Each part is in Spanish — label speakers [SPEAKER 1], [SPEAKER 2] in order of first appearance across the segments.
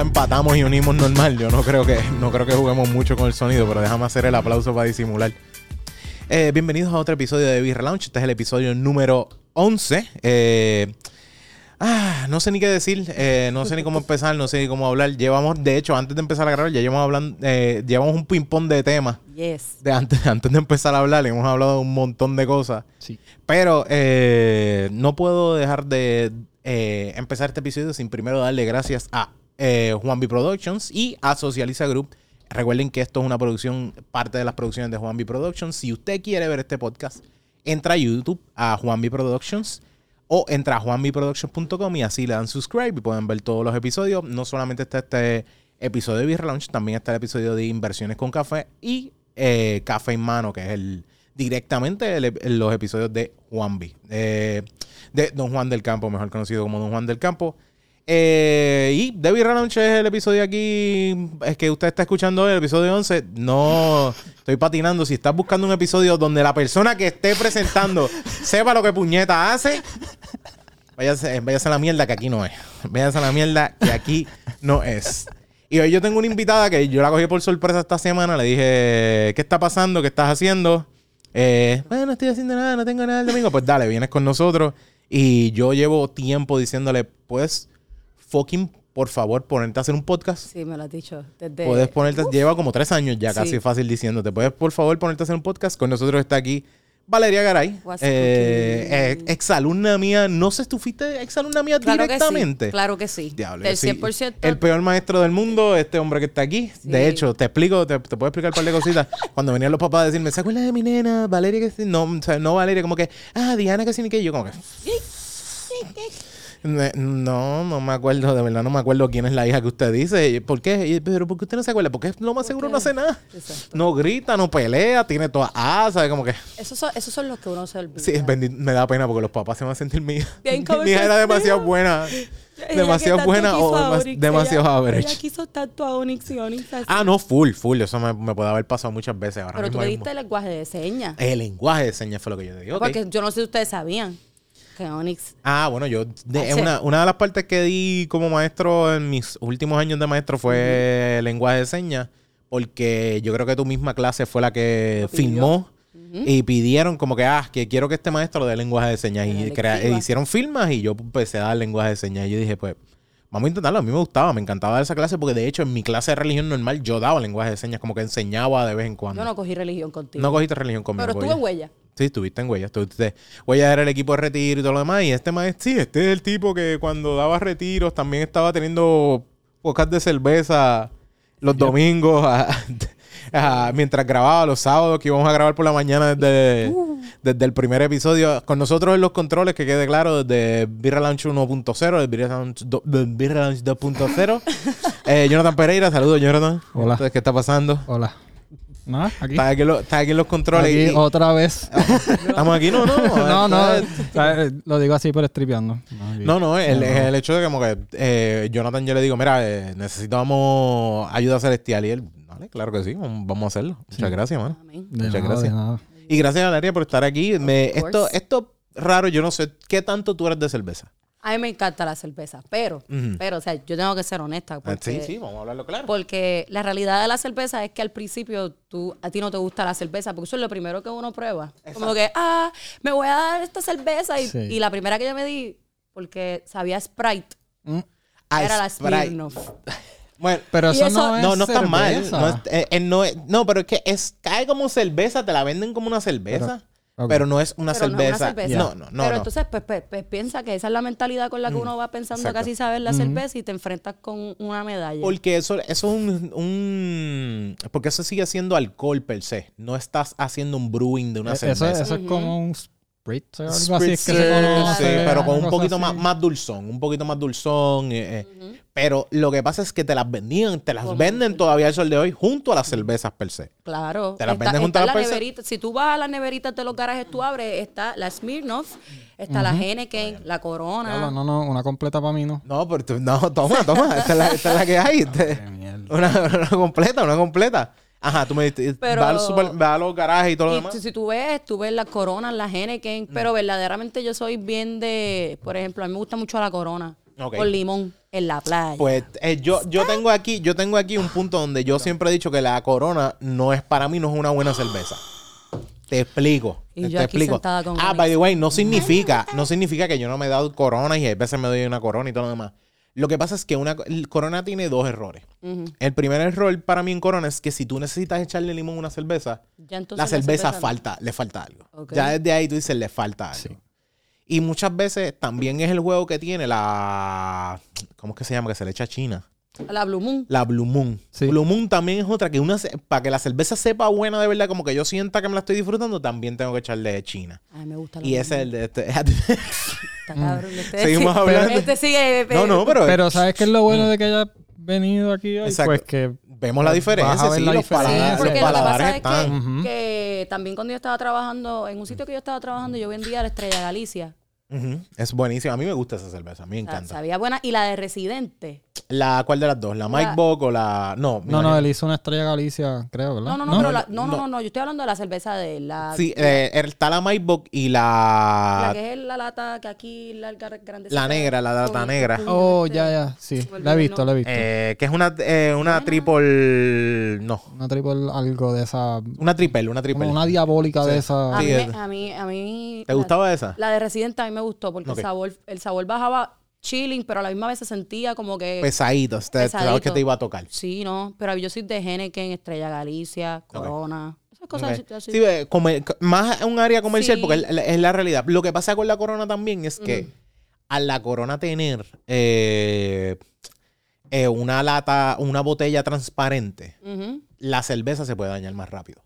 [SPEAKER 1] empatamos y unimos normal. Yo no creo que, no creo que juguemos mucho con el sonido, pero déjame hacer el aplauso para disimular. Eh, bienvenidos a otro episodio de Beer Launch. Este es el episodio número 11. Eh, ah, no sé ni qué decir, eh, no sé ni cómo empezar, no sé ni cómo hablar. Llevamos, de hecho, antes de empezar a grabar, ya llevamos hablando, eh, llevamos un ping-pong de temas.
[SPEAKER 2] Yes.
[SPEAKER 1] De antes, antes de empezar a hablar, hemos hablado de un montón de cosas.
[SPEAKER 3] Sí.
[SPEAKER 1] Pero eh, no puedo dejar de eh, empezar este episodio sin primero darle gracias a eh, Juan B Productions y a Socializa Group. Recuerden que esto es una producción, parte de las producciones de Juan B Productions. Si usted quiere ver este podcast, entra a YouTube a Juan B Productions o entra a juanbproductions.com y así le dan subscribe y pueden ver todos los episodios. No solamente está este episodio de Beer Launch, también está el episodio de Inversiones con Café y eh, Café en Mano, que es el directamente los episodios de Juan B. eh, de Don Juan del Campo, mejor conocido como Don Juan del Campo. Eh, y de Beer Launch es el episodio aquí, es que usted está escuchando hoy, el episodio 11. No estoy patinando. Si estás buscando un episodio donde la persona que esté presentando sepa lo que puñeta hace, váyase, váyase a la mierda que aquí no es. Váyase a la mierda que aquí no es. Y hoy yo tengo una invitada que yo la cogí por sorpresa esta semana. Le dije, ¿qué está pasando? ¿Qué estás haciendo? Eh, bueno, no estoy haciendo nada, no tengo nada el domingo. Pues dale, vienes con nosotros. Y yo llevo tiempo diciéndole, pues, fucking, por favor, ponerte a hacer un podcast.
[SPEAKER 2] Sí, me lo has dicho. Desde...
[SPEAKER 1] Puedes ponerte, lleva como tres años ya,
[SPEAKER 2] Sí.
[SPEAKER 1] casi fácil diciéndote. Puedes, por favor, ponerte a hacer un podcast. Con nosotros está aquí Valeria Garay, eh, eh, exalumna mía. No sé, ¿tú fuiste exalumna mía
[SPEAKER 2] Claro que
[SPEAKER 1] directamente?
[SPEAKER 2] sí. Claro que sí.
[SPEAKER 1] Diablo,
[SPEAKER 2] Del
[SPEAKER 1] sí.
[SPEAKER 2] 100%.
[SPEAKER 1] El peor maestro del mundo, este hombre que está aquí.
[SPEAKER 2] Sí.
[SPEAKER 1] De hecho, te explico, te, te puedo explicar un par de cositas. Cuando venían los papás a decirme, ¿se acuerda de mi nena? Valeria que sí. No, o sea, no Valeria, como que, ah, Diana que sí ni que yo, como que. No, no me acuerdo, de verdad no me acuerdo quién es la hija que usted dice. ¿Por qué? Pero ¿por qué usted no se acuerda? Porque lo más seguro no hace nada.
[SPEAKER 2] Exacto.
[SPEAKER 1] No grita, no pelea, tiene toda ah, ¿sabes? Como que.
[SPEAKER 2] Esos son, esos son los que uno se olvida.
[SPEAKER 1] Sí, me da pena porque los papás se van a sentir hija.
[SPEAKER 2] Bien,
[SPEAKER 1] Mi hija era demasiado buena. Demasiado buena o demasiado
[SPEAKER 2] ella-
[SPEAKER 1] average.
[SPEAKER 2] Ella quiso tanto a Onyx y Onyx así.
[SPEAKER 1] Ah, no, full, full. Eso me, me puede haber pasado muchas veces. Ahora
[SPEAKER 2] Pero tú
[SPEAKER 1] mismo
[SPEAKER 2] me
[SPEAKER 1] hay-
[SPEAKER 2] diste el lenguaje de señas.
[SPEAKER 1] El lenguaje de señas fue lo que yo te digo.
[SPEAKER 2] Porque yo no sé si ustedes sabían que Onyx...
[SPEAKER 1] Ah, bueno, yo. de- una, una de las partes que di como maestro en mis últimos años de maestro fue lenguaje de señas. Porque yo creo que tu misma clase fue la que filmó. Y pidieron como que, ah, que quiero que este maestro dé lenguaje de señas. Y crea-
[SPEAKER 2] electiva.
[SPEAKER 1] hicieron firmas y yo empecé a dar lenguaje de señas. Y yo dije, pues, vamos a intentarlo. A mí me gustaba, me encantaba dar esa clase porque de hecho en mi clase de religión normal yo daba lenguaje de señas, como que enseñaba de vez en cuando.
[SPEAKER 2] Yo no cogí religión contigo.
[SPEAKER 1] No cogiste religión conmigo.
[SPEAKER 2] pero estuve en huella.
[SPEAKER 1] Sí, estuviste en Huella. Estuviste... Huella era el equipo de retiro y todo lo demás. Y este maestro, sí, este es el tipo que cuando daba retiros también estaba teniendo pocas de cerveza los domingos a- mientras grababa los sábados que íbamos a grabar por la mañana desde, desde el primer episodio. Con nosotros en los controles, que quede claro, desde Birra Launch 1.0, del Birra Launch, do- del Birra Launch 2.0. eh, Jonathan Pereira, saludos Jonathan.
[SPEAKER 3] Hola.
[SPEAKER 1] ¿Qué está pasando?
[SPEAKER 3] Hola. ¿Nada? ¿Aquí?
[SPEAKER 1] Está aquí, en los- está aquí los controles.
[SPEAKER 3] Aquí
[SPEAKER 1] y-
[SPEAKER 3] otra vez.
[SPEAKER 1] Estamos aquí, no, no.
[SPEAKER 3] no, no.
[SPEAKER 1] Está-
[SPEAKER 3] eh, Lo digo así, pero estripeando. No.
[SPEAKER 1] No, no, el,
[SPEAKER 3] No.
[SPEAKER 1] el hecho de que como que eh, Jonathan yo le digo, mira, eh, necesitamos ayuda celestial. Y él, vale, claro que sí, vamos a hacerlo. Muchas gracias, mano. Muchas
[SPEAKER 3] nada,
[SPEAKER 1] gracias. Y gracias Valeria por estar aquí. Me, esto, esto raro, yo no sé, ¿qué tanto tú eres de cerveza?
[SPEAKER 2] A mí me encanta la cerveza, pero, pero, o sea, yo tengo que ser honesta.
[SPEAKER 1] Ah,
[SPEAKER 2] Porque,
[SPEAKER 1] sí, sí, vamos a hablarlo claro.
[SPEAKER 2] Porque la realidad de la cerveza es que al principio tú, a ti no te gusta la cerveza, porque eso es lo primero que uno prueba. Como que, ah, me voy a dar esta cerveza. Y,
[SPEAKER 3] Sí.
[SPEAKER 2] y la primera que yo me di, porque sabía Sprite,
[SPEAKER 3] Mm.
[SPEAKER 2] Era la
[SPEAKER 1] Sprite.
[SPEAKER 2] Smirnoff.
[SPEAKER 1] Bueno,
[SPEAKER 3] Pero eso,
[SPEAKER 2] eso-
[SPEAKER 3] no es
[SPEAKER 1] no, no está mal. No, es- eh, eh, no, es- no, pero es que es, cae como cerveza, te la venden como una cerveza. Pero,
[SPEAKER 3] Pero-
[SPEAKER 1] no es una
[SPEAKER 2] Pero no es
[SPEAKER 1] cerveza.
[SPEAKER 2] una cerveza.
[SPEAKER 1] No, no, no.
[SPEAKER 2] Pero
[SPEAKER 1] no.
[SPEAKER 2] entonces, pues, pues, pues, piensa que esa es la mentalidad con la que uno va pensando
[SPEAKER 1] Exacto.
[SPEAKER 2] casi saber la cerveza y te enfrentas con una medalla.
[SPEAKER 1] Porque eso, eso es un, un- Porque eso sigue siendo alcohol per se. No estás haciendo un brewing de una
[SPEAKER 3] Eh,
[SPEAKER 1] cerveza.
[SPEAKER 3] Eso, eso es como un spritz algo así. Es que se conoce,
[SPEAKER 1] sí, pero con un poquito más, más dulzón. Un poquito más dulzón. eh, eh. Pero lo que pasa es que te las vendían, te las venden todavía al sol de hoy junto a las cervezas per se.
[SPEAKER 2] Claro.
[SPEAKER 1] Te las
[SPEAKER 2] Está-
[SPEAKER 1] venden junto a
[SPEAKER 2] la
[SPEAKER 1] las
[SPEAKER 2] neverita. Si tú vas a las neveritas de los garajes, tú abres, está la Smirnoff, está la Henneken, la Corona.
[SPEAKER 3] Diablo, no, no, una completa para mí no.
[SPEAKER 1] No, pero tú- no, toma, toma. esta, es la, esta es la que hay. Este-
[SPEAKER 3] mierda.
[SPEAKER 1] una, una completa, una completa. Ajá, tú me dijiste,
[SPEAKER 2] Pero-
[SPEAKER 1] va, al super- va a los garajes y todo lo demás.
[SPEAKER 2] si, si tú ves, tú ves la Corona, la Henneken, pero verdaderamente yo soy bien de, por ejemplo, a mí me gusta mucho la Corona. Con limón en la playa.
[SPEAKER 1] Pues eh, yo, yo tengo aquí, yo tengo aquí un punto donde yo siempre he dicho que la corona no es para mí, no es una buena cerveza. Te explico.
[SPEAKER 2] Y
[SPEAKER 1] te
[SPEAKER 2] yo aquí
[SPEAKER 1] explico.
[SPEAKER 2] con
[SPEAKER 1] ah, by the way, no significa, no significa que yo no me he dado corona y a veces me doy una corona y todo lo demás. Lo que pasa es que una el corona tiene dos errores. El primer error para mí en corona es que si tú necesitas echarle limón a una cerveza, la cerveza,
[SPEAKER 2] no.
[SPEAKER 1] falta, le falta algo. Ya desde ahí tú dices, le falta algo.
[SPEAKER 3] Sí.
[SPEAKER 1] Y muchas veces también es el juego que tiene la. ¿Cómo es que se llama? Que se le echa a China.
[SPEAKER 2] La Blue Moon.
[SPEAKER 1] La Blue Moon.
[SPEAKER 3] Sí.
[SPEAKER 1] Blue Moon también es otra que una para que la cerveza sepa buena de verdad, como que yo sienta que me la estoy disfrutando, también tengo que echarle de China.
[SPEAKER 2] Ay, me gusta la
[SPEAKER 1] Y ese es el de este.
[SPEAKER 2] Está cabrón. Este
[SPEAKER 1] Seguimos
[SPEAKER 2] sí-
[SPEAKER 1] hablando.
[SPEAKER 2] Este sigue.
[SPEAKER 1] no, no, pero,
[SPEAKER 3] Pero ¿sabes qué es lo bueno de que haya venido aquí hoy?
[SPEAKER 1] Exacto.
[SPEAKER 3] Pues que
[SPEAKER 1] vemos la diferencia, sí,
[SPEAKER 3] la
[SPEAKER 1] los paladares,
[SPEAKER 2] Porque
[SPEAKER 1] los
[SPEAKER 2] lo que
[SPEAKER 1] paladares
[SPEAKER 2] pasa es
[SPEAKER 1] están.
[SPEAKER 2] que, que también cuando yo estaba trabajando, en un sitio que yo estaba trabajando, yo vendía la Estrella Galicia.
[SPEAKER 1] Es buenísimo. A mí me gusta esa cerveza, a mí me
[SPEAKER 2] O sea,
[SPEAKER 1] encanta.
[SPEAKER 2] sabía buena. Y la de Residente.
[SPEAKER 1] La, ¿Cuál de las dos? ¿La Mike
[SPEAKER 2] La-
[SPEAKER 1] Bock o la.? No,
[SPEAKER 3] No, no, él hizo una estrella Galicia, creo, ¿verdad?
[SPEAKER 2] No, no, no, pero la- no, no, no, no, Yo estoy hablando de la cerveza de la.
[SPEAKER 1] Sí, eh, está la Mike Bock y
[SPEAKER 2] La
[SPEAKER 1] la.
[SPEAKER 2] que es la lata que aquí larga, grande.
[SPEAKER 1] La negra, la lata negra.
[SPEAKER 3] Oh, ya, ya, sí. La he visto, la he visto.
[SPEAKER 1] eh, que es una, eh, una triple. No,
[SPEAKER 3] Una triple algo de esa...
[SPEAKER 1] una triple, una triple.
[SPEAKER 3] Como una diabólica de esa...
[SPEAKER 2] A mí, a mí, a mí.
[SPEAKER 1] ¿Te
[SPEAKER 2] la-
[SPEAKER 1] gustaba esa?
[SPEAKER 2] La de Residente a mí me gustó porque el sabor, el sabor bajaba chilling, pero a la misma vez se sentía como que. Pesadito.
[SPEAKER 1] sabes que te iba a tocar.
[SPEAKER 2] Sí, no. Pero yo soy de Henneken, Estrella Galicia, Corona. Esas cosas
[SPEAKER 1] Ok.
[SPEAKER 2] así.
[SPEAKER 1] Sí, más un área comercial
[SPEAKER 2] Sí.
[SPEAKER 1] porque es, la realidad. Lo que pasa con la corona también es que al la corona tener eh, eh, una lata, una botella transparente, la cerveza se puede dañar más rápido.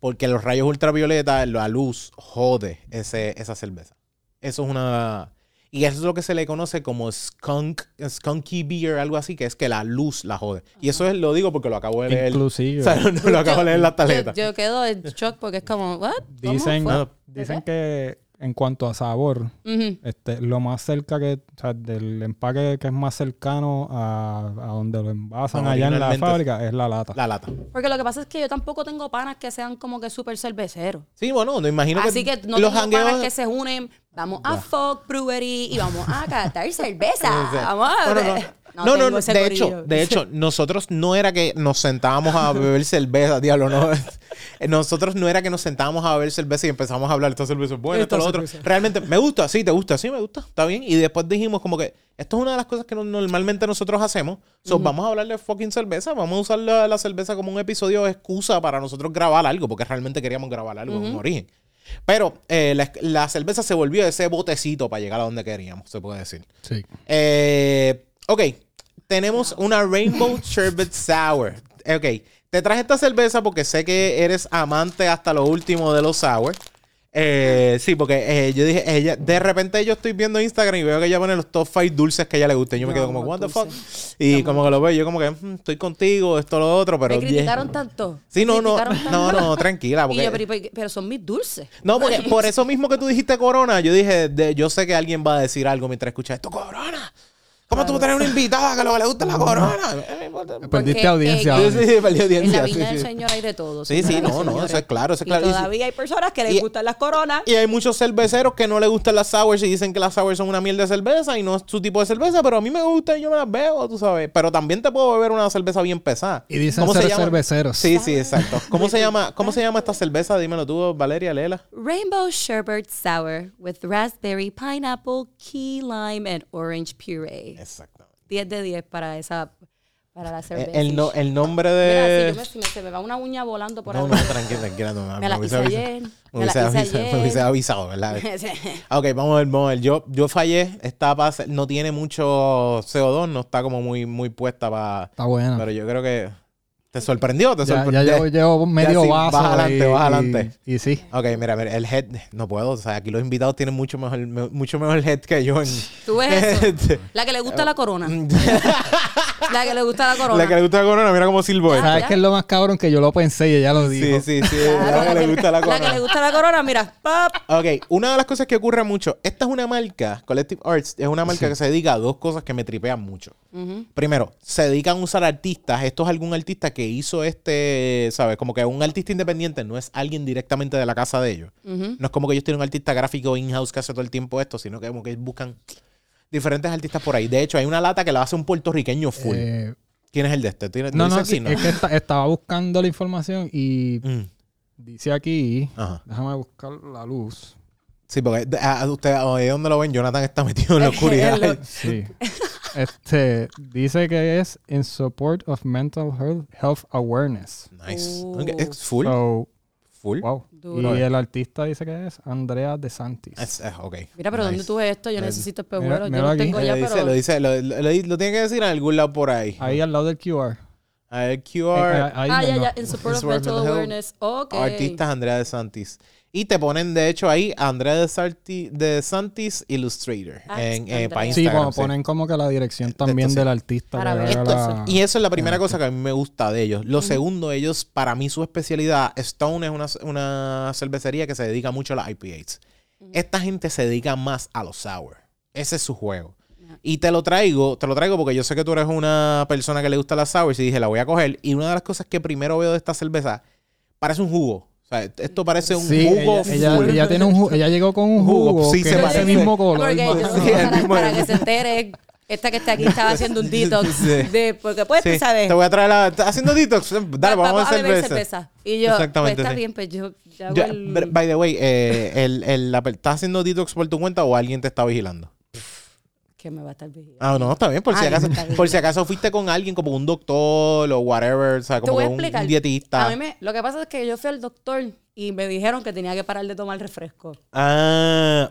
[SPEAKER 1] Porque los rayos ultravioleta, la luz, jode ese, esa cerveza. Eso es una... Y eso es lo que se le conoce como skunk, skunky beer, algo así, que es que la luz la jode. Y eso es, lo digo porque lo acabo de leer.
[SPEAKER 3] Inclusive.
[SPEAKER 1] O sea, no, lo acabo de leer en la tarjeta.
[SPEAKER 2] Yo, yo quedo en shock porque es como, ¿what? ¿Cómo
[SPEAKER 3] Dicen,
[SPEAKER 2] fue?
[SPEAKER 3] dicen que en cuanto a sabor, este, lo más cerca que, o sea, del empaque que es más cercano a, a donde lo envasan
[SPEAKER 1] Bueno,
[SPEAKER 3] allá en la fábrica es la lata.
[SPEAKER 1] La lata.
[SPEAKER 2] Porque lo que pasa es que yo tampoco tengo panas que sean como que súper cerveceros.
[SPEAKER 1] Sí, bueno, me imagino
[SPEAKER 2] Así
[SPEAKER 1] que,
[SPEAKER 2] que no
[SPEAKER 1] los
[SPEAKER 2] tengo panas que se unen, vamos a Folk Brewery y vamos a catar cerveza. Vamos a
[SPEAKER 1] No, no, no.
[SPEAKER 2] beber.
[SPEAKER 1] No, no, no,
[SPEAKER 2] ese
[SPEAKER 1] De
[SPEAKER 2] corillo.
[SPEAKER 1] hecho, de hecho, nosotros no era que nos sentábamos a beber cerveza, diablo, no. Nosotros no era que nos sentábamos a beber cerveza y empezamos a hablar, esta cerveza es buena, esto, lo otro. Realmente, me gusta, sí, te gusta, sí, me gusta, está bien. Y después dijimos como que esto es una de las cosas que no- normalmente nosotros hacemos. So, Vamos a hablar de fucking cerveza, vamos a usar la, la cerveza como un episodio de excusa para nosotros grabar algo, porque realmente queríamos grabar algo en un origen. Pero eh, la, la cerveza se volvió ese botecito para llegar a donde queríamos, se puede decir.
[SPEAKER 3] Sí.
[SPEAKER 1] Eh, ok, tenemos una Rainbow Sherbet Sour. Ok, te traje esta cerveza porque sé que eres amante hasta lo último de los sour. Eh, sí, porque eh, yo dije, ella, de repente yo estoy viendo Instagram y veo que ella pone los top 5 dulces que a ella le gustan. Yo me quedo como, what the fuck? Y como que lo veo, yo como que, "Mm, estoy contigo, esto, lo otro, pero...
[SPEAKER 2] Me criticaron tanto.
[SPEAKER 1] Sí, no, no, no, no, tranquila. Porque,
[SPEAKER 2] yo, pero, pero- pero son mis dulces.
[SPEAKER 1] no, porque por eso mismo que tú dijiste Corona, yo dije, de- yo sé que alguien va a decir algo mientras escucha esto, Corona. ¿Cómo tú traes una invitada que lo que le gusta es la Corona?
[SPEAKER 3] Perdiste
[SPEAKER 2] Porque,
[SPEAKER 3] audiencia.
[SPEAKER 2] eh,
[SPEAKER 1] Sí, sí, perdió
[SPEAKER 2] En
[SPEAKER 1] audiencia.
[SPEAKER 2] la
[SPEAKER 1] sí,
[SPEAKER 2] viña del
[SPEAKER 1] sí.
[SPEAKER 2] Señor hay de todo.
[SPEAKER 1] Sí, sí, no, no, eso es claro, eso es
[SPEAKER 2] Y
[SPEAKER 1] claro. Y sí-
[SPEAKER 2] todavía hay personas que les
[SPEAKER 1] y-
[SPEAKER 2] gustan las coronas.
[SPEAKER 1] Y hay muchos cerveceros que no les gustan las sours y dicen que las sours son una miel de cerveza y no es su tipo de cerveza, pero a mí me gusta y yo me las bebo, tú sabes. Pero también te puedo beber una cerveza bien pesada.
[SPEAKER 3] Y dicen
[SPEAKER 1] ¿Cómo se
[SPEAKER 3] ser
[SPEAKER 1] llama?
[SPEAKER 3] cerveceros.
[SPEAKER 1] Sí, sí, exacto. ¿Cómo se llama, cómo se llama esta cerveza? Dímelo tú, Valeria, Lela.
[SPEAKER 2] Rainbow Sherbet Sour with raspberry, pineapple, key lime, and orange puree.
[SPEAKER 1] Exactamente.
[SPEAKER 2] 10 de 10 para esa para la cerveza.
[SPEAKER 1] Eh, El, no- el nombre
[SPEAKER 2] Mira,
[SPEAKER 1] de...
[SPEAKER 2] si yo me, si me- se me va una uña volando por
[SPEAKER 1] No,
[SPEAKER 2] ahí.
[SPEAKER 1] no, tranquila, tranquila. No,
[SPEAKER 2] Me la
[SPEAKER 1] hubiese
[SPEAKER 2] hice
[SPEAKER 1] avisado.
[SPEAKER 2] ayer,
[SPEAKER 1] Me
[SPEAKER 2] la hice
[SPEAKER 1] avisado, me
[SPEAKER 2] ayer.
[SPEAKER 1] hubiese avisado, ¿verdad?
[SPEAKER 2] Sí.
[SPEAKER 1] Ok, vamos a ver, vamos a ver. Yo, yo fallé. Esta pasa, no tiene mucho CO2, no está como muy, muy puesta para...
[SPEAKER 3] Está buena.
[SPEAKER 1] Pero yo creo que... ¿Te sorprendió? ¿Te
[SPEAKER 3] ya, ya
[SPEAKER 1] sorprendió?
[SPEAKER 3] llevo, llevo medio
[SPEAKER 1] sí,
[SPEAKER 3] vaso.
[SPEAKER 1] vas adelante, vas adelante.
[SPEAKER 3] Y, y sí.
[SPEAKER 1] Ok, mira, mira, el head... No puedo, o sea, aquí los invitados tienen mucho mejor, me- mucho mejor head que yo en...
[SPEAKER 2] ¿Tú ves eso? La que le gusta la corona. La que le gusta la corona.
[SPEAKER 1] La que le gusta la corona, mira cómo silbo es.
[SPEAKER 2] Ya.
[SPEAKER 3] ¿Sabes qué es lo más cabrón? Que yo lo pensé y ella lo dijo.
[SPEAKER 1] Sí, sí, sí.
[SPEAKER 2] Claro,
[SPEAKER 1] La que le gusta la
[SPEAKER 2] La que le
[SPEAKER 1] corona.
[SPEAKER 2] gusta la corona, mira. ¡pap!
[SPEAKER 1] Ok, una de las cosas que ocurre mucho, esta es una marca, Collective Arts, es una marca que se dedica a dos cosas que me tripean mucho. Primero, se dedican a usar artistas. Esto es algún artista que hizo este, ¿sabes? Como que un artista independiente no es alguien directamente de la casa de ellos. No es como que ellos tienen un artista gráfico in-house que hace todo el tiempo esto, sino que como que buscan diferentes artistas por ahí. De hecho, hay una lata que la hace un puertorriqueño full.
[SPEAKER 3] Eh,
[SPEAKER 1] ¿Quién es el de este? ¿Tiene-
[SPEAKER 3] no, no,
[SPEAKER 1] aquí?
[SPEAKER 3] sí, es que esta- estaba buscando la información y
[SPEAKER 1] Mm,
[SPEAKER 3] dice aquí,
[SPEAKER 1] Ajá.
[SPEAKER 3] déjame buscar la luz.
[SPEAKER 1] Sí, porque ah, usted, ahí donde lo ven, Jonathan está metido en la oscuridad.
[SPEAKER 3] Sí. este dice que es in support of mental health, health awareness.
[SPEAKER 1] nice.
[SPEAKER 2] Oh.
[SPEAKER 1] Ok, Es full.
[SPEAKER 3] So,
[SPEAKER 1] full.
[SPEAKER 3] wow.
[SPEAKER 2] Duro.
[SPEAKER 3] Y el artista dice que es Andrea De Santis.
[SPEAKER 1] Es- es- ok.
[SPEAKER 2] Mira, pero ¿dónde
[SPEAKER 1] Nice.
[SPEAKER 2] tú ves esto? Yo
[SPEAKER 1] Eh,
[SPEAKER 2] necesito
[SPEAKER 3] mira-
[SPEAKER 2] espejuelos. Yo lo
[SPEAKER 3] aquí.
[SPEAKER 2] tengo
[SPEAKER 1] Lo
[SPEAKER 2] ya,
[SPEAKER 1] dice,
[SPEAKER 2] pero...
[SPEAKER 1] lo, dice lo, lo- lo- lo tiene que decir en algún lado por ahí.
[SPEAKER 3] Ahí al lado del QR.
[SPEAKER 1] A ver,
[SPEAKER 3] Eh,
[SPEAKER 1] QR.
[SPEAKER 3] ahí
[SPEAKER 2] Ah, ya,
[SPEAKER 3] no.
[SPEAKER 2] ya. In support of mental
[SPEAKER 1] mental health.
[SPEAKER 2] awareness. Ok.
[SPEAKER 1] Artistas Andrea de Santis. Y te ponen, de hecho, ahí Andrea de, Sarti- de Santis Illustrator.
[SPEAKER 2] Ah,
[SPEAKER 1] en, eh,
[SPEAKER 3] Sí,
[SPEAKER 1] Instagram.
[SPEAKER 3] bueno,
[SPEAKER 1] sí.
[SPEAKER 3] ponen como que la dirección también del artista.
[SPEAKER 2] Para Esto
[SPEAKER 3] la-
[SPEAKER 1] Y eso es la primera cosa que a mí me gusta de ellos. Lo segundo, ellos, para mí, su especialidad, Stone es una, una cervecería que se dedica mucho a las IPAs. Esta gente se dedica más a los sour. Ese es su juego. Y te lo traigo, te lo traigo porque yo sé que tú eres una persona que le gusta las sours y dije, la voy a coger. Y una de las cosas que primero veo de esta cerveza, parece un jugo. O sea, esto parece un
[SPEAKER 3] Sí,
[SPEAKER 1] jugo.
[SPEAKER 3] ella, ella, tiene un ella llegó con un
[SPEAKER 1] Jugo,
[SPEAKER 3] jugo,
[SPEAKER 1] sí,
[SPEAKER 3] que
[SPEAKER 1] se parece.
[SPEAKER 3] ese mismo color.
[SPEAKER 2] Porque yo,
[SPEAKER 1] Sí, el
[SPEAKER 2] para,
[SPEAKER 1] mismo-
[SPEAKER 2] para que se entere, esta que está aquí estaba haciendo un detox.
[SPEAKER 1] Sí.
[SPEAKER 2] De, porque pues,
[SPEAKER 1] Sí,
[SPEAKER 2] tú sabes.
[SPEAKER 1] Te voy a traer la. ¿estás Haciendo detox. Dale,
[SPEAKER 2] va-
[SPEAKER 1] vamos, a hacer cerveza.
[SPEAKER 2] Y yo,
[SPEAKER 1] Exactamente,
[SPEAKER 2] pues está
[SPEAKER 1] sí.
[SPEAKER 2] bien, pues yo ya hago
[SPEAKER 1] Ya,
[SPEAKER 2] el-
[SPEAKER 1] by the way, eh, el, el- la per- ¿estás haciendo detox por tu cuenta o alguien te está vigilando?
[SPEAKER 2] Que me va a estar vigilando.
[SPEAKER 1] Ah, no, está bien. Por, si
[SPEAKER 2] Ah,
[SPEAKER 1] acaso,
[SPEAKER 2] está bien.
[SPEAKER 1] por si acaso fuiste con alguien como un doctor o whatever, o sea, como un, dietista.
[SPEAKER 2] A mí me, lo que pasa es que yo fui al doctor y me dijeron que tenía que parar de tomar refresco.
[SPEAKER 1] Ah,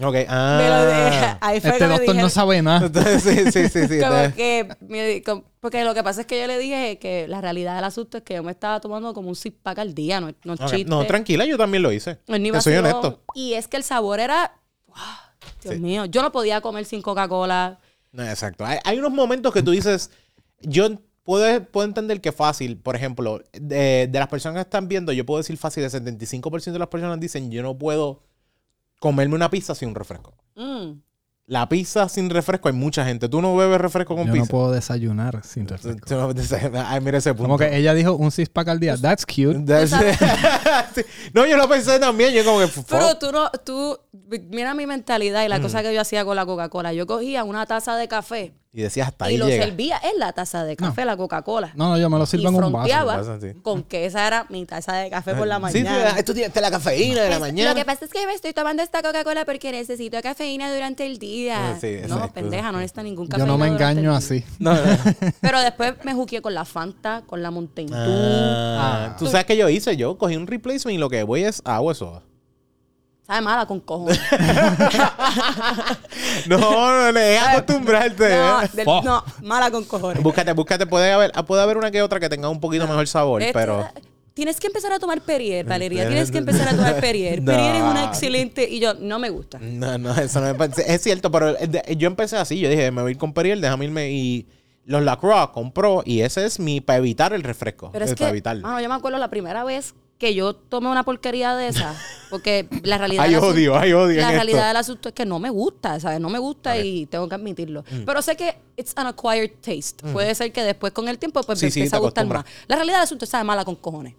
[SPEAKER 1] ok. Ah.
[SPEAKER 2] Ahí fue
[SPEAKER 3] Este
[SPEAKER 2] que
[SPEAKER 3] doctor no sabe nada.
[SPEAKER 1] Entonces, sí, sí, sí. sí.
[SPEAKER 2] como
[SPEAKER 1] entonces-
[SPEAKER 2] que me- porque lo que pasa es que yo le dije que la realidad del asunto es que yo me estaba tomando como un six pack al día, no, no es
[SPEAKER 1] Ok,
[SPEAKER 2] chiste.
[SPEAKER 1] No, tranquila, yo también lo hice.
[SPEAKER 2] No es ni
[SPEAKER 1] soy honesto.
[SPEAKER 2] Y es que el sabor era. ¡Wow! Dios
[SPEAKER 1] Sí.
[SPEAKER 2] mío, yo no podía comer sin Coca-Cola.
[SPEAKER 1] No, exacto. Hay, hay unos momentos que tú dices, yo puedo, puedo entender que fácil, por ejemplo, de, de las personas que están viendo, yo puedo decir fácil, el 75% de las personas dicen, yo no puedo comerme una pizza sin un refresco.
[SPEAKER 2] Mm.
[SPEAKER 1] La pizza sin refresco, hay mucha gente. ¿Tú no bebes refresco con
[SPEAKER 3] Yo
[SPEAKER 1] pizza?
[SPEAKER 3] no puedo desayunar sin refresco.
[SPEAKER 1] Tú no- Ay, mira ese punto.
[SPEAKER 3] Como que ella dijo un six pack al día. That's cute.
[SPEAKER 1] That's- Sí. No, yo lo pensé también. Yo como que... fuck.
[SPEAKER 2] Pero tú no, tú, mira mi mentalidad y la
[SPEAKER 1] Mm.
[SPEAKER 2] cosa que yo hacía con la Coca-Cola. Yo cogía una taza de café
[SPEAKER 1] Y decías, hasta
[SPEAKER 2] y
[SPEAKER 1] ahí
[SPEAKER 2] lo
[SPEAKER 1] llega.
[SPEAKER 2] servía en la taza de café, la Coca-Cola.
[SPEAKER 3] No, no, yo me lo
[SPEAKER 2] y
[SPEAKER 3] sirvo en un vaso.
[SPEAKER 1] sí.
[SPEAKER 2] con que esa era mi taza de café por la
[SPEAKER 1] Sí,
[SPEAKER 2] mañana.
[SPEAKER 1] sí, esto tiene la cafeína de la
[SPEAKER 2] Es-
[SPEAKER 1] mañana.
[SPEAKER 2] Lo que pasa es que me estoy tomando esta Coca-Cola porque necesito cafeína durante el día.
[SPEAKER 1] Ah, sí,
[SPEAKER 2] no,
[SPEAKER 1] exacto.
[SPEAKER 2] pendeja, no necesita ningún
[SPEAKER 3] Yo
[SPEAKER 2] cafeína.
[SPEAKER 3] no me engaño así.
[SPEAKER 1] No, no, no.
[SPEAKER 2] Pero después me juqué con la Fanta, con la Mountain Dew.
[SPEAKER 1] Ah,
[SPEAKER 3] Ah.
[SPEAKER 1] Tú sabes que yo hice, yo cogí un replacement y lo que voy es agua soda.
[SPEAKER 2] Sabe mala con cojones.
[SPEAKER 1] No, no, no, es acostumbrarte.
[SPEAKER 2] no,
[SPEAKER 1] ¿eh?
[SPEAKER 2] del- no, mala con cojones.
[SPEAKER 1] Búscate, búscate, puede haber, puede haber una que otra que tenga un poquito mejor sabor,
[SPEAKER 2] Esto-
[SPEAKER 1] pero...
[SPEAKER 2] Tienes que empezar a tomar Perrier, Valeria. Tienes que empezar a tomar Perrier.
[SPEAKER 1] No.
[SPEAKER 2] Perrier es una excelente... Y yo, no me gusta.
[SPEAKER 1] No, no, eso no me parece. Es cierto, pero eh, yo empecé así. Yo dije, me voy a ir con Periel, déjame irme. Y los Lacroix compró. Y ese es mi para evitar el refresco.
[SPEAKER 2] Pero es
[SPEAKER 1] para
[SPEAKER 2] que,
[SPEAKER 1] evitarlo.
[SPEAKER 2] mano, yo me acuerdo la primera vez que yo tomé una porquería de esa. Porque la realidad...
[SPEAKER 1] Hay
[SPEAKER 2] del asunto-
[SPEAKER 1] odio, hay odio.
[SPEAKER 2] La realidad
[SPEAKER 1] esto.
[SPEAKER 2] del asunto es que no me gusta, ¿sabes? No me gusta.
[SPEAKER 1] Mm.
[SPEAKER 2] y tengo que admitirlo. Pero sé que it's an acquired taste. Puede ser que después con el tiempo pues
[SPEAKER 1] Sí,
[SPEAKER 2] me
[SPEAKER 1] sí,
[SPEAKER 2] empiece a gustar más. La realidad del asunto es sabe mala con cojones.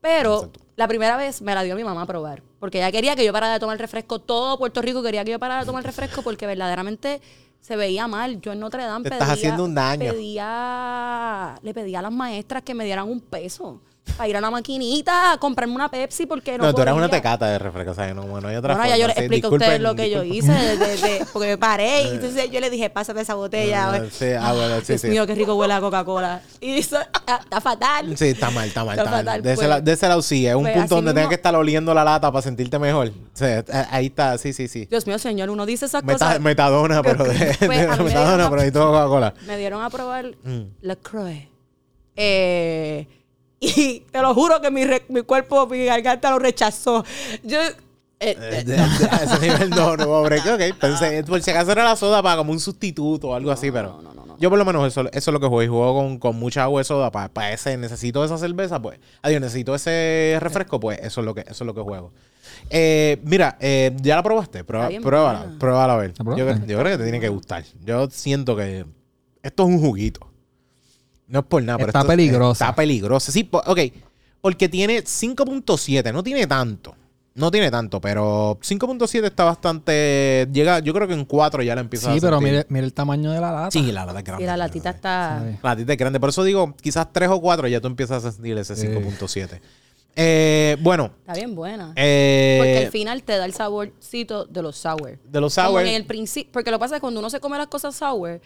[SPEAKER 2] Pero
[SPEAKER 1] Exacto.
[SPEAKER 2] la primera vez me la dio mi mamá a probar. Porque ella quería que yo parara de tomar refresco. Todo Puerto Rico quería que yo parara de tomar refresco porque verdaderamente se veía mal. Yo en Notre Dame
[SPEAKER 1] Te
[SPEAKER 2] pedía,
[SPEAKER 1] estás haciendo un daño.
[SPEAKER 2] pedía- le pedía a las maestras que me dieran un peso para ir a la maquinita a comprarme una Pepsi porque no
[SPEAKER 1] No, tú eras una
[SPEAKER 2] podía.
[SPEAKER 1] tecata de refresco. O sea, no, bueno, hay otra
[SPEAKER 2] Bueno, ya
[SPEAKER 1] forma,
[SPEAKER 2] yo les explico a ustedes lo que yo hice, de- de- porque me paré y entonces yo le dije, pásame esa botella.
[SPEAKER 1] Ah,
[SPEAKER 2] a ver.
[SPEAKER 1] sí, ah, bueno, sí,
[SPEAKER 2] Dios
[SPEAKER 1] sí.
[SPEAKER 2] mío, qué rico huele a Coca-Cola. Y eso ah, está fatal.
[SPEAKER 1] Sí, está mal, está mal.
[SPEAKER 2] Está
[SPEAKER 1] Está mal.
[SPEAKER 2] fatal,
[SPEAKER 1] de, ese
[SPEAKER 2] pues.
[SPEAKER 1] de ese lado sí, es un
[SPEAKER 2] Pues,
[SPEAKER 1] punto donde
[SPEAKER 2] mismo-
[SPEAKER 1] tengas que estar oliendo la lata para sentirte mejor. Sí, eh, ahí está, sí, sí, sí.
[SPEAKER 2] Dios mío, señor, uno dice esas
[SPEAKER 1] Meta-
[SPEAKER 2] cosas.
[SPEAKER 1] metadona, pero de,
[SPEAKER 2] Pues,
[SPEAKER 1] metadona, pero necesito Coca-Cola.
[SPEAKER 2] Me dieron a probar
[SPEAKER 1] Mm.
[SPEAKER 2] la Croix. Eh, y te lo juro que mi, re- mi cuerpo, mi garganta lo rechazó. Yo. eh,
[SPEAKER 1] Eh,
[SPEAKER 2] eh,
[SPEAKER 1] a ese nivel no, no, pobre. Ok, pensé, por si acaso era la soda para como un sustituto o algo así, pero
[SPEAKER 2] no, no, no.
[SPEAKER 1] yo por lo menos eso, eso es lo que juego. Y juego con, con mucha agua de soda para, ese, necesito esa cerveza, pues. Adiós, necesito ese refresco, pues eso es lo que, eso es lo que juego. Eh, mira, eh, ¿ya la probaste? Prueba, pruébala, pruébala a ver.
[SPEAKER 3] ¿La
[SPEAKER 1] Yo, yo creo que te tiene que gustar. Yo siento que esto es un juguito. No es por nada, pero
[SPEAKER 3] Está peligrosa.
[SPEAKER 1] Está peligrosa. Sí, ok. Porque tiene 5.7, no tiene tanto. No tiene tanto, pero 5.7 está bastante. Llega, yo creo que en 4 ya la empieza a
[SPEAKER 3] Sí, pero mire, mire el tamaño de la lata.
[SPEAKER 1] Sí, la lata es grande.
[SPEAKER 2] Y la latita
[SPEAKER 1] grande.
[SPEAKER 2] está...
[SPEAKER 3] Sí.
[SPEAKER 1] La latita es grande. Por eso digo, quizás 3 o 4 ya tú empiezas a sentir ese
[SPEAKER 3] Sí.
[SPEAKER 1] 5.7. Eh, bueno,
[SPEAKER 2] Está bien buena.
[SPEAKER 1] eh,
[SPEAKER 2] Porque al final te da el saborcito de los sour.
[SPEAKER 1] de los sour.
[SPEAKER 2] en el principio, porque lo que pasa es que cuando uno se come las cosas sour,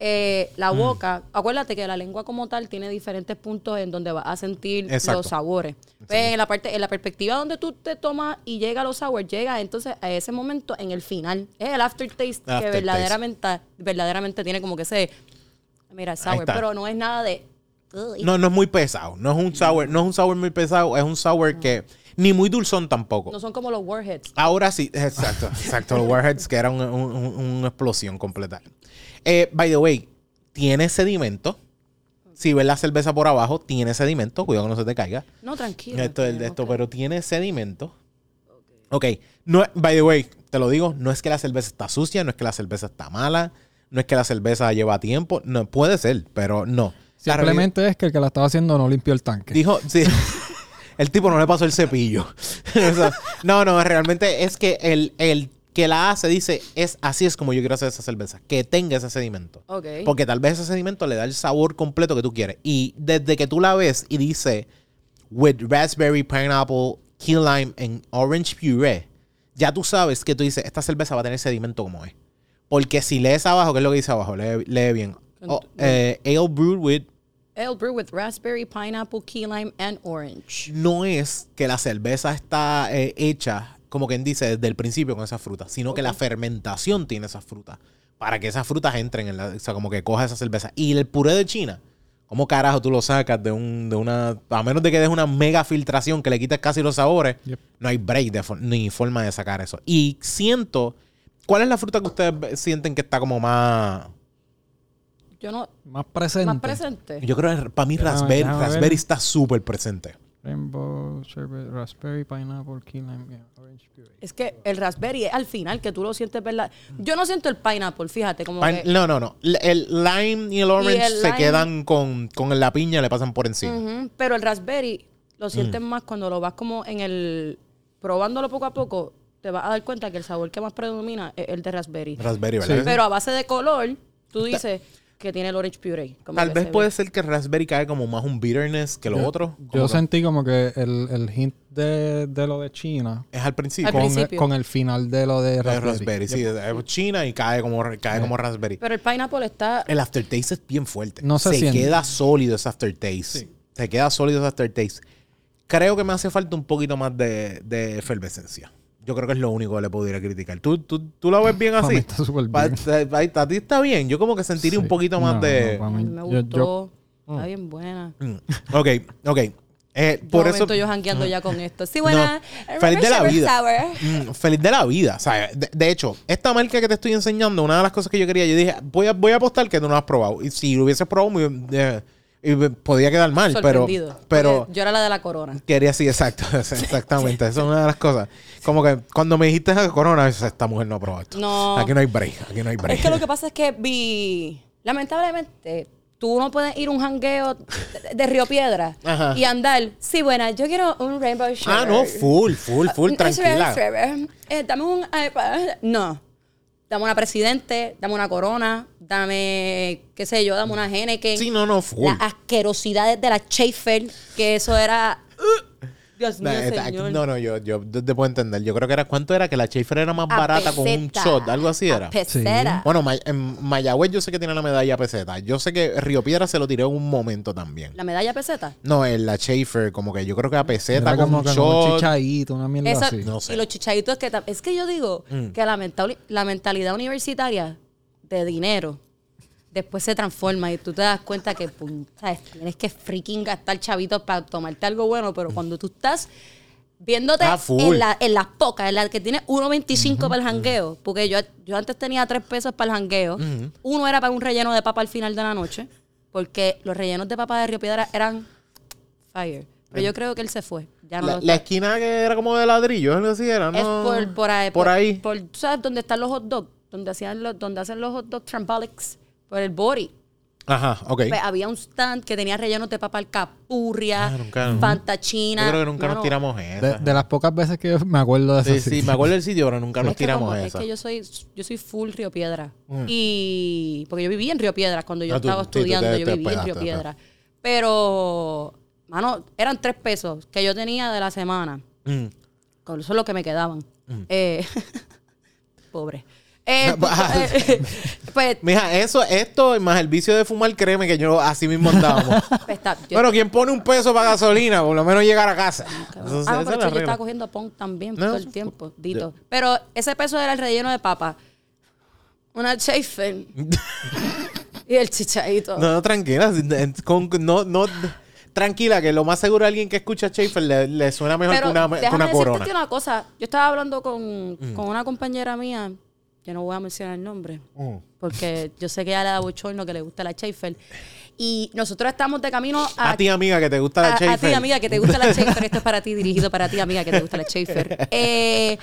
[SPEAKER 2] eh, la
[SPEAKER 1] Mm.
[SPEAKER 2] boca, acuérdate que la lengua como tal tiene diferentes puntos en donde vas a sentir
[SPEAKER 1] Exacto.
[SPEAKER 2] los sabores. Pues en la parte, en la perspectiva donde tú te tomas y llega a los sour, llega entonces a ese momento en el final. Es el aftertaste que verdaderamente, verdaderamente tiene como que ese, mira, sour, pero no es nada de.
[SPEAKER 1] No, no es muy pesado. No es un sour, no es un sour muy pesado, es un sour que ni muy dulzón tampoco.
[SPEAKER 2] No son como los warheads.
[SPEAKER 1] Ahora sí, exacto, exacto. Los Warheads, que era un- un- un- una explosión completa. Eh, by the way, tiene sedimento. Si ves la cerveza por abajo, tiene sedimento. Cuidado que no se te caiga.
[SPEAKER 2] No, tranquilo.
[SPEAKER 1] Esto es de
[SPEAKER 2] tenemos
[SPEAKER 1] esto, pero tiene sedimento. Ok. No, by the way, te lo digo, no es que la cerveza está sucia, no es que la cerveza está mala, no es que la cerveza lleva tiempo. No, puede ser, pero no. Realidad-
[SPEAKER 3] Simplemente es que el que la estaba haciendo no limpió el tanque.
[SPEAKER 1] Dijo, sí. El tipo no le pasó el cepillo. No, no, realmente es que el, el que la hace dice, es así es como yo quiero hacer esa cerveza, que tenga ese sedimento. Porque tal vez ese sedimento le da el sabor completo que tú quieres. Y desde que tú la ves y dice, with raspberry, pineapple, key lime and orange puree, ya tú sabes que tú dices, esta cerveza va a tener sedimento como es. Porque si lees abajo, ¿qué es lo que dice abajo? Lee, lee bien. Oh, eh, ale brewed with
[SPEAKER 2] Ale brew with raspberry, pineapple, key lime, and orange.
[SPEAKER 1] no es que la cerveza está eh, hecha, como quien dice, desde el principio con esas frutas, sino que la fermentación tiene esas frutas. Para que esas frutas entren en la. O sea, como que coja esa cerveza. Y el puré de China, ¿cómo carajo tú lo sacas de, un, de una. A menos de que des una mega filtración que le quites casi los sabores,
[SPEAKER 3] Yep.
[SPEAKER 1] no hay break de ni forma de sacar eso. Y siento. ¿Cuál es la fruta que ustedes sienten que está como más.
[SPEAKER 2] Yo no.
[SPEAKER 3] Más presente.
[SPEAKER 2] Más presente.
[SPEAKER 1] Yo creo que para mí raspberry, raspberry está súper presente.
[SPEAKER 3] Rainbow, sherbet, raspberry, pineapple, key lime, yeah, orange puree.
[SPEAKER 2] Es que el raspberry es al final que tú lo sientes, ¿verdad? Yo no siento el pineapple, fíjate, como
[SPEAKER 1] Pine-
[SPEAKER 2] que.
[SPEAKER 1] no, no, no. El lime y el orange
[SPEAKER 2] el
[SPEAKER 1] se
[SPEAKER 2] lime-
[SPEAKER 1] quedan con, con la piña, le pasan por encima.
[SPEAKER 2] Pero el raspberry lo sientes
[SPEAKER 1] Mm.
[SPEAKER 2] más cuando lo vas como en el. probándolo poco a poco, te vas a dar cuenta que el sabor que más predomina es el de raspberry.
[SPEAKER 1] Raspberry, ¿verdad?
[SPEAKER 3] Sí.
[SPEAKER 2] Pero a base de color, tú dices que tiene el orange puree. como
[SPEAKER 1] Tal vez
[SPEAKER 2] se
[SPEAKER 1] puede
[SPEAKER 2] ve.
[SPEAKER 1] ser que el raspberry cae como más un bitterness que lo
[SPEAKER 3] Yo-
[SPEAKER 1] otro.
[SPEAKER 3] Yo
[SPEAKER 1] que
[SPEAKER 3] sentí como que el, el hint de, de lo de China
[SPEAKER 1] es al principio.
[SPEAKER 2] Al
[SPEAKER 3] con,
[SPEAKER 2] principio.
[SPEAKER 3] con el final de lo de
[SPEAKER 1] De
[SPEAKER 3] raspberry.
[SPEAKER 1] raspberry, sí. Es China y cae como, cae como raspberry.
[SPEAKER 2] Pero el pineapple está.
[SPEAKER 1] El aftertaste es bien fuerte.
[SPEAKER 3] No se siente.
[SPEAKER 1] queda sólido ese aftertaste. Se queda sólido ese aftertaste. Creo que me hace falta un poquito más de, de efervescencia. Yo creo que es lo único que le pudiera criticar. ¿Tú, tú, tú lo ves bien así?
[SPEAKER 3] mí está súper bien.
[SPEAKER 1] pa- a ti está bien. Yo como que sentiría un poquito más
[SPEAKER 3] No,
[SPEAKER 1] de...
[SPEAKER 3] no,
[SPEAKER 2] me
[SPEAKER 3] yo-
[SPEAKER 2] gustó.
[SPEAKER 3] yo-
[SPEAKER 2] Está bien buena.
[SPEAKER 1] Mm. Ok, ok. Eh,
[SPEAKER 2] Por
[SPEAKER 1] por eso...
[SPEAKER 2] momento yo jangueando ya con esto. Sí, buena.
[SPEAKER 1] No, feliz de la vida. Mm, feliz de la vida. O sea, de, de hecho, esta marca que te estoy enseñando, una de las cosas que yo quería, yo dije, voy a, voy a apostar que tú no lo has probado. Y si lo hubieses probado, muy, eh, y podía quedar mal, pero, pero
[SPEAKER 2] yo era la de la corona.
[SPEAKER 1] quería sí, exacto, exactamente. Esa es una de las cosas. Como que cuando me dijiste a Corona, esta mujer no ha probado esto.
[SPEAKER 2] No.
[SPEAKER 1] Aquí no hay break, aquí no hay break.
[SPEAKER 2] Es que lo que pasa es que vi. Lamentablemente, tú no puedes ir a un jangueo de, Río Piedra
[SPEAKER 1] Ajá.
[SPEAKER 2] y andar. Sí, buena, yo quiero un Rainbow Sherbet.
[SPEAKER 1] Ah, no, full, full, full,
[SPEAKER 2] Raspberry
[SPEAKER 1] tranquila.
[SPEAKER 2] Eh, dame un iPad. No. Dame una presidente, dame una corona, dame, qué sé yo, dame una Henneken.
[SPEAKER 1] Sí, no, no, full.
[SPEAKER 2] Las asquerosidades de la Schaefer, que eso era. uh, Dios mío,
[SPEAKER 1] Nah, esta-
[SPEAKER 2] señor.
[SPEAKER 1] no, no, yo, yo te te puedo entender. Yo creo que era, ¿cuánto era? Que la Schaefer era más
[SPEAKER 2] A
[SPEAKER 1] barata con un shot, algo así
[SPEAKER 2] A
[SPEAKER 1] era.
[SPEAKER 2] peseta.
[SPEAKER 1] Bueno, May- en Mayagüez yo sé que tiene la medalla peseta. Yo sé que Río Piedra se lo tiró en un momento también.
[SPEAKER 2] La medalla peseta.
[SPEAKER 1] No, en la Schaefer, como que yo creo que a peseta
[SPEAKER 3] Era
[SPEAKER 1] con
[SPEAKER 3] como
[SPEAKER 1] un
[SPEAKER 3] que con un
[SPEAKER 1] shot.
[SPEAKER 3] chichadito, una mierda
[SPEAKER 2] Esa-
[SPEAKER 3] así.
[SPEAKER 1] No sé.
[SPEAKER 2] Y los chichaditos que... Es que yo digo
[SPEAKER 1] Mm.
[SPEAKER 2] que la, mental- la mentalidad universitaria de dinero después se transforma y tú te das cuenta que pum, ¿sabes? tienes que freaking gastar chavitos para tomarte algo bueno, pero cuando tú estás viéndote
[SPEAKER 1] Ah,
[SPEAKER 2] en, la, en las pocas, en las que tienes 1.25 para el jangueo, porque yo, yo antes tenía 3 pesos para el jangueo, uno era para un relleno de papa al final de la noche, porque los rellenos de papa de Río Piedra eran fire. Pero yo creo que él se fue. Ya no
[SPEAKER 1] La, esquina que era como de ladrillo, algo así era, ¿no?
[SPEAKER 2] es por, por ahí.
[SPEAKER 1] Por ahí.
[SPEAKER 2] por- ¿tú ¿Sabes dónde están los hot dogs? Donde, hacían los, donde hacen los hot dogs trambolics. Por el body.
[SPEAKER 1] Ajá, ok.
[SPEAKER 2] Pues, había un stand que tenía rellenos de papa alcapurria,
[SPEAKER 1] Ah, nunca- Yo
[SPEAKER 2] china.
[SPEAKER 1] creo que nunca nos tiramos
[SPEAKER 3] De,
[SPEAKER 1] esa.
[SPEAKER 3] de las pocas veces que yo me acuerdo de eso.
[SPEAKER 1] Sí, sí, me acuerdo del sitio, pero nunca nos
[SPEAKER 2] es
[SPEAKER 1] tiramos
[SPEAKER 2] como-
[SPEAKER 1] esa.
[SPEAKER 2] Es que yo soy, yo soy full Río Piedra. Y porque yo viví en Río Piedra cuando yo
[SPEAKER 1] Ah, tú-
[SPEAKER 2] estaba
[SPEAKER 1] tú
[SPEAKER 2] estudiando,
[SPEAKER 1] te-
[SPEAKER 2] yo
[SPEAKER 1] te
[SPEAKER 2] viví en Río. Piedra. Pero, mano, eran tres pesos que yo tenía de la semana.
[SPEAKER 1] Mm.
[SPEAKER 2] Eso es lo que me quedaban. Eh, pobre. Eh,
[SPEAKER 1] Ah, ah.
[SPEAKER 2] eh, pues,
[SPEAKER 1] Mija, eso, esto, más el vicio de fumar, créeme que yo así mismo andábamos.
[SPEAKER 2] está- yo-
[SPEAKER 1] bueno, quien pone un peso para gasolina, por lo menos llegar a casa.
[SPEAKER 2] Ah,
[SPEAKER 1] esa
[SPEAKER 2] pero
[SPEAKER 1] la
[SPEAKER 2] yo
[SPEAKER 1] regla.
[SPEAKER 2] estaba cogiendo pong también
[SPEAKER 1] No,
[SPEAKER 2] todo el tiempo, dito. Pero ese peso era el relleno de papa. Una chafer. y el chichadito.
[SPEAKER 1] No, no, tranquila. con- no, no, tranquila, que lo más seguro a alguien que escucha Schaefer le, le suena mejor
[SPEAKER 2] Pero
[SPEAKER 1] que una, que
[SPEAKER 2] déjame
[SPEAKER 1] una
[SPEAKER 2] decirte
[SPEAKER 1] corona.
[SPEAKER 2] una cosa. Yo estaba hablando con,
[SPEAKER 1] Mm.
[SPEAKER 2] con una compañera mía, que no voy a mencionar el nombre,
[SPEAKER 1] Mm.
[SPEAKER 2] porque yo sé que ella le da bochorno que le gusta la Schaefer. Y nosotros estamos de camino a...
[SPEAKER 1] A ti, amiga, que te gusta la
[SPEAKER 2] a, a
[SPEAKER 1] Schaefer.
[SPEAKER 2] ti, amiga, que te gusta la Schaefer. Esto es para ti, dirigido para ti, amiga, que te gusta la Schaefer. Eh,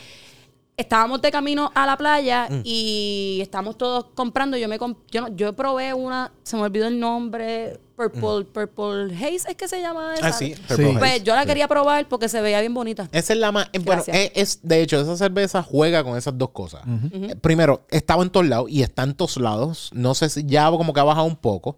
[SPEAKER 2] estábamos de camino a la playa
[SPEAKER 1] Mm.
[SPEAKER 2] y estamos todos comprando. Yo me comp- yo, yo probé una, se me olvidó el nombre, Purple, Purple Haze, ¿es que se llama esa?
[SPEAKER 1] Ah, sí.
[SPEAKER 3] Sí.
[SPEAKER 1] Purple Haze.
[SPEAKER 2] Pues yo la quería probar porque se veía bien bonita.
[SPEAKER 1] Esa es la más. eh, Bueno,
[SPEAKER 2] Gracias.
[SPEAKER 1] es, es- de hecho, esa cerveza juega con esas dos cosas. Eh, Primero, estaba en todos lados y está en todos lados. No sé si ya como que ha bajado un poco.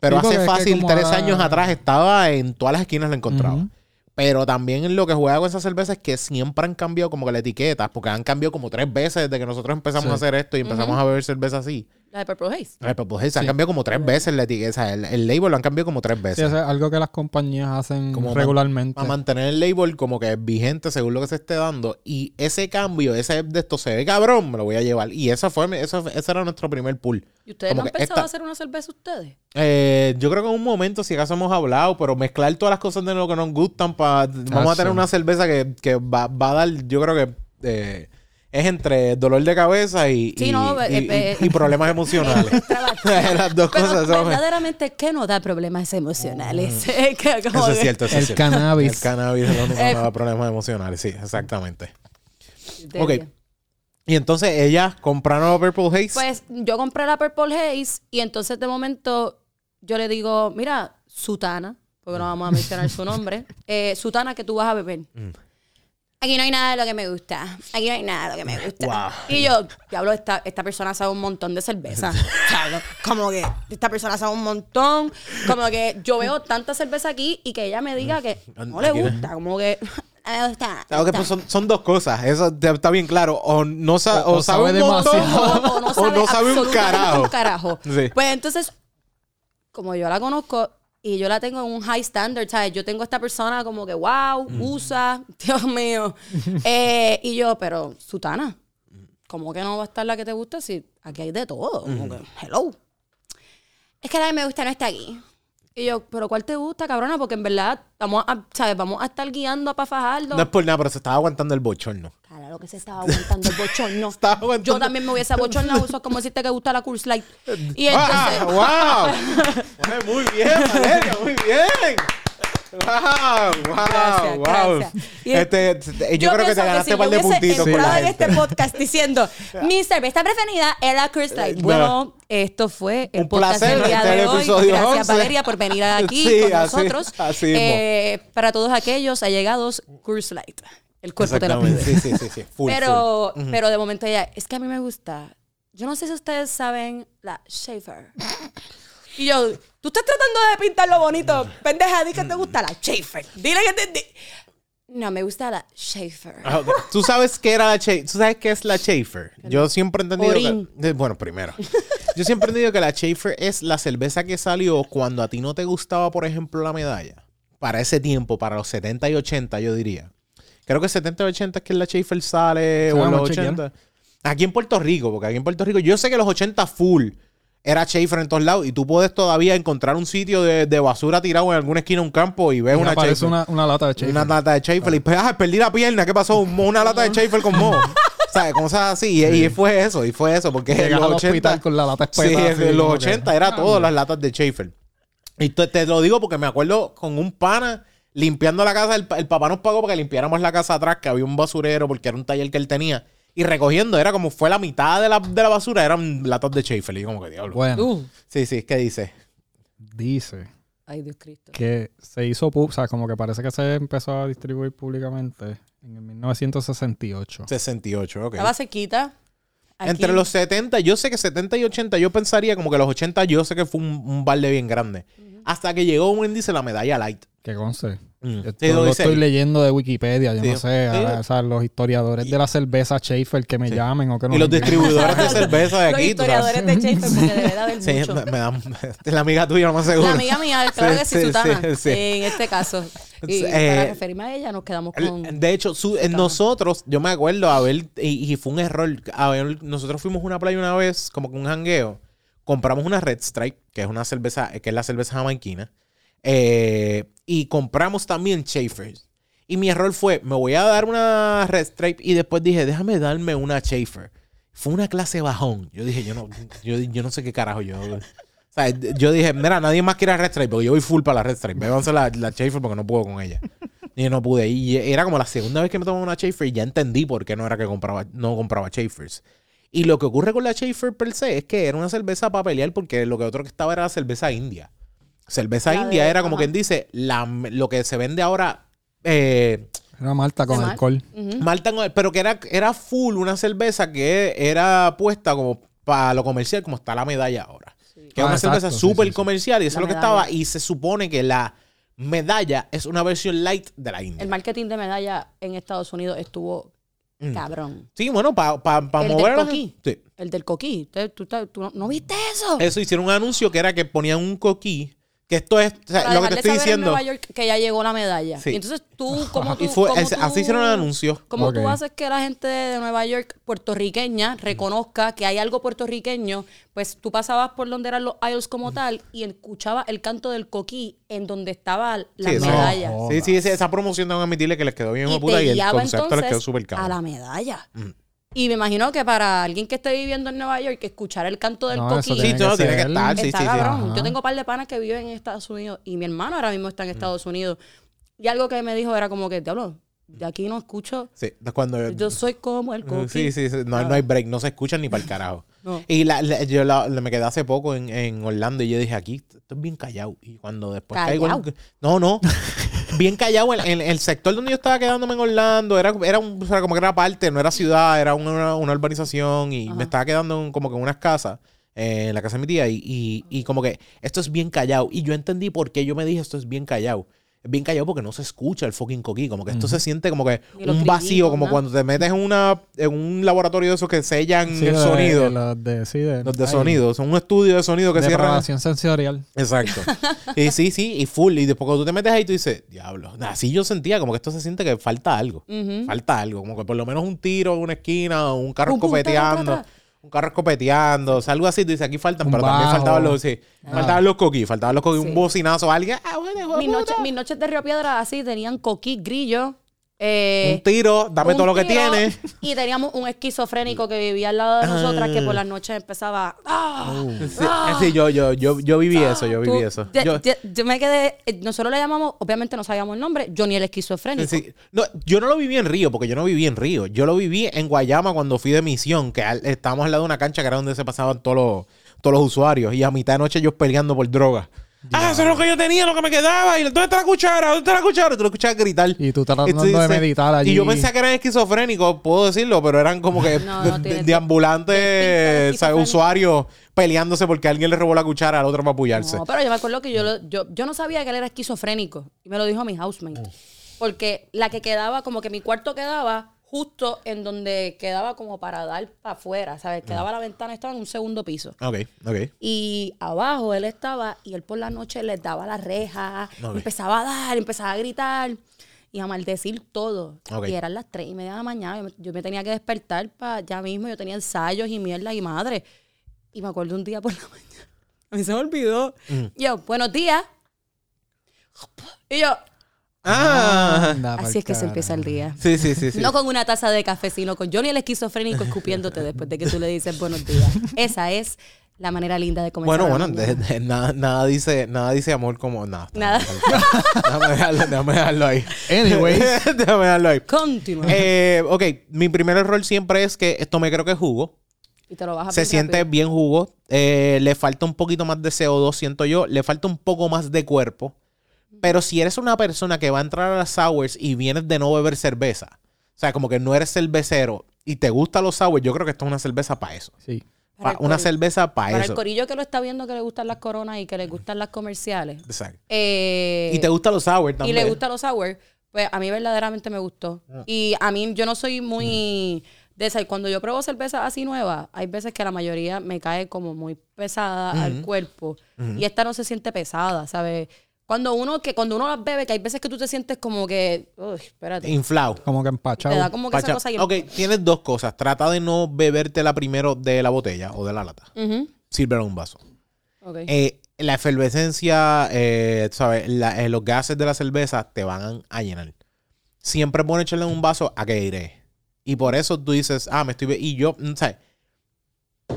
[SPEAKER 1] Pero
[SPEAKER 3] Sí, porque
[SPEAKER 1] hace
[SPEAKER 3] es que
[SPEAKER 1] fácil,
[SPEAKER 3] como
[SPEAKER 1] tres
[SPEAKER 3] ahora-
[SPEAKER 1] años atrás estaba en todas las esquinas la encontraba.
[SPEAKER 3] Ujú.
[SPEAKER 1] Pero también lo que juega con esa cerveza es que siempre han cambiado como que la etiqueta, porque han cambiado como tres veces desde que nosotros empezamos
[SPEAKER 3] Sí.
[SPEAKER 1] a hacer esto y empezamos a beber cerveza así.
[SPEAKER 2] La de Purple Haze.
[SPEAKER 1] Ay, pero, pues, se han cambiado como tres veces la etiqueta. El, el label lo han cambiado como tres
[SPEAKER 3] Sí,
[SPEAKER 1] veces.
[SPEAKER 3] eso es algo que las compañías hacen
[SPEAKER 1] Como
[SPEAKER 3] regularmente.
[SPEAKER 1] Para mantener el label como que es vigente según lo que se esté dando. Y ese cambio, ese de esto se ve cabrón, me lo voy a llevar. Y esa fue, eso, ese era nuestro primer pull.
[SPEAKER 2] ¿Y ustedes
[SPEAKER 1] Como
[SPEAKER 2] no han pensado
[SPEAKER 1] esta-
[SPEAKER 2] hacer una cerveza ustedes?
[SPEAKER 1] Eh, yo creo que en un momento, si acaso hemos hablado, pero mezclar todas las cosas de lo que nos gustan, para vamos a tener
[SPEAKER 3] sí.
[SPEAKER 1] una cerveza que, que va, va a dar, yo creo que eh, es entre dolor de cabeza y,
[SPEAKER 2] Sí,
[SPEAKER 1] y-
[SPEAKER 2] no,
[SPEAKER 1] y-
[SPEAKER 2] eh,
[SPEAKER 1] y-
[SPEAKER 2] eh,
[SPEAKER 1] y problemas emocionales. las dos
[SPEAKER 2] Pero
[SPEAKER 1] cosas son...
[SPEAKER 2] verdaderamente, ¿qué nos da problemas emocionales? Como
[SPEAKER 1] Eso es cierto, eso
[SPEAKER 3] El
[SPEAKER 1] es cierto.
[SPEAKER 3] cannabis.
[SPEAKER 1] El cannabis es lo único que
[SPEAKER 2] Eh,
[SPEAKER 1] me da problemas emocionales, sí, exactamente. Ok. Y entonces ellas compraron la Purple Haze.
[SPEAKER 2] Pues yo compré la Purple Haze y entonces de momento yo le digo, mira, Sutana, porque no vamos a mencionar su nombre, eh, Sutana, que tú vas a beber.
[SPEAKER 1] Mm.
[SPEAKER 2] Aquí no hay nada de lo que me gusta. Aquí no hay nada de lo que me gusta.
[SPEAKER 1] Wow.
[SPEAKER 2] Y yo, diablo, esta, esta persona sabe un montón de cerveza. O sea, como que esta persona sabe un montón. Como que yo veo tanta cerveza aquí y que ella me diga que no le
[SPEAKER 1] no-
[SPEAKER 2] gusta. Como que no me gusta.
[SPEAKER 1] Claro que pues son, son dos cosas, eso está bien claro. O no sa-
[SPEAKER 3] O-
[SPEAKER 1] o,
[SPEAKER 3] o
[SPEAKER 1] sabe,
[SPEAKER 3] sabe
[SPEAKER 1] un montón,
[SPEAKER 3] demasiado.
[SPEAKER 1] o, o no sabe un
[SPEAKER 2] absolutamente
[SPEAKER 1] carajo.
[SPEAKER 2] un carajo.
[SPEAKER 1] Sí.
[SPEAKER 2] Pues entonces, como yo la conozco y yo la tengo en un high standard, ¿sabes? Yo tengo a esta persona como que, wow, usa, Dios mío. Eh, y yo, pero, Sutana, ¿cómo que no va a estar la que te gusta si aquí hay de todo? Como que, hello. Es que la que me gusta no está aquí. Y yo, pero ¿cuál te gusta, cabrona? Porque en verdad, vamos a, ¿sabes? Vamos a estar guiando a Pafajardo.
[SPEAKER 1] No es por nada, pero se estaba aguantando el bochorno.
[SPEAKER 2] Claro que se estaba aguantando el bochorno.
[SPEAKER 1] Estaba aguantando-
[SPEAKER 2] Yo también me hubiese abochornado. Eso es como decirte que gusta la Curse Light. Y entonces...
[SPEAKER 1] ¡Ah, wow! Oye, muy bien, Valeria, muy bien. ¡Wow! ¡Wow!
[SPEAKER 2] Gracias,
[SPEAKER 1] wow.
[SPEAKER 2] gracias. Y-
[SPEAKER 1] Este, te- yo, creo que te ganaste
[SPEAKER 2] si
[SPEAKER 1] un par de
[SPEAKER 2] yo
[SPEAKER 1] puntitos la
[SPEAKER 2] en este podcast diciendo mi cerveza preferida la Curse Light.
[SPEAKER 1] No.
[SPEAKER 2] Bueno, esto fue el
[SPEAKER 1] Un
[SPEAKER 2] podcast
[SPEAKER 1] placer,
[SPEAKER 2] del día de hoy. Gracias
[SPEAKER 1] 11.
[SPEAKER 2] Valeria por venir aquí
[SPEAKER 1] Sí,
[SPEAKER 2] con
[SPEAKER 1] así-
[SPEAKER 2] nosotros.
[SPEAKER 1] así.
[SPEAKER 2] Eh, para todos aquellos allegados, Curse Light. El cuerpo te lo pide.
[SPEAKER 1] Sí, sí, sí, sí. Full,
[SPEAKER 2] pero,
[SPEAKER 1] full.
[SPEAKER 2] Pero de momento ella, es que a mí me gusta. Yo no sé si ustedes saben la Schaefer. Y yo, tú estás tratando de pintarlo bonito. Pendeja, di que te gusta la Schaefer. Dile que te. di- No, me gusta la Schaefer.
[SPEAKER 1] Ah, ok. ¿Tú sabes qué era la Schaefer? ¿Tú sabes qué es la Schaefer? Yo siempre he entendido
[SPEAKER 2] Orín.
[SPEAKER 1] que... de- Bueno, primero. Yo siempre he entendido que la Schaefer es la cerveza que salió cuando a ti no te gustaba, por ejemplo, la medalla. Para ese tiempo, para los 70 y 80, yo diría. Creo que 70 y 80 es que la Schaefer sale, o en
[SPEAKER 3] vamos
[SPEAKER 1] los
[SPEAKER 3] a chequear.
[SPEAKER 1] 80. Aquí en Puerto Rico, porque aquí en Puerto Rico, yo sé que los 80 full era Schaefer en todos lados y tú puedes todavía encontrar un sitio de, de basura tirado en alguna esquina de un campo y ves una
[SPEAKER 3] aparece
[SPEAKER 1] Schaefer.
[SPEAKER 3] una, una lata de Schaefer.
[SPEAKER 1] Una lata de Schaefer. Y pues, ah, perdí la pierna. ¿Qué pasó? Una lata de Schaefer con moho. ¿Sabes? Cosas así. Y, y fue eso. Y fue eso. Porque en los
[SPEAKER 3] al
[SPEAKER 1] 80...
[SPEAKER 3] hospital con la lata
[SPEAKER 1] Sí,
[SPEAKER 3] espetada,
[SPEAKER 1] en
[SPEAKER 3] así,
[SPEAKER 1] los
[SPEAKER 3] como que-
[SPEAKER 1] 80 era todas las latas de Schaefer. Y te, te lo digo porque me acuerdo con un pana limpiando la casa. El, el papá nos pagó para que limpiáramos la casa atrás, que había un basurero porque era un taller que él tenía. Y recogiendo, era como fue la mitad de la, de la basura, eran latas de Schaefer. Y yo como que diablo.
[SPEAKER 3] Bueno.
[SPEAKER 2] Uh,
[SPEAKER 1] Sí, sí, ¿qué dice?
[SPEAKER 3] dice
[SPEAKER 2] Ay, Dios Cristo.
[SPEAKER 3] que se hizo, pub- o sea, como que parece que se empezó a distribuir públicamente en el 1968.
[SPEAKER 1] 68, ok.
[SPEAKER 2] Estaba cerquita. Aquí.
[SPEAKER 1] Entre los 70, yo sé que 70 y 80, yo pensaría como que los 80, yo sé que fue un, un balde bien grande. Hasta que llegó un índice la medalla light.
[SPEAKER 3] Que conste.
[SPEAKER 1] Mm.
[SPEAKER 3] Esto
[SPEAKER 1] Sí, lo
[SPEAKER 3] estoy leyendo de Wikipedia, yo
[SPEAKER 1] Sí.
[SPEAKER 3] no sé.
[SPEAKER 1] Sí.
[SPEAKER 3] o sea, los historiadores de la cerveza Schaefer que me
[SPEAKER 1] Sí.
[SPEAKER 3] llamen o que no
[SPEAKER 1] Y los distribuidores de cerveza de
[SPEAKER 2] Los
[SPEAKER 1] aquí. sabes.
[SPEAKER 2] historiadores de Schaefer, porque debe de haber
[SPEAKER 1] Sí,
[SPEAKER 2] mucho.
[SPEAKER 1] me, me da, es la amiga tuya, lo más seguro.
[SPEAKER 2] La amiga mía, claro
[SPEAKER 1] Sí,
[SPEAKER 2] que sí,
[SPEAKER 1] sí,
[SPEAKER 2] Sutana.
[SPEAKER 1] sí, sí.
[SPEAKER 2] En este caso. Y
[SPEAKER 1] Sí,
[SPEAKER 2] para
[SPEAKER 1] eh,
[SPEAKER 2] referirme a ella, nos quedamos con.
[SPEAKER 1] De hecho, su- eh, nosotros, yo me acuerdo, a ver, y, y fue un error. A ver, nosotros fuimos a una playa una vez, como con un jangueo. Compramos una Red Stripe, que es una cerveza, que es la cerveza jamaiquina. eh, y compramos también Schaefer's. Y mi error fue, me voy a dar una Red Stripe y después dije, déjame darme una Schaefer. Fue una clase bajón. Yo dije, yo no, yo, yo no sé qué carajo yo. O sea, yo dije, mira, nadie más quiere Red Stripe porque yo voy full para la Red Stripe. Vamos a hacer la, la Schaefer porque no puedo con ella. Y no pude. Y era como la segunda vez que me tomaba una Schaefer y ya entendí por qué no era que compraba, no compraba Schaefers. Y lo que ocurre con la Schaefer per se es que era una cerveza para pelear porque lo que otro que estaba era la cerveza india. Cerveza
[SPEAKER 2] La de-
[SPEAKER 1] india era como
[SPEAKER 2] ajá.
[SPEAKER 1] quien dice, la, lo que se vende ahora, eh,
[SPEAKER 3] Era Malta con alcohol.
[SPEAKER 1] Malta, con- pero que era, era full una cerveza que era puesta como para lo comercial, como está la medalla ahora. Que es
[SPEAKER 3] Ah,
[SPEAKER 1] una
[SPEAKER 3] exacto,
[SPEAKER 1] cerveza
[SPEAKER 3] sí,
[SPEAKER 1] súper
[SPEAKER 3] sí, sí.
[SPEAKER 1] comercial y eso
[SPEAKER 2] La
[SPEAKER 1] es lo que estaba. Y se supone que la medalla es una versión light de la India.
[SPEAKER 2] El marketing de medalla en Estados Unidos estuvo. Cabrón.
[SPEAKER 1] Sí, bueno, para
[SPEAKER 2] El del
[SPEAKER 1] mover a
[SPEAKER 2] coquí.
[SPEAKER 1] Sí.
[SPEAKER 2] El del coquí. ¿Tú, tú- ¿no viste eso?
[SPEAKER 1] Eso hicieron un anuncio que era que ponían un coquí. Que esto es o sea,
[SPEAKER 2] Para
[SPEAKER 1] lo que te estoy
[SPEAKER 2] saber en
[SPEAKER 1] diciendo.
[SPEAKER 2] Nueva York que ya llegó la medalla.
[SPEAKER 1] Sí.
[SPEAKER 2] Y entonces tú, como tú,
[SPEAKER 1] Y fue,
[SPEAKER 2] cómo
[SPEAKER 1] ese-
[SPEAKER 2] tú-
[SPEAKER 1] así hicieron el anuncio.
[SPEAKER 2] Como
[SPEAKER 3] Ok.
[SPEAKER 2] tú haces que la gente de Nueva York puertorriqueña reconozca que hay algo puertorriqueño, pues tú pasabas por donde eran los aisles como tal y escuchabas el canto del coquí en donde estaba la
[SPEAKER 1] Sí,
[SPEAKER 2] medalla.
[SPEAKER 3] No.
[SPEAKER 1] Sí, sí, esa promoción tengo que admitirle que les quedó bien
[SPEAKER 2] y
[SPEAKER 1] puta y el concepto les quedó súper
[SPEAKER 2] a
[SPEAKER 1] cabrón.
[SPEAKER 2] la medalla.
[SPEAKER 1] Mm.
[SPEAKER 2] Y me imagino que para alguien que esté viviendo en Nueva York, escuchar el canto del
[SPEAKER 3] No,
[SPEAKER 2] coquí
[SPEAKER 1] Sí,
[SPEAKER 3] tiene
[SPEAKER 1] no,
[SPEAKER 3] que
[SPEAKER 1] tiene que
[SPEAKER 3] ser-
[SPEAKER 1] estar, sí,
[SPEAKER 2] está
[SPEAKER 1] sí, sí.
[SPEAKER 2] cabrón.
[SPEAKER 3] Ajá.
[SPEAKER 2] Yo tengo un par de panas que viven en Estados Unidos y mi hermano ahora mismo está en
[SPEAKER 1] Mm.
[SPEAKER 2] Estados Unidos. Y algo que me dijo era como que, diablo, de aquí no escucho.
[SPEAKER 1] Sí, cuando
[SPEAKER 2] Yo soy como el coquí.
[SPEAKER 1] Sí, sí, sí, no, hay- no hay break, no se escuchan ni para el carajo.
[SPEAKER 2] No.
[SPEAKER 1] Y la, la- yo la- me quedé hace poco en, en Orlando y yo dije, aquí esto es bien callado. Y cuando después caigo en-
[SPEAKER 2] ¿Callao?
[SPEAKER 1] No, no. Bien callado. En, en el sector donde yo estaba quedándome en Orlando era, era, un, o sea, como que era parte, no era ciudad, era una, una urbanización y
[SPEAKER 2] Ajá.
[SPEAKER 1] me estaba quedando en- como que en unas casas. eh, en la casa de mi tía y, y, y como que esto es bien callado y yo entendí por qué yo me dije esto es bien callado es bien callado porque no se escucha el fucking coquí como que esto se siente como que un vacío como
[SPEAKER 2] ¿no?
[SPEAKER 1] cuando te metes en una en un laboratorio de esos que sellan
[SPEAKER 3] Sí,
[SPEAKER 1] el
[SPEAKER 3] de-
[SPEAKER 1] sonido
[SPEAKER 3] de los de, sí, de,
[SPEAKER 1] los de
[SPEAKER 3] ay,
[SPEAKER 1] sonido son un estudio de sonido que cierran
[SPEAKER 3] Depravación sensorial.
[SPEAKER 1] Exacto. y sí, sí, y full. Y después cuando tú te metes ahí, tú dices, diablo. Así yo sentía como que esto se siente que falta algo. Falta algo. Como que por lo menos un tiro en una esquina, o un carro
[SPEAKER 2] Pum, pum,
[SPEAKER 1] Un carro escopeteando. O sea, algo así. Tú dices, aquí faltan.
[SPEAKER 3] Un
[SPEAKER 1] pero también faltaban los, sí, faltaban los coquis. Faltaban los coquis.
[SPEAKER 2] Sí.
[SPEAKER 1] Un bocinazo. Alguien. Ah, bueno,
[SPEAKER 2] noches, mis noches de Río Piedra así tenían coquí, grillo. Eh,
[SPEAKER 1] Un tiro. Dame
[SPEAKER 2] un
[SPEAKER 1] todo lo que tienes.
[SPEAKER 2] Y teníamos un esquizofrénico que vivía al lado de nosotras que por las noches empezaba. ¡Ah!
[SPEAKER 1] Sí, sí, yo, yo, yo, yo viví eso. Yo viví
[SPEAKER 2] Tú-
[SPEAKER 1] eso. Yo-
[SPEAKER 2] yo me quedé. eh, Nosotros le llamamos, obviamente no sabíamos el nombre, Johnny el esquizofrénico.
[SPEAKER 1] Sí, No, yo no lo viví en Río, porque yo no viví en Río. Yo lo viví en Guayama cuando fui de misión, que al- estábamos al lado de una cancha que era donde se pasaban todos los, todos los usuarios. Y a mitad de noche ellos peleando por droga. Ah, eso es lo que yo tenía, lo que me quedaba. ¿Y dónde está la cuchara? ¿Dónde está la cuchara? Tú lo escuchabas gritar.
[SPEAKER 3] Y tú tratando de meditar allí.
[SPEAKER 1] Y yo pensé que eran esquizofrénicos, puedo decirlo, pero eran como que
[SPEAKER 2] No, no,
[SPEAKER 1] de,
[SPEAKER 2] tiene-
[SPEAKER 1] de ambulantes,
[SPEAKER 2] tiene pinta de
[SPEAKER 1] ¿sabes?
[SPEAKER 2] esquizofrénico.
[SPEAKER 1] usuarios peleándose porque alguien le robó la cuchara al otro para apoyarse.
[SPEAKER 2] No, pero yo me acuerdo que yo, lo- yo, yo no sabía que él era esquizofrénico. Y me lo dijo mi housemate. Porque la que quedaba, como que mi cuarto quedaba justo en donde quedaba como para dar para afuera, ¿sabes? Quedaba la ventana, estaba en un segundo piso.
[SPEAKER 1] Ok, ok.
[SPEAKER 2] Y abajo él estaba y él por la noche les daba la reja, empezaba a dar, empezaba a gritar y a maldecir todo.
[SPEAKER 1] Ok.
[SPEAKER 2] Y eran las tres y media de la mañana, yo me, yo me tenía que despertar para ya mismo, yo tenía ensayos y mierda y madre. Y me acuerdo un día por la mañana, a mí se me olvidó.
[SPEAKER 1] Mm.
[SPEAKER 2] Y yo, buenos días. Y yo,
[SPEAKER 1] Ah,
[SPEAKER 3] Anda
[SPEAKER 2] así es que se empieza el día.
[SPEAKER 1] sí, sí, sí. sí.
[SPEAKER 2] No con una taza de café, sino con Johnny el esquizofrénico escupiéndote después de que tú le dices buenos días. Esa es la manera linda de comenzar.
[SPEAKER 1] Bueno, bueno,
[SPEAKER 2] mañana.
[SPEAKER 1] de- de- nada, nada dice, nada dice amor como nada.
[SPEAKER 2] Nada.
[SPEAKER 1] Déjame dejarlo, déjame dejarlo ahí.
[SPEAKER 3] Anyways.
[SPEAKER 1] déjame dejarlo ahí.
[SPEAKER 2] Continúa.
[SPEAKER 1] Eh, ok, mi primer error siempre es que esto me creo que es jugo.
[SPEAKER 2] Y te lo baja
[SPEAKER 1] Se
[SPEAKER 2] bien
[SPEAKER 1] siente
[SPEAKER 2] rápido.
[SPEAKER 1] bien jugo. Eh, le falta un poquito más de CO2, siento yo. Le falta un poco más de cuerpo. Pero si eres una persona que va a entrar a las sours y vienes de no beber cerveza, o sea, como que no eres cervecero y te gustan los sours, yo creo que esto es una cerveza para eso.
[SPEAKER 3] Sí.
[SPEAKER 2] Para
[SPEAKER 1] Pa- una cerveza para
[SPEAKER 2] Para
[SPEAKER 1] eso.
[SPEAKER 2] el corillo que lo está viendo que le gustan las coronas y que le gustan las comerciales.
[SPEAKER 1] Exacto.
[SPEAKER 2] eh,
[SPEAKER 1] Y te gustan los sours
[SPEAKER 2] y
[SPEAKER 1] también.
[SPEAKER 2] le gustan los sour, pues a mí verdaderamente me gustó.
[SPEAKER 1] Ah.
[SPEAKER 2] Y a mí yo no soy muy de esa. y Cuando yo pruebo cerveza así nueva, hay veces que la mayoría me cae como muy pesada al cuerpo. Y esta no se siente pesada, ¿sabes? Cuando uno, que cuando uno las bebe, que hay veces que tú te sientes como que, uy, espérate,
[SPEAKER 1] Inflado.
[SPEAKER 3] Como que empachado.
[SPEAKER 2] te da como que esa cosa ahí.
[SPEAKER 1] Ok, tienes dos cosas. Trata de no bebértela primero de la botella o de la lata.
[SPEAKER 2] Ujú,
[SPEAKER 1] Sírvela en un vaso. Eh, la efervescencia, eh, ¿sabes? La- eh, los gases de la cerveza te van a llenar. Siempre pone echarle en un vaso a que iré. Y por eso tú dices, ah, me estoy... be-". Y yo, mm, ¿sabes?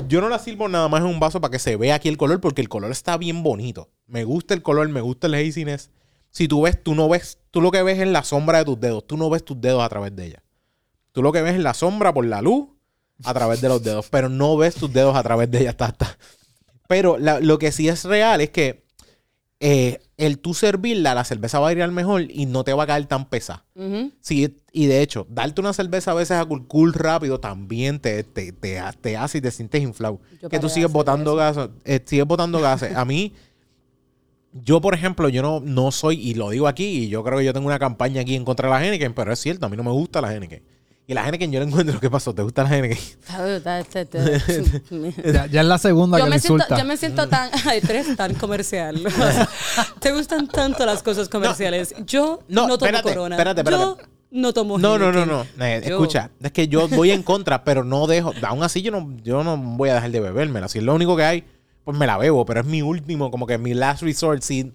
[SPEAKER 1] Yo no la sirvo nada más en un vaso para que se vea aquí el color, porque el color está bien bonito. Me gusta el color, me gusta el haziness. Si tú ves, tú no ves, tú lo que ves es la sombra de tus dedos. Tú no ves tus dedos a través de ella. Tú lo que ves es la sombra por la luz a través de los dedos, pero no ves tus dedos a través de ella. Está, está. Pero la- lo que sí es real es que eh, el tú servirla, la cerveza va a ir al mejor y no te va a caer tan pesada. Sí, y de hecho, darte una cerveza a veces a cool, cool rápido también te, te, te, te hace y te sientes inflado.
[SPEAKER 2] Yo
[SPEAKER 1] Que tú sigues botando gases. eh, sigues botando gases. A mí, yo, por ejemplo, yo no, no soy, y lo digo aquí, y yo creo que yo tengo una campaña aquí en contra de la Heineken, pero es cierto, a mí no me gusta la Heineken. Y la Heineken yo le encuentro qué pasó, ¿te gusta la Heineken?
[SPEAKER 3] Ya, ya es la segunda
[SPEAKER 2] Yo
[SPEAKER 3] que
[SPEAKER 2] me,
[SPEAKER 3] le
[SPEAKER 2] siento,
[SPEAKER 3] insulta.
[SPEAKER 2] yo me siento tan. Ay, tú eres tan comercial. Te gustan tanto las cosas comerciales. Yo
[SPEAKER 1] No,
[SPEAKER 2] no, tomo
[SPEAKER 1] espérate,
[SPEAKER 2] corona.
[SPEAKER 1] espérate, espérate.
[SPEAKER 2] Yo no tomo
[SPEAKER 1] No, no, no,
[SPEAKER 2] Heineken.
[SPEAKER 1] no. Eh, escucha, es que yo voy en contra, pero no dejo. Aún así, yo no, yo no voy a dejar de bebérmela. Si es lo único que hay, pues me la bebo, pero es mi último, como que mi last resort. Si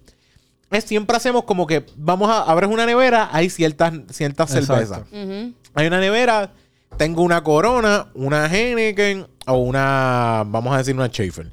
[SPEAKER 1] es, siempre hacemos como que vamos a abres una nevera, hay ciertas, ciertas
[SPEAKER 3] Exacto.
[SPEAKER 1] cervezas. Hay una nevera, tengo una Corona, una Heineken o una, vamos a decir, una Schaefer.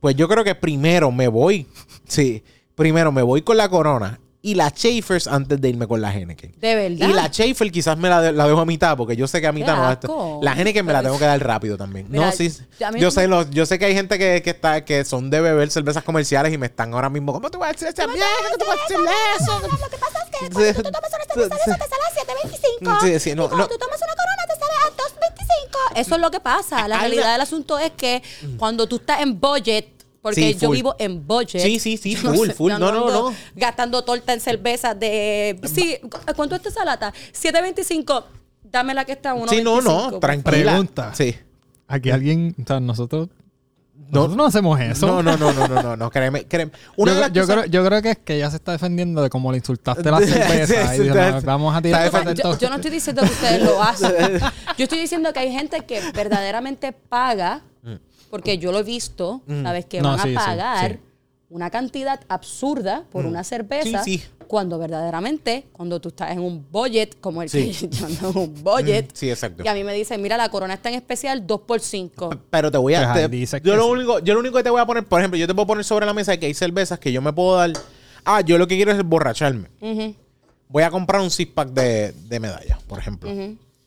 [SPEAKER 1] Pues yo creo que primero me voy, sí, primero me voy con la Corona y la Schaefer antes de irme con la Heineken.
[SPEAKER 2] De verdad.
[SPEAKER 1] Y la Schaefer quizás me la, de- la dejo a mitad, porque yo sé que a mitad no va a estar.
[SPEAKER 2] asco.
[SPEAKER 1] La Heineken me la tengo que dar rápido también.
[SPEAKER 2] Mira,
[SPEAKER 1] no, sí. Yo sé, lo- yo sé que hay gente que, que está, que son de beber cervezas comerciales y me están ahora mismo. ¿Cómo tú vas a decir esa mierda? ¿Cómo tú vas a decir eso?
[SPEAKER 4] Lo que pasa es que cuando tú tomas una cerveza de eso te sale a 7.25.
[SPEAKER 1] Sí, sí, no,
[SPEAKER 4] y cuando tú tomas una corona te sale a 2.25.
[SPEAKER 2] Eso es lo que pasa. La realidad del asunto es que cuando tú estás en budget, porque
[SPEAKER 1] Sí,
[SPEAKER 2] yo vivo en budget.
[SPEAKER 1] Sí, sí, sí,
[SPEAKER 2] no
[SPEAKER 1] full, full. No, no, no.
[SPEAKER 2] Gastando torta en cerveza de. Sí, ¿cuánto está esa lata? 7.25. Dame la que está 1.25.
[SPEAKER 1] Sí, no, no, tranquila.
[SPEAKER 3] Pregunta.
[SPEAKER 1] Sí.
[SPEAKER 3] Aquí alguien, o sea, nosotros,
[SPEAKER 1] No.
[SPEAKER 3] nosotros no hacemos eso.
[SPEAKER 1] No, no, no, no, no, no, no, créeme, créeme. Una
[SPEAKER 3] yo,
[SPEAKER 1] de las
[SPEAKER 3] yo
[SPEAKER 1] cosas-
[SPEAKER 3] creo, yo creo que es que ella se está defendiendo de cómo le insultaste la cerveza.
[SPEAKER 1] Sí,
[SPEAKER 3] y dijo, "No, vamos a tirar
[SPEAKER 2] yo, yo no estoy diciendo que ustedes lo hacen. Yo estoy diciendo que hay gente que verdaderamente paga, porque yo lo he visto, ¿sabes? Que
[SPEAKER 3] No,
[SPEAKER 2] van
[SPEAKER 3] sí,
[SPEAKER 2] a pagar
[SPEAKER 3] sí.
[SPEAKER 2] una cantidad absurda por una cerveza.
[SPEAKER 1] Sí, sí.
[SPEAKER 2] Cuando verdaderamente, cuando tú estás en un budget, como el
[SPEAKER 1] Sí.
[SPEAKER 2] que yo ando en un budget,
[SPEAKER 1] Sí, exacto.
[SPEAKER 2] y a mí me dicen, mira, la corona está en especial 2 por 5
[SPEAKER 1] Pero te voy a.
[SPEAKER 3] Pues
[SPEAKER 1] te- yo,
[SPEAKER 3] que
[SPEAKER 1] lo
[SPEAKER 3] sí.
[SPEAKER 1] único, yo lo único que te voy a poner, por ejemplo, yo te puedo poner sobre la mesa que hay cervezas que yo me puedo dar. Ah, yo lo que quiero es emborracharme. Voy a comprar un six pack de, de medalla, por ejemplo.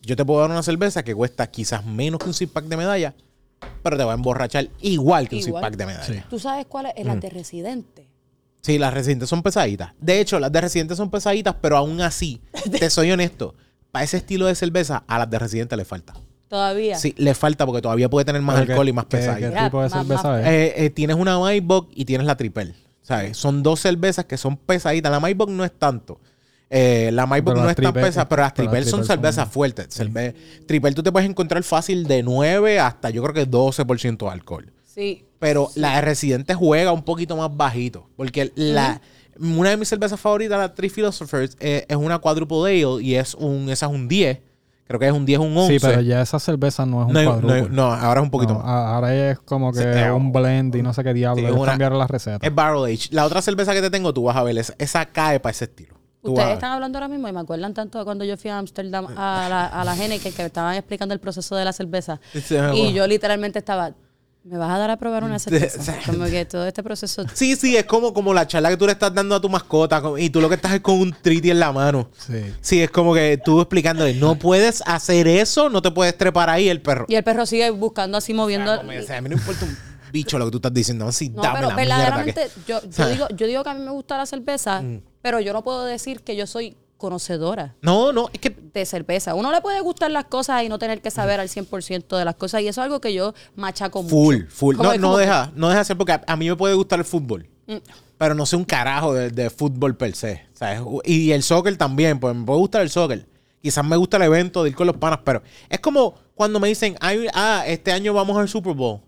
[SPEAKER 1] Yo te puedo dar una cerveza que cuesta quizás menos que un six pack de medalla, pero te va a emborrachar igual que un six
[SPEAKER 2] Igual.
[SPEAKER 1] pack de medalla.
[SPEAKER 3] Sí.
[SPEAKER 1] Sí.
[SPEAKER 2] ¿Tú sabes cuál es? La de residente.
[SPEAKER 1] las residentes son pesaditas. De hecho, las de residentes son pesaditas, pero aún así, te soy honesto, para ese estilo de cerveza, a las de residentes le falta.
[SPEAKER 2] Todavía.
[SPEAKER 1] Sí, le falta porque todavía puede tener más alcohol
[SPEAKER 3] ¿qué-
[SPEAKER 1] y más
[SPEAKER 3] qué-
[SPEAKER 1] pesadita.
[SPEAKER 3] ¿Qué tipo de cerveza es?
[SPEAKER 1] Eh, eh, tienes una Maibach y tienes la Triple. ¿Sabes? Son dos cervezas que son pesaditas. La Maibach no es tanto. Eh, la
[SPEAKER 3] Pero
[SPEAKER 1] no es tan pesada, pero las Triple son cervezas fuertes. Cerve- Triple tú te puedes encontrar fácil de 9 hasta yo creo que 12% de alcohol.
[SPEAKER 2] Sí.
[SPEAKER 1] Pero la de Residente juega un poquito más bajito. Porque la, una de mis cervezas favoritas, la Three Philosophers, eh, es una Quadruple Ale y es un, esa es un 10. Creo que es un 10, un 11.
[SPEAKER 3] Sí, pero ya esa cerveza no es un
[SPEAKER 1] no,
[SPEAKER 3] cuadruple.
[SPEAKER 1] no, no, ahora es un poquito
[SPEAKER 3] No,
[SPEAKER 1] más.
[SPEAKER 3] ahora es como que
[SPEAKER 1] Sí, eh,
[SPEAKER 3] un blend y no sé qué diablo.
[SPEAKER 1] sí,
[SPEAKER 3] Ellos
[SPEAKER 1] una-
[SPEAKER 3] cambiaron la receta.
[SPEAKER 1] Es Barrel Age. La otra cerveza que te tengo, tú vas a ver, esa, esa cae para ese estilo.
[SPEAKER 2] Ustedes están hablando ahora mismo y me acuerdan tanto de cuando yo fui a Ámsterdam a la, a la Heineken que estaban explicando el proceso de la cerveza.
[SPEAKER 1] Sí,
[SPEAKER 2] y yo literalmente estaba, Me vas a dar a probar una cerveza. Como que todo este proceso.
[SPEAKER 1] Sí, sí, es como, como la charla que tú le estás dando a tu mascota y tú lo que estás es con un triti en la mano.
[SPEAKER 3] Sí.
[SPEAKER 1] Sí, es como que tú explicándole, no puedes hacer eso, no te puedes trepar ahí el perro.
[SPEAKER 2] Y el perro sigue buscando así, moviendo.
[SPEAKER 1] O sea, no me- o sea, a mí no importa un bicho lo que tú estás diciendo, así
[SPEAKER 2] No,
[SPEAKER 1] dame
[SPEAKER 2] pero
[SPEAKER 1] la
[SPEAKER 2] verdaderamente,
[SPEAKER 1] que...
[SPEAKER 2] yo, yo, digo, yo digo que a mí me gusta la cerveza,
[SPEAKER 1] Mm.
[SPEAKER 2] pero yo no puedo decir que yo soy conocedora
[SPEAKER 1] No, no, es que
[SPEAKER 2] de cerveza. Uno le puede gustar las cosas y no tener que saber al 100% de las cosas. Y eso es algo que yo machaco
[SPEAKER 1] full,
[SPEAKER 2] mucho.
[SPEAKER 1] full.
[SPEAKER 2] Como
[SPEAKER 1] No, no deja, no deja ser porque a, a mí me puede gustar el fútbol.
[SPEAKER 2] Mm.
[SPEAKER 1] Pero no sé un carajo de, de fútbol per se. ¿sabes? Y el soccer también, pues me puede gustar el soccer. Quizás me gusta el evento de ir con los panas, pero es como cuando me dicen, "Ay, ah, este año vamos al Super Bowl.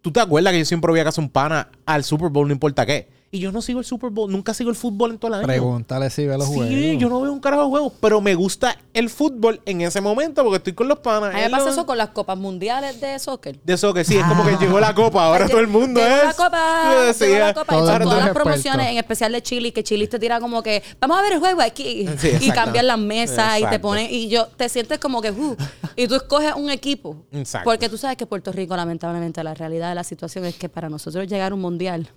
[SPEAKER 1] ¿Tú te acuerdas que yo siempre voy a casa un pana al Super Bowl, no importa qué? Y yo no sigo el Super Bowl, nunca sigo el fútbol en todo el año.
[SPEAKER 3] Pregúntale si ve los
[SPEAKER 1] Sí,
[SPEAKER 3] juegos.
[SPEAKER 1] yo no veo un carajo de juegos, pero me gusta el fútbol en ese momento porque estoy con los panas.
[SPEAKER 2] A mí me pasa
[SPEAKER 1] lo-
[SPEAKER 2] eso con las copas mundiales de soccer.
[SPEAKER 1] De que sí, es como que llegó la copa, ahora todo el mundo
[SPEAKER 2] llegó
[SPEAKER 1] es.
[SPEAKER 2] la copa,
[SPEAKER 1] Sí,
[SPEAKER 2] llegó la
[SPEAKER 1] sí,
[SPEAKER 2] copa.
[SPEAKER 3] Todo
[SPEAKER 2] todas las
[SPEAKER 3] experto.
[SPEAKER 2] promociones, en especial de Chile, que Chile te tira como que, vamos a ver el juego aquí.
[SPEAKER 1] Sí,
[SPEAKER 2] y cambian las mesas y te ponen, y yo te sientes como que, uh, y tú escoges un equipo.
[SPEAKER 1] Exacto.
[SPEAKER 2] Porque tú sabes que Puerto Rico, lamentablemente, la realidad de la situación es que para nosotros llegar a un mundial,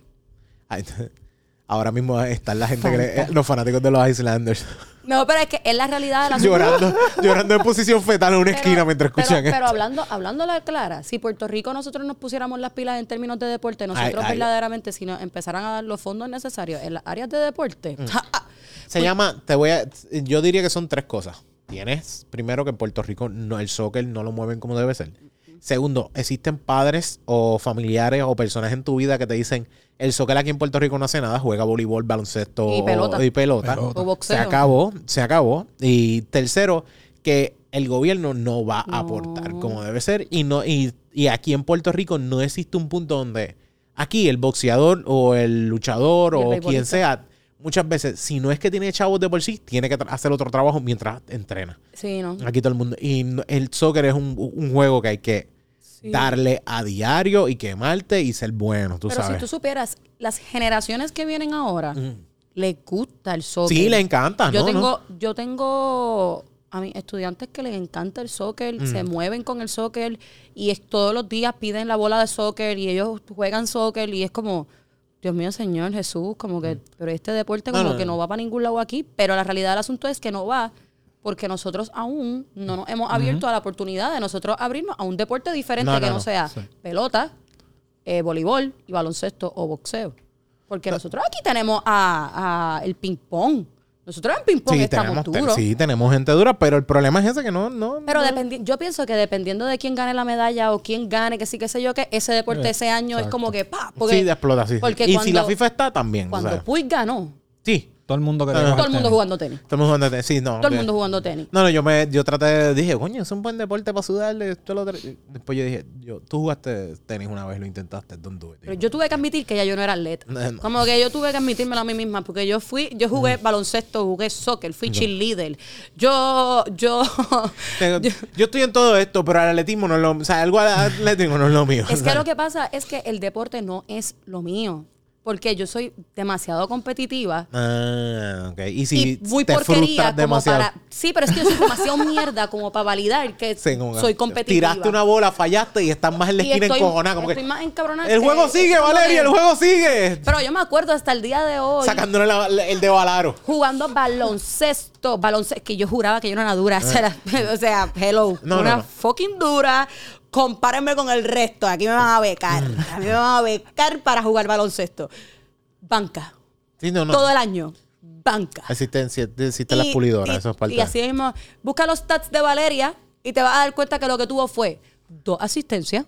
[SPEAKER 1] Ahora mismo están la gente, que le- los fanáticos de los Islanders,
[SPEAKER 2] no, pero es que es la realidad de la
[SPEAKER 1] llorando, llorando en posición fetal en una
[SPEAKER 2] Pero-
[SPEAKER 1] esquina mientras
[SPEAKER 2] pero-
[SPEAKER 1] escuchan
[SPEAKER 2] Pero,
[SPEAKER 1] esto.
[SPEAKER 2] hablando, hablando la clara, si Puerto Rico nosotros nos pusiéramos las pilas en términos de deporte, nosotros
[SPEAKER 1] Ay, ay.
[SPEAKER 2] verdaderamente, si nos empezaran a dar los fondos necesarios en las áreas de deporte,
[SPEAKER 1] Mm.
[SPEAKER 2] ja,
[SPEAKER 1] Se llama, te voy a, yo diría que son tres cosas. Tienes, primero, que en Puerto Rico no, el soccer no lo mueven como debe ser. Segundo, existen padres o familiares o personas en tu vida que te dicen, el soccer aquí en Puerto Rico no hace nada, juega voleibol, baloncesto
[SPEAKER 2] Y pelota.
[SPEAKER 1] y pelota.
[SPEAKER 3] Pelota.
[SPEAKER 2] O boxeo.
[SPEAKER 1] Se acabó, se acabó. Y tercero, que el gobierno no va a
[SPEAKER 2] No.
[SPEAKER 1] aportar como debe ser. Y, no, y, y aquí en Puerto Rico no existe un punto donde aquí el boxeador o el luchador
[SPEAKER 2] el
[SPEAKER 1] o quien sea, muchas veces, si no es que tiene chavos de por sí, tiene que hacer otro trabajo mientras entrena.
[SPEAKER 2] sí, ¿no?
[SPEAKER 1] Aquí todo el mundo. Y el soccer es un, un juego que hay que darle a diario y quemarte y ser bueno, tú
[SPEAKER 2] Pero
[SPEAKER 1] sabes.
[SPEAKER 2] si tú supieras, las generaciones que vienen ahora,
[SPEAKER 1] Mm.
[SPEAKER 2] les gusta el soccer.
[SPEAKER 1] Sí, le encanta,
[SPEAKER 2] yo
[SPEAKER 1] ¿no?
[SPEAKER 2] tengo,
[SPEAKER 1] ¿no?
[SPEAKER 2] yo tengo a mis estudiantes que les encanta el soccer,
[SPEAKER 1] Mm.
[SPEAKER 2] se mueven con el soccer y es, todos los días piden la bola de soccer y ellos juegan soccer y es como, Dios mío, Señor Jesús, como que, pero este deporte.
[SPEAKER 1] No,
[SPEAKER 2] como
[SPEAKER 1] no,
[SPEAKER 2] que
[SPEAKER 1] no
[SPEAKER 2] va para ningún lado aquí, pero la realidad del asunto es que no va porque nosotros aún no nos hemos abierto a la oportunidad de nosotros abrirnos a un deporte diferente
[SPEAKER 1] No,
[SPEAKER 2] que
[SPEAKER 1] no,
[SPEAKER 2] sea
[SPEAKER 3] Sí.
[SPEAKER 2] pelota, eh, voleibol y baloncesto o boxeo. Porque nosotros aquí tenemos a, a el ping pong. Nosotros en ping pong
[SPEAKER 1] Sí
[SPEAKER 2] estamos
[SPEAKER 1] tenemos,
[SPEAKER 2] duros.
[SPEAKER 1] sí, tenemos gente dura, pero el problema es ese que no, no.
[SPEAKER 2] Pero
[SPEAKER 1] no-
[SPEAKER 2] yo pienso que dependiendo de quién gane la medalla o quién gane, que sí, que sé yo, que ese deporte ese año es como que pa, porque
[SPEAKER 1] sí, de explota, sí.
[SPEAKER 2] porque
[SPEAKER 1] y si
[SPEAKER 2] cuando-
[SPEAKER 1] la FIFA está, también. o
[SPEAKER 2] cuando
[SPEAKER 1] sea,
[SPEAKER 2] Puig ganó,
[SPEAKER 1] sí,
[SPEAKER 3] Todo el mundo que
[SPEAKER 2] todo el mundo jugando tenis.
[SPEAKER 1] estamos jugando tenis. Sí, no.
[SPEAKER 2] Todo el mundo jugando tenis.
[SPEAKER 1] No, no, yo me, yo traté de, dije, coño, es un buen deporte para sudarle. Esto, lo otro. Después yo dije, yo, tú jugaste tenis una vez, lo intentaste, don't do it.
[SPEAKER 2] Pero yo tuve que admitir que ya yo no era atleta.
[SPEAKER 1] No, no.
[SPEAKER 2] Como que yo tuve que admitírmelo a mí misma, porque yo fui, yo jugué baloncesto, jugué soccer, fui cheerleader. Yo, yo,
[SPEAKER 1] Tengo- yo estoy en todo esto, pero el atletismo no es lo O sea, algo al atletismo no es lo mío.
[SPEAKER 2] Es que lo que pasa es que el deporte no es lo mío. Porque yo soy demasiado competitiva
[SPEAKER 1] Ah, ok. Y si
[SPEAKER 2] y muy
[SPEAKER 1] te
[SPEAKER 2] porquería
[SPEAKER 1] frustras
[SPEAKER 2] como
[SPEAKER 1] demasiado.
[SPEAKER 2] para. Sí, pero es que yo soy demasiado mierda como para validar que
[SPEAKER 1] Sí,
[SPEAKER 2] soy competitiva.
[SPEAKER 1] Tiraste una bola, fallaste y estás más en la esquina encojonada. Como
[SPEAKER 2] estoy
[SPEAKER 1] que,
[SPEAKER 2] más encabronada
[SPEAKER 1] el juego sigue, Valeria, el juego sigue.
[SPEAKER 2] Pero yo me acuerdo hasta el día de hoy.
[SPEAKER 1] Sacándole la- la- el de Valaro.
[SPEAKER 2] Jugando baloncesto, baloncesto, que yo juraba que yo no era dura. O sea, o sea, hello,
[SPEAKER 1] No, no,
[SPEAKER 2] una
[SPEAKER 1] no.
[SPEAKER 2] fucking dura. Compárenme con el resto. Aquí me van a becar.
[SPEAKER 1] Mm.
[SPEAKER 2] A mí me van a becar para jugar baloncesto. Banca.
[SPEAKER 1] Sí, no, no.
[SPEAKER 2] Todo el año. Banca.
[SPEAKER 1] Existen, sí, existen las pulidoras,
[SPEAKER 2] y-
[SPEAKER 1] eso es parte
[SPEAKER 2] y así mismo, busca los stats de Valeria y te vas a dar cuenta que lo que tuvo fue dos asistencias,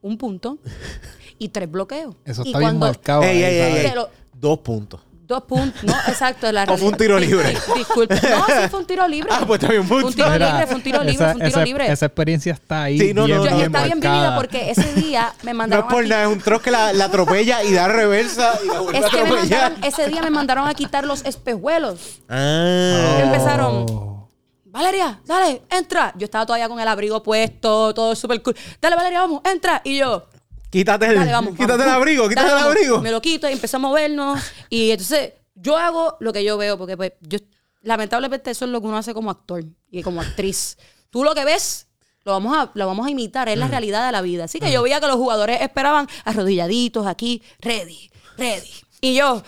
[SPEAKER 2] un punto y tres bloqueos.
[SPEAKER 3] Eso
[SPEAKER 2] y
[SPEAKER 3] está bien
[SPEAKER 2] cuando-
[SPEAKER 3] marcado.
[SPEAKER 1] Ey,
[SPEAKER 3] ahí,
[SPEAKER 1] ey, ey,
[SPEAKER 3] ¿sabes?
[SPEAKER 1] ey.
[SPEAKER 2] Pero-
[SPEAKER 1] Dos puntos.
[SPEAKER 2] Dos puntos, no, exacto, la
[SPEAKER 1] O fue un tiro libre.
[SPEAKER 2] Dis- Disculpe, no, sí fue un tiro libre.
[SPEAKER 1] Ah, pues está bien,
[SPEAKER 2] Fue un
[SPEAKER 1] punto.
[SPEAKER 2] tiro
[SPEAKER 3] Mira,
[SPEAKER 2] libre, fue un tiro libre,
[SPEAKER 3] esa,
[SPEAKER 2] fue un tiro
[SPEAKER 3] esa-
[SPEAKER 2] libre.
[SPEAKER 3] Esa experiencia está ahí.
[SPEAKER 1] Sí, no,
[SPEAKER 3] bien,
[SPEAKER 1] no,
[SPEAKER 2] Yo-
[SPEAKER 1] no,
[SPEAKER 2] y
[SPEAKER 3] bien
[SPEAKER 2] está bien vivida porque ese día me
[SPEAKER 1] No es
[SPEAKER 2] mandaron
[SPEAKER 1] por nada, es un troz que la, la atropella y da reversa y la vuelve
[SPEAKER 2] es
[SPEAKER 1] a
[SPEAKER 2] que me mandaron, ese día me mandaron a quitar los espejuelos.
[SPEAKER 1] Ah.
[SPEAKER 2] Empezaron.
[SPEAKER 3] Oh.
[SPEAKER 2] Valeria, dale, entra. Yo estaba todavía con el abrigo puesto, todo súper cool. Dale, Valeria, vamos, entra. Y yo,
[SPEAKER 1] Quítate el,
[SPEAKER 2] dale, vamos.
[SPEAKER 1] quítate
[SPEAKER 2] vamos.
[SPEAKER 1] el abrigo, quítate
[SPEAKER 2] Dale,
[SPEAKER 1] el abrigo.
[SPEAKER 2] Me lo quito y empecé a movernos. Y entonces yo hago lo que yo veo, porque pues yo, lamentablemente eso es lo que uno hace como actor y como actriz. Tú lo que ves lo vamos a, lo vamos a imitar, es la realidad de la vida. Así que yo veía que los jugadores esperaban arrodilladitos aquí, ready, ready. Y yo,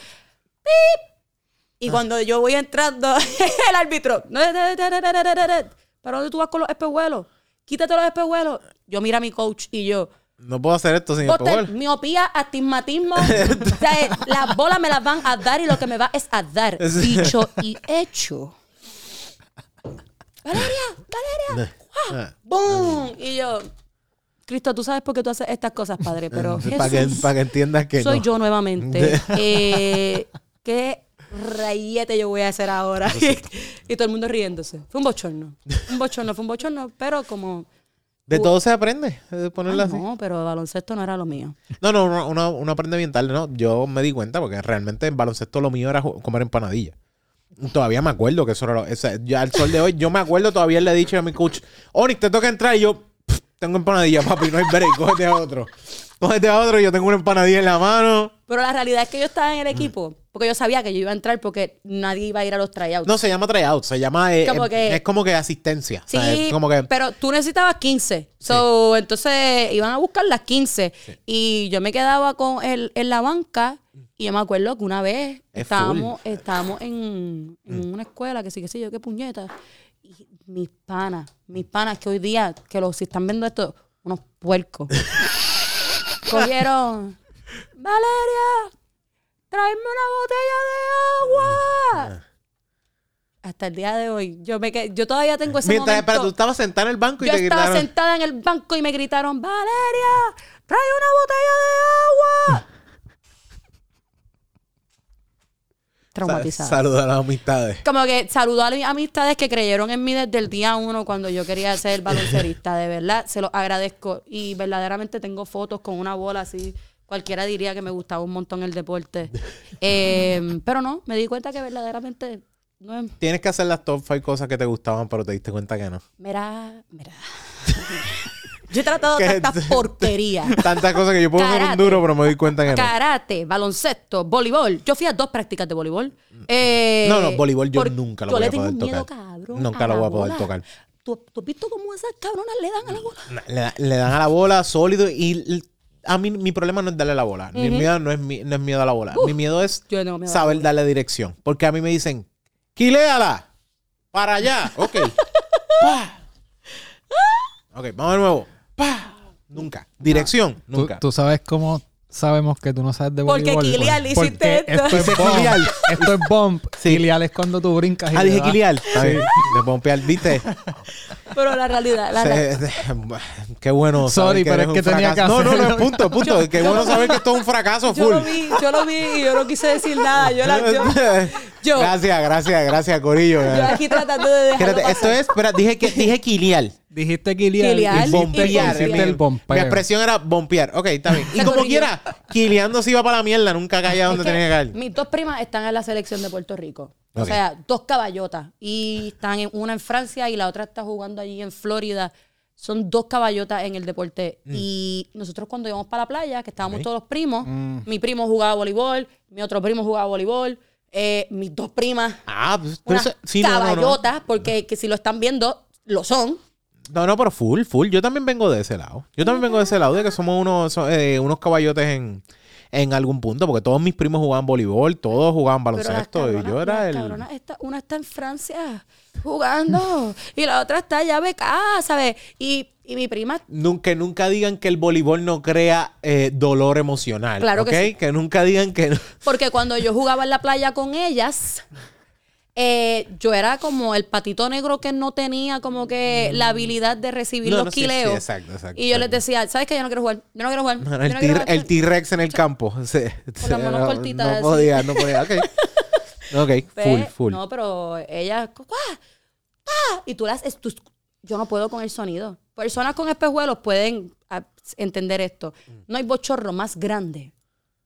[SPEAKER 2] ¡pip! Y cuando yo voy entrando, el árbitro, ¿para dónde tú vas con los espejuelos? Quítate los espejuelos. Yo mira a mi coach y yo,
[SPEAKER 1] No puedo hacer esto sin
[SPEAKER 2] Bote,
[SPEAKER 1] espejuelos.
[SPEAKER 2] miopía, astigmatismo. o sea, eh, las bolas me las van a dar y lo que me va es a dar. Dicho y hecho. Valeria, Valeria. ¡guau! ¡Boom! Y yo, Cristo, tú sabes por qué tú haces estas cosas, Padre, pero
[SPEAKER 1] Para que, para que entiendas que
[SPEAKER 2] soy
[SPEAKER 1] no.
[SPEAKER 2] yo nuevamente. Eh, ¿Qué rayete yo voy a hacer ahora? y todo el mundo riéndose. Fue un bochorno. Un bochorno, fue un bochorno, pero como...
[SPEAKER 1] De todo se aprende. de ponerlo
[SPEAKER 2] Ay,
[SPEAKER 1] así.
[SPEAKER 2] no, pero baloncesto no era lo mío.
[SPEAKER 1] No, no, uno, uno- uno aprende bien tarde, ¿no? Yo me di cuenta porque realmente en baloncesto lo mío era comer empanadilla. Todavía me acuerdo que eso era lo, o sea, ya al sol de hoy, yo me acuerdo, todavía le he dicho a mi coach, Onyx, te toca entrar y yo, "Pff, tengo empanadilla, papi, no hay break, cógete a otro. Cógete a otro, yo tengo una empanadilla en la mano.
[SPEAKER 2] Pero la realidad es que yo estaba en el equipo porque yo sabía que yo iba a entrar porque nadie iba a ir a los tryouts.
[SPEAKER 1] No, se llama tryout, se llama, eh,
[SPEAKER 2] Como
[SPEAKER 1] eh,
[SPEAKER 2] que-
[SPEAKER 1] es como que asistencia.
[SPEAKER 2] sí,
[SPEAKER 1] o sea, es como que,
[SPEAKER 2] pero tú necesitabas 15. So, entonces iban a buscar las 15. Y yo me quedaba con él en la banca. Y yo me acuerdo que una vez
[SPEAKER 1] Es
[SPEAKER 2] estábamos, estábamos en, en una escuela, que sí, que sí, yo qué puñeta. Y mis panas, mis panas que hoy día, que los, si están viendo esto, unos puercos. cogieron, Valeria, tráeme una botella de agua. Hasta el día de hoy, yo me yo todavía tengo ese
[SPEAKER 1] mientras,
[SPEAKER 2] momento.
[SPEAKER 1] espera, tú estabas sentada en el banco y
[SPEAKER 2] Yo
[SPEAKER 1] te
[SPEAKER 2] estaba
[SPEAKER 1] gritaron.
[SPEAKER 2] sentada en el banco y me gritaron, Valeria, trae una botella de agua. Traumatizada.
[SPEAKER 1] Saluda a las amistades.
[SPEAKER 2] Como que saludó a mis amistades que creyeron en mí desde el día uno cuando yo quería ser baloncerista. De verdad, se los agradezco. Y verdaderamente tengo fotos con una bola así. Cualquiera diría que me gustaba un montón el deporte. Eh, pero no, me di cuenta que verdaderamente no es...
[SPEAKER 1] Tienes que hacer las top 5 cosas que te gustaban, pero te diste cuenta que no.
[SPEAKER 2] Mira, mira. Yo he tratado tantas porquerías.
[SPEAKER 1] Tantas cosas que yo puedo ser un duro, pero me doy cuenta que no.
[SPEAKER 2] Karate, baloncesto, voleibol. Yo fui a dos prácticas de voleibol. Eh,
[SPEAKER 1] No, no, voleibol yo nunca lo voy a poder tocar.
[SPEAKER 2] cabrón,
[SPEAKER 1] Nunca lo voy a poder tocar.
[SPEAKER 2] ¿Tú, tú has visto cómo esas cabronas le dan a la bola?
[SPEAKER 1] Le, da- le dan a la bola sólido y a mí mi problema no es darle la bola. Mi miedo no es, no es miedo a la bola. mi miedo es saber darle dirección. Porque a mí me dicen, quiléala, para allá. Ok. Ok, vamos de nuevo. Pa. Nunca. Dirección,
[SPEAKER 3] ¿Tú,
[SPEAKER 1] nunca.
[SPEAKER 3] tú sabes cómo sabemos que tú no sabes de
[SPEAKER 2] Porque
[SPEAKER 3] voleibol? Porque
[SPEAKER 2] hiciste esto.
[SPEAKER 3] esto es
[SPEAKER 1] Dice
[SPEAKER 3] bump.
[SPEAKER 1] Kilian.
[SPEAKER 3] Esto es bump.
[SPEAKER 1] Sí.
[SPEAKER 3] Kilian es cuando tú brincas y
[SPEAKER 1] Ah, dije. Está bien. De ¿viste?
[SPEAKER 2] Pero la realidad, la realidad.
[SPEAKER 1] Qué bueno.
[SPEAKER 3] Sorry, pero es que
[SPEAKER 1] un
[SPEAKER 3] tenía
[SPEAKER 1] fracaso.
[SPEAKER 3] que
[SPEAKER 1] No, no, no, punto, punto. Qué
[SPEAKER 2] yo
[SPEAKER 1] bueno
[SPEAKER 2] lo-
[SPEAKER 1] saber que esto es un fracaso
[SPEAKER 2] Yo
[SPEAKER 1] full.
[SPEAKER 2] lo vi, yo lo vi y yo no quise decir nada. Yo, la, yo, yo-
[SPEAKER 1] Gracias, gracias, gracias, Corillo.
[SPEAKER 2] yo aquí tratando de
[SPEAKER 1] Espérate, esto es, espera, dije que dije quiliar.
[SPEAKER 3] Dijiste Kilian.
[SPEAKER 2] Kilian
[SPEAKER 3] y
[SPEAKER 2] y
[SPEAKER 3] bompear. el
[SPEAKER 1] Mi expresión era bompear. Ok, está bien. Y como quiera, quileando se iba para la mierda, nunca caía donde
[SPEAKER 2] Es que
[SPEAKER 1] tenía que caer.
[SPEAKER 2] Mis dos primas están en la selección de Puerto Rico. O sea, dos caballotas. Y están en, una en Francia y la otra está jugando allí en Florida. Son dos caballotas en el deporte. Y nosotros cuando íbamos para la playa, que estábamos
[SPEAKER 1] Mm.
[SPEAKER 2] Todos los primos, mi primo jugaba voleibol, mi otro primo jugaba voleibol, eh, mis dos primas,
[SPEAKER 1] Ah, pues,
[SPEAKER 2] unas
[SPEAKER 1] eso- sí, no, no, no.
[SPEAKER 2] caballotas, porque que si lo están viendo, lo son.
[SPEAKER 1] No, no, pero full, full. Yo también vengo de ese lado. Yo también vengo de ese lado, de que somos unos, eh, unos caballotes en, en algún punto, porque todos mis primos jugaban voleibol, todos jugaban baloncesto, y yo era el...
[SPEAKER 2] cabronas una está en Francia jugando y la otra está allá becada, ¿sabes? Y, y mi prima
[SPEAKER 1] Nunca, nunca digan que el voleibol no crea eh, dolor emocional.
[SPEAKER 2] Claro
[SPEAKER 1] ¿ok?
[SPEAKER 2] que sí.
[SPEAKER 1] nunca digan que no.
[SPEAKER 2] Porque cuando yo jugaba en la playa con ellas, eh, yo era como el patito negro que no tenía como que la habilidad de recibir
[SPEAKER 1] No,
[SPEAKER 2] los
[SPEAKER 1] no,
[SPEAKER 2] quileos.
[SPEAKER 1] sí, exacto, exacto,
[SPEAKER 2] y yo les decía, ¿sabes qué? Yo no quiero jugar. Yo no quiero jugar.
[SPEAKER 1] No, el
[SPEAKER 2] no quiero
[SPEAKER 1] T-
[SPEAKER 2] jugar".
[SPEAKER 1] el T-Rex en el campo. Se-
[SPEAKER 2] las manos
[SPEAKER 1] no,
[SPEAKER 2] cortitas,
[SPEAKER 1] No podía, no podía. Ok. Ok,
[SPEAKER 2] Ve,
[SPEAKER 1] full, full.
[SPEAKER 2] No, pero ella. ¡Ah! Y tú las, tú- yo no puedo con el sonido. Personas con espejuelos pueden ah, entender esto. No hay bochorro más grande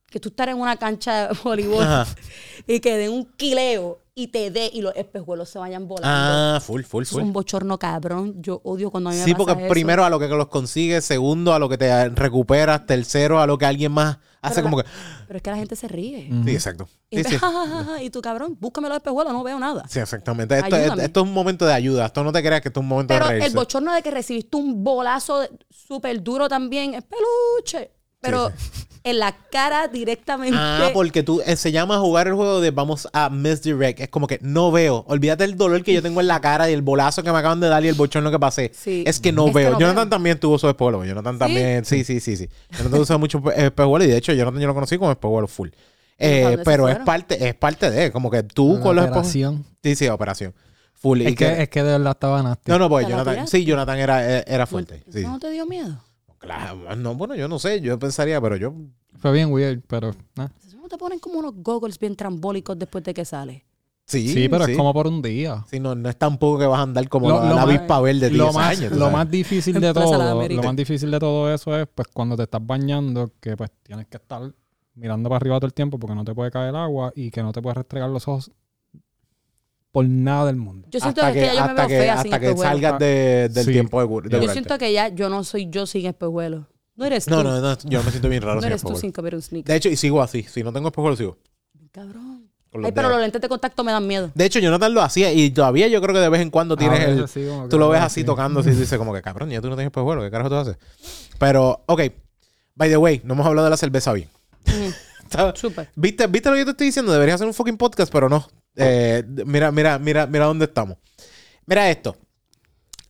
[SPEAKER 2] que tú estar en una cancha de voleibol
[SPEAKER 1] Ajá.
[SPEAKER 2] y que den un quileo y te dé y los espejuelos se vayan volando.
[SPEAKER 1] Ah, full, full,
[SPEAKER 2] Eso es
[SPEAKER 1] full.
[SPEAKER 2] un bochorno cabrón. Yo odio cuando a mí me
[SPEAKER 1] Sí,
[SPEAKER 2] pasa
[SPEAKER 1] porque
[SPEAKER 2] eso.
[SPEAKER 1] primero a lo que los consigues, segundo a lo que te recuperas, tercero a lo que alguien más Hace
[SPEAKER 2] Pero
[SPEAKER 1] como que.
[SPEAKER 2] Pero es que la gente se ríe.
[SPEAKER 3] Mm.
[SPEAKER 1] Sí, exacto.
[SPEAKER 2] Y,
[SPEAKER 1] Sí, sí.
[SPEAKER 2] entonces, ja, ja, ja, ja, y tú, cabrón, búscame los espejuelos, no veo nada.
[SPEAKER 1] Sí, exactamente. Esto, es- esto es un momento de ayuda. Esto no te creas que esto es un momento
[SPEAKER 2] Pero
[SPEAKER 1] de reírse.
[SPEAKER 2] el bochorno de que recibiste un bolazo súper duro también es peluche. Pero en la cara directamente.
[SPEAKER 1] Ah, porque tú eh, se llama jugar el juego de vamos a misdirect. Es como que no veo. Olvídate el dolor que yo tengo en la cara y el bolazo que me acaban de dar y el bochorno que pasé.
[SPEAKER 2] Sí.
[SPEAKER 1] Es que no
[SPEAKER 2] Es que
[SPEAKER 1] veo.
[SPEAKER 2] no
[SPEAKER 1] Jonathan
[SPEAKER 2] veo.
[SPEAKER 1] también tuvo su espejuelo. Jonathan también. Sí, sí, sí, sí. Jonathan usa mucho espejuelo y de hecho Jonathan yo lo conocí como espejuelo full. Eh, pero es parte, es parte de, como que tú con los
[SPEAKER 3] operación.
[SPEAKER 1] Sí, sí, operación. Full. y
[SPEAKER 3] que,
[SPEAKER 1] que-
[SPEAKER 3] es que de verdad estaba nasty.
[SPEAKER 1] no, no, pues
[SPEAKER 2] ¿Te la
[SPEAKER 1] Jonathan. Sí, Jonathan era, era fuerte.
[SPEAKER 2] ¿Eso
[SPEAKER 1] Sí.
[SPEAKER 2] no te dio miedo?
[SPEAKER 1] Claro, no, bueno, yo no sé, yo pensaría, pero yo.
[SPEAKER 3] Fue bien weird, pero... ah.
[SPEAKER 2] ¿Eso no te ponen como unos goggles bien trambólicos después de que sale?
[SPEAKER 1] Sí,
[SPEAKER 3] Sí, pero
[SPEAKER 1] sí.
[SPEAKER 3] es como por un día.
[SPEAKER 1] Sí, no, no es tampoco que vas a andar como
[SPEAKER 3] Lo-
[SPEAKER 1] la,
[SPEAKER 3] lo
[SPEAKER 1] la avispa verde de 10
[SPEAKER 3] Lo más,
[SPEAKER 1] años.
[SPEAKER 3] lo más difícil de todo, lo más difícil de todo eso es pues cuando te estás bañando, que pues tienes que estar mirando para arriba todo el tiempo porque no te puede caer agua y que no te puedes restregar los ojos por nada del mundo.
[SPEAKER 2] Yo siento
[SPEAKER 1] hasta
[SPEAKER 2] que,
[SPEAKER 1] que,
[SPEAKER 2] ya yo me
[SPEAKER 1] hasta
[SPEAKER 2] veo
[SPEAKER 1] que,
[SPEAKER 2] fea sin
[SPEAKER 1] hasta que salgas de- del
[SPEAKER 3] Sí.
[SPEAKER 1] tiempo de, de
[SPEAKER 2] Yo siento que ya yo no soy yo sin espejuelos. No eres tú.
[SPEAKER 1] No, no, no, yo me siento bien raro
[SPEAKER 2] No
[SPEAKER 1] sin
[SPEAKER 2] eres tú sin comer un sneaker.
[SPEAKER 1] De hecho, y sigo así. Si no tengo espejuelos, sigo.
[SPEAKER 2] Cabrón. Ay, pero
[SPEAKER 1] dedos.
[SPEAKER 2] los lentes de contacto me dan miedo.
[SPEAKER 1] De hecho, Jonathan lo hacía y todavía yo creo que de vez en cuando tienes
[SPEAKER 3] A
[SPEAKER 1] el... Tú lo ves así tocando así y dices como que, cabrón, ya tú no tienes espejuelos. ¿Qué carajo tú haces? Pero, ok. By the way, no hemos hablado de la cerveza bien.
[SPEAKER 2] Mm.
[SPEAKER 1] ¿Viste, ¿Viste lo que yo te estoy diciendo? Deberías hacer un fucking podcast, pero no. Eh, mira, mira, mira, mira dónde estamos. Mira esto.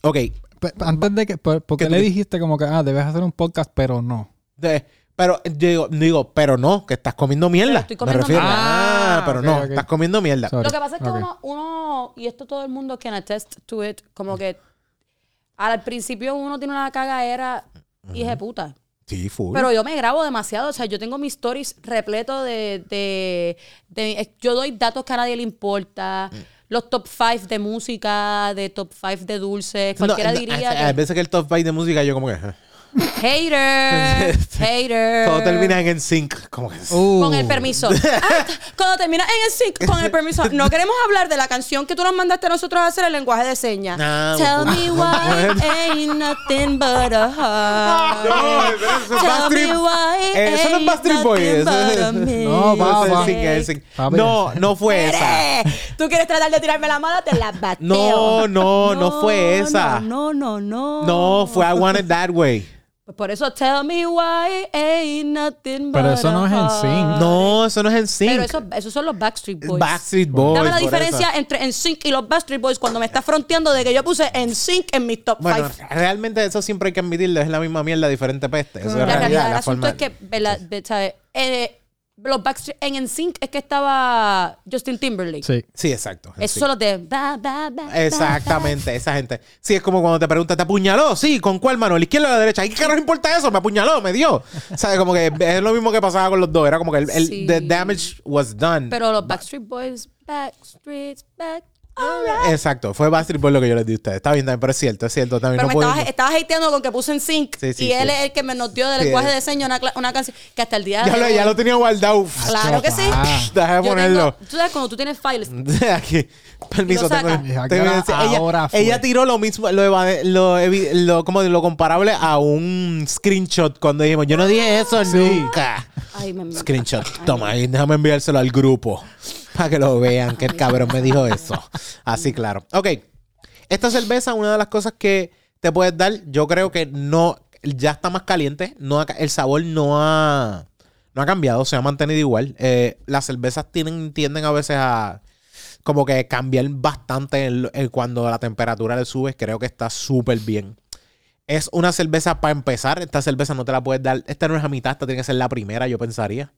[SPEAKER 1] Ok.
[SPEAKER 3] Pe- Antes de que, ¿por, por qué
[SPEAKER 1] ¿Qué
[SPEAKER 3] le dijiste como que, ah, debes hacer un podcast, pero no?
[SPEAKER 1] De- pero yo digo, digo, pero no, que estás comiendo mierda.
[SPEAKER 2] Estoy comiendo
[SPEAKER 1] Me refiero.
[SPEAKER 2] mierda.
[SPEAKER 1] Ah,
[SPEAKER 3] Ah,
[SPEAKER 1] pero
[SPEAKER 3] ok,
[SPEAKER 1] no, estás comiendo mierda.
[SPEAKER 3] Sorry.
[SPEAKER 2] Lo que pasa es que uno, uno, y esto todo el mundo can attest to it, como que al principio uno tiene una cagadera y es de puta.
[SPEAKER 1] Sí, full.
[SPEAKER 2] Pero yo me grabo demasiado. O sea, yo tengo mis stories repleto de, de, de- eh, Yo doy datos que a nadie le importa. Los top 5 de música, de top 5 de dulces.
[SPEAKER 1] No,
[SPEAKER 2] Cualquiera
[SPEAKER 1] no,
[SPEAKER 2] diría
[SPEAKER 1] hay- Hay
[SPEAKER 2] que...
[SPEAKER 1] veces que el top 5 de música yo como que...
[SPEAKER 2] Hater. hater.
[SPEAKER 1] Todo termina en sync. Como que...
[SPEAKER 3] Uh,
[SPEAKER 2] Con el permiso. Ah, cuando termina en el sync, con el permiso. No queremos hablar de la canción que tú nos mandaste a nosotros a hacer el lenguaje de señas.
[SPEAKER 1] Ah,
[SPEAKER 2] Tell me why ain't nothing but a heart.
[SPEAKER 1] No, eso es
[SPEAKER 2] Tell me why
[SPEAKER 1] Eh, eso no es
[SPEAKER 2] but a
[SPEAKER 3] No,
[SPEAKER 1] No,
[SPEAKER 3] va,
[SPEAKER 1] el el.
[SPEAKER 3] Papi.
[SPEAKER 1] No, no fue esa.
[SPEAKER 2] Tú quieres tratar de tirarme la mano, te la bateo.
[SPEAKER 1] No, no, no fue esa.
[SPEAKER 2] No, no, no.
[SPEAKER 1] No, fue I Want It That Way.
[SPEAKER 2] Pues por eso, tell me why ain't nothing but
[SPEAKER 3] Pero eso no es en sync.
[SPEAKER 1] No, eso no es en sync.
[SPEAKER 2] Pero eso, esos son los Backstreet Boys.
[SPEAKER 1] Backstreet Boys.
[SPEAKER 2] Dame la diferencia
[SPEAKER 1] eso.
[SPEAKER 2] entre NSYNC y los Backstreet Boys cuando me está fronteando de que yo puse NSYNC en mi top 5.
[SPEAKER 1] Bueno, realmente eso siempre hay que admitirlo. Es la misma mierda, diferente peste. Eso es
[SPEAKER 2] la realidad
[SPEAKER 1] realidad. La
[SPEAKER 2] asunto
[SPEAKER 1] forma...
[SPEAKER 2] es que, ¿verdad? ¿sabes? Eh, los Backstreet en NSYNC es que estaba Justin Timberlake.
[SPEAKER 3] Sí.
[SPEAKER 1] Sí, exacto.
[SPEAKER 2] Son los de... ba, ba, ba, ba,
[SPEAKER 1] Exactamente, esa gente. Sí, es como cuando te preguntas, ¿te apuñaló? Sí, ¿con cuál mano? ¿La izquierda o la derecha? ¿Y qué carajo importa eso? Me apuñaló, me dio. ¿Sabes? Como que es lo mismo que pasaba con los dos. Era como que el, el-
[SPEAKER 2] Sí.
[SPEAKER 1] the damage was done.
[SPEAKER 2] Pero los Backstreet Boys, Backstreet's back,
[SPEAKER 1] Exacto, fue Backstreet Boys lo que yo les di a ustedes. Está bien, también, pero es cierto, es cierto. También
[SPEAKER 2] Pero
[SPEAKER 1] no
[SPEAKER 2] me estabas, estabas hateando con que puse en sync
[SPEAKER 1] Sí, sí,
[SPEAKER 2] y él es el que me notió del
[SPEAKER 1] Sí,
[SPEAKER 2] lenguaje de señas una, una canción que hasta el día
[SPEAKER 1] ya,
[SPEAKER 2] de
[SPEAKER 1] lo,
[SPEAKER 2] hoy-
[SPEAKER 1] ya lo tenía guardado.
[SPEAKER 2] Claro que sí.
[SPEAKER 3] Ah.
[SPEAKER 1] Deja de
[SPEAKER 2] Yo
[SPEAKER 1] ponerlo.
[SPEAKER 2] tengo- tú sabes cuando tú tienes files
[SPEAKER 1] Aquí. Permiso, tengo, tengo que
[SPEAKER 3] ahora-
[SPEAKER 1] decir, ella,
[SPEAKER 3] ahora fue.
[SPEAKER 1] ella tiró lo mismo, lo, lo, lo, como lo comparable a un screenshot cuando dijimos, yo no dije eso nunca.
[SPEAKER 2] Ay, me-
[SPEAKER 1] Screenshot,
[SPEAKER 2] Ay,
[SPEAKER 1] toma, ahí déjame enviárselo al grupo para que lo vean, que el cabrón me dijo eso. Así claro. Ok, esta cerveza, una de las cosas que te puedes dar, yo creo que no, ya está más caliente, no el sabor no ha, no ha cambiado, se ha mantenido igual. Eh, las cervezas tienen, tienden a veces a como que cambiar bastante cuando la temperatura le sube. Creo que está súper bien. Es una cerveza para empezar. Esta cerveza no te la puedes dar. Esta no es a mitad, esta tiene que ser la primera, yo pensaría.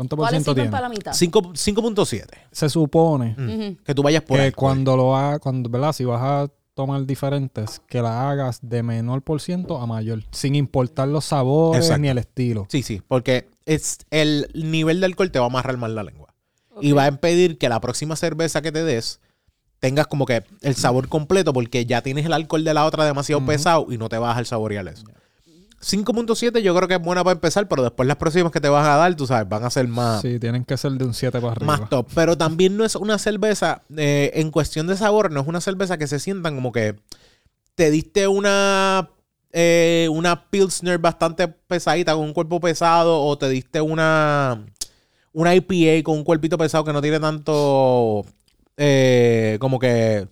[SPEAKER 3] ¿Cuánto por
[SPEAKER 2] ¿Cuáles
[SPEAKER 3] ciento tiene?
[SPEAKER 2] para la mitad?
[SPEAKER 1] Cinco- 5.7.
[SPEAKER 3] Se supone
[SPEAKER 2] Ujú.
[SPEAKER 1] Que tú vayas por
[SPEAKER 3] que
[SPEAKER 1] ahí.
[SPEAKER 3] cuando lo hagas, cuando, ¿verdad? Si vas a tomar diferentes, que la hagas de menor por ciento a mayor, sin importar los sabores
[SPEAKER 1] Exacto.
[SPEAKER 3] ni el estilo.
[SPEAKER 1] Sí, sí, porque es el nivel de alcohol te va a amarrar más la lengua. Y va a impedir que la próxima cerveza que te des tengas como que el sabor completo porque ya tienes el alcohol de la otra demasiado pesado y no te vas a saborear eso. 5.7 yo creo que es buena para empezar, pero después las próximas que te vas a dar, tú sabes, van a ser más,
[SPEAKER 3] Sí, tienen que ser de un 7 para arriba.
[SPEAKER 1] más top. Pero también no es una cerveza, eh, en cuestión de sabor, no es una cerveza que se sientan como que te diste una eh, una Pilsner bastante pesadita con un cuerpo pesado o te diste una, una IPA con un cuerpito pesado que no tiene tanto, eh, como que,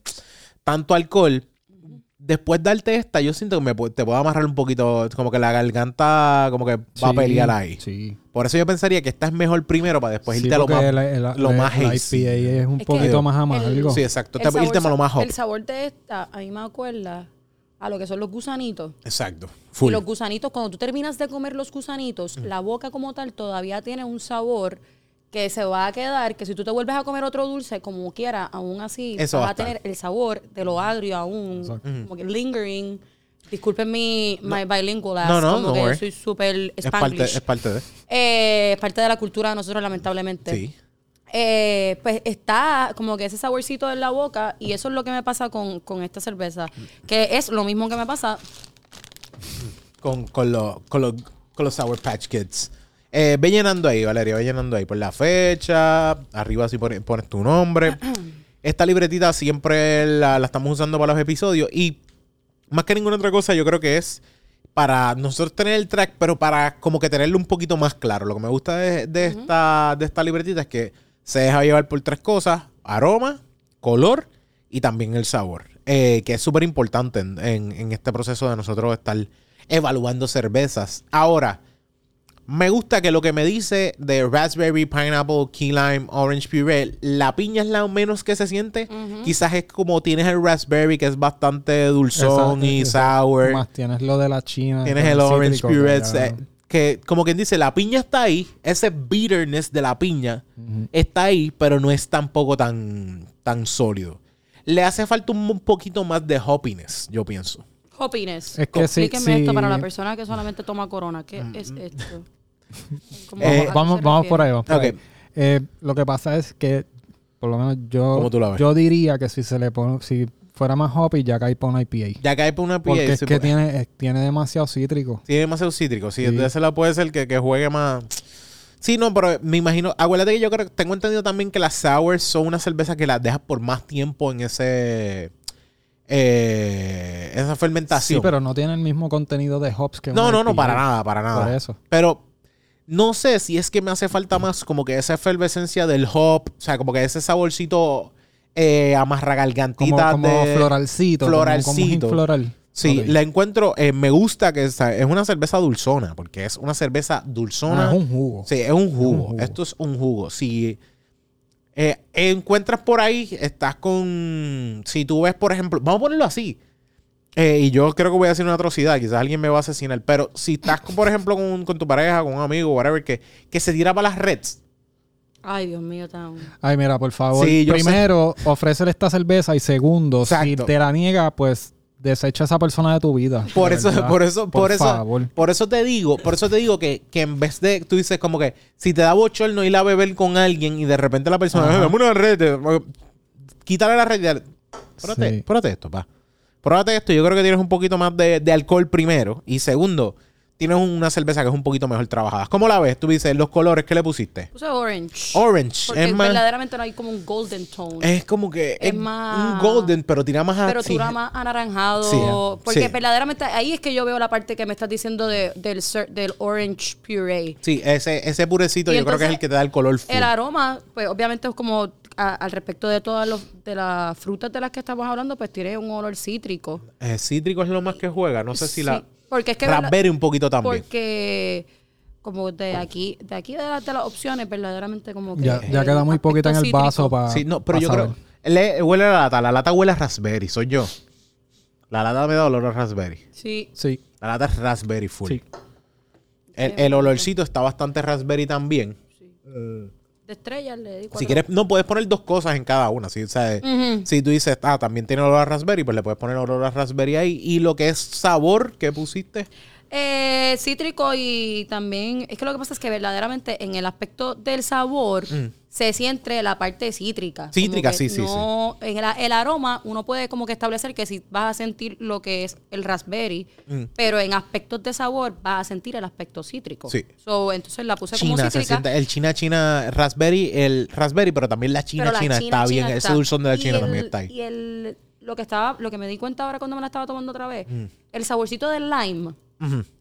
[SPEAKER 1] tanto alcohol, después de darte esta, yo siento que me, te puedo amarrar un poquito, como que la garganta como que va a pelear ahí.
[SPEAKER 3] Sí.
[SPEAKER 1] Por eso yo pensaría que esta es mejor primero para después
[SPEAKER 3] Sí,
[SPEAKER 1] irte a lo más...
[SPEAKER 3] el- el-
[SPEAKER 1] lo
[SPEAKER 3] el-
[SPEAKER 1] más.
[SPEAKER 3] IPA es un
[SPEAKER 2] Es
[SPEAKER 3] poquito más amargo.
[SPEAKER 1] Sí, exacto.
[SPEAKER 2] El
[SPEAKER 1] Te-
[SPEAKER 2] sabor,
[SPEAKER 1] irte a lo más hot.
[SPEAKER 2] el sabor de esta, a mí me acuerda a lo que son los gusanitos.
[SPEAKER 1] Exacto.
[SPEAKER 2] Y los gusanitos, cuando tú terminas de comer los gusanitos, la boca como tal todavía tiene un sabor que se va a quedar, que si tú te vuelves a comer otro dulce, como quiera, aún así
[SPEAKER 1] Eso va a
[SPEAKER 2] tener el sabor de lo agrio aún, como que lingering. Disculpen mi my bilingual ass,
[SPEAKER 1] No, no,
[SPEAKER 2] como
[SPEAKER 1] no
[SPEAKER 2] que
[SPEAKER 1] worry.
[SPEAKER 2] soy súper
[SPEAKER 1] es, parte, es parte de...
[SPEAKER 2] Eh, es parte de la cultura de nosotros, lamentablemente.
[SPEAKER 1] Sí.
[SPEAKER 2] Eh, pues está como que ese saborcito en la boca y eso es lo que me pasa con, con esta cerveza, que es lo mismo que me pasa
[SPEAKER 1] con, con, los- con, los, con los Sour Patch Kids. Eh, ve llenando ahí, Valeria, ve llenando ahí por la fecha. Arriba si pones, pones tu nombre. Esta libretita siempre la, la estamos usando para los episodios. Y más que ninguna otra cosa, yo creo que es para nosotros tener el track, pero para como que tenerlo un poquito más claro. Lo que me gusta de, de esta, de esta libretita es que se deja llevar por tres cosas: aroma, color y también el sabor. Eh, que es súper importante en, en- en este proceso de nosotros estar evaluando cervezas. Ahora, me gusta que lo que me dice de raspberry, pineapple, key lime, orange puree, la piña es la menos que se siente. Quizás es como tienes el raspberry que es bastante dulzón
[SPEAKER 3] Exacto,
[SPEAKER 1] y sour.
[SPEAKER 3] Más tienes lo de la China.
[SPEAKER 1] Tienes el orange
[SPEAKER 3] que
[SPEAKER 1] puree. Que como quien dice, la piña está ahí. Ese bitterness de la piña está ahí, pero no es tampoco tan, tan sólido. Le hace falta un, un poquito más de hoppiness, yo pienso.
[SPEAKER 2] hoppiness.
[SPEAKER 3] Es que sí,
[SPEAKER 2] Explíqueme
[SPEAKER 3] sí.
[SPEAKER 2] esto para la persona que solamente toma corona. ¿Qué es esto? ¿Cómo-
[SPEAKER 1] Eh,
[SPEAKER 3] vamos
[SPEAKER 2] se
[SPEAKER 3] vamos por ahí. Vamos por. Eh, lo que pasa es que, por lo menos yo, yo diría que si se le pone, si fuera más hoppy, ya cae para una IPA.
[SPEAKER 1] Ya cae por una piña.
[SPEAKER 3] Porque es
[SPEAKER 1] sí,
[SPEAKER 3] que
[SPEAKER 1] pues,
[SPEAKER 3] tiene, tiene demasiado cítrico.
[SPEAKER 1] Tiene demasiado cítrico, sí.
[SPEAKER 3] Sí.
[SPEAKER 1] Entonces la puede ser que, que juegue más. Sí, no, pero me imagino. Acuérdate que yo creo tengo entendido también que las sours son una cerveza que las dejas por más tiempo en ese. eh, esa fermentación.
[SPEAKER 3] Sí, pero no tiene el mismo contenido de hops que
[SPEAKER 1] no,
[SPEAKER 3] una
[SPEAKER 1] no, no,
[SPEAKER 3] IPA.
[SPEAKER 1] para nada, para nada.
[SPEAKER 3] Por eso.
[SPEAKER 1] Pero no sé si es que me hace falta más como que esa efervescencia del hop, o sea, como que ese saborcito eh,
[SPEAKER 3] Como,
[SPEAKER 1] amarragargantita
[SPEAKER 3] como
[SPEAKER 1] de
[SPEAKER 3] floralcito. como- Como,
[SPEAKER 1] floralcito.
[SPEAKER 3] un floral.
[SPEAKER 1] Sí, la encuentro, eh, me gusta que es, es una cerveza dulzona, porque es una cerveza dulzona.
[SPEAKER 3] Ah, es un jugo.
[SPEAKER 1] Sí, es un jugo.
[SPEAKER 3] jugo.
[SPEAKER 1] Esto es un jugo. Si eh, encuentras por ahí, estás con. Si tú ves, por ejemplo, vamos a ponerlo así. Eh, y yo creo que voy a decir una atrocidad, quizás alguien me va a asesinar. Pero si estás, con, por ejemplo, con, con tu pareja, con un amigo, whatever, que, que se tira para las reds.
[SPEAKER 2] Ay, Dios mío, tan.
[SPEAKER 3] Ay, mira, por favor.
[SPEAKER 1] Sí,
[SPEAKER 3] Primero, ofrécele esta cerveza y segundo, si te la niega, pues desecha a esa persona de tu vida.
[SPEAKER 1] Por eso,
[SPEAKER 3] verdad.
[SPEAKER 1] por eso, por, eso,
[SPEAKER 3] favor.
[SPEAKER 1] por eso te digo, por eso te digo que, que en vez de, tú dices como que si te da bochorno ir a beber con alguien y de repente la persona,
[SPEAKER 3] Ajá.
[SPEAKER 1] "Eh, dame una red, eh, quítale la red. Pruébate,
[SPEAKER 3] Sí.
[SPEAKER 1] esto, pa. Pruébate esto. Yo creo que tienes un poquito más de, de alcohol primero. Y segundo, tienes una cerveza que es un poquito mejor trabajada. ¿Cómo la ves? Tú dices, los colores, ¿qué le pusiste?
[SPEAKER 2] Puse orange.
[SPEAKER 1] Orange.
[SPEAKER 2] Porque
[SPEAKER 1] es más.
[SPEAKER 2] verdaderamente no hay como un golden tone.
[SPEAKER 1] Es como que
[SPEAKER 2] Es
[SPEAKER 1] es
[SPEAKER 2] más-
[SPEAKER 1] un golden, pero tira más
[SPEAKER 2] pero
[SPEAKER 1] sí.
[SPEAKER 2] era más anaranjado.
[SPEAKER 1] Sí,
[SPEAKER 2] porque
[SPEAKER 1] sí.
[SPEAKER 2] verdaderamente ahí es que yo veo la parte que me estás diciendo de- del, del orange puree.
[SPEAKER 1] Sí, ese, ese purecito
[SPEAKER 2] Y
[SPEAKER 1] yo creo que es el que te da el color full.
[SPEAKER 2] El aroma, pues obviamente es como a- al respecto de todas los, de las frutas de las que estamos hablando, pues tiene un olor cítrico.
[SPEAKER 1] Eh, cítrico es lo más que juega. No sé si
[SPEAKER 2] Sí,
[SPEAKER 1] la.
[SPEAKER 2] porque es que
[SPEAKER 1] Raspberry un poquito también.
[SPEAKER 2] Porque como de aquí, de aquí de, las- de las opciones, verdaderamente como que
[SPEAKER 3] Ya, ya queda muy poquita en el vaso para.
[SPEAKER 1] Sí, no, pero yo creo. le- huele a la lata. La lata huele a raspberry. Soy yo. La lata me da olor a raspberry.
[SPEAKER 2] Sí,
[SPEAKER 3] Sí,
[SPEAKER 1] La lata es raspberry full.
[SPEAKER 3] sí.
[SPEAKER 1] El, el olorcito está bastante raspberry también.
[SPEAKER 2] De estrellas le di
[SPEAKER 1] Si
[SPEAKER 2] cuatro.
[SPEAKER 1] quieres, no puedes poner dos cosas en cada una. ¿sí? O sea. Si tú dices, ah, también tiene olor a raspberry, pues le puedes poner olor a raspberry ahí. Y lo que es sabor que pusiste.
[SPEAKER 2] Eh, cítrico y también, es que lo que pasa es que verdaderamente en el aspecto del sabor se siente la parte cítrica. Como
[SPEAKER 1] Mm. Cítrica, sí, sí,
[SPEAKER 2] no- En el, el aroma uno puede como que establecer que si vas a sentir lo que es el raspberry,
[SPEAKER 1] Mm.
[SPEAKER 2] pero en aspectos de sabor vas a sentir el aspecto cítrico.
[SPEAKER 1] Sí.
[SPEAKER 2] So, entonces la puse como
[SPEAKER 1] China, se
[SPEAKER 2] cítrica.
[SPEAKER 1] siente el china china raspberry, el raspberry, pero también la china
[SPEAKER 2] la
[SPEAKER 1] china, está bien. Ese dulzón de la china
[SPEAKER 2] el-
[SPEAKER 1] también está ahí.
[SPEAKER 2] Y el, lo que estaba, lo que me di cuenta ahora cuando me la estaba tomando otra vez,
[SPEAKER 1] Mm.
[SPEAKER 2] el saborcito del lime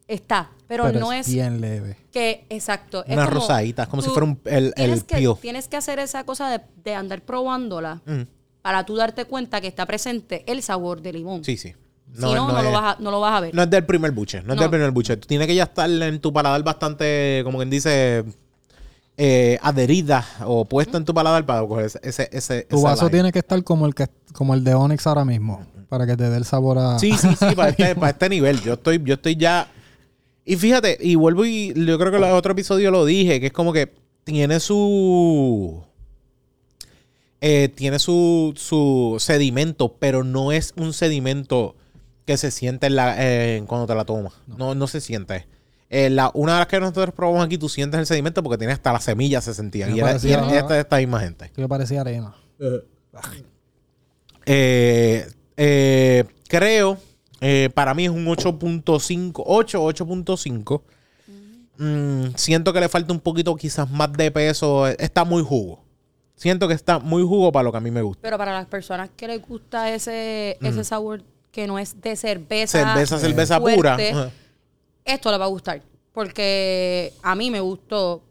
[SPEAKER 2] Está, pero,
[SPEAKER 3] Pero
[SPEAKER 2] no
[SPEAKER 3] es
[SPEAKER 2] es,
[SPEAKER 3] bien leve.
[SPEAKER 2] que, exacto. es
[SPEAKER 1] Una
[SPEAKER 2] como
[SPEAKER 1] rosadita, es como si fuera un- el-
[SPEAKER 2] tienes
[SPEAKER 1] el
[SPEAKER 2] que,
[SPEAKER 1] peel.
[SPEAKER 2] Tienes que hacer esa cosa de, de andar probándola para tú darte cuenta que está presente el sabor de limón.
[SPEAKER 1] Sí, sí.
[SPEAKER 2] si no, no, lo
[SPEAKER 1] es-
[SPEAKER 2] vas a, no lo vas a ver.
[SPEAKER 1] no es del primer buche, no es del primer buche. Tú tienes que ya estar en tu paladar bastante, como quien dice, eh, adherida o puesta en tu paladar para coger ese, ese, ese
[SPEAKER 3] Tu vaso tiene que estar como el que como el de Onyx ahora mismo. Para que te dé el sabor a.
[SPEAKER 1] Sí, sí, sí, para este, para este nivel. Yo estoy, yo estoy ya. Y fíjate, y vuelvo y yo creo que en el otro episodio lo dije, que es como que tiene su. eh, tiene su, su sedimento, pero no es un sedimento que se siente en la, eh, cuando te la tomas. No, no se siente. Eh, la, una de las que nosotros probamos aquí, tú sientes el sedimento porque tiene hasta las semillas se sentían.
[SPEAKER 3] Me
[SPEAKER 1] Y era, y era- y esta de esta misma gente.
[SPEAKER 3] Que parecía arena.
[SPEAKER 1] Eh, eh, creo, eh, para mí es un 8.5, 8, 8.5. Mm, siento que le falta un poquito quizás más de peso. Está muy jugo. Siento que está muy jugo para lo que a mí me gusta.
[SPEAKER 2] Pero para las personas que les gusta ese, ese sabor que no es de cerveza,
[SPEAKER 1] Cerveza, cerveza
[SPEAKER 2] fuerte,
[SPEAKER 1] pura.
[SPEAKER 2] Esto le va a gustar. Porque a mí me gustó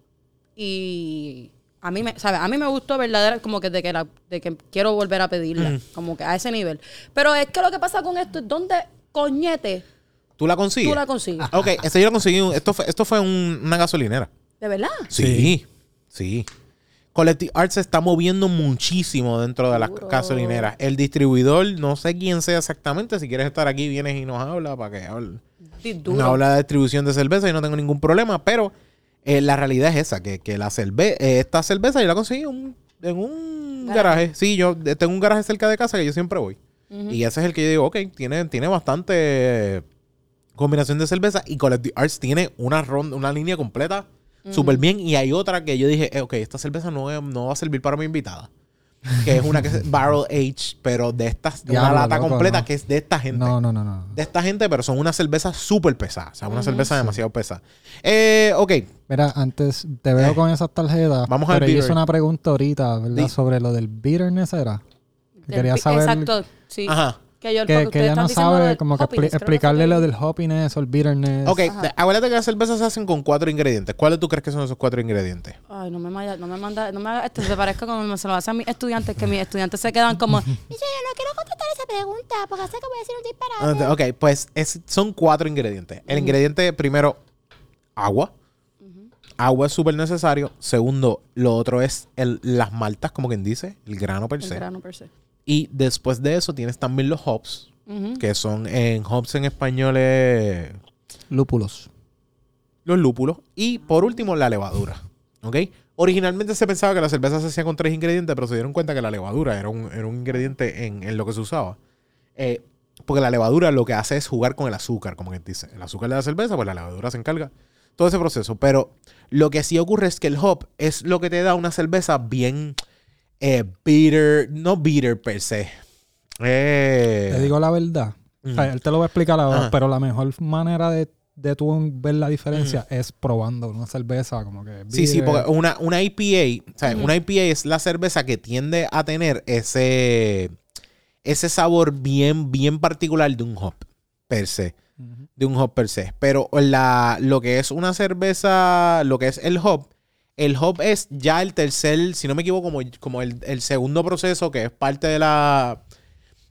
[SPEAKER 2] y a mí me, ¿sabes? A mí me gustó verdadera como que de que, la- de que quiero volver a pedirla, como que a ese nivel. Pero es que lo que pasa con esto es donde coñete
[SPEAKER 1] ¿Tú la consigues?
[SPEAKER 2] tú la consigues.
[SPEAKER 1] Ok, ese yo lo conseguí. Esto fue, esto fue un- una gasolinera.
[SPEAKER 2] ¿De verdad?
[SPEAKER 1] Sí, sí. Collective Arts se está moviendo muchísimo dentro de las
[SPEAKER 2] Duro.
[SPEAKER 1] gasolineras. El distribuidor, no sé quién sea exactamente. Si quieres estar aquí, vienes y nos habla para que hable.
[SPEAKER 2] Sí, duro.
[SPEAKER 1] Una habla de distribución de cerveza y no tengo ningún problema, pero eh, la realidad es esa, que, que la cerve eh, esta cerveza yo la conseguí en un, en un
[SPEAKER 2] Garaje.
[SPEAKER 1] Sí, yo tengo un garaje cerca de casa que yo siempre voy. Y ese es el que yo digo, ok, tiene, tiene bastante combinación de cerveza y Collective Arts tiene una ronda, una línea completa súper bien y hay otra que yo dije, eh, ok, esta cerveza no, no va a servir para mi invitada. Que es una que es Barrel Age, pero de estas, una lata
[SPEAKER 3] loco,
[SPEAKER 1] completa
[SPEAKER 3] no.
[SPEAKER 1] que es de esta gente
[SPEAKER 3] No, no, no, no.
[SPEAKER 1] de esta gente, pero son una cerveza súper pesada. O sea, una cerveza demasiado pesada. Eh, ok.
[SPEAKER 3] Mira, antes te veo
[SPEAKER 1] Eh.
[SPEAKER 3] con esas tarjetas.
[SPEAKER 1] Vamos
[SPEAKER 3] yo
[SPEAKER 1] beer.
[SPEAKER 3] hice una pregunta ahorita, ¿verdad? Sobre lo del bitterness, ¿era? Quería saber
[SPEAKER 2] Exacto, sí.
[SPEAKER 1] Ajá.
[SPEAKER 2] Que, yo,
[SPEAKER 3] que, que ella no sabe como que expli- explicarle lo del hoppiness o el bitterness.
[SPEAKER 1] Ok,
[SPEAKER 2] Ajá.
[SPEAKER 1] acuérdate que las cervezas se hacen con cuatro ingredientes. ¿Cuáles tú crees que son esos cuatro ingredientes?
[SPEAKER 2] Ay, no me manda, no me manda, no me haga esto, se parezca como se lo hacen mis estudiantes, que mis estudiantes se quedan como,
[SPEAKER 4] Dice, yo no quiero contestar esa pregunta porque sé que voy a decir un
[SPEAKER 1] Ah,
[SPEAKER 4] disparate.
[SPEAKER 1] Ok, pues es- son cuatro ingredientes. El ingrediente primero, agua. Agua es súper necesario. Segundo, lo otro es el- las maltas, como quien dice, el grano per
[SPEAKER 2] el
[SPEAKER 1] se.
[SPEAKER 2] grano per se.
[SPEAKER 1] Y después de eso tienes también los hops, que son en hops en español es
[SPEAKER 3] Lúpulos.
[SPEAKER 1] los lúpulos y por último la levadura. ¿Ok? Originalmente se pensaba que la cerveza se hacía con tres ingredientes, pero se dieron cuenta que la levadura era un, era un ingrediente en, en lo que se usaba. Eh, porque la levadura lo que hace es jugar con el azúcar, como quien dice. El azúcar de la cerveza, pues la levadura se encarga. Todo ese proceso. Pero lo que sí ocurre es que el hop es lo que te da una cerveza bien eh, bitter, no bitter per se. Eh,
[SPEAKER 3] Te digo la verdad. O sea,
[SPEAKER 1] Ujú.
[SPEAKER 3] él te lo va a explicar ahora,
[SPEAKER 1] Ajá.
[SPEAKER 3] pero la mejor manera de, de tú ver la diferencia es probando una cerveza como que...
[SPEAKER 1] Sí, sí, porque una, una IPA, o sea, una IPA es la cerveza que tiende a tener ese, ese sabor bien, bien particular de un hop per se. De un hop per se. Pero la, lo que es una cerveza, lo que es el hop, el hop es ya el tercer, si no me equivoco, como, como el, el segundo proceso que es parte de la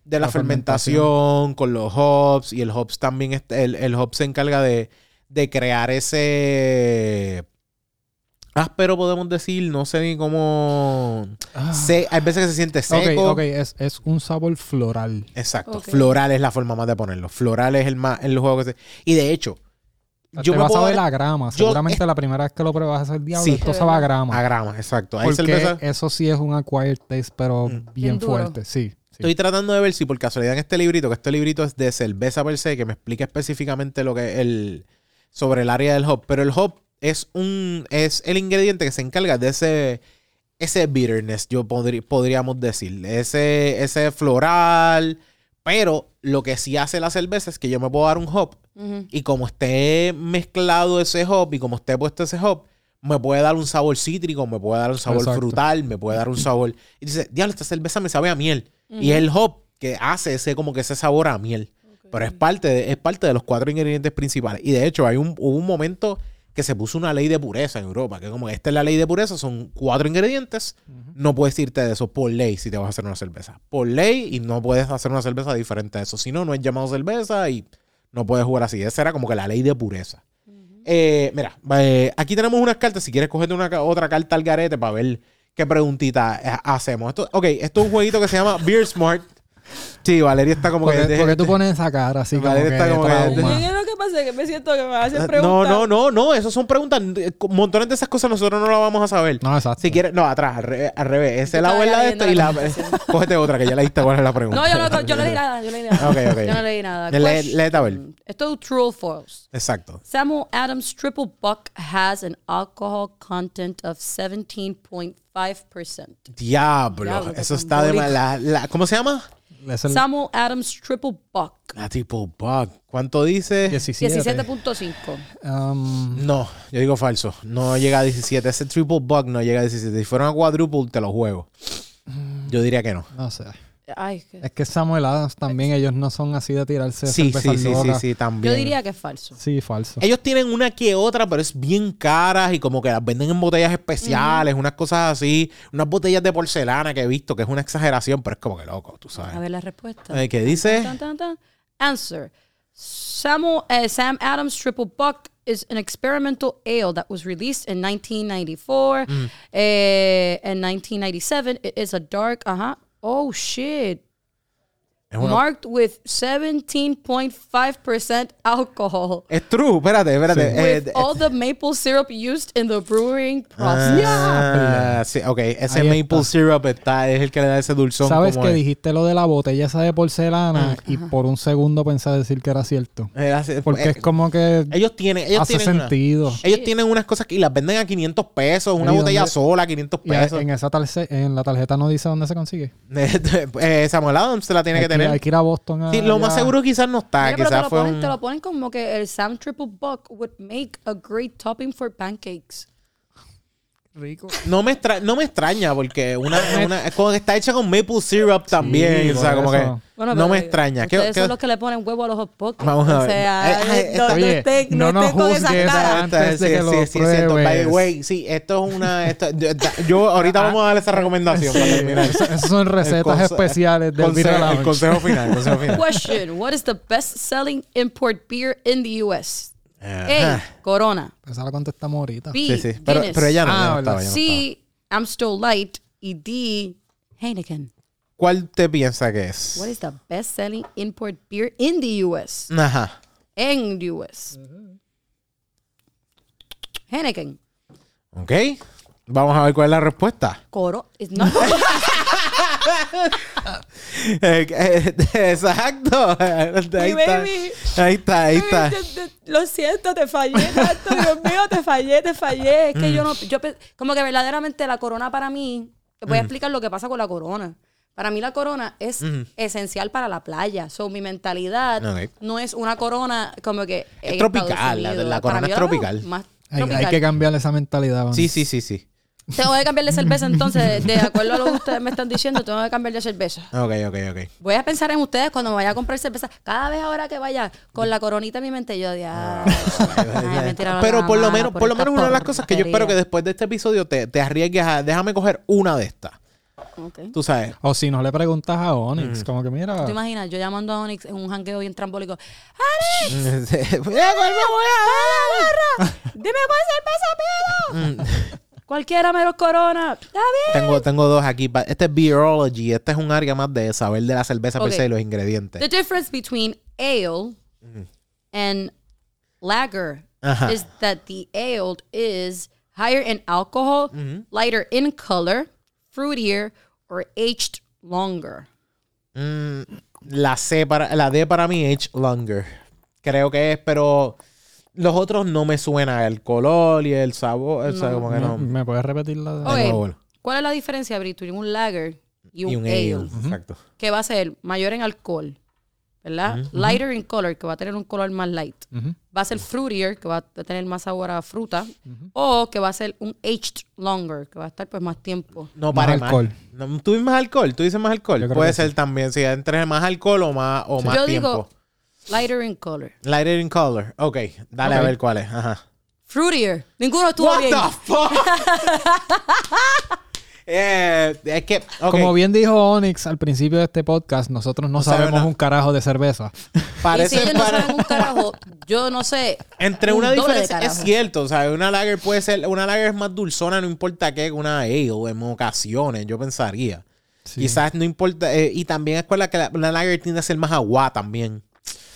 [SPEAKER 1] de la,
[SPEAKER 3] La
[SPEAKER 1] fermentación, con los hops y el hops también el, el hop se encarga de, de crear ese áspero podemos decir no sé ni cómo
[SPEAKER 3] Ah.
[SPEAKER 1] se, hay veces que se siente seco
[SPEAKER 3] Ok, ok, es, es un sabor floral.
[SPEAKER 1] exacto floral es la forma más de ponerlo floral es el más el juego que se y de hecho yo
[SPEAKER 3] te
[SPEAKER 1] me
[SPEAKER 3] vas
[SPEAKER 1] puedo
[SPEAKER 3] a ver
[SPEAKER 1] dar-
[SPEAKER 3] la grama.
[SPEAKER 1] yo-
[SPEAKER 3] Seguramente la primera vez que lo pruebas es el diablo.
[SPEAKER 1] Sí.
[SPEAKER 3] Esto va a grama.
[SPEAKER 1] a grama exacto
[SPEAKER 3] Porque
[SPEAKER 1] cerveza
[SPEAKER 3] eso sí es un acquired taste, pero
[SPEAKER 1] Mm.
[SPEAKER 3] bien, fuerte. Sí. sí.
[SPEAKER 1] Estoy tratando de ver si por casualidad en este librito, que este librito es de cerveza per se, que me explica específicamente lo que el sobre el área del hop, pero el hop es un es el ingrediente que se encarga de ese ese bitterness, yo podrí- podríamos decir, ese ese floral, pero lo que sí hace la cerveza es que yo me puedo dar un hop
[SPEAKER 2] Ujú.
[SPEAKER 1] y como esté mezclado ese hop y como esté puesto ese hop, me puede dar un sabor cítrico, me puede dar un sabor
[SPEAKER 3] Exacto.
[SPEAKER 1] frutal, me puede dar un sabor. Y dice, diablo, esta cerveza me sabe a miel. Y es el hop que hace ese como que ese sabor a miel. Pero es parte, de, es parte de los cuatro ingredientes principales. Y de hecho, hay un, hubo un momento que se puso una ley de pureza en Europa, que como esta es la ley de pureza, son cuatro ingredientes, no puedes irte de eso por ley si te vas a hacer una cerveza. Por ley y no puedes hacer una cerveza diferente de eso. Si no, no es llamado cerveza y no puedes jugar así. Esa era como que la ley de pureza. Eh, mira, eh, aquí tenemos unas cartas. Si quieres cogerte una, otra carta al garete para ver qué preguntita eh, hacemos. Esto, ok, esto es un jueguito que se llama Beer Smart. Sí, Valeria está como
[SPEAKER 3] ¿Por
[SPEAKER 1] que...
[SPEAKER 3] qué, por qué tú pones esa cara así
[SPEAKER 1] Valeria está como que-
[SPEAKER 3] trauma?
[SPEAKER 2] ¿Qué es lo que pasa? Que me siento que me hacen
[SPEAKER 1] No,
[SPEAKER 2] preguntas.
[SPEAKER 1] no, no, no. Esas son preguntas. eh, Montones de esas cosas nosotros no las vamos a saber.
[SPEAKER 3] No, exacto.
[SPEAKER 1] Si quieres, no, atrás, al revés. Al revés. Ese
[SPEAKER 2] Yo
[SPEAKER 1] lado es la de
[SPEAKER 2] estaba
[SPEAKER 1] esto y la.
[SPEAKER 2] la
[SPEAKER 1] Cógete otra que ya leíste cuál es la pregunta.
[SPEAKER 2] No, yo no, yo no leí nada, yo no leí nada.
[SPEAKER 1] Ok, ok.
[SPEAKER 2] Yo no leí nada.
[SPEAKER 1] Léete a ver.
[SPEAKER 2] Esto es true or false.
[SPEAKER 1] Exacto.
[SPEAKER 2] Samuel Adams Triple Buck has an alcohol content of 17.5%.
[SPEAKER 1] Diablo.
[SPEAKER 2] Diablo,
[SPEAKER 1] Eso está de mal. La, la- ¿Cómo se llama?
[SPEAKER 3] Es el
[SPEAKER 2] Samuel Adams Triple Buck,
[SPEAKER 1] La tipo bug. ¿Cuánto dice?
[SPEAKER 3] 17.
[SPEAKER 2] 17.5.
[SPEAKER 3] Um,
[SPEAKER 1] No, yo digo falso. No llega a 17. Ese triple bug no llega a 17. Si fuera una quadruple, te lo juego. Yo diría que no.
[SPEAKER 3] no sé.
[SPEAKER 2] Ay, que-
[SPEAKER 3] Es que Samuel Adams también, ellos no son así de tirarse
[SPEAKER 1] Sí, sí, sí, sí, sí, también.
[SPEAKER 2] yo diría que es falso.
[SPEAKER 3] Sí, falso.
[SPEAKER 1] Ellos tienen una que otra, pero es bien caras y como que las venden en botellas especiales, unas cosas así, unas botellas de porcelana que he visto, que es una exageración, pero es como que loco, tú
[SPEAKER 2] A
[SPEAKER 1] sabes.
[SPEAKER 2] ver la respuesta.
[SPEAKER 1] Eh, ¿Qué dice?
[SPEAKER 2] Tan, tan, tan. Answer. Samuel, eh, Sam Adams Triple Buck is an experimental ale that was released in 1994.
[SPEAKER 1] Mm.
[SPEAKER 2] Eh, in 1997, it is a dark, uh-huh. Oh, shit.
[SPEAKER 1] Es, una-
[SPEAKER 2] Marked with 17.5% alcohol.
[SPEAKER 1] es true, espérate, espérate. eh,
[SPEAKER 2] With all the maple syrup used in the brewing process.
[SPEAKER 1] ah, sí, ok, ese
[SPEAKER 3] Ahí
[SPEAKER 1] maple
[SPEAKER 3] está.
[SPEAKER 1] syrup está, es el que le da ese dulzón.
[SPEAKER 3] ¿Sabes que
[SPEAKER 1] es.
[SPEAKER 3] dijiste lo de la botella esa de porcelana y por un segundo pensé decir que era cierto?
[SPEAKER 1] Eh, hace-
[SPEAKER 3] Porque
[SPEAKER 1] eh,
[SPEAKER 3] es como que
[SPEAKER 1] ellos tienen, ellos
[SPEAKER 3] hace
[SPEAKER 1] tienen una-
[SPEAKER 3] sentido.
[SPEAKER 1] ellos tienen unas cosas que y las venden a 500 pesos, una
[SPEAKER 3] ¿Y
[SPEAKER 1] botella
[SPEAKER 3] dónde-
[SPEAKER 1] sola, 500
[SPEAKER 3] Y a-
[SPEAKER 1] pesos.
[SPEAKER 3] en esa tarje- en la tarjeta no dice dónde se consigue.
[SPEAKER 1] eh, Samuel Adams se la tiene que tener.
[SPEAKER 3] Hay que ir a Boston a
[SPEAKER 1] Sí, lo más seguro quizás no está,
[SPEAKER 2] Mira, pero te
[SPEAKER 1] quizás
[SPEAKER 2] lo,
[SPEAKER 1] fue
[SPEAKER 2] ponen,
[SPEAKER 1] un...
[SPEAKER 2] te lo ponen como que el Sam Triple Buck would make a great topping for pancakes.
[SPEAKER 3] Rico.
[SPEAKER 1] No me, extra- no me extraña porque una, una- es como que está hecha con maple syrup también. o sea, como que.
[SPEAKER 2] Bueno,
[SPEAKER 1] no me extraña. ¿Qué-
[SPEAKER 2] Ustedes
[SPEAKER 1] qué-
[SPEAKER 2] son los que le ponen huevo a los hot pockets.
[SPEAKER 1] Vamos a
[SPEAKER 2] O
[SPEAKER 1] ver.
[SPEAKER 2] sea,
[SPEAKER 1] Eh, eh,
[SPEAKER 2] no, no estén, no
[SPEAKER 3] no nos
[SPEAKER 2] estén con esa
[SPEAKER 3] juzgues
[SPEAKER 2] cara.
[SPEAKER 3] antes de que lo
[SPEAKER 1] sí, es cierto.
[SPEAKER 3] pruebes.
[SPEAKER 1] By the way, sí, esto es una... esto- yo, yo ahorita vamos a darle esa recomendación para terminar.
[SPEAKER 3] Esas son recetas especiales del
[SPEAKER 1] El consejo final. el consejo final.
[SPEAKER 2] Question: What is the best-selling import beer in the U.S.?
[SPEAKER 1] Ajá.
[SPEAKER 2] A. Corona.
[SPEAKER 3] Esa la contestamos ahorita.
[SPEAKER 2] B.
[SPEAKER 1] Sí, sí. Pero, ella no,
[SPEAKER 3] Ah,
[SPEAKER 1] estaba, ella no
[SPEAKER 2] C. Amstel Light. Y D. Heineken.
[SPEAKER 1] estaba. ¿Cuál te piensa que es?
[SPEAKER 2] What is the best-selling import beer in the U.S.?
[SPEAKER 1] Ajá.
[SPEAKER 2] En the U.S. Heineken.
[SPEAKER 1] Ok. Vamos a ver cuál es la respuesta.
[SPEAKER 2] Coro. It's not
[SPEAKER 1] Eh, eh, Exacto. Ahí está.
[SPEAKER 2] baby.
[SPEAKER 1] Ahí está, ahí está.
[SPEAKER 2] Lo siento, te fallé tanto, Dios mío, te fallé, te fallé. Es que yo no, yo como que verdaderamente la corona para mí, te voy a explicar lo que pasa con la corona. Para mí la corona es esencial para la playa. So, mi mentalidad no es una corona como que
[SPEAKER 1] Es tropical, la- corona es tropical.
[SPEAKER 2] Más
[SPEAKER 3] Hay,
[SPEAKER 2] tropical.
[SPEAKER 3] hay que cambiarle esa mentalidad.
[SPEAKER 1] Sí, sí, sí, sí.
[SPEAKER 2] Tengo que cambiar de cerveza entonces, de acuerdo a lo que ustedes me están diciendo, tengo que cambiar de cerveza.
[SPEAKER 1] Ok, ok, ok.
[SPEAKER 2] Voy a pensar en ustedes cuando me vaya a comprar cerveza. Cada vez ahora que vaya con la coronita en mi mente, yo
[SPEAKER 1] Ah.
[SPEAKER 2] digo,
[SPEAKER 1] Pero por lo menos, por lo menos una de las cosas que yo espero que después de este episodio te, te arriesgues a déjame coger una de estas. Tú sabes.
[SPEAKER 3] O si no le preguntas a Onyx, como que mira.
[SPEAKER 2] ¿Te imaginas? Yo llamando a Onyx en un jangueo bien trambólico.
[SPEAKER 1] Mira, ¿cuál me voy a dar?
[SPEAKER 2] ¡Dime cuál cerveza pido! Cualquiera menos corona. Está bien.
[SPEAKER 1] Tengo, tengo dos aquí. Este es Beerology. Este es un área más de saber de la cerveza per se y los ingredientes.
[SPEAKER 2] The difference between ale and lager
[SPEAKER 1] Ajá.
[SPEAKER 2] is that the ale is higher in alcohol, lighter in color, fruitier, or aged longer.
[SPEAKER 1] Mm, la C para, la D para mí, H longer. Creo que es, pero los otros no me suena el color y el sabor. O sea, como que
[SPEAKER 3] ¿Me,
[SPEAKER 1] no.
[SPEAKER 3] me puedes repetir la
[SPEAKER 2] Ok.
[SPEAKER 1] nuevo, bueno.
[SPEAKER 2] ¿Cuál es la diferencia entre un lager y un,
[SPEAKER 1] Y un
[SPEAKER 2] ale?
[SPEAKER 1] ale. Exacto.
[SPEAKER 2] Que va a ser mayor en alcohol, ¿verdad? Lighter in color, que va a tener un color más light. Va a ser fruitier, que va a tener más sabor a fruta. O que va a ser un aged longer, que va a estar pues más tiempo.
[SPEAKER 1] No,
[SPEAKER 3] Más
[SPEAKER 1] para
[SPEAKER 3] alcohol.
[SPEAKER 1] No, ¿Tú dices más alcohol? ¿Tú dices más alcohol? Puede ser
[SPEAKER 3] sí.
[SPEAKER 1] también, si entre más alcohol o más, o más
[SPEAKER 2] Yo
[SPEAKER 1] tiempo.
[SPEAKER 2] digo lighter in color.
[SPEAKER 1] Lighter in color. Ok, dale a ver cuál es. Ajá.
[SPEAKER 2] Fruitier. Ninguno estuvo
[SPEAKER 1] What
[SPEAKER 2] bien.
[SPEAKER 1] the fuck? eh, es que,
[SPEAKER 3] Como bien dijo Onyx al principio de este podcast, nosotros no,
[SPEAKER 1] No sabe
[SPEAKER 3] sabemos un carajo de cerveza.
[SPEAKER 2] Y
[SPEAKER 1] parece
[SPEAKER 2] si ellos no
[SPEAKER 1] para-
[SPEAKER 2] saben un carajo, yo no sé.
[SPEAKER 1] Entre
[SPEAKER 2] un
[SPEAKER 1] una
[SPEAKER 2] doble de
[SPEAKER 1] diferencia, es cierto, o sea, una lager puede ser, una lager es más dulzona, no importa qué, una ale en ocasiones, yo pensaría.
[SPEAKER 3] Sí.
[SPEAKER 1] Quizás no importa, eh, y también es con la que la, una lager tiende a ser más agua también.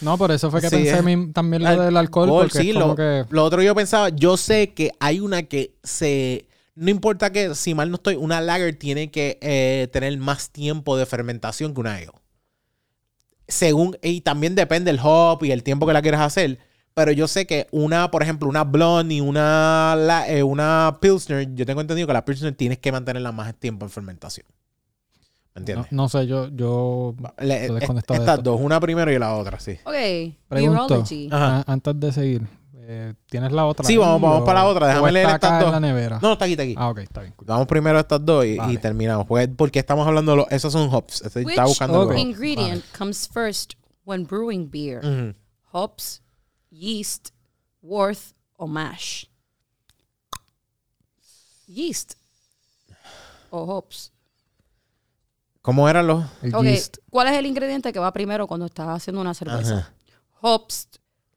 [SPEAKER 3] No, por eso fue que
[SPEAKER 1] Sí,
[SPEAKER 3] pensé
[SPEAKER 1] es-
[SPEAKER 3] mi- también lo del alcohol, porque
[SPEAKER 1] sí,
[SPEAKER 3] es como
[SPEAKER 1] lo,
[SPEAKER 3] que...
[SPEAKER 1] lo otro yo pensaba, yo sé que hay una que se, no importa que, si mal no estoy, una lager tiene que eh, tener más tiempo de fermentación que una ale. Según, y también depende el hop y el tiempo que la quieras hacer. Pero yo sé que una, por ejemplo, una blonde y una, la- eh, una pilsner, yo tengo entendido que la pilsner tienes que mantenerla más tiempo en fermentación. ¿Me
[SPEAKER 3] No,
[SPEAKER 1] entiendes?
[SPEAKER 3] no sé, yo... yo
[SPEAKER 1] Le-
[SPEAKER 3] estoy de
[SPEAKER 1] estas
[SPEAKER 3] esto.
[SPEAKER 1] dos, una primero y la otra, sí.
[SPEAKER 2] Ok.
[SPEAKER 3] Pregunto.
[SPEAKER 1] Ajá.
[SPEAKER 3] a- antes de seguir, eh, ¿tienes la otra?
[SPEAKER 1] Sí,
[SPEAKER 3] ahí
[SPEAKER 1] vamos- vamos
[SPEAKER 3] o-
[SPEAKER 1] para la otra, déjame
[SPEAKER 3] o
[SPEAKER 1] leer
[SPEAKER 3] está
[SPEAKER 1] estas
[SPEAKER 3] acá
[SPEAKER 1] dos.
[SPEAKER 3] en la nevera?
[SPEAKER 1] No, está aquí, está aquí.
[SPEAKER 3] Ah, ok, está bien. cool.
[SPEAKER 1] Vamos primero a estas dos y, y
[SPEAKER 3] Vale.
[SPEAKER 1] terminamos. Porque, porque estamos hablando de los. Esos son hops. Estoy-
[SPEAKER 2] Which
[SPEAKER 1] Estaba buscando los hops.
[SPEAKER 2] ingredient comes first when brewing beer?
[SPEAKER 1] Ujú.
[SPEAKER 2] Hops, yeast, worth o mash? Yeast o hops.
[SPEAKER 1] ¿Cómo eran los?
[SPEAKER 3] El
[SPEAKER 2] Ok,
[SPEAKER 3] yeast.
[SPEAKER 2] ¿cuál es el ingrediente que va primero cuando estás haciendo una cerveza?
[SPEAKER 1] Ajá.
[SPEAKER 2] Hops,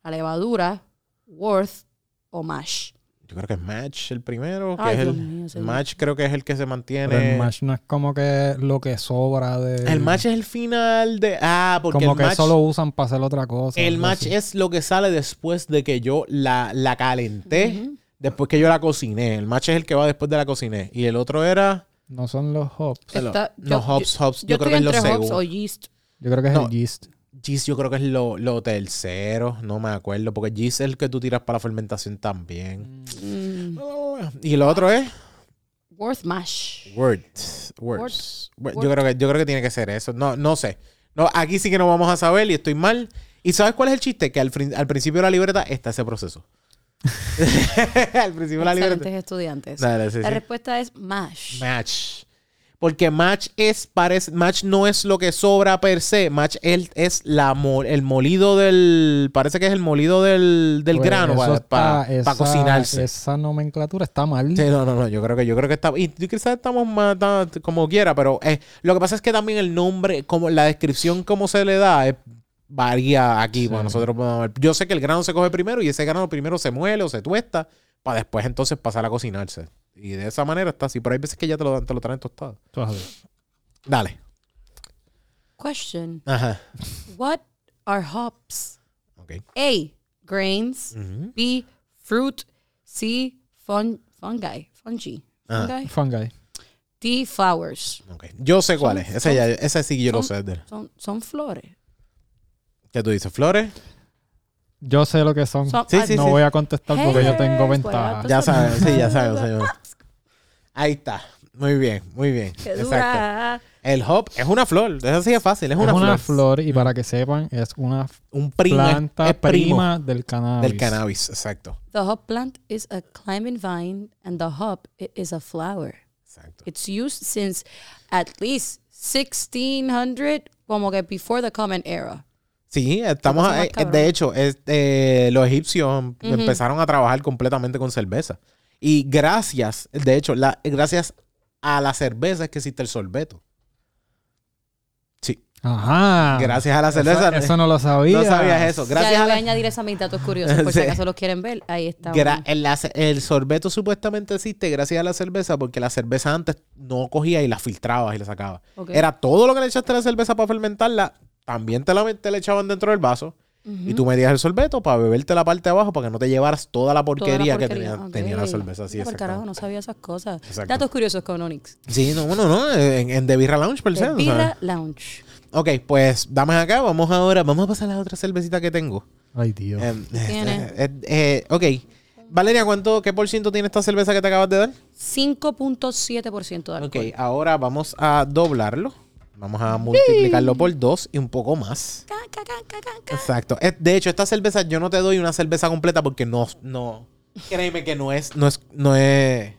[SPEAKER 2] la levadura, worth o mash.
[SPEAKER 1] Yo creo que es match el primero. Que
[SPEAKER 2] Ay,
[SPEAKER 1] es el,
[SPEAKER 2] Dios mío, señor.
[SPEAKER 1] match creo que es el que se mantiene.
[SPEAKER 3] Pero el mash no es como que lo que sobra de...
[SPEAKER 1] El match es el final de. Ah, porque
[SPEAKER 3] Como
[SPEAKER 1] el
[SPEAKER 3] que
[SPEAKER 1] match.
[SPEAKER 3] eso lo usan para hacer otra cosa.
[SPEAKER 1] el match
[SPEAKER 3] así.
[SPEAKER 1] es lo que sale después de que yo la, la calenté. Después que yo la cociné. El match es el que va después de la cociné. Y el otro era.
[SPEAKER 3] No son los hops.
[SPEAKER 2] Está-
[SPEAKER 1] no,
[SPEAKER 2] yo-
[SPEAKER 1] hops, hops. Yo,
[SPEAKER 2] Yo,
[SPEAKER 1] creo que es lo segundo.
[SPEAKER 3] Yo creo que es
[SPEAKER 1] No.
[SPEAKER 3] el yeast.
[SPEAKER 1] Yeast yo creo que es lo, lo tercero, no me acuerdo, porque yeast es el que tú tiras para la fermentación también.
[SPEAKER 2] Mm,
[SPEAKER 1] Y lo otro es
[SPEAKER 2] worth mash.
[SPEAKER 1] words. Words.
[SPEAKER 2] Word.
[SPEAKER 1] Yo creo que yo creo que tiene que ser eso. No, no sé. No, aquí sí que no vamos a saber y estoy mal. ¿Y sabes cuál es el chiste? Que al, al principio de la libreta está ese proceso. al principio de la libreta.
[SPEAKER 2] Excelentes estudiantes.
[SPEAKER 1] Dale, sí,
[SPEAKER 2] La
[SPEAKER 1] sí.
[SPEAKER 2] respuesta es mash.
[SPEAKER 1] Match. Porque match es parece match no es lo que sobra per se, match es, es la el molido del parece que es el molido del, del
[SPEAKER 3] Pues
[SPEAKER 1] grano para
[SPEAKER 3] está- esa-
[SPEAKER 1] cocinarse.
[SPEAKER 3] Esa nomenclatura está mal.
[SPEAKER 1] Sí, no, no, no, yo creo que yo creo que está y quizás estamos más como quiera, pero eh, lo que pasa es que también el nombre, como la descripción como se le da es- varía aquí,
[SPEAKER 3] Sí.
[SPEAKER 1] pues nosotros podemos ver. Yo sé que el grano se coge primero y ese grano primero se muele o se tuesta para después entonces pasar a cocinarse. Y de esa manera está así, pero hay veces que ya te lo, dan- te lo traen tostado. Dale.
[SPEAKER 2] Question.
[SPEAKER 1] Ajá.
[SPEAKER 2] What are hops?
[SPEAKER 1] Ok.
[SPEAKER 2] A. Grains. B. Fruit. C. Fun, fungi. Fungi.
[SPEAKER 1] Ah.
[SPEAKER 2] Fungi.
[SPEAKER 3] Fungi.
[SPEAKER 2] D. Flowers.
[SPEAKER 1] Ok. Yo sé cuál es. Ese, ya, ese sí que yo lo sé.
[SPEAKER 2] Son, son flores.
[SPEAKER 1] ¿Qué tú dices? ¿Flores?
[SPEAKER 3] Yo sé lo que son.
[SPEAKER 2] Son-
[SPEAKER 1] Sí, sí,
[SPEAKER 3] no
[SPEAKER 1] sí.
[SPEAKER 3] voy a contestar porque yo tengo ventaja.
[SPEAKER 2] pues,
[SPEAKER 1] Ya sabes, sí, ya sabes. señor. Ahí está. Muy bien, muy bien.
[SPEAKER 2] Qué
[SPEAKER 1] Exacto.
[SPEAKER 2] dura.
[SPEAKER 1] El hop es una flor. Eso sí es fácil. Es
[SPEAKER 3] Es
[SPEAKER 1] una,
[SPEAKER 3] una,
[SPEAKER 1] flor.
[SPEAKER 3] flor y para que sepan, es una
[SPEAKER 1] Un primo.
[SPEAKER 3] planta
[SPEAKER 1] es
[SPEAKER 3] prima del cannabis.
[SPEAKER 1] del cannabis. Exacto.
[SPEAKER 2] The hop plant is a climbing vine and the hop is a flower.
[SPEAKER 1] Exacto.
[SPEAKER 2] It's used since at least 1600, como que before the Common Era.
[SPEAKER 1] Sí, estamos.
[SPEAKER 2] más
[SPEAKER 1] eh,
[SPEAKER 2] cabrón.
[SPEAKER 1] de hecho, es, eh, los egipcios empezaron a trabajar completamente con cerveza. Y gracias, de hecho, la, gracias a la cerveza es que existe el sorbeto. Sí.
[SPEAKER 3] Ajá.
[SPEAKER 1] Gracias a la cerveza.
[SPEAKER 3] Eso, eso no lo sabía.
[SPEAKER 1] No sabías eso.
[SPEAKER 2] ya
[SPEAKER 1] Gracias
[SPEAKER 2] yo
[SPEAKER 1] a
[SPEAKER 2] voy a añadir esa mis datos curiosos por
[SPEAKER 1] Sí.
[SPEAKER 2] si acaso los quieren ver. Ahí está.
[SPEAKER 1] Gra- el, la ce- el sorbeto supuestamente existe gracias a la cerveza porque la cerveza antes no cogía y la filtrabas y la sacabas.
[SPEAKER 2] Ok.
[SPEAKER 1] Era todo lo que le echaste a la cerveza para fermentarla, también te la, te la echaban dentro del vaso y tú medías el sorbeto para beberte la parte de abajo para que no te llevaras toda la
[SPEAKER 2] Toda la
[SPEAKER 1] porquería, que tenía, tenía la cerveza. Sí,
[SPEAKER 2] por carajo, no sabía esas cosas.
[SPEAKER 1] Exacto.
[SPEAKER 2] Datos curiosos con Onyx.
[SPEAKER 1] Sí, no, bueno, no, en, en The Birra Lounge per se.
[SPEAKER 2] The
[SPEAKER 1] ¿no
[SPEAKER 2] Birra? Lounge.
[SPEAKER 1] Ok, pues dame acá, vamos ahora, vamos a pasar a la otra cervecita que tengo.
[SPEAKER 3] Ay, Dios.
[SPEAKER 1] Em,
[SPEAKER 2] tiene?
[SPEAKER 1] eh, eh, ok. Valeria, ¿cuánto, ¿qué por ciento tiene esta cerveza que te acabas de dar?
[SPEAKER 2] 5.7% de alcohol.
[SPEAKER 1] Ok, ahora vamos a doblarlo. Vamos a multiplicarlo por dos y un poco más. Exacto. Eh, De hecho, esta cerveza yo no te doy una cerveza completa porque no, no. Créeme que no es, no es, no es.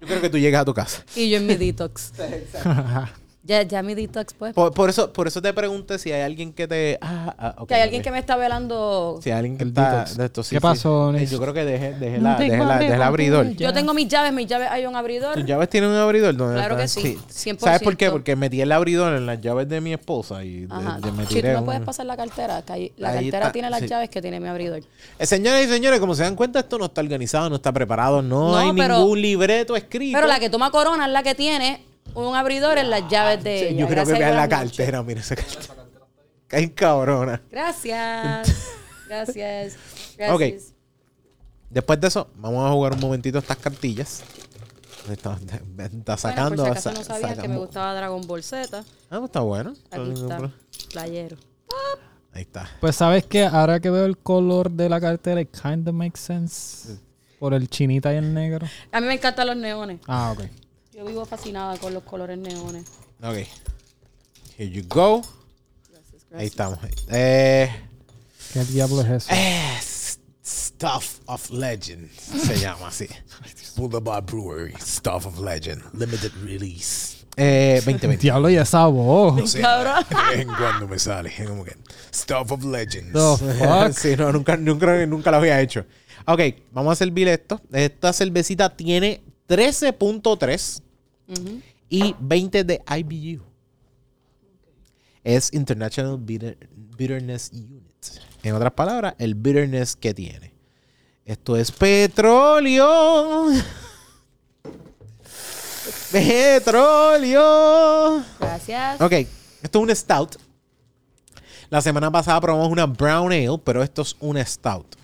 [SPEAKER 1] Yo creo que tú llegas a tu casa.
[SPEAKER 2] Y yo en mi detox. ya, ya mi detox, pues.
[SPEAKER 1] Por, por eso, por eso te pregunté si hay alguien que te. Ah, ah, ok,
[SPEAKER 2] que hay alguien que me está velando.
[SPEAKER 1] Si hay alguien que
[SPEAKER 3] El
[SPEAKER 1] está.
[SPEAKER 3] detox.
[SPEAKER 1] de esto, sí,
[SPEAKER 3] ¿Qué
[SPEAKER 1] sí.
[SPEAKER 3] pasó,
[SPEAKER 1] Eh,
[SPEAKER 3] Nis?
[SPEAKER 1] Yo creo que dejé, dejé,
[SPEAKER 3] No
[SPEAKER 1] la, dejé, la- dejé el abridor.
[SPEAKER 2] Yo tengo mis llaves, mis llaves hay un abridor.
[SPEAKER 1] ¿Tus llaves tienen un abridor? ¿Dónde
[SPEAKER 2] Claro
[SPEAKER 1] está?
[SPEAKER 2] que sí, 100%.
[SPEAKER 1] ¿Sabes por qué? Porque metí el abridor en las llaves de mi esposa y de-
[SPEAKER 2] Ajá.
[SPEAKER 1] de- me
[SPEAKER 2] Si tú
[SPEAKER 1] tiré
[SPEAKER 2] me
[SPEAKER 1] un-
[SPEAKER 2] puedes pasar la cartera, que ahí- la
[SPEAKER 1] Ahí
[SPEAKER 2] cartera
[SPEAKER 1] está,
[SPEAKER 2] tiene las
[SPEAKER 1] sí.
[SPEAKER 2] llaves que tiene mi abridor.
[SPEAKER 1] Eh, señoras y señores, como se dan cuenta, esto no está organizado, no está preparado, no,
[SPEAKER 2] No,
[SPEAKER 1] hay
[SPEAKER 2] pero-
[SPEAKER 1] ningún libreto escrito.
[SPEAKER 2] Pero la que toma corona es la que tiene un abridor en las llaves de
[SPEAKER 1] Sí,
[SPEAKER 2] ella.
[SPEAKER 1] yo creo que
[SPEAKER 2] Gracias,
[SPEAKER 1] es la
[SPEAKER 2] buenas noches.
[SPEAKER 1] cartera, mira esa cartera. Caen cabrona.
[SPEAKER 2] Gracias. Gracias. Gracias.
[SPEAKER 1] Ok. Después de eso, vamos a jugar un momentito estas cartillas. Está, está
[SPEAKER 2] Bueno,
[SPEAKER 1] sacando.
[SPEAKER 2] por si acaso
[SPEAKER 1] sa-
[SPEAKER 2] no sabías que me gustaba Dragon Ball Z.
[SPEAKER 1] Ah, pues está bueno.
[SPEAKER 2] Aquí está. Playero.
[SPEAKER 1] Ahí está.
[SPEAKER 3] Pues sabes que ahora que veo el color de la cartera, it kind of makes sense. Por el chinita y el negro.
[SPEAKER 2] A mí me encantan los neones.
[SPEAKER 3] Ah, ok.
[SPEAKER 2] Yo vivo fascinada con los colores neones.
[SPEAKER 1] Ok. Here you go.
[SPEAKER 2] Gracias,
[SPEAKER 1] Ahí estamos. Eh,
[SPEAKER 3] ¿Qué diablo es eso?
[SPEAKER 1] eh, Stuff of Legend se llama así. Boulevard Brewery, Stuff of Legend, Limited Release. Eh, 2020.
[SPEAKER 3] Diablo y esa voz.
[SPEAKER 1] O sea,
[SPEAKER 2] Cabrón.
[SPEAKER 1] de vez en cuando me sale. Como que, Stuff of Legends.
[SPEAKER 3] The fuck?
[SPEAKER 1] sí, no, nunca, nunca, nunca lo había hecho. Ok, vamos a servir esto. Esta cervecita tiene 13.3 Y 20 de IBU. Es International Bitter- Bitterness Unit. En otras palabras, el bitterness que tiene. Esto es petróleo. Petróleo.
[SPEAKER 2] Gracias.
[SPEAKER 1] Ok, esto es un stout. La semana pasada probamos una brown ale, pero esto es un stout.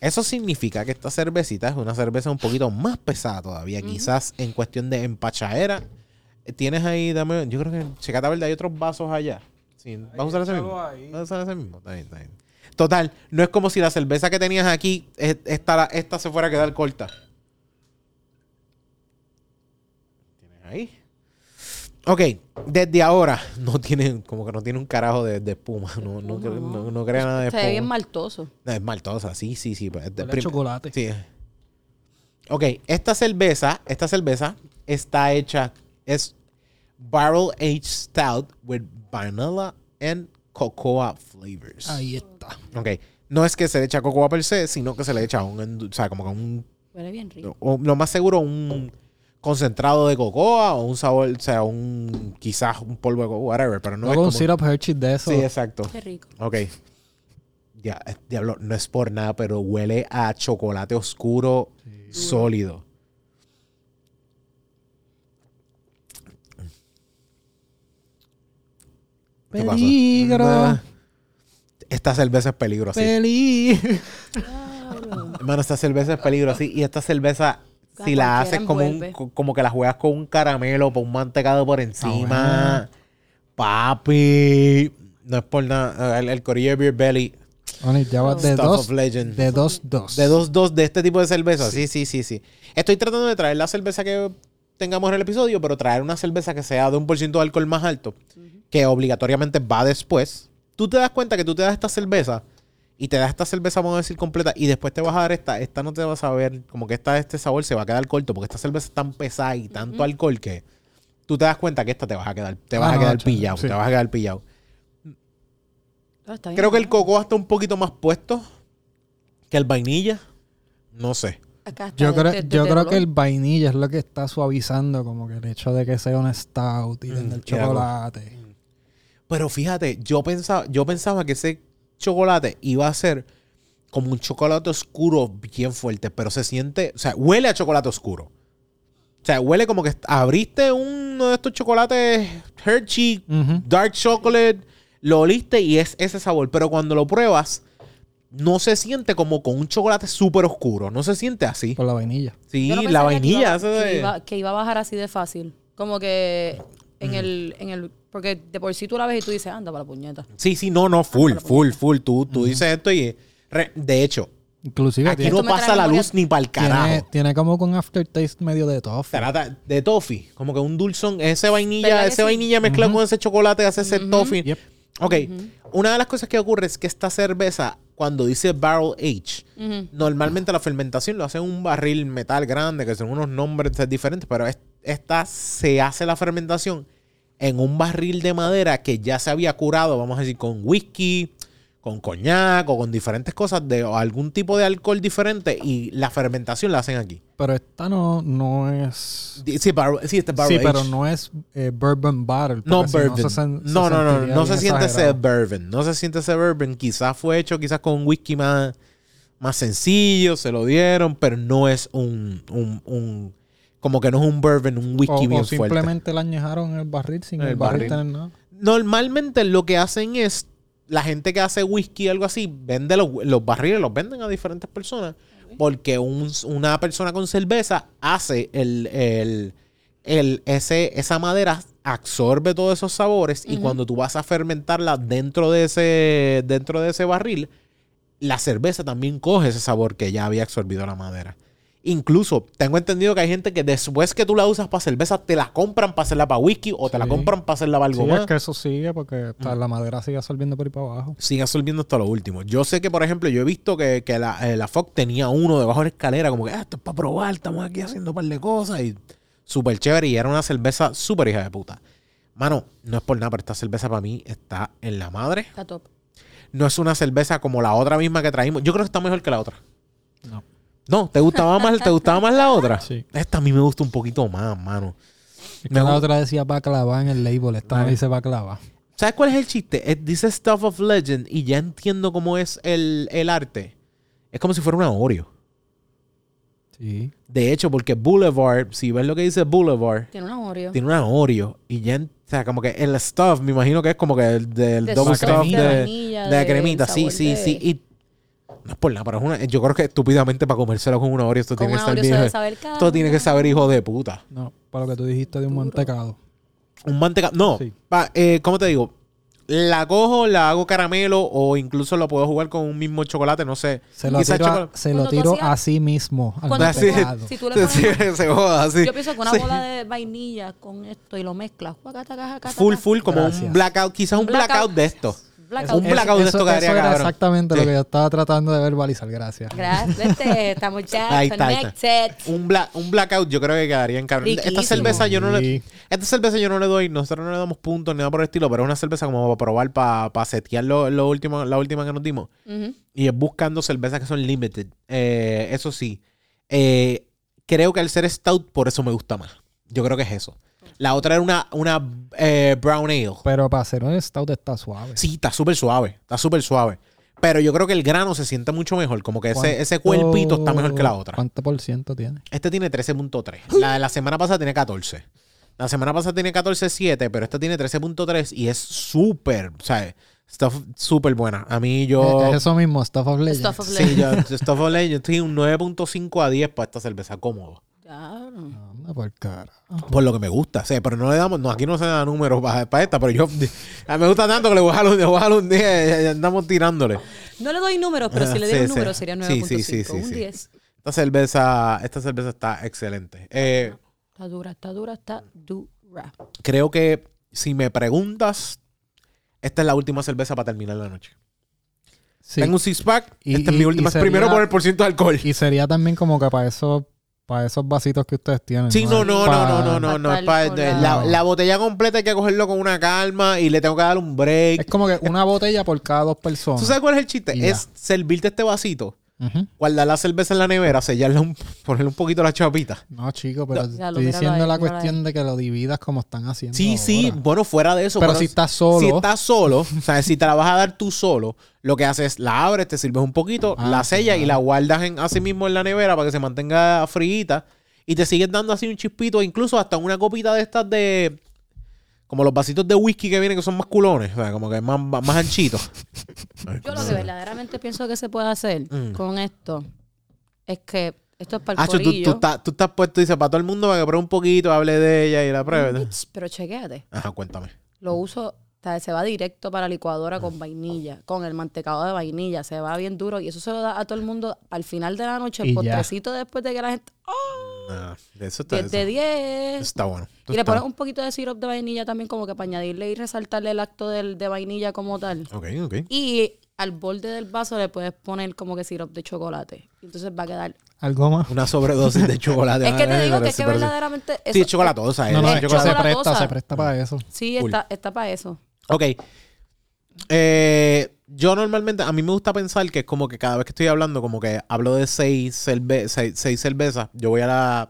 [SPEAKER 1] Eso significa que esta cervecita es una cerveza un poquito más pesada todavía. Quizás en cuestión de empachadera. Eh, Tienes ahí, dame, yo creo que, checate a ver, hay otros vasos allá. Sí, ¿Vas a usar ese mismo? ¿Vas a usar ese mismo? Está bien, está bien. Total, no es como si la cerveza que tenías aquí, eh, esta, esta se fuera a quedar corta. Tienes ahí. Ok, desde ahora no tiene, como que no tiene un carajo de, de espuma. No, no, no- no crea nada de
[SPEAKER 2] Se ve bien
[SPEAKER 1] espuma.
[SPEAKER 2] maltoso.
[SPEAKER 1] No, es maltosa, sí, sí, sí. pues, de
[SPEAKER 3] Huele a
[SPEAKER 1] prim-
[SPEAKER 3] chocolate.
[SPEAKER 1] Sí. Ok, esta cerveza, esta cerveza está hecha, es Barrel Aged Stout with vanilla and cocoa flavors.
[SPEAKER 3] Ahí está.
[SPEAKER 1] Ok, no es que se le echa cocoa per se, sino que se le echa un, o sea, como que un,
[SPEAKER 2] Huele bien rico.
[SPEAKER 1] o lo más seguro, un concentrado de cocoa o un sabor, o sea, un, quizás un polvo de cocoa, whatever, pero no
[SPEAKER 3] Luego
[SPEAKER 1] es
[SPEAKER 3] un
[SPEAKER 1] como...
[SPEAKER 3] syrup Hershey's de eso.
[SPEAKER 1] Sí, exacto.
[SPEAKER 2] Qué rico.
[SPEAKER 1] Ok. Ya, eh, diablo, no es por nada, pero huele a chocolate oscuro sólido.
[SPEAKER 3] Peligro.
[SPEAKER 1] Ah, Esta cerveza es peligro, sí.
[SPEAKER 3] Peligro.
[SPEAKER 1] Hermano, esta cerveza es peligro, sí. Y esta cerveza, si la haces como, un, como que la juegas con un caramelo, con un mantecado por encima. Papi. No es por nada. El, el corillo de Beer Belly.
[SPEAKER 3] Oni, ya va de
[SPEAKER 1] Stuff
[SPEAKER 3] dos.
[SPEAKER 1] of Legend.
[SPEAKER 3] De dos, dos.
[SPEAKER 1] De dos, dos de este tipo de cerveza. Sí, sí, sí, sí. Estoy tratando de traer la cerveza que tengamos en el episodio, pero traer una cerveza que sea de un por ciento de alcohol más alto, que obligatoriamente va después. Tú te das cuenta que tú te das esta cerveza y te das esta cerveza, vamos a decir, completa, y después te vas a dar esta. Esta no te vas a ver, como que esta, este sabor se va a quedar corto, porque esta cerveza es tan pesada y tanto alcohol que tú te das cuenta que esta te vas a quedar, te
[SPEAKER 3] Ah,
[SPEAKER 1] vas a
[SPEAKER 3] no,
[SPEAKER 1] quedar pillado,
[SPEAKER 3] sí.
[SPEAKER 1] te vas a quedar pillado.
[SPEAKER 2] Ah, bien.
[SPEAKER 1] Creo que el coco está un poquito más puesto que el vainilla. No sé.
[SPEAKER 2] Acá
[SPEAKER 3] Yo creo, yo creo que el vainilla es lo que está suavizando como que el hecho de que sea un stout y
[SPEAKER 1] Mm,
[SPEAKER 3] el chocolate.
[SPEAKER 1] Pero fíjate, yo pensaba, yo pensaba que ese chocolate iba a ser como un chocolate oscuro bien fuerte, pero se siente, o sea, huele a chocolate oscuro. O sea, huele como que abriste uno de estos chocolates Hershey, dark chocolate, lo oliste y es ese sabor, pero cuando lo pruebas, no se siente como con un chocolate súper oscuro, no se siente así.
[SPEAKER 3] Por la vainilla.
[SPEAKER 1] Sí,
[SPEAKER 2] no
[SPEAKER 1] la vainilla.
[SPEAKER 2] que, iba, que iba a bajar así de fácil. Como que en el, en el. Porque de por sí tú la ves y tú dices, anda para la puñeta.
[SPEAKER 1] Sí, sí, no, no, full, full, full. Tú, tú dices esto y... re- de hecho,
[SPEAKER 3] Inclusive
[SPEAKER 1] Aquí
[SPEAKER 3] tiene,
[SPEAKER 1] no pasa la
[SPEAKER 2] memoria-
[SPEAKER 1] luz ni para el carajo.
[SPEAKER 3] tiene, tiene como con aftertaste medio de toffee.
[SPEAKER 1] Trata de toffee, como que un dulzón, ese vainilla,
[SPEAKER 2] ¿Verdad que
[SPEAKER 1] ese
[SPEAKER 2] sí?
[SPEAKER 1] vainilla mezclado con ese chocolate hace ese toffee.
[SPEAKER 3] Yep.
[SPEAKER 1] Ok, una de las cosas que ocurre es que esta cerveza, cuando dice barrel age, normalmente la fermentación lo hace en un barril metal grande, que son unos nombres diferentes, pero es- esta se hace la fermentación en un barril de madera que ya se había curado, vamos a decir, con whisky, con coñac o con diferentes cosas de o algún tipo de alcohol diferente y la fermentación la hacen aquí.
[SPEAKER 3] Pero esta no, no es...
[SPEAKER 1] Sí, sí, este barrel
[SPEAKER 3] Sí, pero no es eh, bourbon barrel.
[SPEAKER 1] No
[SPEAKER 3] si
[SPEAKER 1] bourbon.
[SPEAKER 3] se
[SPEAKER 1] No, no, no, no se siente ese bourbon. No se siente ese bourbon. Quizás fue hecho quizás con un whisky más, más sencillo, se lo dieron, pero no es un, un, un- como que no es un bourbon, un
[SPEAKER 3] O,
[SPEAKER 1] whisky
[SPEAKER 3] o
[SPEAKER 1] bien fuerte.
[SPEAKER 3] simplemente la añejaron en el barril sin el,
[SPEAKER 1] el
[SPEAKER 3] barril,
[SPEAKER 1] barril.
[SPEAKER 3] tener nada.
[SPEAKER 1] Normalmente lo que hacen es, la gente que hace whisky o algo así, vende los, los barriles, los venden a diferentes personas, porque un- una persona con cerveza hace el, el, el- ese, esa madera absorbe todos esos sabores y cuando tú vas a fermentarla dentro de ese, dentro de ese barril, la cerveza también coge ese sabor que ya había absorbido la madera. Incluso tengo entendido que hay gente que después que tú la usas para cerveza, te la compran para hacerla para whisky o te la compran para hacerla para algo
[SPEAKER 3] Sí,
[SPEAKER 1] más.
[SPEAKER 3] es que eso sigue porque está- la madera sigue absorbiendo por ahí para abajo.
[SPEAKER 1] sigue absorbiendo hasta lo último. Yo sé que, por ejemplo, yo he visto que, que la, eh, la Fox tenía uno debajo de la escalera, como que ah, esto es para probar, estamos aquí haciendo un par de cosas y súper chévere. Y era una cerveza súper hija de puta. Mano, no es por nada, pero esta cerveza para mí está en la madre.
[SPEAKER 2] Está top.
[SPEAKER 1] No es una cerveza como la otra misma que traímos. Yo creo que está mejor que la otra.
[SPEAKER 3] No.
[SPEAKER 1] No, ¿te gustaba más, ¿te gustaba más la otra?
[SPEAKER 3] Sí.
[SPEAKER 1] Esta a mí me gusta un poquito más, mano.
[SPEAKER 3] Es que
[SPEAKER 1] Me
[SPEAKER 3] la otra decía baklava en el label, esta no
[SPEAKER 1] Ay.
[SPEAKER 3] dice baklava.
[SPEAKER 1] ¿Sabes cuál es el chiste? Es- dice Stuff of Legend y ya entiendo cómo es el, el arte. Es como si fuera una Oreo.
[SPEAKER 3] Sí.
[SPEAKER 1] De hecho, porque Boulevard, si ves lo que dice Boulevard,
[SPEAKER 2] Tiene una Oreo.
[SPEAKER 1] tiene una Oreo. Y ya, o sea, como que el stuff, me imagino que es como que el del
[SPEAKER 2] De
[SPEAKER 1] double
[SPEAKER 3] stuff, de
[SPEAKER 1] de, de cremita. Sí, sí,
[SPEAKER 2] de-
[SPEAKER 1] sí. Y no es por nada, pero es una, yo creo que estúpidamente para comérselo con una Oreo, esto
[SPEAKER 2] Con
[SPEAKER 1] tiene que estar bien. Esto tiene que saber hijo de puta.
[SPEAKER 3] No, para lo que tú dijiste de un
[SPEAKER 2] Duro.
[SPEAKER 3] mantecado.
[SPEAKER 1] Un manteca. No,
[SPEAKER 3] Sí.
[SPEAKER 1] pa- eh, ¿cómo te digo? La cojo, la hago caramelo o incluso lo puedo jugar con un mismo chocolate, no sé.
[SPEAKER 3] Se lo
[SPEAKER 1] Quizás
[SPEAKER 3] tiro, a, se lo tiro
[SPEAKER 2] hacías-
[SPEAKER 3] a sí mismo. Al mantecado.
[SPEAKER 2] Si tú le
[SPEAKER 1] Sí,
[SPEAKER 2] pones...
[SPEAKER 1] se joda así.
[SPEAKER 2] Yo pienso que una
[SPEAKER 1] Sí.
[SPEAKER 2] bola de vainilla con esto y lo mezclas.
[SPEAKER 1] Full, full, como un blackout, quizás un
[SPEAKER 2] Un
[SPEAKER 1] blackout,
[SPEAKER 2] blackout.
[SPEAKER 1] de esto.
[SPEAKER 2] Blackout.
[SPEAKER 1] Un blackout de esto quedaría
[SPEAKER 3] era
[SPEAKER 1] cabrón.
[SPEAKER 3] exactamente
[SPEAKER 1] Sí.
[SPEAKER 3] lo que yo estaba tratando de verbalizar. Gracias.
[SPEAKER 2] Gracias, vete, estamos ya
[SPEAKER 1] Ahí está, ahí está.
[SPEAKER 2] connected.
[SPEAKER 1] Un, bla- un blackout yo creo que quedaría en cabrón. Esta cerveza yo no le, esta cerveza yo no le doy, nosotros no le damos puntos ni nada por el estilo, pero es una cerveza como para probar, para, para setear lo, lo último, la última que nos dimos. Y es buscando cervezas que son limited. Eh, eso sí. Eh, creo que al ser stout, por eso me gusta más. Yo creo que es eso. La otra era una, una eh, brown ale.
[SPEAKER 3] Pero para hacer un stout está suave.
[SPEAKER 1] Sí, está súper suave. Está súper suave. Pero yo creo que el grano se siente mucho mejor. Como que ese,
[SPEAKER 3] ¿Cuánto-
[SPEAKER 1] ese cuerpito está mejor que la otra.
[SPEAKER 3] ¿Cuánto por ciento tiene?
[SPEAKER 1] Este tiene 13.3. La de la semana pasada tiene 14. La semana pasada tiene 14.7, pero esta tiene 13.3 y es súper, o sea, está súper buena. A mí yo...
[SPEAKER 3] Es eso mismo, Stuff of Legends.
[SPEAKER 2] Stuff of
[SPEAKER 1] Sí, yo, Stuff of Legend, yo estoy un 9.5 a 10 para esta cerveza, cómodo.
[SPEAKER 2] Claro.
[SPEAKER 3] Anda por cara.
[SPEAKER 1] Por lo que me gusta. Sí, pero no le damos, no, aquí no se da números para, para esta, pero yo a mí me gusta tanto que le voy a jalar un, le voy a jalar un 10 y andamos tirándole.
[SPEAKER 2] No le doy números, pero si
[SPEAKER 1] Ah,
[SPEAKER 2] le diera
[SPEAKER 1] sí,
[SPEAKER 2] un número
[SPEAKER 1] sí.
[SPEAKER 2] sería
[SPEAKER 1] Sí,
[SPEAKER 2] 9.5.
[SPEAKER 1] sí, sí, sí,
[SPEAKER 2] un
[SPEAKER 1] sí.
[SPEAKER 2] 10.
[SPEAKER 1] Esta cerveza, esta cerveza está excelente. Eh,
[SPEAKER 2] Está dura, está dura, está dura.
[SPEAKER 1] creo que si me preguntas, esta es la última cerveza para terminar la noche.
[SPEAKER 3] Sí.
[SPEAKER 1] Tengo un six pack,
[SPEAKER 3] Y-
[SPEAKER 1] esta es mi última.
[SPEAKER 3] sería-
[SPEAKER 1] Primero por el porciento de alcohol.
[SPEAKER 3] Y sería también como que para esos, para esos vasitos que ustedes tienen.
[SPEAKER 1] Sí, no, no, no, no, no, no, no. es la, la botella completa hay que cogerlo con una calma y le tengo que dar un break.
[SPEAKER 3] Es como que una botella por cada dos personas.
[SPEAKER 1] ¿Tú sabes cuál es el chiste?
[SPEAKER 3] Y ya.
[SPEAKER 1] Es servirte este vasito,
[SPEAKER 3] Ujú.
[SPEAKER 1] guardar la cerveza en la nevera, sellarle un, ponerle un poquito la chapita.
[SPEAKER 3] No, chico, pero estoy diciendo
[SPEAKER 2] ahí,
[SPEAKER 3] la cuestión de que lo dividas como están haciendo.
[SPEAKER 1] Sí, sí, bueno, fuera de eso.
[SPEAKER 3] Pero si estás solo.
[SPEAKER 1] Si estás solo, o sea, si te la vas a dar tú solo, lo que haces es la abres, te sirves un poquito,
[SPEAKER 3] Ah,
[SPEAKER 1] la sellas y
[SPEAKER 3] claro.
[SPEAKER 1] la guardas en, así mismo en la nevera para que se mantenga fríita y te sigues dando así un chispito, incluso hasta una copita de estas de. Como los vasitos de whisky que vienen que son más culones, o sea, como que más, más anchitos.
[SPEAKER 2] Yo lo que verdaderamente pienso que se puede hacer
[SPEAKER 1] Mm.
[SPEAKER 2] con esto es que esto es para el
[SPEAKER 1] Hacho, tú, tú, estás, tú estás puesto, dice, para todo el mundo para que pruebe un poquito, hable de ella y la pruebe.
[SPEAKER 2] Pero chequéate.
[SPEAKER 1] Ajá, cuéntame.
[SPEAKER 2] Lo uso O sea, se va directo para la licuadora con vainilla, con el mantecado de vainilla, se va bien duro y eso se lo da a todo el mundo al final de la noche, el postrecito después de que la gente... ¡Oh!
[SPEAKER 1] Ah, eso está,
[SPEAKER 2] 10 de
[SPEAKER 1] eso
[SPEAKER 2] 10.
[SPEAKER 1] está bueno.
[SPEAKER 2] Y le pones un poquito de syrup de vainilla también como que para añadirle y resaltarle el acto del, de vainilla como tal.
[SPEAKER 1] Ok, ok.
[SPEAKER 2] Y al borde del vaso le puedes poner como que syrup de chocolate. Entonces va a quedar...
[SPEAKER 3] ¿Algo más?
[SPEAKER 1] Una sobredosis de chocolate.
[SPEAKER 2] Es que te
[SPEAKER 1] Ay,
[SPEAKER 2] digo que es
[SPEAKER 1] sí
[SPEAKER 2] que verdaderamente...
[SPEAKER 1] Sí,
[SPEAKER 2] eso-
[SPEAKER 1] es chocolatosa.
[SPEAKER 3] No, no,
[SPEAKER 1] eh,
[SPEAKER 3] es que
[SPEAKER 1] chocolate.
[SPEAKER 3] se presta, se presta para eso.
[SPEAKER 2] Sí, está, está para eso.
[SPEAKER 1] Ok. Eh, yo normalmente, a mí me gusta pensar que es como que cada vez que estoy hablando, como que hablo de seis, cerve- seis, seis cervezas, yo voy a la,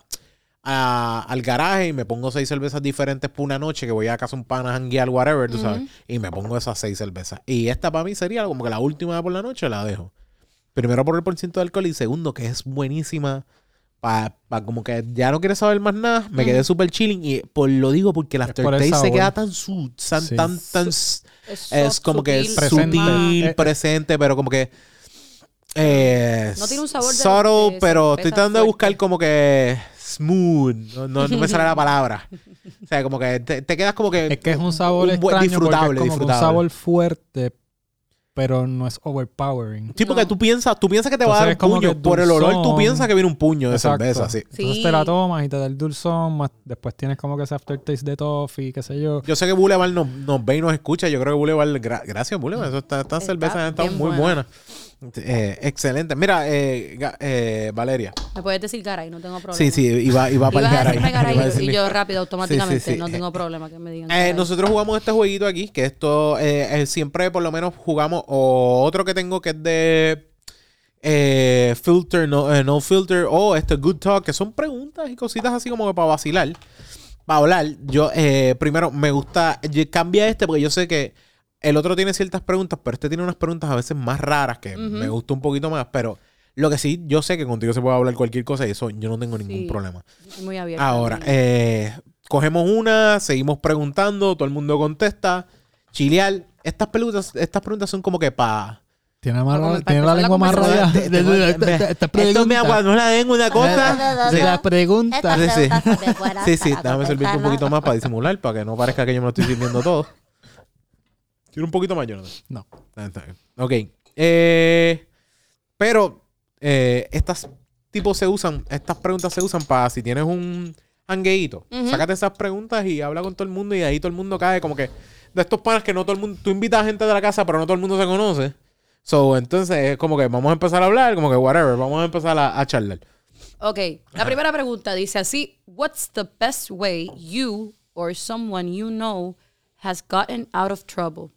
[SPEAKER 1] a- al garaje y me pongo seis cervezas diferentes por una noche, que voy a casa un pana a janguear, whatever, tú sabes, y me pongo esas seis cervezas. Y esta para mí sería como que la última por la noche la dejo. Primero por el porciento de alcohol y segundo que es buenísima. Para como que ya no quieres saber más nada, me quedé súper chilling y por lo digo porque el aftertaste se queda tan su, tan,
[SPEAKER 3] Sí.
[SPEAKER 1] tan,
[SPEAKER 2] Es,
[SPEAKER 1] como que
[SPEAKER 2] sutil,
[SPEAKER 3] Presente.
[SPEAKER 1] sutil,
[SPEAKER 3] Eh,
[SPEAKER 1] presente, pero como que eh,
[SPEAKER 2] No tiene un sabor de-
[SPEAKER 1] subtle,
[SPEAKER 2] de
[SPEAKER 1] pero estoy tratando de buscar como que smooth, no, no, no me sale la palabra. O sea, como que te, te quedas como que
[SPEAKER 3] Es que es un sabor
[SPEAKER 1] un buen-
[SPEAKER 3] extraño
[SPEAKER 1] disfrutable,
[SPEAKER 3] es como que
[SPEAKER 1] disfrutable.
[SPEAKER 3] un sabor fuerte, pero no es overpowering.
[SPEAKER 1] Sí, porque
[SPEAKER 2] No.
[SPEAKER 1] tú piensas, tú piensas que te va a dar
[SPEAKER 3] Entonces
[SPEAKER 1] un puño. Por el olor, tú piensas que viene un puño de
[SPEAKER 3] Exacto.
[SPEAKER 1] cerveza, sí.
[SPEAKER 3] Entonces
[SPEAKER 2] Sí.
[SPEAKER 3] te la tomas y te da el dulzón, más después tienes como que ese aftertaste de toffee, qué sé yo.
[SPEAKER 1] Yo sé que Boulevard nos, nos ve y nos escucha. Yo creo que Boulevard, gra- gracias Boulevard, eso está, estas
[SPEAKER 2] Está
[SPEAKER 1] cervezas han estado
[SPEAKER 2] bien
[SPEAKER 1] muy
[SPEAKER 2] buena.
[SPEAKER 1] buenas. Eh, excelente. Mira, eh, eh, Valeria.
[SPEAKER 2] Me puedes decir Garay, no tengo problema.
[SPEAKER 1] Sí, sí, iba, iba para
[SPEAKER 2] Ibas
[SPEAKER 1] el Garay.
[SPEAKER 2] decirme Garay
[SPEAKER 1] Iba a
[SPEAKER 2] y yo rápido, automáticamente.
[SPEAKER 1] Sí, sí, sí.
[SPEAKER 2] No tengo problema que me digan.
[SPEAKER 1] Nosotros jugamos este jueguito aquí, que esto siempre por lo menos jugamos, o otro que tengo que es de eh, Filter, no, eh, no Filter, o este Good Talk, que son preguntas y cositas así como que para vacilar, para hablar. Yo, eh, primero, me gusta, yo- cambia este porque yo sé que el otro tiene ciertas preguntas, pero este tiene unas preguntas a veces más raras que me gusta un poquito más, pero lo que sí, yo sé que contigo se puede hablar cualquier cosa y eso yo no tengo ningún
[SPEAKER 2] Sí.
[SPEAKER 1] problema.
[SPEAKER 2] Muy abierta.
[SPEAKER 1] Ahora, eh, cogemos una, seguimos preguntando, todo el mundo contesta. Chileal. Estas preguntas, estas preguntas son como que para.
[SPEAKER 3] Tiene, más- tiene la lengua
[SPEAKER 2] la
[SPEAKER 3] más. De- de- de- de- esta
[SPEAKER 1] Esto me agua, no la den una cosa. Sí.
[SPEAKER 3] La pregunta.
[SPEAKER 1] Sí, sí.
[SPEAKER 4] de
[SPEAKER 1] déjame servirte un poquito más para disimular, para que no parezca que yo me lo estoy sirviendo todo. Quiero un poquito más, Jonathan.
[SPEAKER 3] No.
[SPEAKER 1] Ah, está bien. Ok. Eh, pero eh, estas tipos se usan, estas preguntas se usan para si tienes un hangueíto, sácate esas preguntas y habla con todo el mundo y ahí todo el mundo cae como que de estos panas que no todo el mundo, tú invitas a gente de la casa pero no todo el mundo se conoce. So, entonces es como que vamos a empezar a hablar, como que whatever, vamos a empezar a, a charlar.
[SPEAKER 2] Ok, la primera pregunta dice así: What's the best way you or someone you know has gotten out of trouble?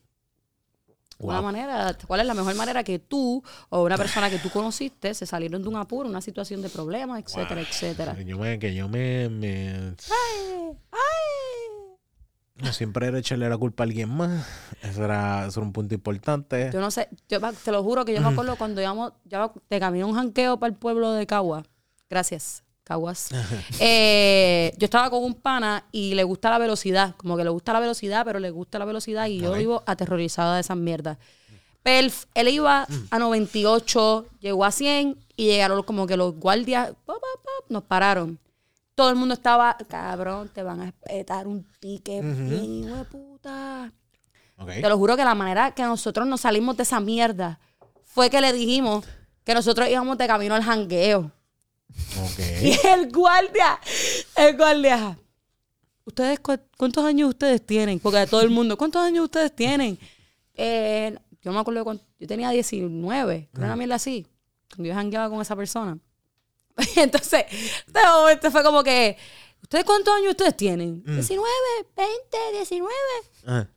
[SPEAKER 2] Una
[SPEAKER 1] Wow.
[SPEAKER 2] manera, ¿cuál es la mejor manera que tú o una persona que tú conociste se salieron de un apuro, una situación de problemas, etcétera, etcétera?
[SPEAKER 1] Que yo me, que yo me, me- No, siempre era echarle la culpa a alguien más. Eso era, eso era un punto importante.
[SPEAKER 2] Yo no sé, yo te lo juro que yo me acuerdo cuando íbamos, ya de camino a un janqueo para el pueblo de Cagua. Gracias, Caguas. Eh, yo estaba con un pana y le gusta la velocidad, como que le gusta la velocidad, pero le gusta la velocidad y yo vivo aterrorizada de esas mierdas. Pero él, él iba a 98, llegó a 100 y llegaron como que los guardias pop, pop, pop, nos pararon. Todo el mundo estaba, cabrón, te van a espetar un ticket bien hijo de puta.
[SPEAKER 1] Ok.
[SPEAKER 2] Te lo juro que la manera que nosotros nos salimos de esa mierda fue que le dijimos que nosotros íbamos de camino al jangueo. Y el guardia, el guardia, ¿ustedes cu- cuántos años ustedes tienen? Porque a todo el mundo, ¿cuántos años ustedes tienen? Eh, yo me acuerdo cuando yo tenía 19, era una mierda así, cuando yo jangueaba con esa persona. Entonces, de momento fue como que, ¿ustedes cuántos años ustedes tienen? 19, 20, 19.
[SPEAKER 1] Ajá.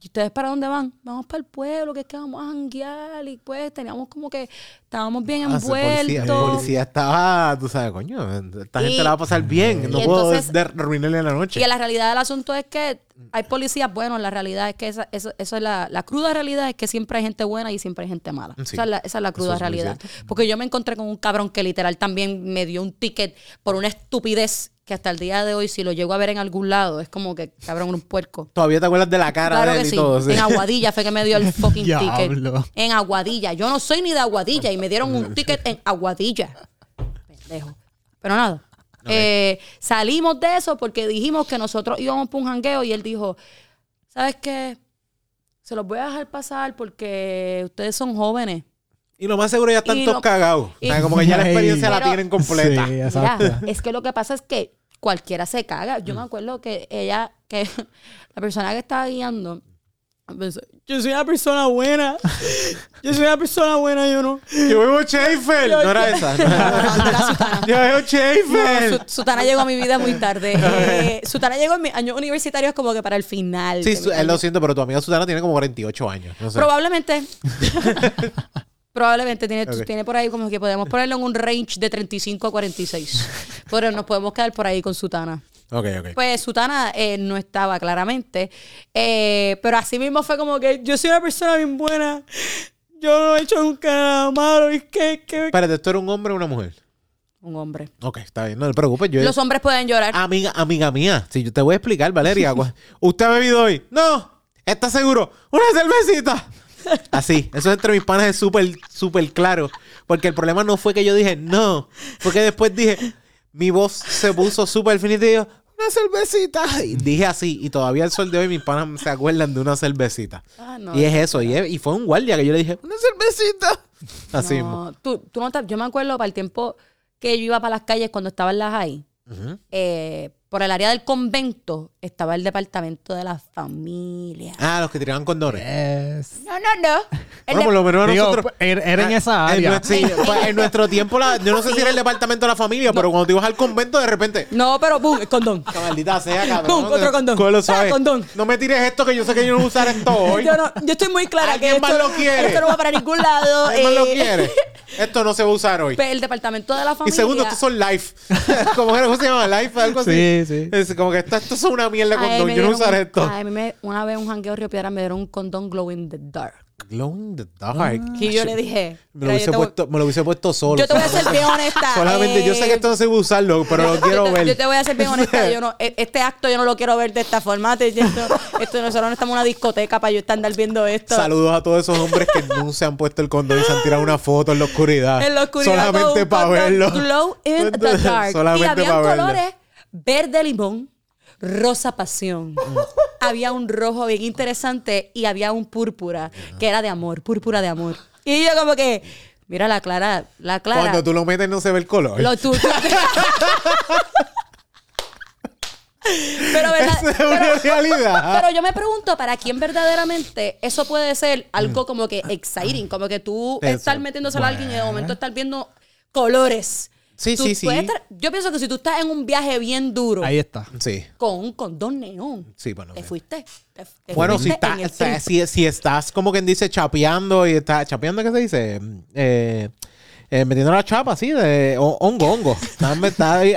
[SPEAKER 2] ¿Y ustedes para dónde van? Vamos para el pueblo, que es que vamos a janguear. Y pues teníamos como que, estábamos bien
[SPEAKER 1] Ah, ese policía, el
[SPEAKER 2] envueltos.
[SPEAKER 1] policía estaba, tú sabes, coño, esta
[SPEAKER 2] Y-
[SPEAKER 1] gente la va a pasar bien. No puedo
[SPEAKER 2] entonces-
[SPEAKER 1] de- arruinarle la noche.
[SPEAKER 2] Y la realidad del asunto es que hay policías buenos, la realidad es que esa, eso, eso es la, la cruda realidad es que siempre hay gente buena y siempre hay gente mala.
[SPEAKER 1] Sí.
[SPEAKER 2] Esa, es la, esa es la cruda
[SPEAKER 1] es
[SPEAKER 2] realidad. Porque yo me encontré con un cabrón que literal también me dio un ticket por una estupidez que hasta el día de hoy, si lo llego a ver en algún lado, es como que cabrón, un puerco.
[SPEAKER 1] Todavía te acuerdas de la cara
[SPEAKER 2] Claro
[SPEAKER 1] de él
[SPEAKER 2] que
[SPEAKER 1] y
[SPEAKER 2] sí.
[SPEAKER 1] todo. sí.
[SPEAKER 2] En Aguadilla fue que me dio el fucking ticket. En Aguadilla. Yo no soy ni de Aguadilla y me dieron un ticket en Aguadilla. Pendejo. Pero nada. Eh, salimos de eso porque dijimos que nosotros íbamos por un jangueo y él dijo, ¿sabes qué? se los voy a dejar pasar porque ustedes son jóvenes.
[SPEAKER 1] Y lo más seguro ya están
[SPEAKER 2] Y
[SPEAKER 1] todos
[SPEAKER 2] lo-
[SPEAKER 1] cagados.
[SPEAKER 2] y-
[SPEAKER 1] O sea, como que ya la experiencia la tienen completa.
[SPEAKER 3] Sí,
[SPEAKER 2] Mira,
[SPEAKER 3] exacto.
[SPEAKER 2] es que lo que pasa es que cualquiera se caga. Yo me acuerdo que ella, que la persona que estaba guiando, yo soy una persona buena. Yo soy una persona buena, yo no.
[SPEAKER 1] Yo veo Schaefer. No era esa.
[SPEAKER 2] No, no, no era Sutana.
[SPEAKER 1] Yo veo Schaefer.
[SPEAKER 2] Su- Sutana llegó a mi vida muy tarde. Eh, Sutana llegó en mis años universitarios como que para el final.
[SPEAKER 1] Sí, él lo
[SPEAKER 2] años.
[SPEAKER 1] siento, pero tu amiga Sutana tiene como 48 años. No sé.
[SPEAKER 2] Probablemente. Probablemente tiene, tiene por ahí como que podemos ponerlo en un range de 35 a 46. Pero nos podemos quedar por ahí con Sutana.
[SPEAKER 1] Ok, ok.
[SPEAKER 2] Pues Sutana eh, no estaba claramente. Eh, pero así mismo fue como que yo soy una persona bien buena. Yo no he hecho nunca nada malo. ¿Y qué? qué?
[SPEAKER 1] Espérate, ¿esto era un hombre o una mujer?
[SPEAKER 2] Un hombre.
[SPEAKER 1] Ok, está bien. No te preocupes. Yo
[SPEAKER 2] Los hombres pueden llorar.
[SPEAKER 1] Amiga, amiga mía, si yo te voy a explicar, Valeria. ¿Usted ha bebido hoy? No. ¿Está seguro? ¡Una cervecita! Así. Eso entre mis panas es súper, súper claro. Porque el problema no fue que yo dije no. Fue que después dije, mi voz se puso súper finita y yo, una cervecita. Y dije así. Y todavía al sol de hoy mis panas se acuerdan de una cervecita.
[SPEAKER 2] Ah, no,
[SPEAKER 1] y es eso. Y, es- y fue un guardia que yo le dije, una cervecita. Así mismo.
[SPEAKER 2] No, tú, tú no te- yo me acuerdo para el tiempo que yo iba para las calles cuando estaba en las high.
[SPEAKER 1] Ujú.
[SPEAKER 2] eh, por el área del convento estaba el departamento de la familia.
[SPEAKER 1] Ah, los que tiraban condones.
[SPEAKER 3] Yes.
[SPEAKER 2] No, no, no.
[SPEAKER 1] Bueno, por lo menos
[SPEAKER 3] Digo,
[SPEAKER 1] nosotros...
[SPEAKER 3] era era en
[SPEAKER 1] Ah,
[SPEAKER 3] esa
[SPEAKER 1] en
[SPEAKER 3] área.
[SPEAKER 1] sí, pues, en nuestro tiempo, la- yo no sé si era el departamento de la familia, pero cuando te ibas al convento, de repente.
[SPEAKER 2] No, pero boom, el condón.
[SPEAKER 1] "Ca- Maldita sea, cabrón.
[SPEAKER 2] Pum, otro condón. Ah, condón.
[SPEAKER 1] No me tires esto que yo sé que yo no voy a usar esto hoy.
[SPEAKER 2] Yo, no, yo estoy muy clara que
[SPEAKER 1] ¿Alguien
[SPEAKER 2] esto,
[SPEAKER 1] más lo quiere?
[SPEAKER 2] esto no va para ningún lado.
[SPEAKER 1] ¿Quién más lo
[SPEAKER 2] eh,
[SPEAKER 1] quiere? Esto no se va a usar hoy.
[SPEAKER 2] pues, el departamento de la
[SPEAKER 1] Y
[SPEAKER 2] familia.
[SPEAKER 1] segundo, estos son live. ¿Cómo? ¿Cómo se llama? Live, algo así.
[SPEAKER 3] Sí, sí.
[SPEAKER 1] Es como que esto, esto es una mierda de
[SPEAKER 2] Ay,
[SPEAKER 1] condón.
[SPEAKER 2] me
[SPEAKER 1] Yo no
[SPEAKER 2] dieron
[SPEAKER 1] usaré
[SPEAKER 2] un-
[SPEAKER 1] esto.
[SPEAKER 2] ay, a mí me- una vez un jangueo Río Piedra me dieron un condón glow in the dark.
[SPEAKER 1] Glow in the dark.
[SPEAKER 2] Y yo le dije.
[SPEAKER 1] Me lo,
[SPEAKER 2] "Mira, yo
[SPEAKER 1] hubiese
[SPEAKER 2] te voy-
[SPEAKER 1] puesto, me lo hubiese puesto solo.
[SPEAKER 2] Yo te voy a ser bien honesta.
[SPEAKER 1] Solamente, yo sé que
[SPEAKER 2] eh,
[SPEAKER 1] esto no se va a usarlo, pero lo quiero
[SPEAKER 2] yo, te,
[SPEAKER 1] ver.
[SPEAKER 2] yo te voy a ser bien honesta. Yo no, e- este acto yo no lo quiero ver de esta forma. Te- Esto, esto nosotros no estamos en una discoteca para yo estar andar viendo esto.
[SPEAKER 1] Saludos a todos esos hombres que no se han puesto el condón y se han tirado una foto en la oscuridad.
[SPEAKER 2] En la oscuridad. con
[SPEAKER 1] Solamente
[SPEAKER 2] un
[SPEAKER 1] para
[SPEAKER 2] condón
[SPEAKER 1] verlo.
[SPEAKER 2] Glow in the dark. y
[SPEAKER 1] Solamente
[SPEAKER 2] habían
[SPEAKER 1] para verlo.
[SPEAKER 2] colores verde limón, rosa pasión. Había un rojo bien interesante y había un púrpura que era de amor, púrpura de amor. Y yo como que, mira la clara, la clara.
[SPEAKER 1] Cuando tú lo metes no se ve el color.
[SPEAKER 2] Lo tú- tú- pero, ¿verdad? Pero-
[SPEAKER 1] una realidad.
[SPEAKER 2] pero yo me pregunto, ¿para quién verdaderamente eso puede ser algo como que exciting? Como que tú
[SPEAKER 1] Eso.
[SPEAKER 2] estás metiéndoselo a alguien y de momento estás viendo colores.
[SPEAKER 1] Sí,
[SPEAKER 2] Tú
[SPEAKER 1] sí, sí.
[SPEAKER 2] estar- yo pienso que si tú estás en un viaje bien duro
[SPEAKER 3] Ahí está.
[SPEAKER 1] Sí.
[SPEAKER 2] con un condón neón,
[SPEAKER 1] Sí, bueno.
[SPEAKER 2] te fuiste. te- te
[SPEAKER 1] Bueno, si, está- si, si estás como quien dice chapeando y está chapeando, ¿qué se dice? Eh, eh, metiendo la chapa así de ho- hongo, hongo. Estás, me estás ahí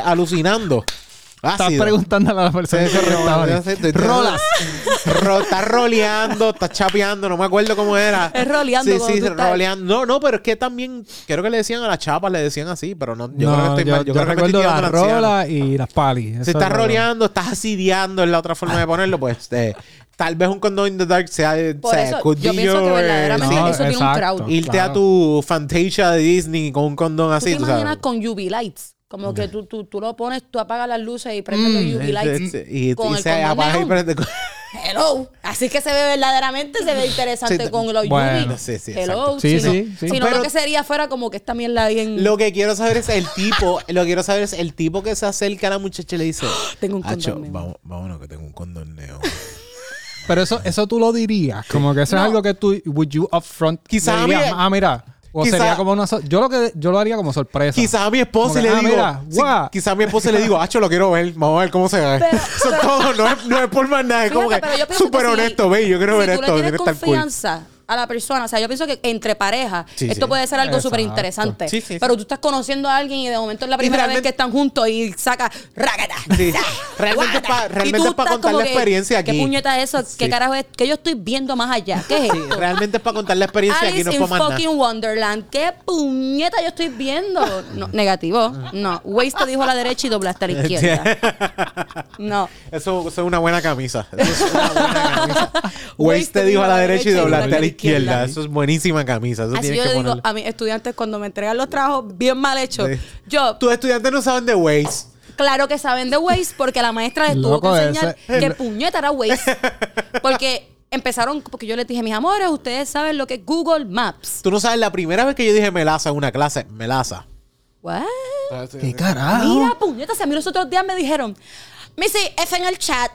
[SPEAKER 1] alucinando.
[SPEAKER 3] Estás
[SPEAKER 1] Ácido.
[SPEAKER 3] preguntándole a la persona
[SPEAKER 1] Sí,
[SPEAKER 3] que
[SPEAKER 1] sí, no, te- te-
[SPEAKER 3] Rolas.
[SPEAKER 1] Ro- estás roleando, estás chapeando, no me acuerdo cómo era.
[SPEAKER 2] Es roleando
[SPEAKER 1] Sí, sí, roleando. No, no, pero es que también, creo que le decían a las chapas, le decían así, pero no, yo
[SPEAKER 3] No,
[SPEAKER 1] creo que estoy
[SPEAKER 3] yo,
[SPEAKER 1] mal. Yo,
[SPEAKER 3] yo
[SPEAKER 1] creo que
[SPEAKER 3] recuerdo
[SPEAKER 1] tirando
[SPEAKER 3] las rolas y las palis.
[SPEAKER 1] Si estás
[SPEAKER 3] es
[SPEAKER 1] roleando, estás asidiando, es la otra forma de ponerlo, pues eh, tal vez un condón in the dark sea,
[SPEAKER 2] Por
[SPEAKER 1] sea,
[SPEAKER 2] eso, yo
[SPEAKER 1] be
[SPEAKER 2] pienso que
[SPEAKER 1] your,
[SPEAKER 2] verdaderamente
[SPEAKER 3] No,
[SPEAKER 2] eso tiene un crowd.
[SPEAKER 1] irte
[SPEAKER 3] Claro.
[SPEAKER 1] a tu Fantasia de Disney con un condón
[SPEAKER 2] ¿Tú
[SPEAKER 1] así,
[SPEAKER 2] te
[SPEAKER 1] tú sabes.
[SPEAKER 2] imaginas con UV lights? Como que tú, tú, tú lo pones, tú apagas las luces y prendes los UV lights.
[SPEAKER 1] Y, y,
[SPEAKER 2] con
[SPEAKER 1] y
[SPEAKER 2] el
[SPEAKER 1] se
[SPEAKER 2] condón
[SPEAKER 1] apaga y prende.
[SPEAKER 2] Hello. Así que se ve verdaderamente, se ve interesante
[SPEAKER 1] Sí,
[SPEAKER 2] con los
[SPEAKER 3] bueno,
[SPEAKER 2] UV.
[SPEAKER 1] sí, sí,
[SPEAKER 2] Hello.
[SPEAKER 3] Sí,
[SPEAKER 2] Si no-
[SPEAKER 3] sí, sí.
[SPEAKER 2] Si no,
[SPEAKER 1] Pero-
[SPEAKER 2] lo que sería fuera como que esta mierda bien...
[SPEAKER 1] Lo que quiero saber es el tipo, lo que quiero saber es el tipo que se acerca a la muchacha y le dice,
[SPEAKER 2] Tengo un
[SPEAKER 1] "Acho,
[SPEAKER 2] condón neón".
[SPEAKER 1] vamos, vámonos que tengo un condón.
[SPEAKER 3] Pero eso, eso tú lo dirías. Como que eso
[SPEAKER 2] No.
[SPEAKER 3] es algo que tú, would you upfront
[SPEAKER 1] Quizá
[SPEAKER 3] le
[SPEAKER 1] a mí-
[SPEAKER 3] dirías, ah, mira. O
[SPEAKER 1] quizá-
[SPEAKER 3] sería como una. so- yo, lo que, yo lo haría como sorpresa.
[SPEAKER 1] Quizá a mi esposa le
[SPEAKER 3] ah,
[SPEAKER 1] digo,
[SPEAKER 3] mira,
[SPEAKER 1] sí,
[SPEAKER 3] guau.
[SPEAKER 1] quizá a mi esposa le digo, Acho, lo quiero ver, vamos a ver cómo se ve.
[SPEAKER 2] Pero-
[SPEAKER 1] Eso todo, no es, no es por más nada, es como que súper honesto, ve, yo quiero
[SPEAKER 2] si
[SPEAKER 1] ver
[SPEAKER 2] tú
[SPEAKER 1] esto,
[SPEAKER 2] le
[SPEAKER 1] tiene
[SPEAKER 2] confianza a la persona, o sea, yo pienso que entre pareja
[SPEAKER 1] Sí,
[SPEAKER 2] esto
[SPEAKER 1] sí.
[SPEAKER 2] puede ser algo súper interesante.
[SPEAKER 1] Sí, sí, sí.
[SPEAKER 2] Pero tú estás conociendo a alguien y de momento es la primera vez que están juntos y saca rácata.
[SPEAKER 1] Sí. Realmente es pa- realmente es pa contar la experiencia aquí.
[SPEAKER 2] ¿Qué puñeta es eso? ¿Qué
[SPEAKER 1] Sí.
[SPEAKER 2] carajo es? ¿Qué yo estoy viendo más allá? ¿Qué es
[SPEAKER 1] Sí,
[SPEAKER 2] esto?
[SPEAKER 1] realmente es para contar la experiencia aquí, no es
[SPEAKER 2] in
[SPEAKER 1] para nada.
[SPEAKER 2] fucking Wonderland. ¿Qué puñeta yo estoy viendo? No, negativo. No. Waze te dijo a la derecha y doblaste a la izquierda. No.
[SPEAKER 1] Eso, eso es una buena camisa. Eso es una buena camisa. Waze te dijo a la derecha y doblaste a la izquierda. Eso es buenísima camisa. Eso
[SPEAKER 2] Así yo
[SPEAKER 1] que
[SPEAKER 2] le digo a mis estudiantes cuando me entregan los trabajos bien mal hechos.
[SPEAKER 1] Sí.
[SPEAKER 2] Yo,
[SPEAKER 1] Tus estudiantes no saben de Waze.
[SPEAKER 2] claro que saben de Waze porque la maestra les tuvo que enseñar
[SPEAKER 3] ese-
[SPEAKER 2] qué puñeta era Waze. Porque empezaron, porque yo les dije, mis amores, ustedes saben lo que es Google Maps.
[SPEAKER 1] Tú no sabes, la primera vez que yo dije melaza en una clase, melaza.
[SPEAKER 2] ¿What?
[SPEAKER 3] ¿Qué carajo?
[SPEAKER 2] Mira, puñetas, a mí los otros días me dijeron, Missy, F en el chat.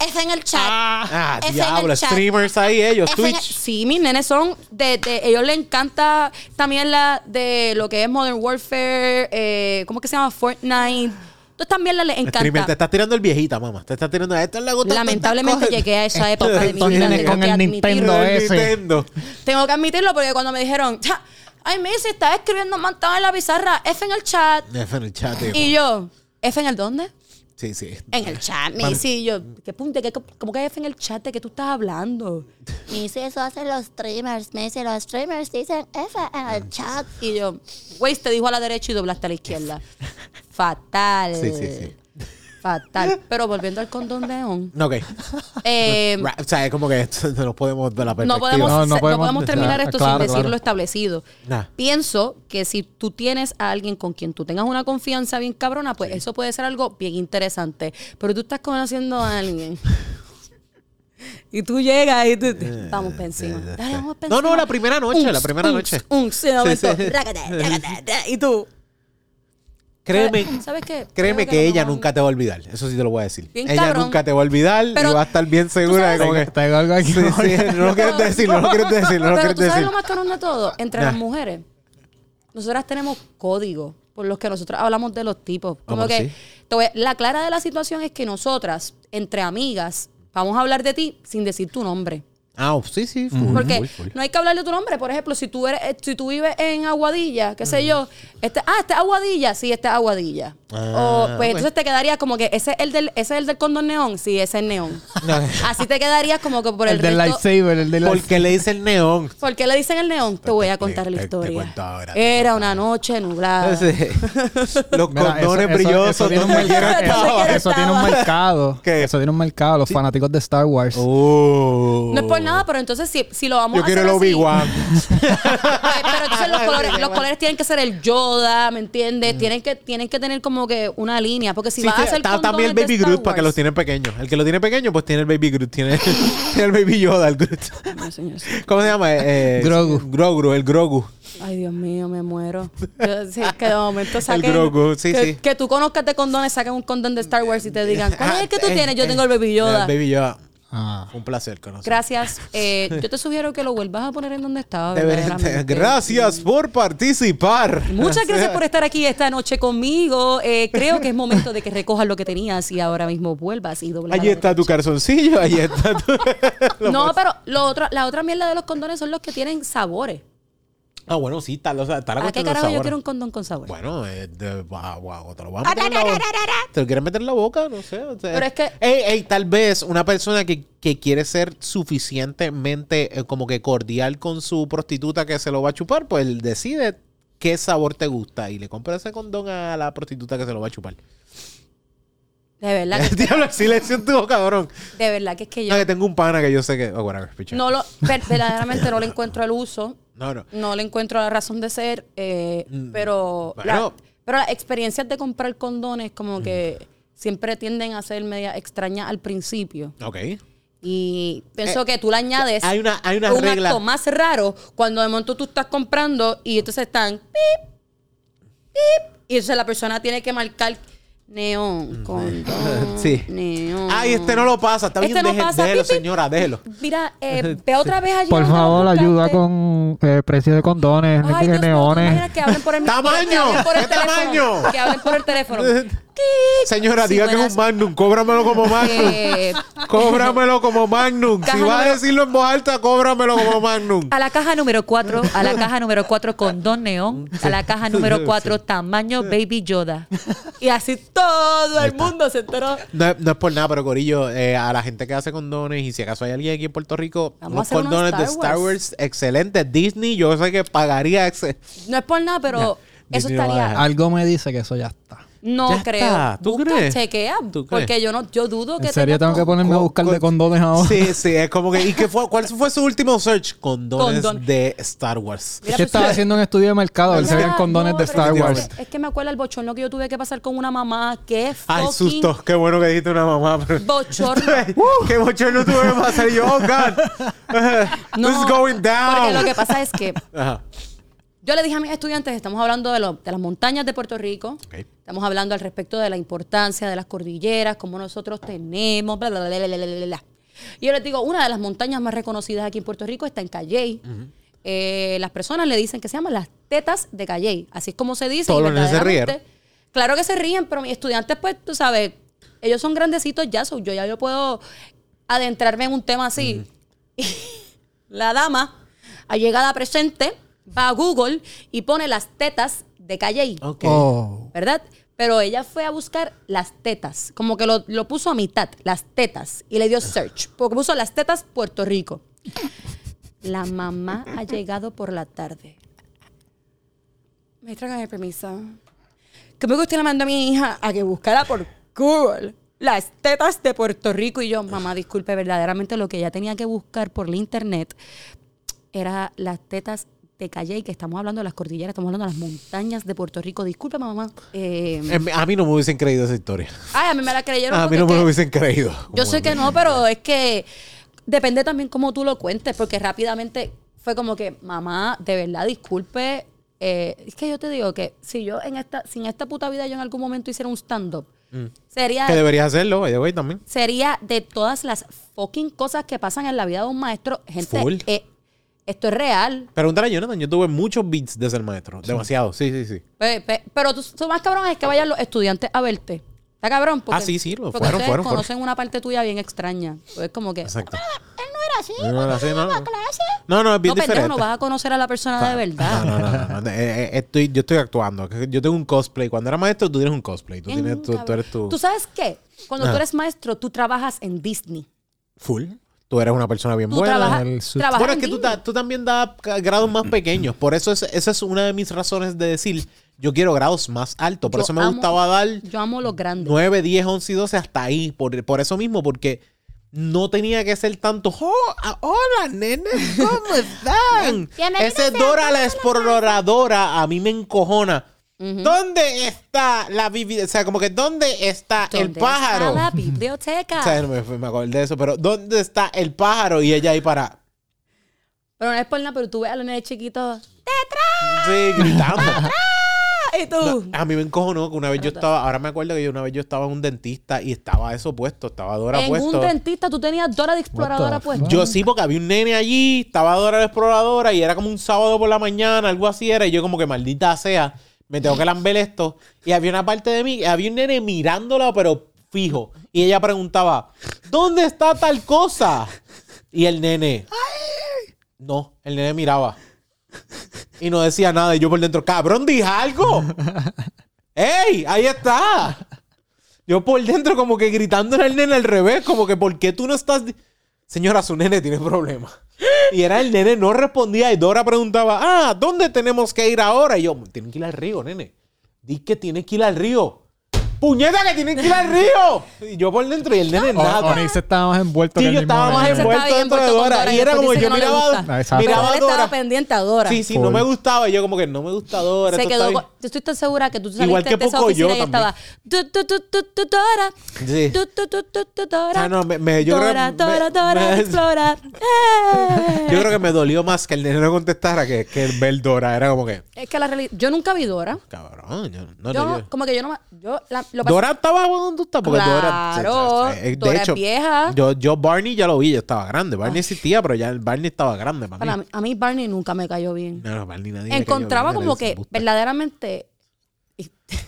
[SPEAKER 2] F en el chat.
[SPEAKER 1] Ah,
[SPEAKER 2] F en
[SPEAKER 1] diablo,
[SPEAKER 2] el chat.
[SPEAKER 1] streamers ahí ellos,
[SPEAKER 2] en el-
[SPEAKER 1] Twitch.
[SPEAKER 2] Sí, mis nenes son de, de- ellos les encanta también la de lo que es Modern Warfare, eh, ¿cómo que se llama? Fortnite. Entonces también les
[SPEAKER 1] Streamer, te
[SPEAKER 2] encanta.
[SPEAKER 1] estás tirando el viejita, mamá. Te estás tirando. Esto es la gota.
[SPEAKER 2] Lamentablemente llegué a esa época de mi vida.
[SPEAKER 3] nenes
[SPEAKER 2] tengo
[SPEAKER 3] con
[SPEAKER 2] que
[SPEAKER 3] el
[SPEAKER 2] admitirlo.
[SPEAKER 3] Nintendo ese.
[SPEAKER 1] Nintendo.
[SPEAKER 2] Tengo que admitirlo porque cuando me dijeron, "Ja, ay, Missy, estás escribiendo un montón en la pizarra, F en el chat.
[SPEAKER 1] F en el chat, tío.
[SPEAKER 2] Y yo, ¿F en el dónde?
[SPEAKER 1] Sí, sí.
[SPEAKER 2] En el chat, Missy. Y yo, ¿qué punto? ¿Qué, ¿Cómo que F en el chat? ¿De qué tú estás hablando?
[SPEAKER 4] Me dice eso hacen los streamers. Me dice los streamers dicen F en el chat.
[SPEAKER 2] Y yo, güey, te dijo a la derecha y doblaste a la izquierda. Fatal.
[SPEAKER 1] Sí, sí, sí.
[SPEAKER 2] Fatal. Pero volviendo al condón de on.
[SPEAKER 1] Ok.
[SPEAKER 2] eh,
[SPEAKER 1] O sea, es como que esto no podemos ver la perspectiva.
[SPEAKER 2] no podemos,
[SPEAKER 3] No, no
[SPEAKER 2] se- no
[SPEAKER 3] podemos-
[SPEAKER 2] terminar esto
[SPEAKER 3] claro,
[SPEAKER 2] sin decir
[SPEAKER 3] claro.
[SPEAKER 2] lo establecido.
[SPEAKER 1] Nah.
[SPEAKER 2] Pienso que si tú tienes a alguien con quien tú tengas una confianza bien cabrona, pues eso puede ser algo bien interesante. Pero tú estás conociendo a alguien. Y tú llegas y tú... Vamos para encima. Dale, vamos pa'
[SPEAKER 1] No, no, la primera noche, la primera
[SPEAKER 2] unks,
[SPEAKER 1] noche.
[SPEAKER 2] unks, de momento,
[SPEAKER 1] sí.
[SPEAKER 2] rácata, rácata, ra- Y tú...
[SPEAKER 1] Créeme,
[SPEAKER 2] ¿Sabes- ¿Sabes qué?
[SPEAKER 1] créeme que
[SPEAKER 2] no
[SPEAKER 1] ella nunca te va a olvidar. Eso sí te lo voy a decir.
[SPEAKER 2] Bien
[SPEAKER 1] ella
[SPEAKER 2] cabrón.
[SPEAKER 1] nunca te va a olvidar
[SPEAKER 2] Pero-
[SPEAKER 1] y va a estar bien segura de como que...
[SPEAKER 3] Tengo algo aquí.
[SPEAKER 1] Sí, sí, no lo quieres decir, no lo quieres decir, no lo
[SPEAKER 2] Pero tú sabes lo más cabrón de todo. Entre
[SPEAKER 1] Nah.
[SPEAKER 2] las mujeres, nosotras tenemos códigos por los que nosotros hablamos de los tipos. Como
[SPEAKER 1] Amor,
[SPEAKER 2] que
[SPEAKER 1] sí.
[SPEAKER 2] la clara de la situación es que nosotras, entre amigas, vamos a hablar de ti sin decir tu nombre.
[SPEAKER 1] Ah, sí, sí. full,
[SPEAKER 2] Porque
[SPEAKER 1] full, full.
[SPEAKER 2] no hay que hablar de tu nombre. Por ejemplo, si tú eres, eh, si tú vives en Aguadilla, qué sé yo, este, ah, este es Aguadilla, sí, este es Aguadilla.
[SPEAKER 1] Ah,
[SPEAKER 2] o pues
[SPEAKER 1] ok.
[SPEAKER 2] entonces te quedaría como que ese es el del, ese es el del condón neón, sí, ese es neón. Así te quedarías como que por el,
[SPEAKER 3] El del lightsaber, el del
[SPEAKER 1] ¿Por qué le dice el neón?
[SPEAKER 2] ¿Por qué le dicen el neón? Te voy a contar
[SPEAKER 1] te-
[SPEAKER 2] la
[SPEAKER 1] te
[SPEAKER 2] historia.
[SPEAKER 1] cuento ahora, te
[SPEAKER 2] Era una noche nublada.
[SPEAKER 1] Sí. Los
[SPEAKER 3] Mira,
[SPEAKER 1] condones
[SPEAKER 3] eso- eso-
[SPEAKER 1] brillosos.
[SPEAKER 3] Eso tiene un Eso tiene mercado.
[SPEAKER 1] ¿Qué?
[SPEAKER 3] Eso tiene un mercado. Los fanáticos de Star Wars.
[SPEAKER 1] Oh.
[SPEAKER 2] No es por nada, pero entonces si, si lo vamos
[SPEAKER 1] Yo
[SPEAKER 2] a
[SPEAKER 1] quiero
[SPEAKER 2] hacer
[SPEAKER 1] el
[SPEAKER 2] así-
[SPEAKER 1] Obi-Wan.
[SPEAKER 2] Ay, pero entonces los colores, los colores tienen que ser el Yoda, ¿me entiendes? Tienen que tienen que tener como que una línea, porque si
[SPEAKER 1] Mm. Sí,
[SPEAKER 2] vas
[SPEAKER 1] sí,
[SPEAKER 2] a hacer
[SPEAKER 1] está también el Baby Groot para que los tienen pequeños. El que lo tiene pequeño, pues tiene el Baby Groot. Tiene, tiene el Baby Yoda, el Groot.
[SPEAKER 2] Señor.
[SPEAKER 1] ¿Cómo se llama? Eh,
[SPEAKER 3] Grogu.
[SPEAKER 1] Grogu, el Grogu.
[SPEAKER 2] Ay, Dios mío, me muero. Yo- sí, que de momento saquen...
[SPEAKER 1] Grogu, sí,
[SPEAKER 2] que,
[SPEAKER 1] sí.
[SPEAKER 2] que tú conozcas de condones, saquen un condón de Star Wars y te digan, ¿cuál es el que tú
[SPEAKER 1] Eh,
[SPEAKER 2] tienes? Yo
[SPEAKER 1] eh,
[SPEAKER 2] tengo el Baby Yoda.
[SPEAKER 1] El Baby Yoda.
[SPEAKER 3] Ah.
[SPEAKER 1] Un placer conocer.
[SPEAKER 2] Gracias. Eh, yo te sugiero que lo vuelvas a poner en donde estaba.
[SPEAKER 1] Gracias por participar.
[SPEAKER 2] Muchas gracias por estar aquí esta noche conmigo. Eh, creo que es momento de que recojas lo que tenías y ahora mismo vuelvas y doblas.
[SPEAKER 1] Allí está tu calzoncillo, ahí está tu...
[SPEAKER 2] No, pero lo otro, la otra mierda de los condones son los que tienen sabores.
[SPEAKER 1] Ah, bueno, sí, está, o sea, la
[SPEAKER 2] ¿A qué carajo yo quiero un condón con sabor?
[SPEAKER 1] Bueno, eh, de, wow, wow, te lo vas a meter en la boca. ¿Te lo quieres meter en la boca? No sé. o sea,
[SPEAKER 2] Pero es que-
[SPEAKER 1] Ey, ey, tal vez una persona que, que quiere ser suficientemente eh, como que cordial con su prostituta que se lo va a chupar, pues él decide qué sabor te gusta y le compra ese condón a la prostituta que se lo va a chupar.
[SPEAKER 2] De verdad, que,
[SPEAKER 1] Diablo, el silencio en tu boca, cabrón.
[SPEAKER 2] de verdad que es que yo
[SPEAKER 1] No, que tengo un pana que yo sé que... Oh, whatever,
[SPEAKER 2] no lo, ver- verdaderamente no le encuentro el uso,
[SPEAKER 1] no. no.
[SPEAKER 2] no le encuentro la razón de ser, eh, pero,
[SPEAKER 1] Mm. Bueno.
[SPEAKER 2] la- pero las experiencias de comprar condones como que
[SPEAKER 1] Mm.
[SPEAKER 2] siempre tienden a ser media extrañas al principio.
[SPEAKER 1] Ok.
[SPEAKER 2] Y pienso
[SPEAKER 1] Eh,
[SPEAKER 2] que tú le añades
[SPEAKER 1] hay una- hay una
[SPEAKER 2] un
[SPEAKER 1] regla.
[SPEAKER 2] acto más raro cuando de momento tú estás comprando y entonces están pip, pip, y entonces la persona tiene que marcar neón, condón.
[SPEAKER 1] Sí.
[SPEAKER 2] neón.
[SPEAKER 1] Ay, este no lo pasa. Está bien,
[SPEAKER 2] Este no
[SPEAKER 1] deje-
[SPEAKER 2] pasa,
[SPEAKER 1] déjelo, señora, déjelo.
[SPEAKER 2] Mira, eh, ve otra vez allí.
[SPEAKER 3] Por favor, ayuda con eh, precios de condones,
[SPEAKER 2] Ay, Dios mío, ¿te
[SPEAKER 3] neones.
[SPEAKER 2] imaginas que hablen por el
[SPEAKER 1] ¡Tamaño!
[SPEAKER 2] que hablen por el
[SPEAKER 1] ¿Qué
[SPEAKER 2] teléfono,
[SPEAKER 1] tamaño?
[SPEAKER 2] Que hablen por el teléfono.
[SPEAKER 1] Señora,
[SPEAKER 2] Sí,
[SPEAKER 1] diga que es un Magnum. Cóbramelo como Magnum.
[SPEAKER 2] Eh,
[SPEAKER 1] Cóbramelo como Magnum. Si vas a decirlo en voz alta, cóbramelo como Magnum.
[SPEAKER 2] A la caja número 4, a la caja número 4 con Don Neón, a la caja número 4 tamaño Baby Yoda. Y así todo el mundo se enteró.
[SPEAKER 1] No, no es por nada, pero Corillo, eh, a la gente que hace condones y si acaso hay alguien aquí en Puerto Rico,
[SPEAKER 2] Vamos
[SPEAKER 1] unos condones de
[SPEAKER 2] Star
[SPEAKER 1] Wars excelentes. Disney, yo sé que pagaría. ex-
[SPEAKER 2] No es por nada, pero eso
[SPEAKER 1] no va
[SPEAKER 2] estaría.
[SPEAKER 3] Algo me dice que eso ya está.
[SPEAKER 2] No
[SPEAKER 1] Ya
[SPEAKER 2] creo.
[SPEAKER 1] está. ¿Tú
[SPEAKER 2] Busca,
[SPEAKER 1] crees?
[SPEAKER 2] chequea.
[SPEAKER 1] ¿Tú crees?
[SPEAKER 2] Porque yo no, yo dudo que
[SPEAKER 3] ¿En serio
[SPEAKER 2] tenga
[SPEAKER 3] tengo que ponerme a buscar de
[SPEAKER 1] con-
[SPEAKER 3] condones ahora?
[SPEAKER 1] Sí, sí, es como que. ¿Y qué fue, cuál fue su último search? Condones de Star Wars.
[SPEAKER 2] Mira,
[SPEAKER 3] Es que
[SPEAKER 2] pues,
[SPEAKER 3] estaba haciendo un estudio de mercado, a ver si habían condones
[SPEAKER 2] No,
[SPEAKER 3] de Star
[SPEAKER 2] es que-
[SPEAKER 3] Wars.
[SPEAKER 2] Es que me acuerdo el bochorno que yo tuve que pasar con una mamá. Qué
[SPEAKER 1] Ay, susto. Qué bueno que dijiste una mamá. pero-
[SPEAKER 2] bochorno.
[SPEAKER 1] Qué bochorno tuve que pasar. Y yo, oh, God.
[SPEAKER 2] No,
[SPEAKER 1] This is going down.
[SPEAKER 2] Porque lo que pasa es que
[SPEAKER 1] Ajá.
[SPEAKER 2] yo le dije a mis estudiantes, estamos hablando de, lo- de las montañas de Puerto Rico,
[SPEAKER 1] Ok.
[SPEAKER 2] Estamos hablando al respecto de la importancia de las cordilleras, cómo nosotros tenemos, bla, bla, bla, bla, bla, bla. Y yo les digo, una de las montañas más reconocidas aquí en Puerto Rico está en Calley. Eh, las personas le dicen que se llaman las tetas de Calley. Así es como se dice.
[SPEAKER 1] Todos los niños se
[SPEAKER 2] ríen. Claro que se ríen, pero mis estudiantes, pues, tú sabes, ellos son grandecitos ya, so yo ya yo puedo adentrarme en un tema así. Uh la dama, allegada presente, va a Google y pone las tetas de Calley.
[SPEAKER 1] Okay.
[SPEAKER 3] Oh.
[SPEAKER 2] ¿Verdad? Pero ella fue a buscar las tetas, como que lo, lo puso a mitad, las tetas, y le dio search, porque puso las tetas Puerto Rico. La mamá ha llegado por la tarde. Me tragan el permiso. Que me usted le mandó a mi hija a que buscara por Google las tetas de Puerto Rico. Y yo, mamá, disculpe, verdaderamente lo que ella tenía que buscar por la internet era las tetas de Calle, que estamos hablando de las cordilleras, estamos hablando de las montañas de Puerto Rico. Disculpe, mamá. Eh,
[SPEAKER 1] Em, A mí no me hubiesen creído esa historia.
[SPEAKER 2] ay, a mí me la creyeron.
[SPEAKER 1] A mí no me hubiesen creído.
[SPEAKER 2] yo sé que no, pero es que depende también cómo tú lo cuentes, porque rápidamente fue como que, mamá, de verdad, disculpe. eh, es que yo te digo que si yo en esta, si en esta puta vida yo en algún momento hiciera un stand-up, sería,
[SPEAKER 1] Que deberías hacerlo, way, también.
[SPEAKER 2] sería de todas las fucking cosas que pasan en la vida de un maestro. Gente,
[SPEAKER 1] Full.
[SPEAKER 2] eh, esto es real.
[SPEAKER 1] Pregúntale a Jonathan, yo tuve muchos beats de ser maestro. Demasiado, sí, sí, sí.
[SPEAKER 2] Pe- pe- pero tú, tú más cabrón es que vayan los estudiantes a verte. Está cabrón. Porque,
[SPEAKER 1] Ah, sí, sí, lo fueron, fueron, fueron.
[SPEAKER 2] conocen una parte tuya bien extraña. Pues es como que.
[SPEAKER 1] Exacto.
[SPEAKER 4] Él no era así.
[SPEAKER 1] No, no,
[SPEAKER 4] cuando
[SPEAKER 1] así, no,
[SPEAKER 4] iba a
[SPEAKER 1] no.
[SPEAKER 4] clase.
[SPEAKER 1] No, no, es bien
[SPEAKER 2] no, pendejo,
[SPEAKER 1] diferente.
[SPEAKER 2] no vas a conocer a la persona de verdad.
[SPEAKER 1] No, no, no, no. Eh, eh, estoy, yo estoy actuando. Yo tengo un cosplay. Cuando era maestro, tú tienes un cosplay. Tú, tienes, tú, tú eres tu
[SPEAKER 2] ¿Tú sabes qué? Cuando
[SPEAKER 1] Ajá.
[SPEAKER 2] tú eres maestro, tú trabajas en Disney.
[SPEAKER 1] full. Tú eres una persona bien
[SPEAKER 2] Tú
[SPEAKER 1] buena.
[SPEAKER 2] trabajas,
[SPEAKER 3] el
[SPEAKER 1] Bueno, es que tú, tú también das grados más pequeños. Por eso es, esa es una de mis razones de decir, yo quiero grados más altos. Por
[SPEAKER 2] Yo
[SPEAKER 1] eso me
[SPEAKER 2] amo-
[SPEAKER 1] gustaba dar
[SPEAKER 2] Yo amo los grandes.
[SPEAKER 1] 9, 10, 11 y 12 hasta ahí. Por, por eso mismo, porque no tenía que ser tanto. "Oh, ah, hola, nenes, ¿cómo están? Ese Dora la exploradora a mí me encojona. ¿Dónde está la biblioteca? O sea, como que ¿dónde está el
[SPEAKER 2] ¿Dónde
[SPEAKER 1] pájaro?
[SPEAKER 2] Está la biblioteca.
[SPEAKER 1] O sea, no me, me acordé de eso, pero ¿dónde está el pájaro? Y ella ahí para.
[SPEAKER 2] Pero no es por nada, pero tú ves a los nenes chiquitos.
[SPEAKER 1] Sí, gritando.
[SPEAKER 2] Y tú.
[SPEAKER 1] A mí me encojonó que una vez yo estaba, ahora me acuerdo que yo una vez yo estaba en un dentista y estaba eso puesto, estaba Dora
[SPEAKER 2] en
[SPEAKER 1] puesto.
[SPEAKER 2] un dentista tú tenías Dora de exploradora puesta.
[SPEAKER 1] Yo sí, porque había un nene allí, estaba Dora la exploradora y era como un sábado por la mañana, algo así era, y yo como que maldita sea, me tengo que lamber esto. Y había una parte de mí, había un nene mirándola, pero fijo. Y ella preguntaba, ¿dónde está tal cosa? Y el nene, no, el nene miraba. Y no decía nada. Y yo por dentro, cabrón, dije algo. ¡Ey! Ahí está. Yo por dentro como que gritándole al nene al revés, como que ¿por qué tú no estás...? di-?" Señora, su nene tiene problemas. Y era el nene, no respondía y Dora preguntaba, ah, ¿dónde tenemos que ir ahora? Y yo, tienen que ir al río, nene. Di que tienes que ir al río. ¡Puñeta que tienen que ir al río! Y yo por dentro y el nene
[SPEAKER 3] O-
[SPEAKER 1] nada.
[SPEAKER 3] Onix estaba más envuelto
[SPEAKER 1] Sí,
[SPEAKER 3] que el
[SPEAKER 1] yo
[SPEAKER 3] mismo
[SPEAKER 1] estaba más envuelto dentro de Dora.
[SPEAKER 2] Dora
[SPEAKER 1] Y
[SPEAKER 2] y
[SPEAKER 1] era como yo
[SPEAKER 2] no
[SPEAKER 1] miraba.
[SPEAKER 2] Pero
[SPEAKER 1] miraba a
[SPEAKER 2] él estaba
[SPEAKER 1] Dora.
[SPEAKER 2] pendiente a Dora.
[SPEAKER 1] Sí, sí,
[SPEAKER 3] Full.
[SPEAKER 1] no me gustaba. Y yo como que no me gusta Dora.
[SPEAKER 2] Se quedó yo estoy tan segura que tú saliste
[SPEAKER 1] Igual que
[SPEAKER 2] de esa
[SPEAKER 1] poco
[SPEAKER 2] oficina
[SPEAKER 1] yo
[SPEAKER 2] y estaba tu, tu, tu, tu, tu, Dora.
[SPEAKER 1] Sí.
[SPEAKER 2] Tu, tu, tu, tu, tu, Dora.
[SPEAKER 1] Ah, no, me- me- yo creo
[SPEAKER 2] Dora,
[SPEAKER 1] que
[SPEAKER 2] Dora,
[SPEAKER 1] me-
[SPEAKER 2] Dora, explora.
[SPEAKER 1] Yo creo que me dolió más que el nene no contestara que, que el ver Dora. Era como que,
[SPEAKER 2] Es que la realidad... Yo nunca vi Dora.
[SPEAKER 1] cabrón. Yo, no,
[SPEAKER 2] Yo,
[SPEAKER 1] no, yo-
[SPEAKER 2] como que yo no me... Yo, la, lo
[SPEAKER 1] Dora estaba donde tú estás. Porque Dora.
[SPEAKER 2] Claro,
[SPEAKER 1] eh, de
[SPEAKER 2] Dora es
[SPEAKER 1] hecho,
[SPEAKER 2] vieja.
[SPEAKER 1] Yo, yo Barney ya lo vi, yo estaba grande. Barney existía, pero ya el Barney estaba grande para
[SPEAKER 2] para
[SPEAKER 1] mí.
[SPEAKER 2] a mí Barney nunca me cayó bien.
[SPEAKER 1] No, Barney nadie
[SPEAKER 2] Encontraba
[SPEAKER 1] bien,
[SPEAKER 2] como
[SPEAKER 1] se
[SPEAKER 2] que verdaderamente...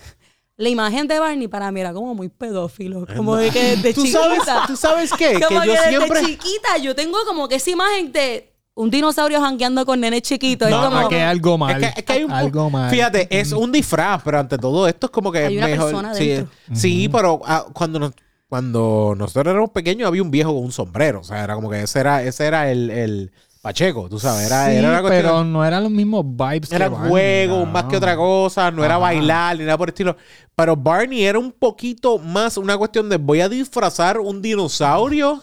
[SPEAKER 2] La imagen de Barney para mí era como muy pedófilo. Como de que desde
[SPEAKER 1] ¿Tú
[SPEAKER 2] chiquita...
[SPEAKER 1] sabes, ¿Tú sabes qué? Que
[SPEAKER 2] Como
[SPEAKER 1] yo
[SPEAKER 2] que desde
[SPEAKER 1] siempre...
[SPEAKER 2] chiquita yo tengo como que esa imagen de un dinosaurio jangueando con nenes chiquitos.
[SPEAKER 3] No,
[SPEAKER 2] es como,
[SPEAKER 3] hay algo mal.
[SPEAKER 1] Es que, es que hay un,
[SPEAKER 3] algo mal.
[SPEAKER 1] Fíjate, es un disfraz, pero ante todo esto es como que
[SPEAKER 2] Hay una
[SPEAKER 1] mejor.
[SPEAKER 2] persona
[SPEAKER 1] sí,
[SPEAKER 2] dentro.
[SPEAKER 1] sí, pero ah, cuando nos, cuando nosotros éramos pequeños había un viejo con un sombrero. O sea, era como que ese era, ese era el, el, Pacheco, tú sabes. Era,
[SPEAKER 3] Sí,
[SPEAKER 1] era una cuestión-
[SPEAKER 3] pero no eran los mismos vibes.
[SPEAKER 1] Era
[SPEAKER 3] que Barney,
[SPEAKER 1] juego,
[SPEAKER 3] no.
[SPEAKER 1] más que otra cosa, no era bailar ni nada por el estilo. Pero Barney era un poquito más una cuestión de voy a disfrazar un dinosaurio.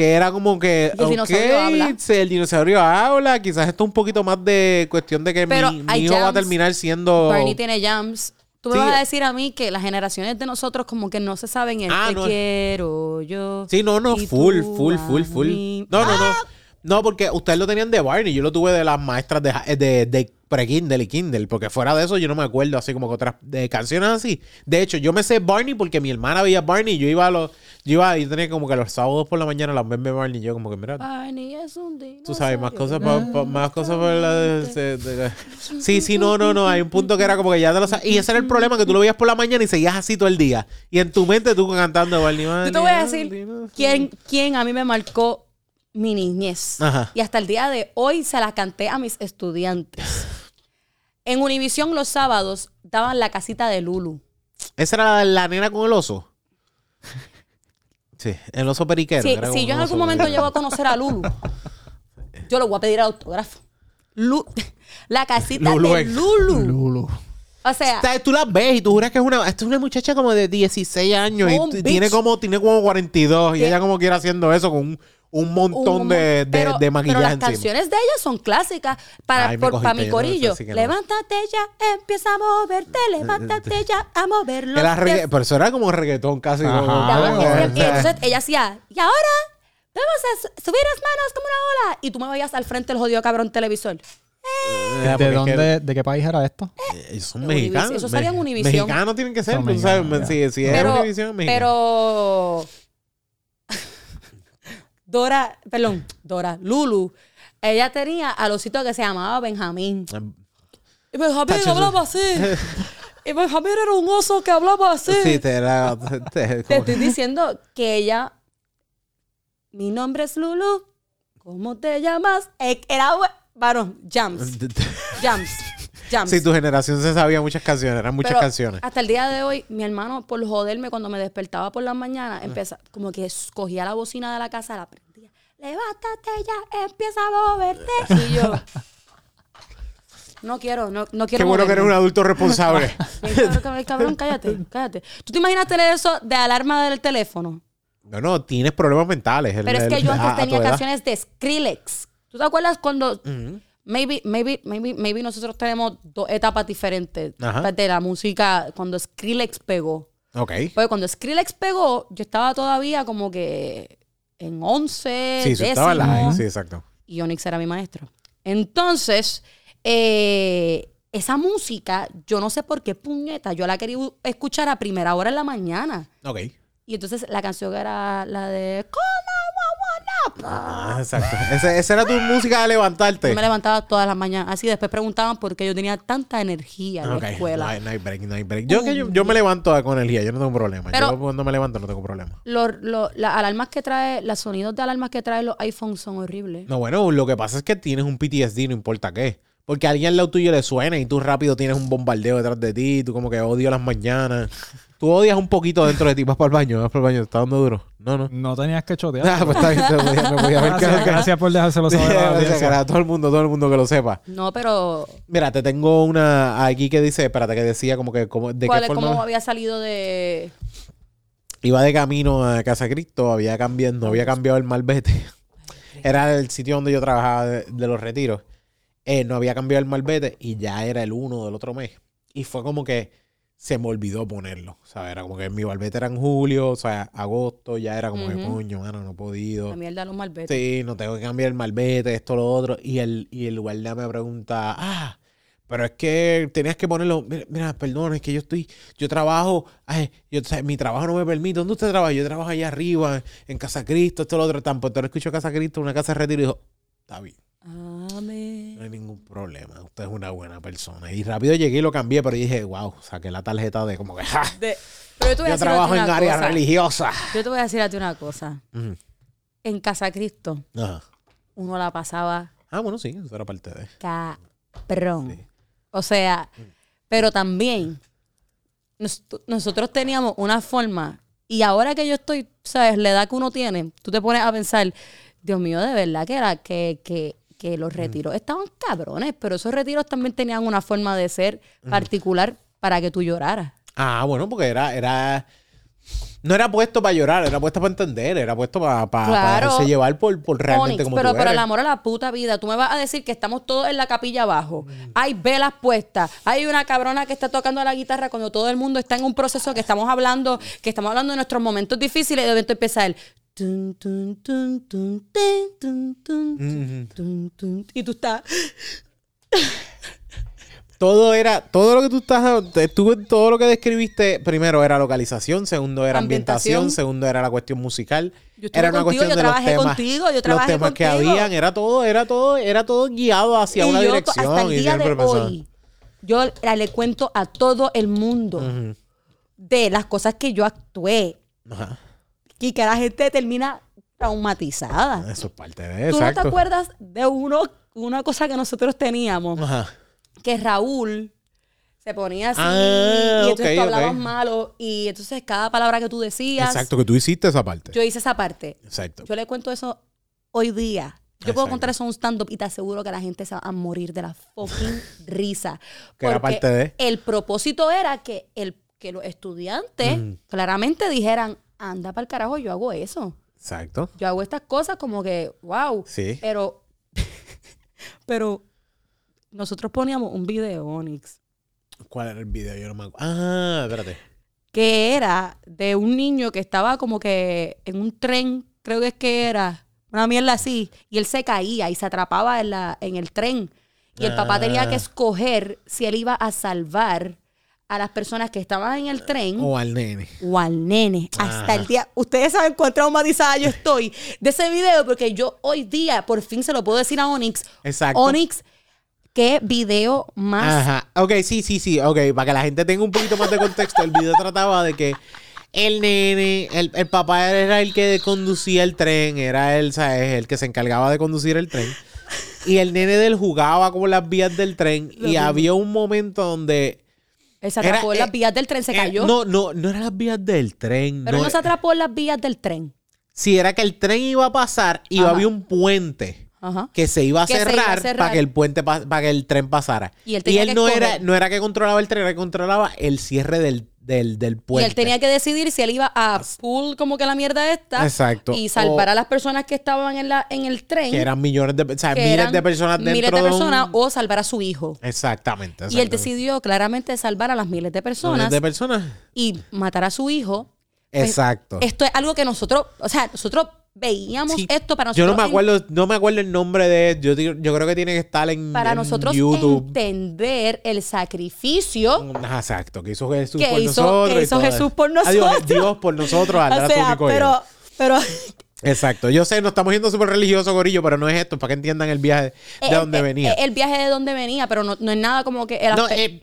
[SPEAKER 1] Que era como que.
[SPEAKER 2] El dinosaurio habla.
[SPEAKER 1] el dinosaurio habla. Quizás esto es un poquito más de cuestión de que
[SPEAKER 2] Pero
[SPEAKER 1] mi, hijo va a terminar siendo.
[SPEAKER 2] Barney tiene jams. Tú me
[SPEAKER 1] Sí.
[SPEAKER 2] vas a decir a mí que las generaciones de nosotros como que no se saben el
[SPEAKER 1] Ah,
[SPEAKER 2] te
[SPEAKER 1] no.
[SPEAKER 2] quiero yo.
[SPEAKER 1] Sí, no, no, full, full, full, full. No, no, no. No, porque ustedes lo tenían de Barney. Yo lo tuve de las maestras de, de, de pre-Kindle y Kindle. Porque fuera de eso, yo no me acuerdo así como que otras de canciones así. De hecho, yo me sé Barney porque mi hermana veía Barney. y Yo iba a los. Yo iba y tenía como que los sábados por la mañana las ven de Barney. y Yo como que, mira,
[SPEAKER 2] Barney es un dinosaurio.
[SPEAKER 1] tú sabes, más cosas pa- pa- más cosas por la de, Sí, sí, no, no, no. Hay un punto que era como que ya te lo sabes. Y ese era el problema, que tú lo veías por la mañana y seguías así todo el día. Y en tu mente tú cantando Barney.
[SPEAKER 2] Yo te voy a
[SPEAKER 1] Barney,
[SPEAKER 2] decir
[SPEAKER 1] Barney,
[SPEAKER 2] quién, quién a mí me marcó mi niñez.
[SPEAKER 1] Ajá.
[SPEAKER 2] Y hasta el día de hoy se la canté a mis estudiantes. En Univisión los sábados daban la casita de Lulu.
[SPEAKER 1] ¿Esa era la, la nena con el oso? Sí, el oso periquero. Como
[SPEAKER 2] si yo en algún momento
[SPEAKER 1] periquero.
[SPEAKER 2] llego a conocer a Lulu, yo le voy a pedir el autógrafo. Lu- la casita
[SPEAKER 1] Lulu
[SPEAKER 2] de Lulu.
[SPEAKER 3] Lulu.
[SPEAKER 2] O sea,
[SPEAKER 1] O sea, tú la ves y tú juras que es una, esta es una muchacha como de 16 años y tiene como, tiene como 42 y
[SPEAKER 2] Que-
[SPEAKER 1] ella como quiere haciendo eso con un, un montón
[SPEAKER 2] un-
[SPEAKER 1] de, de,
[SPEAKER 2] pero-
[SPEAKER 1] de maquillaje
[SPEAKER 2] Pero las
[SPEAKER 1] encima.
[SPEAKER 2] canciones de ella son clásicas para,
[SPEAKER 1] Ay,
[SPEAKER 2] por- para mi corillo.
[SPEAKER 1] no.
[SPEAKER 2] Levántate ya, empieza a moverte, levántate ya a mover los
[SPEAKER 1] Era regga-
[SPEAKER 2] pies.
[SPEAKER 1] pero eso era como reggaetón casi.
[SPEAKER 3] Ajá.
[SPEAKER 1] como- o sea,
[SPEAKER 2] entonces ella hacía, y ahora vamos a su- subir las manos como una ola. Y tú me veías al frente del jodido cabrón televisor.
[SPEAKER 1] eh,
[SPEAKER 3] ¿De dónde,
[SPEAKER 1] que,
[SPEAKER 3] ¿De qué país era esto?
[SPEAKER 1] eh, ellos son mexicanos.
[SPEAKER 2] Univision. Eso salía en Univision.
[SPEAKER 1] Mexicanos tienen que ser,
[SPEAKER 3] Son
[SPEAKER 1] tú sabes. Si, si es
[SPEAKER 2] Pero,
[SPEAKER 1] Univision, mexicano.
[SPEAKER 2] pero Dora, perdón, Dora, Lulu, ella tenía al osito que se llamaba Benjamín. Y Benjamín hablaba así. Y Benjamín era un oso que hablaba así.
[SPEAKER 1] Sí, te era. te-
[SPEAKER 2] Te estoy diciendo que ella. Mi nombre es Lulu. ¿Cómo te llamas? Eh, Era. bu- Varón, Jams. Jams. Jams.
[SPEAKER 1] Sí, tu generación se sabía muchas canciones, eran muchas
[SPEAKER 2] Pero
[SPEAKER 1] canciones.
[SPEAKER 2] Hasta el día de hoy, mi hermano, por joderme, cuando me despertaba por las mañanas, empezó, como que cogía la bocina de la casa, la prendía. Levántate ya, empieza a moverte. Y yo. No quiero, no, no quiero.
[SPEAKER 1] Qué bueno que eres un adulto responsable.
[SPEAKER 2] Cabrón, cabrón, cállate, cállate. ¿Tú te imaginas tener eso de alarma del teléfono?
[SPEAKER 1] no, no, tienes problemas mentales. el-
[SPEAKER 2] Pero es
[SPEAKER 1] el-
[SPEAKER 2] que yo antes
[SPEAKER 1] a
[SPEAKER 2] tenía canciones de Skrillex. ¿Tú te acuerdas cuando. Maybe, maybe, maybe, maybe nosotros tenemos dos etapas diferentes
[SPEAKER 1] Ajá.
[SPEAKER 2] de la música cuando Skrillex pegó?
[SPEAKER 1] Ok.
[SPEAKER 2] Porque cuando Skrillex pegó, yo estaba todavía como que en 11,
[SPEAKER 1] Sí, sí, estaba en la. Sí, exacto.
[SPEAKER 2] y Onyx era mi maestro. Entonces, eh, esa música, yo no sé por qué puñeta, yo la quería escuchar a primera hora en la mañana.
[SPEAKER 1] Ok.
[SPEAKER 2] Y entonces la canción era la de 911.
[SPEAKER 1] Ah, exacto. Ese- esa era tu música de levantarte.
[SPEAKER 2] Yo me levantaba todas las mañanas. Así después preguntaban por qué yo tenía tanta energía en la
[SPEAKER 1] No
[SPEAKER 2] escuela.
[SPEAKER 1] hay, no hay break, no hay break. Yo, que yo, yo me levanto con energía, yo no tengo problema.
[SPEAKER 2] Pero-
[SPEAKER 1] yo cuando me levanto no tengo problema.
[SPEAKER 2] Los- las alarmas que trae, los sonidos de alarmas que traen los iPhones son horribles.
[SPEAKER 1] No, bueno, lo que pasa es que tienes un PTSD, no importa qué. Porque a alguien al lado tuyo le suena y tú rápido tienes un bombardeo detrás de ti, tú como que odio las mañanas. Tú odias un poquito dentro de ti, vas para el baño, vas para el baño, ¿te está dando duro? No, no.
[SPEAKER 3] No tenías que chotear.
[SPEAKER 1] Ah, pues está bien, te podía, me podía ver que
[SPEAKER 3] gracias, gracias por dejárselo saber a la
[SPEAKER 1] Gracias, cara, todo el mundo, todo el mundo que lo sepa.
[SPEAKER 2] No, pero
[SPEAKER 1] Mira, te tengo una aquí que dice, espérate, que decía como que como, de
[SPEAKER 2] ¿cuál
[SPEAKER 1] qué
[SPEAKER 2] es-
[SPEAKER 1] forma
[SPEAKER 2] ¿cómo había salido de...?
[SPEAKER 1] iba de camino a Casa Cristo, había cambiado, no había cambiado el malvete. Era el sitio donde yo trabajaba de, de los retiros. Eh, no había cambiado el malvete y ya era el 1 del otro mes. Y fue como que se me olvidó ponerlo. O sea, era como que mi malvete era en julio, o sea, agosto, ya era como que
[SPEAKER 2] Ujú.
[SPEAKER 1] coño, mano, no he podido.
[SPEAKER 2] La mierda de los malbetes.
[SPEAKER 1] Sí, no tengo que cambiar el malvete, esto, lo otro. Y el, y el guardia me pregunta, ah, pero es que tenías que ponerlo. Mira, mira, perdón, es que yo estoy, yo trabajo, ay, yo, o sea, mi trabajo no me permite. ¿Dónde usted trabaja? Yo trabajo allá arriba, en Casa Cristo, esto, lo otro. Tan pronto escucho Casa Cristo, una casa de retiro, y dijo, está bien,
[SPEAKER 2] Amén.
[SPEAKER 1] no hay ningún problema. Usted es una buena persona. Y rápido llegué y lo cambié, pero dije, wow, saqué la tarjeta de como que, ja,
[SPEAKER 2] De- pero yo te voy a
[SPEAKER 1] yo
[SPEAKER 2] decir
[SPEAKER 1] trabajo en área religiosa.
[SPEAKER 2] Yo te voy a decir a ti una cosa. En Casa Cristo,
[SPEAKER 1] Ajá.
[SPEAKER 2] uno la pasaba
[SPEAKER 1] Ah, bueno, sí, eso era parte de.
[SPEAKER 2] cabrón.
[SPEAKER 1] Sí.
[SPEAKER 2] O sea, pero también nos- nosotros teníamos una forma y ahora que yo estoy, sabes, la edad que uno tiene, tú te pones a pensar, Dios mío, de verdad que era que, que, que los retiros estaban cabrones, pero esos retiros también tenían una forma de ser particular para que tú lloraras.
[SPEAKER 1] Ah, bueno, porque era, era. No era puesto para llorar, era puesto para entender, era puesto para, para,
[SPEAKER 2] Claro.
[SPEAKER 1] dejarse llevar por, por realmente
[SPEAKER 2] Onyx,
[SPEAKER 1] como
[SPEAKER 2] pero,
[SPEAKER 1] tú
[SPEAKER 2] pero el amor a la puta vida. Tú me vas a decir que estamos todos en la capilla abajo. Hay velas puestas. Hay una cabrona que está tocando la guitarra cuando todo el mundo está en un proceso que estamos hablando, que estamos hablando de nuestros momentos difíciles y de momento empieza el tun, tun, tun, y tú estás
[SPEAKER 1] Todo era, todo lo que tú estás, en todo lo que describiste, primero era localización, segundo era ambientación,
[SPEAKER 2] Ambientación.
[SPEAKER 1] segundo era la cuestión musical.
[SPEAKER 2] Yo
[SPEAKER 1] era una
[SPEAKER 2] contigo,
[SPEAKER 1] cuestión
[SPEAKER 2] yo
[SPEAKER 1] de los
[SPEAKER 2] trabajé
[SPEAKER 1] temas,
[SPEAKER 2] contigo, yo
[SPEAKER 1] los temas que habían, era todo, era todo, era todo guiado hacia
[SPEAKER 2] y
[SPEAKER 1] una
[SPEAKER 2] yo
[SPEAKER 1] dirección.
[SPEAKER 2] hasta el
[SPEAKER 1] y
[SPEAKER 2] día de hoy yo la- le cuento a todo el mundo de las cosas que yo actué
[SPEAKER 1] Ajá.
[SPEAKER 2] y que la gente termina traumatizada.
[SPEAKER 1] Eso es parte de
[SPEAKER 2] ¿Tú no te acuerdas de uno, una cosa que nosotros teníamos?
[SPEAKER 1] Ajá.
[SPEAKER 2] Que Raúl se ponía así
[SPEAKER 1] Ah,
[SPEAKER 2] y entonces tú hablabas malo y entonces cada palabra que tú decías,
[SPEAKER 1] Exacto, que tú hiciste esa parte.
[SPEAKER 2] yo hice esa parte.
[SPEAKER 1] Exacto.
[SPEAKER 2] Yo le cuento eso hoy día. Yo puedo contar eso en un stand-up y te aseguro que la gente se va a morir de la fucking risa.
[SPEAKER 1] Que era
[SPEAKER 2] Porque
[SPEAKER 1] parte de-
[SPEAKER 2] El propósito era que, el, que los estudiantes claramente dijeran, anda para el carajo, yo hago eso.
[SPEAKER 1] Exacto.
[SPEAKER 2] Yo hago estas cosas como que, wow.
[SPEAKER 1] Sí.
[SPEAKER 2] Pero, pero nosotros poníamos un video, Onyx,
[SPEAKER 1] ¿Cuál era el video? Yo no me acuerdo. Ah, espérate.
[SPEAKER 2] que era de un niño que estaba como que en un tren, creo que es que era, una mierda así, y él se caía y se atrapaba en, la, en el tren. Y el papá tenía que
[SPEAKER 1] Ah.
[SPEAKER 2] escoger si él iba a salvar a las personas que estaban en el tren
[SPEAKER 1] O al nene.
[SPEAKER 2] o al nene. Hasta el día. Ustedes saben cuán traumatizada yo estoy de ese video, porque yo hoy día por fin se lo puedo decir a Onyx.
[SPEAKER 1] Exacto.
[SPEAKER 2] Onyx, qué video más.
[SPEAKER 1] Ajá. Ok, sí, sí, sí. Ok, para que la gente tenga un poquito más de contexto, el video trataba de que el nene, el, el papá era el que conducía el tren, era él, ¿sabes? El que se encargaba de conducir el tren. Y el nene de él jugaba con las vías del tren. y había un momento donde.
[SPEAKER 2] Él se atrapó en las
[SPEAKER 1] eh,
[SPEAKER 2] vías del tren, se
[SPEAKER 1] eh,
[SPEAKER 2] cayó.
[SPEAKER 1] no, no, no eran las vías del tren.
[SPEAKER 2] pero
[SPEAKER 1] no,
[SPEAKER 2] no se atrapó en las vías del tren.
[SPEAKER 1] Sí, era que el tren iba a pasar y
[SPEAKER 2] Ajá.
[SPEAKER 1] había un puente.
[SPEAKER 2] Ajá.
[SPEAKER 1] que se iba a,
[SPEAKER 2] Que se iba a
[SPEAKER 1] cerrar, para que el puente pa- para que el tren pasara.
[SPEAKER 2] Y él tenía que
[SPEAKER 1] no
[SPEAKER 2] escoger.
[SPEAKER 1] era no era que controlaba el tren, era que controlaba el cierre del, del, del
[SPEAKER 2] Y
[SPEAKER 1] puente.
[SPEAKER 2] él tenía que decidir si él iba a pull como que la mierda esta.
[SPEAKER 1] Exacto.
[SPEAKER 2] Y salvar
[SPEAKER 1] O-
[SPEAKER 2] a las personas que estaban en, la, en el tren.
[SPEAKER 1] que eran millones de, o sea, miles de personas dentro
[SPEAKER 2] miles de
[SPEAKER 1] de un-
[SPEAKER 2] personas o salvar a su hijo.
[SPEAKER 1] Exactamente,
[SPEAKER 2] Y él decidió claramente salvar a las miles de personas
[SPEAKER 1] Miles de personas.
[SPEAKER 2] y matar a su hijo.
[SPEAKER 1] Exacto.
[SPEAKER 2] Esto es algo que nosotros, o sea, nosotros veíamos
[SPEAKER 1] Sí,
[SPEAKER 2] esto para
[SPEAKER 1] Yo
[SPEAKER 2] nosotros.
[SPEAKER 1] no me
[SPEAKER 2] en-
[SPEAKER 1] acuerdo, no me acuerdo el nombre de yo, digo- yo creo que tiene que estar en,
[SPEAKER 2] para
[SPEAKER 1] en
[SPEAKER 2] nosotros
[SPEAKER 1] YouTube.
[SPEAKER 2] entender el sacrificio.
[SPEAKER 1] Ajá, exacto, que hizo Jesús
[SPEAKER 2] Que
[SPEAKER 1] por
[SPEAKER 2] hizo-
[SPEAKER 1] nosotros.
[SPEAKER 2] que hizo Jesús por nosotros.
[SPEAKER 1] Dios por nosotros, al
[SPEAKER 2] O sea, pero, pero
[SPEAKER 1] Exacto. Yo sé, nos estamos yendo súper religioso, Gorillo, pero no es esto, para que entiendan el viaje de
[SPEAKER 2] eh,
[SPEAKER 1] dónde
[SPEAKER 2] eh,
[SPEAKER 1] venía.
[SPEAKER 2] eh, El viaje de dónde venía, pero no, no es nada como que el
[SPEAKER 1] no, eh,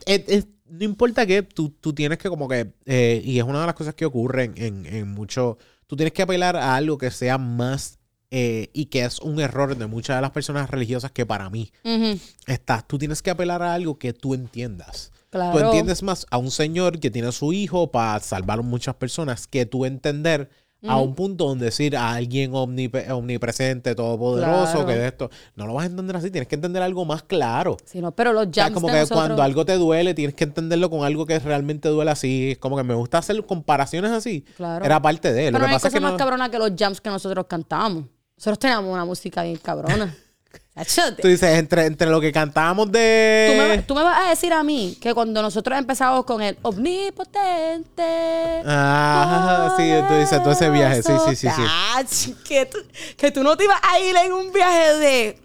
[SPEAKER 1] no importa que tú, tú tienes que como que, y es una de las cosas que ocurren en, en mucho, tú tienes que apelar a algo que sea más, eh, y que es un error de muchas de las personas religiosas que para mí
[SPEAKER 2] Ujú,
[SPEAKER 1] está, tú tienes que apelar a algo que tú entiendas.
[SPEAKER 2] claro.
[SPEAKER 1] Tú entiendes más a un señor que tiene a su hijo para salvar a muchas personas que tú entender a un punto donde decir a alguien omnipresente, todopoderoso,
[SPEAKER 2] Claro.
[SPEAKER 1] que de esto. No lo vas a entender así, tienes que entender algo más claro.
[SPEAKER 2] Sí, no, pero los
[SPEAKER 1] O sea,
[SPEAKER 2] jams
[SPEAKER 1] como que
[SPEAKER 2] nosotros-
[SPEAKER 1] cuando algo te duele, tienes que entenderlo con algo que realmente duele así. Es como que me gusta hacer comparaciones así.
[SPEAKER 2] Claro.
[SPEAKER 1] Era parte de. Lo
[SPEAKER 2] Pero
[SPEAKER 1] que
[SPEAKER 2] no hay
[SPEAKER 1] pasa es que
[SPEAKER 2] más
[SPEAKER 1] no-
[SPEAKER 2] cabrona que los jams que nosotros cantamos. Nosotros teníamos una música bien cabrona.
[SPEAKER 1] Tú dices, entre, entre lo que cantábamos de.
[SPEAKER 2] Tú me, tú me vas a decir a mí que cuando nosotros empezamos con el omnipotente.
[SPEAKER 1] Ah, sí, tú dices, todo ese viaje. Sí, sí, sí, sí.
[SPEAKER 2] sí. Que tú, que tú no te ibas a ir en un viaje de.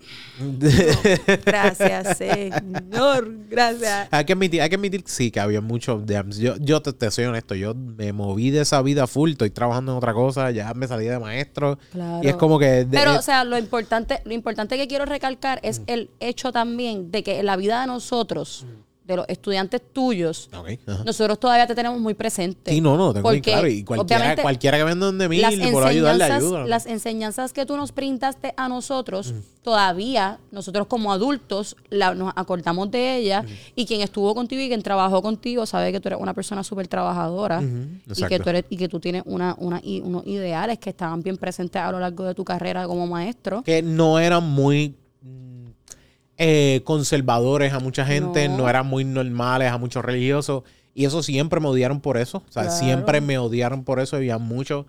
[SPEAKER 2] Gracias, Señor. Gracias.
[SPEAKER 1] Hay que admitir, hay que admitir sí, que había muchos. Yo, yo te, te soy honesto, yo me moví de esa vida full, estoy trabajando en otra cosa, ya me salí de maestro.
[SPEAKER 2] Claro.
[SPEAKER 1] Y es como que. de-
[SPEAKER 2] Pero,
[SPEAKER 1] eh,
[SPEAKER 2] o sea, lo importante, lo importante que quiero recalcar es el hecho también de que en la vida de nosotros, de los estudiantes tuyos, nosotros todavía te tenemos muy presente.
[SPEAKER 1] Sí, no, no, tengo
[SPEAKER 2] Porque,
[SPEAKER 1] claro. Y cualquiera, cualquiera que venga donde mí,
[SPEAKER 2] las
[SPEAKER 1] le puedo ayudar, le
[SPEAKER 2] enseñanzas,
[SPEAKER 1] ayudo.
[SPEAKER 2] las enseñanzas que tú nos brindaste a nosotros,
[SPEAKER 1] Mm.
[SPEAKER 2] todavía nosotros como adultos la- nos acordamos de ella
[SPEAKER 1] Mm.
[SPEAKER 2] y quien estuvo contigo y quien trabajó contigo sabe que tú eres una persona súper trabajadora y, que tú eres, y que tú tienes una, una, unos ideales que estaban bien presentes a lo largo de tu carrera como maestro.
[SPEAKER 1] que no eran muy eh, conservadores a mucha gente, no.
[SPEAKER 2] No.
[SPEAKER 1] eran muy normales a muchos religiosos. Y eso siempre me odiaron por eso. O sea,
[SPEAKER 2] Claro.
[SPEAKER 1] siempre me odiaron por eso. Había muchos.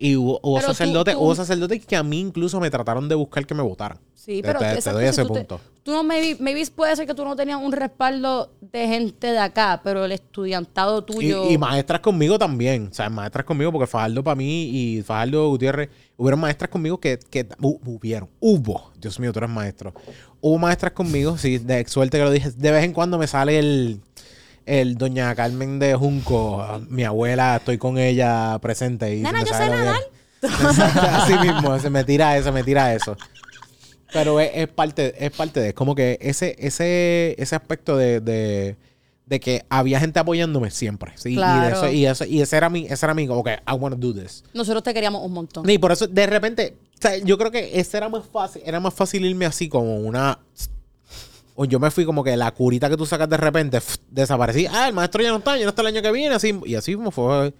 [SPEAKER 1] Y hubo, hubo
[SPEAKER 2] tú-
[SPEAKER 1] sacerdotes,
[SPEAKER 2] tú-
[SPEAKER 1] hubo sacerdotes que a mí incluso me trataron de buscar que me votaran.
[SPEAKER 2] Sí,
[SPEAKER 1] Te-
[SPEAKER 2] pero
[SPEAKER 1] te, te
[SPEAKER 2] exacto,
[SPEAKER 1] doy
[SPEAKER 2] si
[SPEAKER 1] ese
[SPEAKER 2] tú te-
[SPEAKER 1] punto.
[SPEAKER 2] tú no, maybe, maybe puede ser que tú no tenías un respaldo de gente de acá, pero el estudiantado
[SPEAKER 1] Y,
[SPEAKER 2] tuyo...
[SPEAKER 1] y maestras conmigo también. O sea, maestras conmigo, porque Fajardo para mí y Fajardo Gutiérrez, hubieron maestras conmigo que, que hu- hubieron, hubo. Dios mío, tú eres maestro. Hubo maestras conmigo, sí, de suerte que lo dije. De vez en cuando me sale el, el doña Carmen de Junco, mi abuela, estoy con ella presente. Y
[SPEAKER 2] Nena,
[SPEAKER 1] me
[SPEAKER 2] yo sé nadar.
[SPEAKER 1] Así mismo, se me tira eso, me tira eso. Pero es, es parte, es parte de, es como que ese, ese, ese aspecto de, de, de que había gente apoyándome siempre. ¿sí? Y,
[SPEAKER 2] Claro.
[SPEAKER 1] eso, y, eso, y ese era mi, ese era mi, ok, I want to do this.
[SPEAKER 2] Nosotros te queríamos un montón.
[SPEAKER 1] Y por eso, de repente, o sea, yo creo que ese era más fácil, era más fácil irme así como una. O yo me fui como que la curita que tú sacas de repente, pf, desaparecí. Ah, el maestro ya no está, ya no está el año que viene, así. Y así como fue,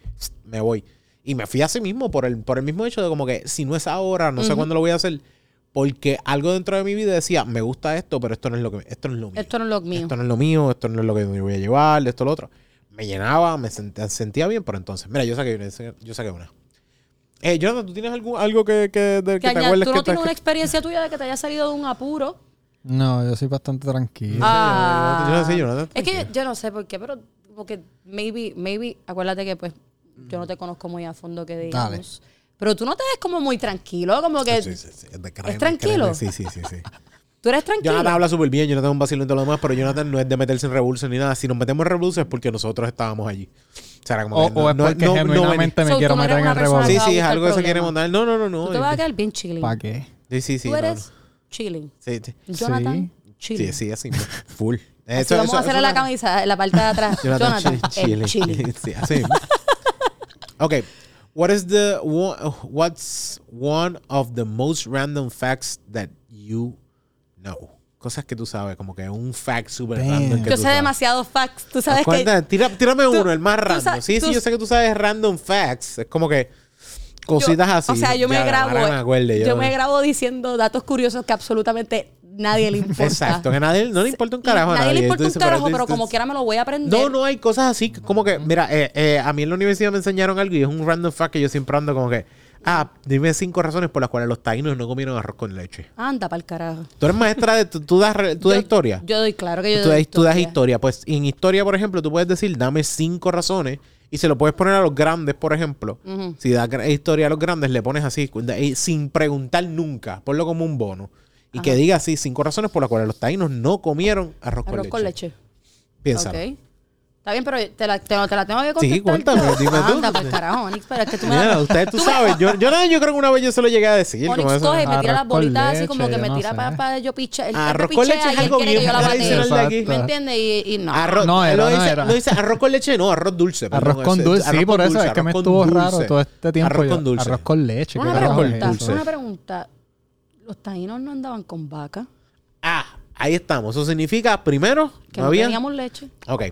[SPEAKER 1] me voy. Y me fui así mismo por el, por el mismo hecho de como que si no es ahora, no sé cuándo lo voy a hacer. Porque algo dentro de mi vida decía, me gusta esto, pero esto no es lo que esto no es lo mío.
[SPEAKER 2] Esto no es lo mío.
[SPEAKER 1] Esto no es lo mío, esto no es lo que me voy a llevar, esto lo otro. Me llenaba, me sentía, sentía bien, pero entonces, mira, yo saqué una. Yo saqué una. Eh, Jonathan, ¿tú tienes algún, algo que, que, de-
[SPEAKER 2] Que
[SPEAKER 1] que te acuerdes
[SPEAKER 2] tú
[SPEAKER 1] que
[SPEAKER 2] no
[SPEAKER 1] te-
[SPEAKER 2] tienes una experiencia tuya de que te haya salido de un apuro.
[SPEAKER 3] No, yo soy bastante tranquilo.
[SPEAKER 2] Ah.
[SPEAKER 1] Yo no sé, Jonathan,
[SPEAKER 2] Es que yo, yo no sé por qué, pero porque maybe, maybe, acuérdate que pues yo no te conozco muy a fondo que digamos. Pero tú no te ves como muy tranquilo, como que
[SPEAKER 1] Sí, sí, sí, es de créeme,
[SPEAKER 2] tranquilo?
[SPEAKER 1] créeme, Sí, sí, sí, sí.
[SPEAKER 2] tú eres tranquilo.
[SPEAKER 1] Jonathan habla súper bien, Jonathan es un vacilón y todo lo demás, pero Jonathan no es de meterse en revolución ni nada. Si nos metemos en revolución es porque nosotros estábamos allí. O sea, como
[SPEAKER 3] O,
[SPEAKER 1] que
[SPEAKER 3] o es porque
[SPEAKER 1] no- no
[SPEAKER 3] genuinamente
[SPEAKER 2] So,
[SPEAKER 3] me quiero
[SPEAKER 2] no
[SPEAKER 3] meter en el
[SPEAKER 2] persona
[SPEAKER 1] Sí, sí, es algo que se quiere montar. No, no, no, no.
[SPEAKER 2] Tú te vas a quedar bien chilling.
[SPEAKER 3] ¿Para qué?
[SPEAKER 1] Sí, sí, sí.
[SPEAKER 2] tú
[SPEAKER 1] no,
[SPEAKER 2] eres chilling.
[SPEAKER 1] no. Sí, sí.
[SPEAKER 2] Jonathan, chilling.
[SPEAKER 1] Sí, sí, así. Full.
[SPEAKER 2] Así
[SPEAKER 1] Eso-
[SPEAKER 2] vamos
[SPEAKER 1] eso-
[SPEAKER 2] a hacerle
[SPEAKER 1] eso
[SPEAKER 2] la
[SPEAKER 1] no-
[SPEAKER 2] camisa, la parte de atrás.
[SPEAKER 1] Jonathan,
[SPEAKER 2] chilling.
[SPEAKER 1] Sí, así okay. What is the one, what's one of the most random facts that you know? Cosas que tú sabes, como que un fact super
[SPEAKER 3] Damn.
[SPEAKER 1] random que
[SPEAKER 2] Yo
[SPEAKER 1] tú
[SPEAKER 2] sé
[SPEAKER 1] sabes.
[SPEAKER 2] demasiados facts. Tú sabes que
[SPEAKER 1] tira- tírame
[SPEAKER 2] tú-
[SPEAKER 1] uno, el más random. sí, sí, yo sé que tú sabes random facts. Es como que cositas así.
[SPEAKER 2] O sea, yo me grabo.
[SPEAKER 1] ahora me acuerde,
[SPEAKER 2] yo, me grabo diciendo datos curiosos que absolutamente nadie le importa.
[SPEAKER 1] Exacto, que nadie, no le importa un carajo a
[SPEAKER 2] nadie
[SPEAKER 1] nadie.
[SPEAKER 2] le importa un carajo,
[SPEAKER 1] tú
[SPEAKER 2] pero
[SPEAKER 1] dices-
[SPEAKER 2] como quiera me lo voy a aprender.
[SPEAKER 1] No, no hay cosas así. Como que, mira, eh, eh, a mí en la universidad me enseñaron algo y es un random fact que yo siempre ando como que, ah, dime cinco razones por las cuales los taínos no comieron arroz con leche.
[SPEAKER 2] Anda para el carajo.
[SPEAKER 1] Tú eres maestra de, tú, tú das, tú das historia.
[SPEAKER 2] Yo doy, claro que yo
[SPEAKER 1] tú,
[SPEAKER 2] doy
[SPEAKER 1] das, tú das historia. Pues en historia, por ejemplo, tú puedes decir, dame cinco razones y se lo puedes poner a los grandes, por ejemplo. Si das historia a los grandes, le pones así, y sin preguntar nunca. Ponlo como un bono. Y que diga así, cinco razones por las cuales los taínos no comieron arroz,
[SPEAKER 2] Arroz
[SPEAKER 1] con
[SPEAKER 2] con
[SPEAKER 1] leche.
[SPEAKER 2] leche.
[SPEAKER 1] Piénsalo.
[SPEAKER 2] Está bien, pero te la, te, te la tengo que contestar.
[SPEAKER 1] Sí, cuéntame,
[SPEAKER 2] yo.
[SPEAKER 1] dime tú.
[SPEAKER 2] Anda, pues carajo, Onyx, pero es que tú me
[SPEAKER 1] Mira,
[SPEAKER 2] das...
[SPEAKER 1] ustedes, tú sabes, yo, yo, yo creo que una vez yo se lo llegué a decir. como
[SPEAKER 2] Onyx
[SPEAKER 1] eso.
[SPEAKER 2] coge y me tira las bolitas así
[SPEAKER 3] leche,
[SPEAKER 2] como que me
[SPEAKER 3] no
[SPEAKER 2] tira
[SPEAKER 3] sé.
[SPEAKER 2] para pa, yo piche. Él,
[SPEAKER 1] Arroz con leche es
[SPEAKER 2] y él
[SPEAKER 1] algo
[SPEAKER 2] quiere que
[SPEAKER 1] bien
[SPEAKER 2] yo la batee.
[SPEAKER 1] tradicional de aquí.
[SPEAKER 2] ¿Me entiendes? Y, y no.
[SPEAKER 1] Arroz,
[SPEAKER 3] No era,
[SPEAKER 1] lo
[SPEAKER 3] no
[SPEAKER 1] dice,
[SPEAKER 3] era.
[SPEAKER 1] lo dice arroz con leche, no, arroz dulce.
[SPEAKER 3] Arroz con dulce, sí, por eso es que me estuvo raro todo este tiempo.
[SPEAKER 1] Arroz con dulce.
[SPEAKER 3] Arroz con leche. ¿qué
[SPEAKER 2] Una pregunta, una pregunta. Los taínos no andaban con vaca,
[SPEAKER 1] Ah, ahí estamos. Eso significa, primero,
[SPEAKER 2] que
[SPEAKER 1] no
[SPEAKER 2] no, teníamos leche.
[SPEAKER 1] Ok.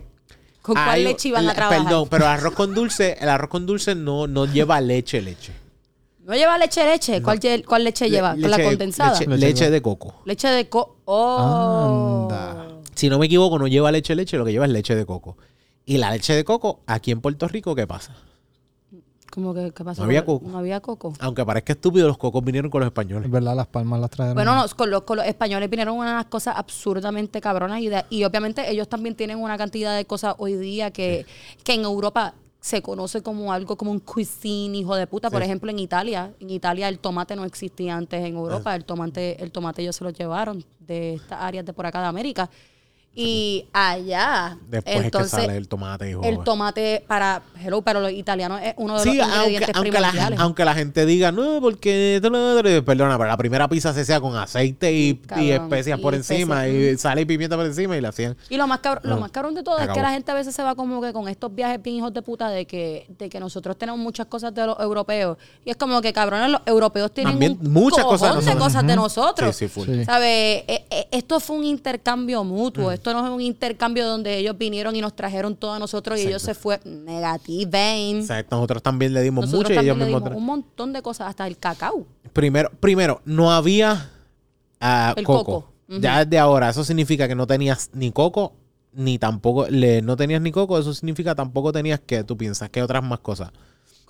[SPEAKER 2] ¿Con cuál leche iban
[SPEAKER 1] la-
[SPEAKER 2] a trabajar?
[SPEAKER 1] Perdón, pero arroz con dulce, el arroz con dulce no, no lleva leche, leche.
[SPEAKER 2] No lleva leche, leche. ¿Cuál, lle- cuál leche lleva?
[SPEAKER 1] Le-
[SPEAKER 2] ¿Con la
[SPEAKER 1] leche-
[SPEAKER 2] condensada?
[SPEAKER 1] Leche,
[SPEAKER 2] Leche,
[SPEAKER 3] Leche
[SPEAKER 1] de coco.
[SPEAKER 2] de co... Oh.
[SPEAKER 3] Anda.
[SPEAKER 1] Si no me equivoco, no lleva leche, leche, lo que lleva es leche de coco. Y la leche de coco, aquí en Puerto Rico, ¿qué pasa?
[SPEAKER 2] ¿Cómo que qué pasó?
[SPEAKER 1] No había coco.
[SPEAKER 2] No había coco.
[SPEAKER 1] Aunque parezca estúpido, los cocos vinieron con los españoles.
[SPEAKER 3] Es verdad, las palmas las trajeron.
[SPEAKER 2] Bueno, no, con, los, con los españoles vinieron unas cosas absurdamente cabronas y, de- y obviamente ellos también tienen una cantidad de cosas hoy día que, que en Europa se conoce como algo como un cuisine, hijo de puta. Por ejemplo, en Italia, en Italia el tomate no existía antes en Europa. El tomate, el tomate ellos se lo llevaron de estas áreas de por acá de América. Y allá,
[SPEAKER 1] Después es que
[SPEAKER 2] entonces,
[SPEAKER 1] sale el tomate. hijo.
[SPEAKER 2] el tomate para, hello, para los italianos es uno de
[SPEAKER 1] Sí,
[SPEAKER 2] los
[SPEAKER 1] aunque,
[SPEAKER 2] ingredientes
[SPEAKER 1] aunque, la,
[SPEAKER 2] primordiales.
[SPEAKER 1] aunque la gente diga, no, porque esto perdona, pero la primera pizza se hacía con aceite y,
[SPEAKER 2] Cabrón,
[SPEAKER 1] y especias
[SPEAKER 2] y
[SPEAKER 1] por encima,
[SPEAKER 2] especias,
[SPEAKER 1] y sal y pimienta por encima y la hacían.
[SPEAKER 2] Y lo más cabrón, lo más cabrón de todo es que la gente a veces se va como que con estos viajes bien hijos de puta de que, de que nosotros tenemos muchas cosas de los europeos. Y es como que cabrones, los europeos tienen
[SPEAKER 1] También
[SPEAKER 2] un
[SPEAKER 1] muchas cosas de
[SPEAKER 2] cojón de
[SPEAKER 1] nosotros.
[SPEAKER 2] cosas de nosotros.
[SPEAKER 1] Sí, sí, full.
[SPEAKER 3] Sí.
[SPEAKER 2] ¿Sabe? E- e- Esto fue un intercambio
[SPEAKER 1] Mm.
[SPEAKER 2] mutuo. Esto no es un intercambio donde ellos vinieron y nos trajeron todo a nosotros y ellos se fue negative.
[SPEAKER 1] O sea, nosotros también le dimos
[SPEAKER 2] Nosotros
[SPEAKER 1] mucho y
[SPEAKER 2] también
[SPEAKER 1] ellos
[SPEAKER 2] le
[SPEAKER 1] mismos.
[SPEAKER 2] dimos un montón de cosas, hasta el cacao.
[SPEAKER 1] Primero, primero, no había ah,
[SPEAKER 2] El
[SPEAKER 1] coco.
[SPEAKER 2] coco. Ujú.
[SPEAKER 1] Ya desde ahora, eso significa que no tenías ni coco, ni tampoco, le, no tenías ni coco, eso significa tampoco tenías que, tú piensas, que otras más cosas.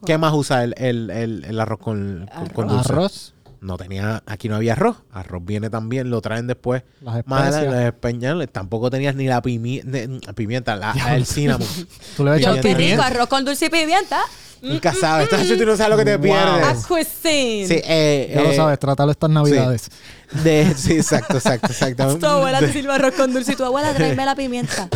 [SPEAKER 1] ¿Qué más usa el, el, el, el arroz con, con- con dulce?
[SPEAKER 3] Arroz,
[SPEAKER 1] No tenía, aquí no había arroz. Arroz viene también, lo traen después.
[SPEAKER 3] las especias.
[SPEAKER 1] los españoles, tampoco tenías ni la pimi- ne- pimienta, la- el cinnamon.
[SPEAKER 3] Tú le
[SPEAKER 1] Pimienta.
[SPEAKER 2] Qué rico,
[SPEAKER 3] pimienta.
[SPEAKER 2] arroz con dulce y pimienta.
[SPEAKER 1] Nunca sabes, tú no sabes lo que te
[SPEAKER 3] Wow.
[SPEAKER 1] pierdes.
[SPEAKER 2] Cuisine.
[SPEAKER 1] Sí, eh,
[SPEAKER 3] Ya lo
[SPEAKER 1] eh,
[SPEAKER 3] sabes, trátalo estas navidades.
[SPEAKER 1] de- sí, exacto, exacto, exacto.
[SPEAKER 2] Tu abuela te sirve arroz con dulce y tu abuela tráeme la pimienta.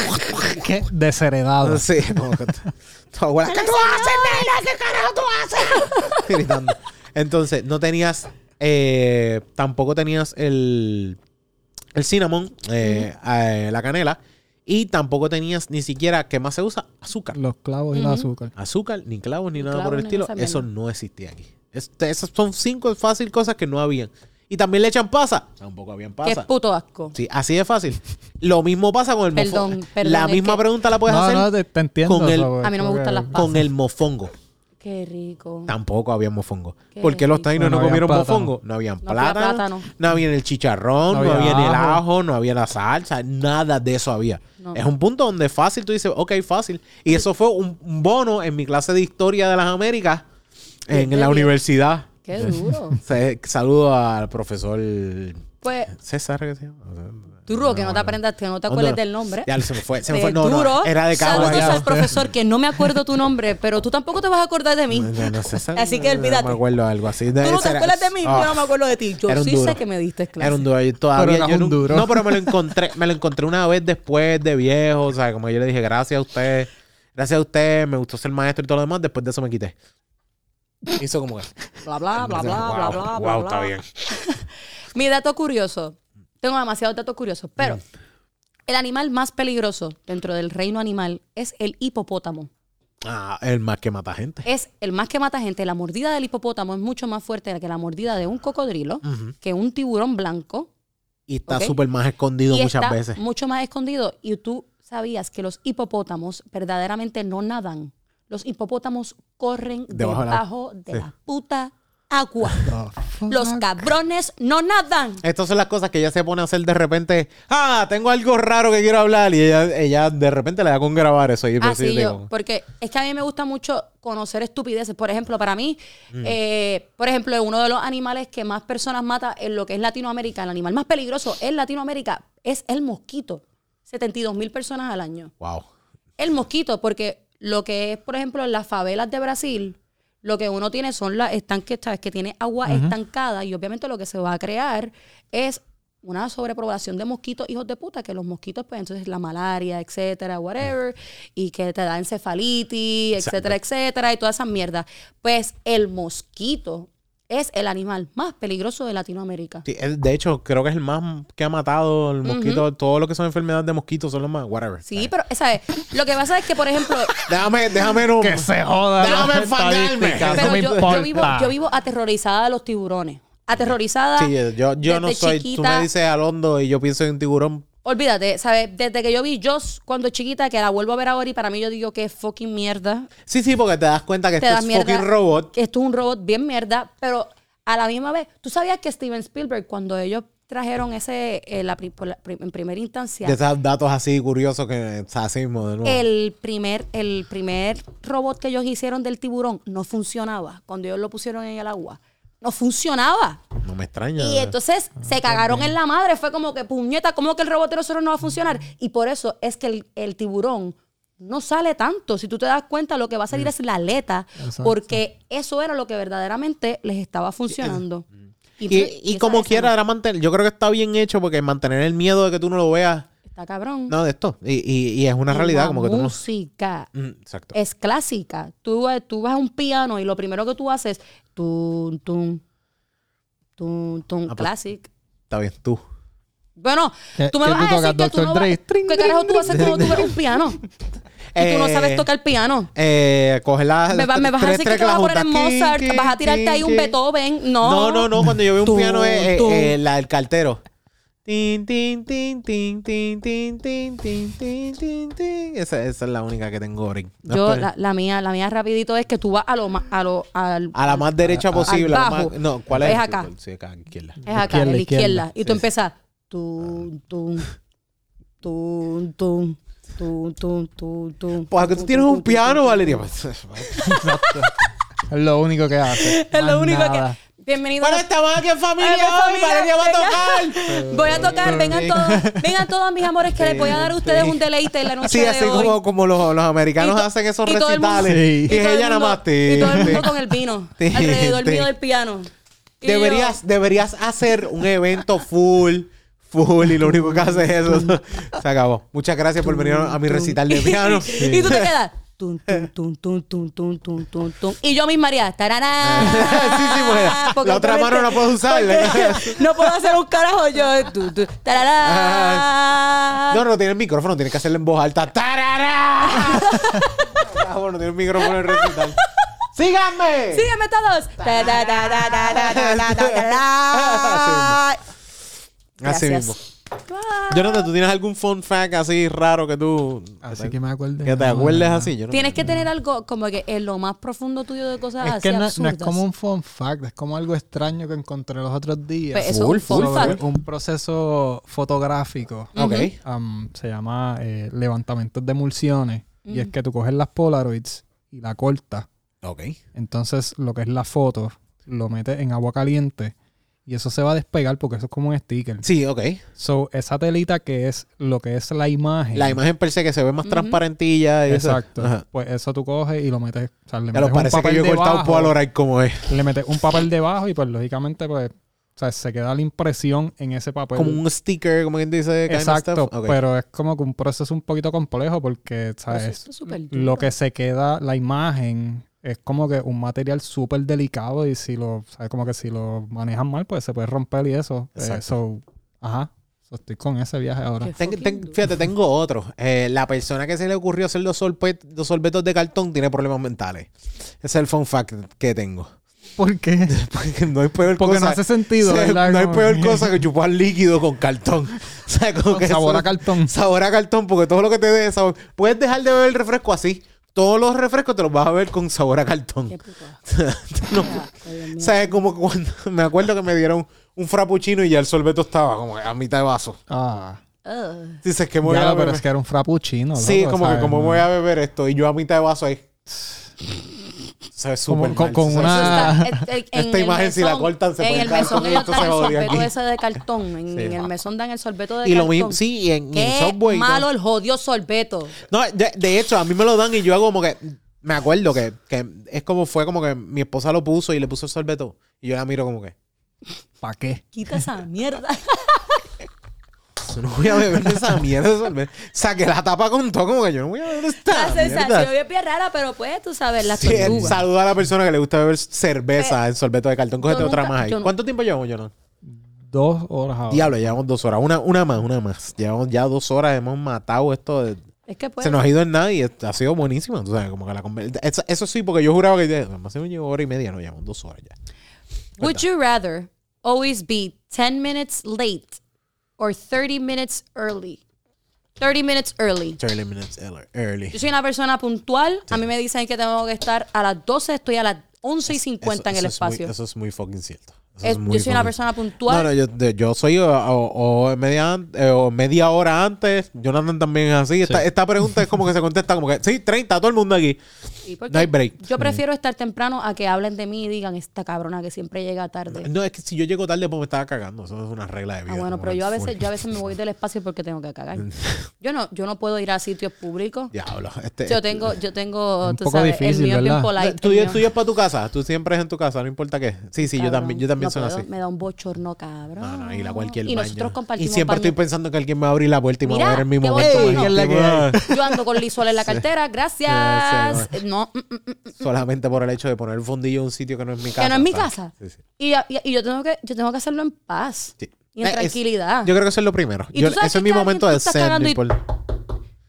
[SPEAKER 3] ¿Qué? Desheredado.
[SPEAKER 1] Sí, no, tu abuela, ¿qué tú haces, nena? ¿Qué carajo tú haces? Gritando. Entonces, no tenías, eh, tampoco tenías el, el cinnamon, eh, eh, la canela, y tampoco tenías ni siquiera, ¿qué más se usa? Azúcar.
[SPEAKER 3] Los clavos y el azúcar.
[SPEAKER 1] Azúcar, ni clavos, ni
[SPEAKER 2] Ni
[SPEAKER 1] nada por el estilo. Eso no existía aquí. Este, esas son cinco fácil cosas que no habían. Y también le echan pasa. Tampoco habían
[SPEAKER 2] Qué
[SPEAKER 1] pasa.
[SPEAKER 2] puto asco.
[SPEAKER 1] Sí, así de fácil. Lo mismo pasa con el
[SPEAKER 2] Perdón,
[SPEAKER 1] mofongo.
[SPEAKER 2] perdón,
[SPEAKER 1] La
[SPEAKER 2] es
[SPEAKER 1] misma
[SPEAKER 2] que-
[SPEAKER 1] pregunta la puedes
[SPEAKER 3] no,
[SPEAKER 1] hacer
[SPEAKER 3] no, te, te entiendo.
[SPEAKER 1] con el-
[SPEAKER 2] A mí no me gustan las pasas.
[SPEAKER 1] con el mofongo.
[SPEAKER 2] Qué rico.
[SPEAKER 1] Tampoco había mofongo.
[SPEAKER 2] Qué
[SPEAKER 1] ¿Por qué los taínos
[SPEAKER 3] No
[SPEAKER 1] no, comieron
[SPEAKER 3] plátano.
[SPEAKER 1] mofongo? No habían
[SPEAKER 2] No había
[SPEAKER 1] plátano,
[SPEAKER 2] plátano.
[SPEAKER 1] no había el chicharrón,
[SPEAKER 3] No
[SPEAKER 1] no,
[SPEAKER 3] había
[SPEAKER 1] ni el
[SPEAKER 3] ajo.
[SPEAKER 1] no había la salsa, nada de eso había.
[SPEAKER 2] No.
[SPEAKER 1] Es un punto donde fácil tú dices, ok, fácil. Y eso fue un bono en mi clase de historia de las Américas en la universidad.
[SPEAKER 2] Qué duro.
[SPEAKER 1] Saludo al profesor
[SPEAKER 2] Pues,
[SPEAKER 1] César, ¿qué se llama?
[SPEAKER 2] Duro que no te aprendas, que no te acuerdes del nombre.
[SPEAKER 1] Ya se me fue, se me
[SPEAKER 2] De
[SPEAKER 1] fue. No, no,
[SPEAKER 2] duro.
[SPEAKER 1] era de Cabo
[SPEAKER 2] Saludos al profesor, que no me acuerdo tu nombre, pero tú tampoco te vas a acordar de mí.
[SPEAKER 1] No, no,
[SPEAKER 2] Así que olvídate.
[SPEAKER 1] No me acuerdo algo así.
[SPEAKER 2] Tú no te acuerdas de mí,
[SPEAKER 1] Ah.
[SPEAKER 2] yo no me acuerdo de ti. Yo sí
[SPEAKER 1] duro.
[SPEAKER 2] sé que me diste clase.
[SPEAKER 1] Era un duro. Yo Todavía
[SPEAKER 3] Pero
[SPEAKER 1] yo
[SPEAKER 3] un duro.
[SPEAKER 1] No, pero me lo encontré, me lo encontré una vez después de viejo. O sea, como yo le dije, gracias a usted, gracias a usted, me gustó ser maestro y todo lo demás. Después de eso me quité. Hizo como que.
[SPEAKER 2] Bla, bla, bla, bla, bla, bla, bla,
[SPEAKER 1] wow,
[SPEAKER 2] bla.
[SPEAKER 1] está bien.
[SPEAKER 2] Mi dato curioso. Tengo demasiados datos curiosos, pero el animal más peligroso dentro del reino animal es el hipopótamo.
[SPEAKER 1] Ah, el más que mata gente.
[SPEAKER 2] Es el más que mata gente. La mordida del hipopótamo es mucho más fuerte que la mordida de un cocodrilo, que un tiburón blanco.
[SPEAKER 1] Y está
[SPEAKER 2] Ok.
[SPEAKER 1] súper más escondido
[SPEAKER 2] y
[SPEAKER 1] muchas
[SPEAKER 2] está
[SPEAKER 1] veces.
[SPEAKER 2] mucho más escondido. Y tú sabías que los hipopótamos verdaderamente no nadan. Los hipopótamos corren
[SPEAKER 1] Debajo
[SPEAKER 2] debajo,
[SPEAKER 1] de la-
[SPEAKER 2] de
[SPEAKER 1] sí.
[SPEAKER 2] la puta agua. Los cabrones no nadan.
[SPEAKER 1] Estas son las cosas que ella se pone a hacer de repente. Ah, tengo algo raro que quiero hablar. Y ella, ella de repente le da con grabar eso. Y
[SPEAKER 2] Ah,
[SPEAKER 1] pues
[SPEAKER 2] yo.
[SPEAKER 1] digo,
[SPEAKER 2] Porque es que a mí me gusta mucho conocer estupideces. Por ejemplo, para mí,
[SPEAKER 1] Mm.
[SPEAKER 2] eh, por ejemplo, uno de los animales que más personas mata en lo que es Latinoamérica, el animal más peligroso en Latinoamérica es el mosquito. 72 mil personas al año.
[SPEAKER 1] wow.
[SPEAKER 2] El mosquito, porque lo que es, por ejemplo, en las favelas de Brasil, lo que uno tiene son las estanques, ¿sabes? Que tiene agua estancada y obviamente lo que se va a crear es una sobrepoblación de mosquitos, hijos de puta, que los mosquitos, pues entonces la malaria, etcétera, whatever, y que te da encefalitis, etcétera, etcétera, y toda esa mierda. Pues el mosquito es el animal más peligroso de Latinoamérica.
[SPEAKER 1] Sí, de hecho, creo que es el más que ha matado el mosquito. Todo lo que son enfermedades de mosquitos son los más. Whatever.
[SPEAKER 2] Sí, pero, ¿sabes? Lo que pasa es que, por ejemplo,
[SPEAKER 1] Déjame, déjame no.
[SPEAKER 3] Que se joda.
[SPEAKER 1] Déjame enfadarme.
[SPEAKER 2] Pero
[SPEAKER 3] no
[SPEAKER 2] yo, vivo, yo vivo aterrorizada de los tiburones. Aterrorizada.
[SPEAKER 1] Sí, yo, yo no soy. Tú
[SPEAKER 2] chiquita.
[SPEAKER 1] me dices Alondo y yo pienso en tiburón.
[SPEAKER 2] Olvídate, ¿sabes? Desde que yo vi Joss cuando chiquita, que la vuelvo a ver ahora y para mí yo digo que es fucking mierda.
[SPEAKER 1] Sí, sí, porque te das cuenta que
[SPEAKER 2] Te
[SPEAKER 1] esto es
[SPEAKER 2] mierda.
[SPEAKER 1] fucking robot.
[SPEAKER 2] Que esto es un robot bien mierda, pero a la misma vez, ¿tú sabías que Steven Spielberg, cuando ellos trajeron ese eh, la la en primera instancia,
[SPEAKER 1] De esos datos así curiosos que o sea, así mismo de nuevo.
[SPEAKER 2] el primer, el primer robot que ellos hicieron del tiburón no funcionaba cuando ellos lo pusieron en el agua? No funcionaba.
[SPEAKER 1] No me extraña.
[SPEAKER 2] Y entonces se cagaron en la madre. Fue como que, puñeta, ¿cómo que el robot de nosotros no va a funcionar? Y por eso es que el, el tiburón no sale tanto. Si tú te das cuenta, lo que va a salir es la aleta,
[SPEAKER 3] Exacto.
[SPEAKER 2] porque eso era lo que verdaderamente les estaba funcionando.
[SPEAKER 1] Y, y como quiera, era mantener. Yo creo que está bien hecho porque mantener el miedo de que tú no lo veas
[SPEAKER 2] Está cabrón.
[SPEAKER 1] No, de esto. Y, y, y es una
[SPEAKER 2] Y
[SPEAKER 1] realidad
[SPEAKER 2] la
[SPEAKER 1] como que tú no...
[SPEAKER 2] música
[SPEAKER 1] Mm, exacto.
[SPEAKER 2] es clásica. Tú, eh, tú vas a un piano y lo primero que tú haces, tum, tum, tum, tum,
[SPEAKER 1] Ah, pues. Está bien, tú.
[SPEAKER 2] Bueno,
[SPEAKER 3] ¿Qué-
[SPEAKER 2] tú me vas
[SPEAKER 3] tú
[SPEAKER 2] a decir que tú no vas... ¿Qué carajo tú haces cuando tú ves un piano? Y tú no
[SPEAKER 1] Eh,
[SPEAKER 2] sabes tocar piano.
[SPEAKER 1] Eh, coger las
[SPEAKER 2] Me, va- me vas a
[SPEAKER 1] tres
[SPEAKER 2] decir que te vas a poner en. Mozart, vas a tirarte ahí un. Beethoven. No.
[SPEAKER 1] No, no, no. Cuando yo veo un piano es eh, eh, la del cartero. Tin, tin, tin, tin, tin, tin, tin, tin, tin, tin, tin. Esa, esa es la única que tengo ahorita.
[SPEAKER 2] Yo, la, la mía, la mía rapidito es que tú vas a lo más, a lo, al,
[SPEAKER 1] A la más derecha posible. a la
[SPEAKER 2] bajo.
[SPEAKER 1] más- no, ¿cuál es?
[SPEAKER 2] Es acá.
[SPEAKER 1] Sí, acá, izquierda.
[SPEAKER 2] es acá, en la izquierda. Y tú empiezas, tum, tum, tum, tum, tum, tum, tum, tum.
[SPEAKER 1] Pues que tú tienes un piano, Valeria. Pues,
[SPEAKER 3] es lo único que hace.
[SPEAKER 2] Es lo único
[SPEAKER 3] nada.
[SPEAKER 2] que... Bienvenido.
[SPEAKER 1] Bueno, estamos aquí en familia
[SPEAKER 2] Ay, familia,
[SPEAKER 1] Valeria va a tocar.
[SPEAKER 2] Voy a tocar, vengan todos, vengan todos mis amores, que les voy a dar a ustedes un deleite en la noche
[SPEAKER 1] Sí,
[SPEAKER 2] de
[SPEAKER 1] así
[SPEAKER 2] hoy.
[SPEAKER 1] como, como los, los americanos hacen esos
[SPEAKER 2] y todo el mundo-
[SPEAKER 1] recitales.
[SPEAKER 3] Sí.
[SPEAKER 1] Y,
[SPEAKER 2] todo el
[SPEAKER 1] ella nada
[SPEAKER 2] mundo-
[SPEAKER 1] más.
[SPEAKER 2] Y todo el mundo con el vino.
[SPEAKER 1] Tin,
[SPEAKER 2] alrededor
[SPEAKER 1] tin.
[SPEAKER 2] mío del piano. Y
[SPEAKER 1] Deberías, deberías hacer un evento full, full, y lo único que haces es eso. Se acabó. Muchas gracias por venir a mi recital de piano.
[SPEAKER 2] y tú te quedas. Tun, tun, tun, y yo misma haría. Tarará,
[SPEAKER 1] sí, sí, pues,
[SPEAKER 2] mujer.
[SPEAKER 1] La otra mano no puedo
[SPEAKER 2] usarla. no puedo hacer un carajo yo. Tarará.
[SPEAKER 1] Ah, no, no tiene el micrófono, tienes que hacerlo en voz alta. Tarará. Ah, no, tiene el micrófono en recital. ¡Síganme!
[SPEAKER 2] ¡Síganme todos!
[SPEAKER 1] Así mismo. Jonathan, ¿tú tienes algún fun fact así raro que tú...
[SPEAKER 3] Así que me acuerdo.
[SPEAKER 1] que te acuerdes así? Yo no-
[SPEAKER 2] Tienes que tener algo como que en lo más profundo tuyo de cosas
[SPEAKER 3] Es
[SPEAKER 2] así
[SPEAKER 3] que no,
[SPEAKER 2] absurdas.
[SPEAKER 3] es como un fun fact, es como algo extraño que encontré los otros días.
[SPEAKER 2] Pues eso
[SPEAKER 1] Full,
[SPEAKER 2] es un fun
[SPEAKER 1] full,
[SPEAKER 2] fact.
[SPEAKER 3] un proceso fotográfico.
[SPEAKER 1] Ok.
[SPEAKER 3] Um, se llama eh, levantamientos de emulsiones. Y es que tú coges las Polaroids y la cortas.
[SPEAKER 1] Ok.
[SPEAKER 3] Entonces, lo que es la foto, lo metes en agua caliente y eso se va a despegar porque eso es como un sticker.
[SPEAKER 1] Sí, ok.
[SPEAKER 3] So, esa telita que es lo que es la imagen.
[SPEAKER 1] La imagen per se que se ve más transparentilla. y.
[SPEAKER 3] Exacto. Pues eso tú coges y lo metes. O sea, le metes un
[SPEAKER 1] parece que
[SPEAKER 3] papel
[SPEAKER 1] yo he cortado
[SPEAKER 3] debajo,
[SPEAKER 1] Polaroid como es.
[SPEAKER 3] Le metes un papel debajo y pues lógicamente pues o sea, se queda la impresión en ese papel.
[SPEAKER 1] Como un sticker, como quien dice. kind of
[SPEAKER 3] Exacto, pero es como que un proceso un poquito complejo porque, ¿sabes? Lo que se queda, la imagen, es como que un material súper delicado y si lo, ¿sabes? Como que si lo manejan mal, pues se puede romper y eso. Eh,
[SPEAKER 1] Exacto.
[SPEAKER 3] so, aja, So, estoy con ese viaje ahora.
[SPEAKER 1] Ten- ten- fíjate, tengo otro. Eh, la persona que se le ocurrió hacer los, solpet- los sorbetos de cartón tiene problemas mentales. Ese es el fun fact que tengo.
[SPEAKER 3] ¿Por qué?
[SPEAKER 1] Porque no hay peor
[SPEAKER 3] Porque
[SPEAKER 1] cosa.
[SPEAKER 3] no hace sentido,
[SPEAKER 1] o sea,
[SPEAKER 3] ¿verdad?
[SPEAKER 1] No hay peor
[SPEAKER 3] que-
[SPEAKER 1] cosa que chupar líquido con cartón. O sea, como
[SPEAKER 3] Con
[SPEAKER 1] que
[SPEAKER 3] sabor
[SPEAKER 1] eso-
[SPEAKER 3] a cartón.
[SPEAKER 1] Sabor a cartón, porque todo lo que te dé sabor. Puedes dejar de beber el refresco así. Todos los refrescos te los vas a beber con sabor a cartón.
[SPEAKER 2] Qué.
[SPEAKER 1] No.
[SPEAKER 2] Mío.
[SPEAKER 1] O sea, es como cuando me acuerdo que me dieron un frappuccino y ya el sorbeto estaba como a mitad de vaso.
[SPEAKER 3] Ah.
[SPEAKER 1] Dices que me voy
[SPEAKER 3] Ya,
[SPEAKER 1] a
[SPEAKER 3] pero
[SPEAKER 1] beber.
[SPEAKER 3] es que era un frappuccino.
[SPEAKER 1] Sí,
[SPEAKER 3] loco,
[SPEAKER 1] como que como voy a beber esto y yo a mitad de vaso ahí. Se ve súper
[SPEAKER 3] con- con
[SPEAKER 1] se
[SPEAKER 3] una-
[SPEAKER 2] Eso está- en- en
[SPEAKER 1] Esta
[SPEAKER 2] el
[SPEAKER 1] imagen, si la
[SPEAKER 2] mesón-
[SPEAKER 1] cortan, se
[SPEAKER 2] En
[SPEAKER 1] puede
[SPEAKER 2] el
[SPEAKER 1] caer
[SPEAKER 2] mesón dan
[SPEAKER 1] se
[SPEAKER 2] el sorbeto ese de cartón. En,
[SPEAKER 1] Sí.
[SPEAKER 2] en el mesón dan el sorbeto de
[SPEAKER 1] Y lo mismo, sí, y en, en
[SPEAKER 2] Qué
[SPEAKER 1] Subway. ¿no?
[SPEAKER 2] malo el jodido sorbeto.
[SPEAKER 1] No, de, de hecho, a mí me lo dan y yo hago como que. Me acuerdo que, que es como fue como que mi esposa lo puso y le puso el sorbeto. Y yo la miro como que.
[SPEAKER 3] ¿Para qué?
[SPEAKER 2] Quita esa mierda.
[SPEAKER 1] Yo no voy a beber de esa mierda de sorbeto. Saqué la tapa con todo, como que yo no voy a beber esta.
[SPEAKER 2] La sensación es bien rara, pero pues tú sabes, la
[SPEAKER 1] Sí,
[SPEAKER 2] tortuga.
[SPEAKER 1] saluda a la persona que le gusta beber cerveza en sorbeto de cartón. Cógete otra
[SPEAKER 2] nunca-
[SPEAKER 1] más ahí.
[SPEAKER 2] no-
[SPEAKER 1] ¿Cuánto tiempo llevamos, Jonathan?
[SPEAKER 3] Dos horas ahora.
[SPEAKER 1] Diablo, llevamos dos horas. Una, una más, una más. Llevamos ya dos horas. Hemos matado esto. de-
[SPEAKER 2] Es que pues.
[SPEAKER 1] Se nos ha ido en nada y ha sido buenísimo. Tú sabes, como que la eso, eso sí, porque yo juraba que más o menos hora y media. No, llevamos dos horas ya.
[SPEAKER 2] Would you rather always be 10 minutes late or 30 minutes early? 30 minutes early.
[SPEAKER 1] 30 minutes early.
[SPEAKER 2] Yo soy una persona puntual. A mí me dicen que tengo que estar a las 12, estoy a las 11 y 50 en el
[SPEAKER 1] Eso- eso es muy-
[SPEAKER 2] espacio.
[SPEAKER 1] eso es muy fucking cierto.
[SPEAKER 2] Es- yo soy una persona puntual.
[SPEAKER 1] No, no, yo, yo soy o, o- o media, eh, o media hora antes. Jonathan también es así. Esta, esta pregunta es como que se contesta como que, sí, 30, todo el mundo aquí.
[SPEAKER 2] Sí, porque
[SPEAKER 1] no hay break.
[SPEAKER 2] Yo prefiero estar temprano a que hablen de mí y digan esta cabrona que siempre llega tarde.
[SPEAKER 1] No, es que si yo llego tarde, pues me estaba cagando. Eso es una regla de vida.
[SPEAKER 2] Ah, bueno, pero yo a veces, yo a veces me voy del espacio porque tengo que cagar. Yo no, yo no puedo ir a sitios públicos.
[SPEAKER 1] Diablo. Este,
[SPEAKER 2] Yo tengo, yo tengo,
[SPEAKER 3] Un
[SPEAKER 2] tú
[SPEAKER 3] poco
[SPEAKER 2] sabes,
[SPEAKER 3] difícil,
[SPEAKER 2] el mío es bien
[SPEAKER 3] ¿verdad?
[SPEAKER 2] polite.
[SPEAKER 1] Tú, tú es para tu casa. Tú siempre es en tu casa, no importa qué. Sí, sí, yo también, yo también en
[SPEAKER 2] puedo,
[SPEAKER 1] así.
[SPEAKER 2] me da un bochorno, cabrón.
[SPEAKER 1] No, no, ir a cualquier
[SPEAKER 2] Y
[SPEAKER 1] baño.
[SPEAKER 2] nosotros
[SPEAKER 1] Y
[SPEAKER 2] compartimos
[SPEAKER 1] siempre estoy pensando que alguien me va a abrir la puerta y me va a ver en mi momento.
[SPEAKER 2] bueno.
[SPEAKER 1] más
[SPEAKER 2] ¿Qué es
[SPEAKER 3] la
[SPEAKER 1] íntimo.
[SPEAKER 3] que
[SPEAKER 2] Yo ando con lisol en la cartera, gracias.
[SPEAKER 1] Sí, sí,
[SPEAKER 2] no, mm, mm, mm.
[SPEAKER 1] Solamente por el hecho de poner el fondillo en un sitio que no es mi casa.
[SPEAKER 2] que no es mi
[SPEAKER 1] ¿sabes?
[SPEAKER 2] casa.
[SPEAKER 1] Sí, sí.
[SPEAKER 2] Y, y- y yo tengo que yo tengo que hacerlo en paz
[SPEAKER 1] Sí.
[SPEAKER 2] y en
[SPEAKER 1] Eh, es-
[SPEAKER 2] tranquilidad.
[SPEAKER 1] Yo creo que eso es lo primero.
[SPEAKER 2] ¿Y
[SPEAKER 1] Yo- eso es mi momento de
[SPEAKER 2] y-
[SPEAKER 1] por-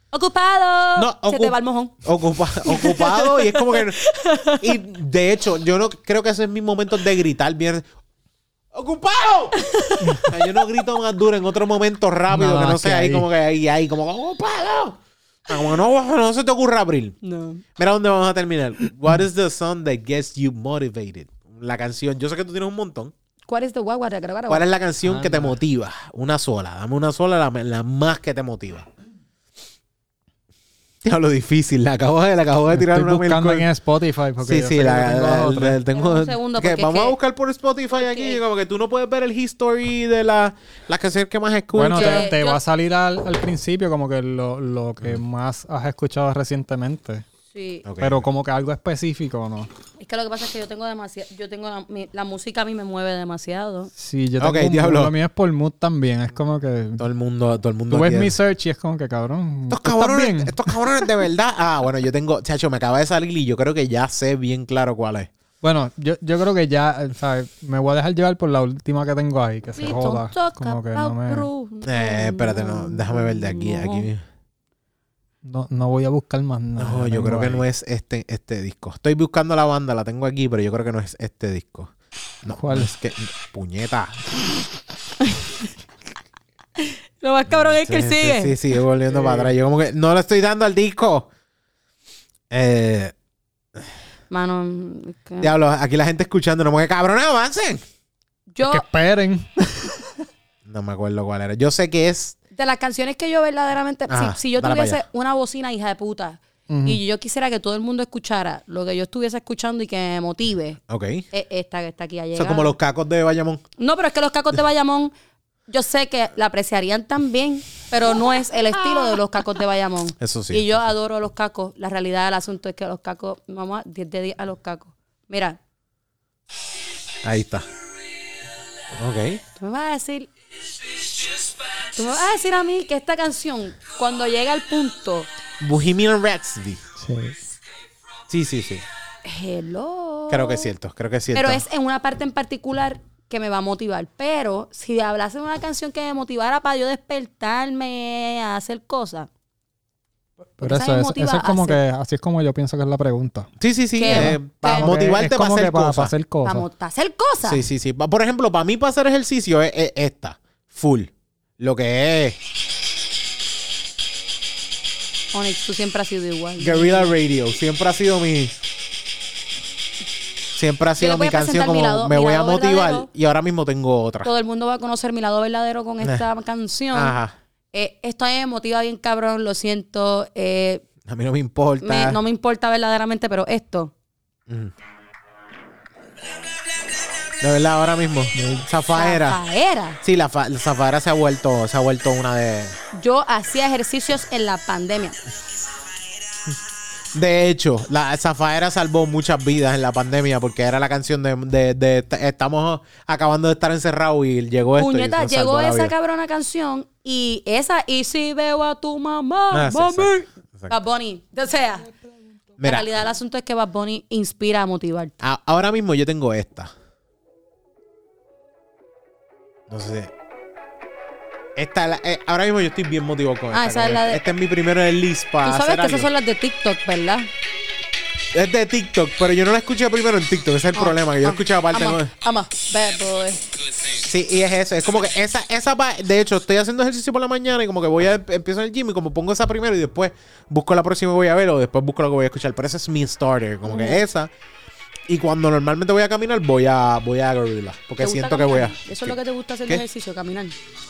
[SPEAKER 2] Ocupado.
[SPEAKER 1] No,
[SPEAKER 2] Se te va el mojón.
[SPEAKER 1] Ocupa- ocupado y es como que. Y de hecho, yo no creo que ese es mi momento de gritar bien. ¡Ocupado! Yo no grito más duro en otro momento rápido
[SPEAKER 3] No,
[SPEAKER 1] que no sea ahí
[SPEAKER 3] ahí.
[SPEAKER 1] como que ahí, ahí, como ¡ocupado! Como no, no se te ocurra abrir.
[SPEAKER 2] No.
[SPEAKER 1] Mira dónde vamos a terminar. What is the song that gets you motivated? La canción. Yo sé que tú tienes un montón.
[SPEAKER 2] ¿Cuál es the?
[SPEAKER 1] ¿Cuál es la canción que te
[SPEAKER 3] Anda.
[SPEAKER 1] motiva? Una sola. Dame una sola, la, la más que te motiva. Diablo difícil. La acabo de, la acabo de tirar
[SPEAKER 3] Estoy
[SPEAKER 1] una
[SPEAKER 3] buscando en Spotify. Porque
[SPEAKER 1] Sí,
[SPEAKER 3] yo
[SPEAKER 1] sí,
[SPEAKER 3] que
[SPEAKER 1] la,
[SPEAKER 3] tengo
[SPEAKER 1] la-
[SPEAKER 3] dos o tres.
[SPEAKER 1] la- tengo.
[SPEAKER 2] Dame un segundo,
[SPEAKER 1] que
[SPEAKER 2] porque
[SPEAKER 1] vamos
[SPEAKER 2] es
[SPEAKER 1] a
[SPEAKER 2] que-
[SPEAKER 1] buscar por Spotify aquí. Como que tú no puedes ver el history de la, las canciones que más escuchas.
[SPEAKER 3] Bueno,
[SPEAKER 2] Que
[SPEAKER 3] te, te
[SPEAKER 2] yo-
[SPEAKER 3] va a salir al, al principio como que lo, lo que más has escuchado recientemente.
[SPEAKER 2] Sí.
[SPEAKER 3] Pero como que algo específico, ¿no?
[SPEAKER 2] Es que lo que pasa es que yo tengo demasiado. Yo tengo. La, mi- la música a mí me mueve demasiado.
[SPEAKER 3] Sí, yo tengo
[SPEAKER 1] Ok,
[SPEAKER 3] un-
[SPEAKER 1] diablo.
[SPEAKER 3] Lo mío es por mood también. Es como que...
[SPEAKER 1] todo el mundo, todo el mundo.
[SPEAKER 3] Tú ves mi search y es como que, cabrón,
[SPEAKER 1] Estos
[SPEAKER 3] ¿tú estás
[SPEAKER 1] cabrones,
[SPEAKER 3] bien?
[SPEAKER 1] estos cabrones de verdad. Ah, bueno, yo tengo, chacho, me acaba de salir y yo creo que ya sé bien claro cuál es.
[SPEAKER 3] Bueno, yo, yo creo que ya, ¿sabes? Me voy a dejar llevar por la última que tengo ahí, que se joda. Como que no me...
[SPEAKER 1] Eh, espérate, no, déjame ver de aquí, aquí.
[SPEAKER 3] No, no voy a buscar más nada.
[SPEAKER 1] No, yo creo que no es este, este disco. Estoy buscando la banda, la tengo aquí, pero yo creo que no es este disco. No,
[SPEAKER 3] ¿Cuál?
[SPEAKER 1] es que. Puñeta.
[SPEAKER 2] Lo más cabrón es que él
[SPEAKER 1] Sí,
[SPEAKER 2] sigue.
[SPEAKER 1] Sí, sí, sigue volviendo para atrás. Yo como que no le estoy dando al disco. Eh,
[SPEAKER 2] Mano,
[SPEAKER 1] diablo, aquí la gente escuchando, no me que cabrón, avancen.
[SPEAKER 2] yo,
[SPEAKER 3] Que esperen.
[SPEAKER 1] No me acuerdo cuál era. Yo sé que es.
[SPEAKER 2] De las canciones que yo verdaderamente, si-
[SPEAKER 1] Ajá,
[SPEAKER 2] si, yo tuviese una bocina hija de puta
[SPEAKER 3] Ujú.
[SPEAKER 2] y yo quisiera que todo el mundo escuchara lo que yo estuviese escuchando y que me motive,
[SPEAKER 1] Ok.
[SPEAKER 2] es esta que está aquí a
[SPEAKER 1] Eso
[SPEAKER 2] llegar.
[SPEAKER 1] es como los cacos de Bayamón.
[SPEAKER 2] No, pero es que los cacos de Bayamón, yo sé que la apreciarían también, pero no es el estilo de los cacos de Bayamón.
[SPEAKER 1] Eso sí.
[SPEAKER 2] Y yo adoro los cacos. La realidad del asunto es que los cacos, vamos a 10 de 10 a los cacos. Mira,
[SPEAKER 1] Ahí está. Ok.
[SPEAKER 2] tú me vas a decir. Tú me vas a decir a mí que esta canción, cuando llega al punto,
[SPEAKER 1] Bohemian Rhapsody.
[SPEAKER 3] Sí.
[SPEAKER 1] Sí, sí, sí.
[SPEAKER 2] hello.
[SPEAKER 1] Creo que es cierto, creo que es cierto.
[SPEAKER 2] Pero es en una parte en particular que me va a motivar. Pero si hablase de una canción que me motivara para yo despertarme a hacer cosas.
[SPEAKER 3] Pero eso, es, eso como que, así es como yo pienso que es la pregunta.
[SPEAKER 1] Sí, sí, sí. Eh, para motivarte para hacer cosas.
[SPEAKER 3] para hacer cosas.
[SPEAKER 2] Para mo- para hacer cosas.
[SPEAKER 1] Sí, sí, sí. Por ejemplo, para mí, para hacer ejercicio, es, es esta. Full. Lo que es
[SPEAKER 2] Onyx, tú siempre has sido igual.
[SPEAKER 1] Guerrilla Radio. Siempre ha sido mi. Siempre ha sido mi canción
[SPEAKER 2] mi
[SPEAKER 1] como
[SPEAKER 2] lado-
[SPEAKER 1] me voy a motivar
[SPEAKER 2] verdadero.
[SPEAKER 1] y ahora mismo tengo otra.
[SPEAKER 2] Todo el mundo va a conocer mi lado verdadero con esta canción.
[SPEAKER 1] Ajá.
[SPEAKER 2] Eh, esto me motiva bien cabrón, lo siento. eh,
[SPEAKER 1] A mí no me importa.
[SPEAKER 2] me- no me importa verdaderamente, pero esto.
[SPEAKER 1] Ujú. De verdad, ahora mismo. Zafaera.
[SPEAKER 2] Zafaera.
[SPEAKER 1] Sí, la, fa- la Zafaera se ha vuelto, se ha vuelto una de.
[SPEAKER 2] Yo hacía ejercicios en la pandemia.
[SPEAKER 1] De hecho, la Zafaera salvó muchas vidas en la pandemia porque era la canción de, de- de- estamos acabando de estar encerrados y llegó esto. y
[SPEAKER 2] Puñeta,
[SPEAKER 1] nos salvó
[SPEAKER 2] llegó
[SPEAKER 1] la
[SPEAKER 2] esa
[SPEAKER 1] vida.
[SPEAKER 2] cabrona canción y esa, y si veo a tu mamá,
[SPEAKER 1] Ah, sí,
[SPEAKER 2] mami.
[SPEAKER 1] exacto, exacto.
[SPEAKER 2] Bad Bunny. O sea, la
[SPEAKER 1] Mira,
[SPEAKER 2] realidad del asunto es que Bad Bunny inspira a motivarte.
[SPEAKER 1] a- ahora mismo yo tengo esta. No sé. Esta, es la- eh, ahora mismo yo estoy bien motivado con
[SPEAKER 2] Ah,
[SPEAKER 1] esta.
[SPEAKER 2] esa es la de-
[SPEAKER 1] Este es mi primero en el list para
[SPEAKER 2] Tú sabes
[SPEAKER 1] hacer
[SPEAKER 2] que
[SPEAKER 1] algo.
[SPEAKER 2] esas son las de TikTok, ¿verdad?
[SPEAKER 1] Es de TikTok, pero yo no la escuché primero en TikTok. Ese es el problema, que yo escuchaba aparte. ¿no?
[SPEAKER 2] vamos, bad boy.
[SPEAKER 1] Sí, y es eso. Es como que esa, esa pa- de hecho, estoy haciendo ejercicio por la mañana y como que voy a empiezo en el gym y como pongo esa primero y después busco la próxima y voy a ver o después busco lo que voy a escuchar. Pero esa es mi starter, como que esa. Y cuando normalmente voy a caminar, voy a, voy a gorilla. Porque
[SPEAKER 2] ¿Te gusta
[SPEAKER 1] siento que voy a.
[SPEAKER 2] Eso es lo que te gusta hacer
[SPEAKER 1] ¿Qué?
[SPEAKER 2] de ejercicio, caminar.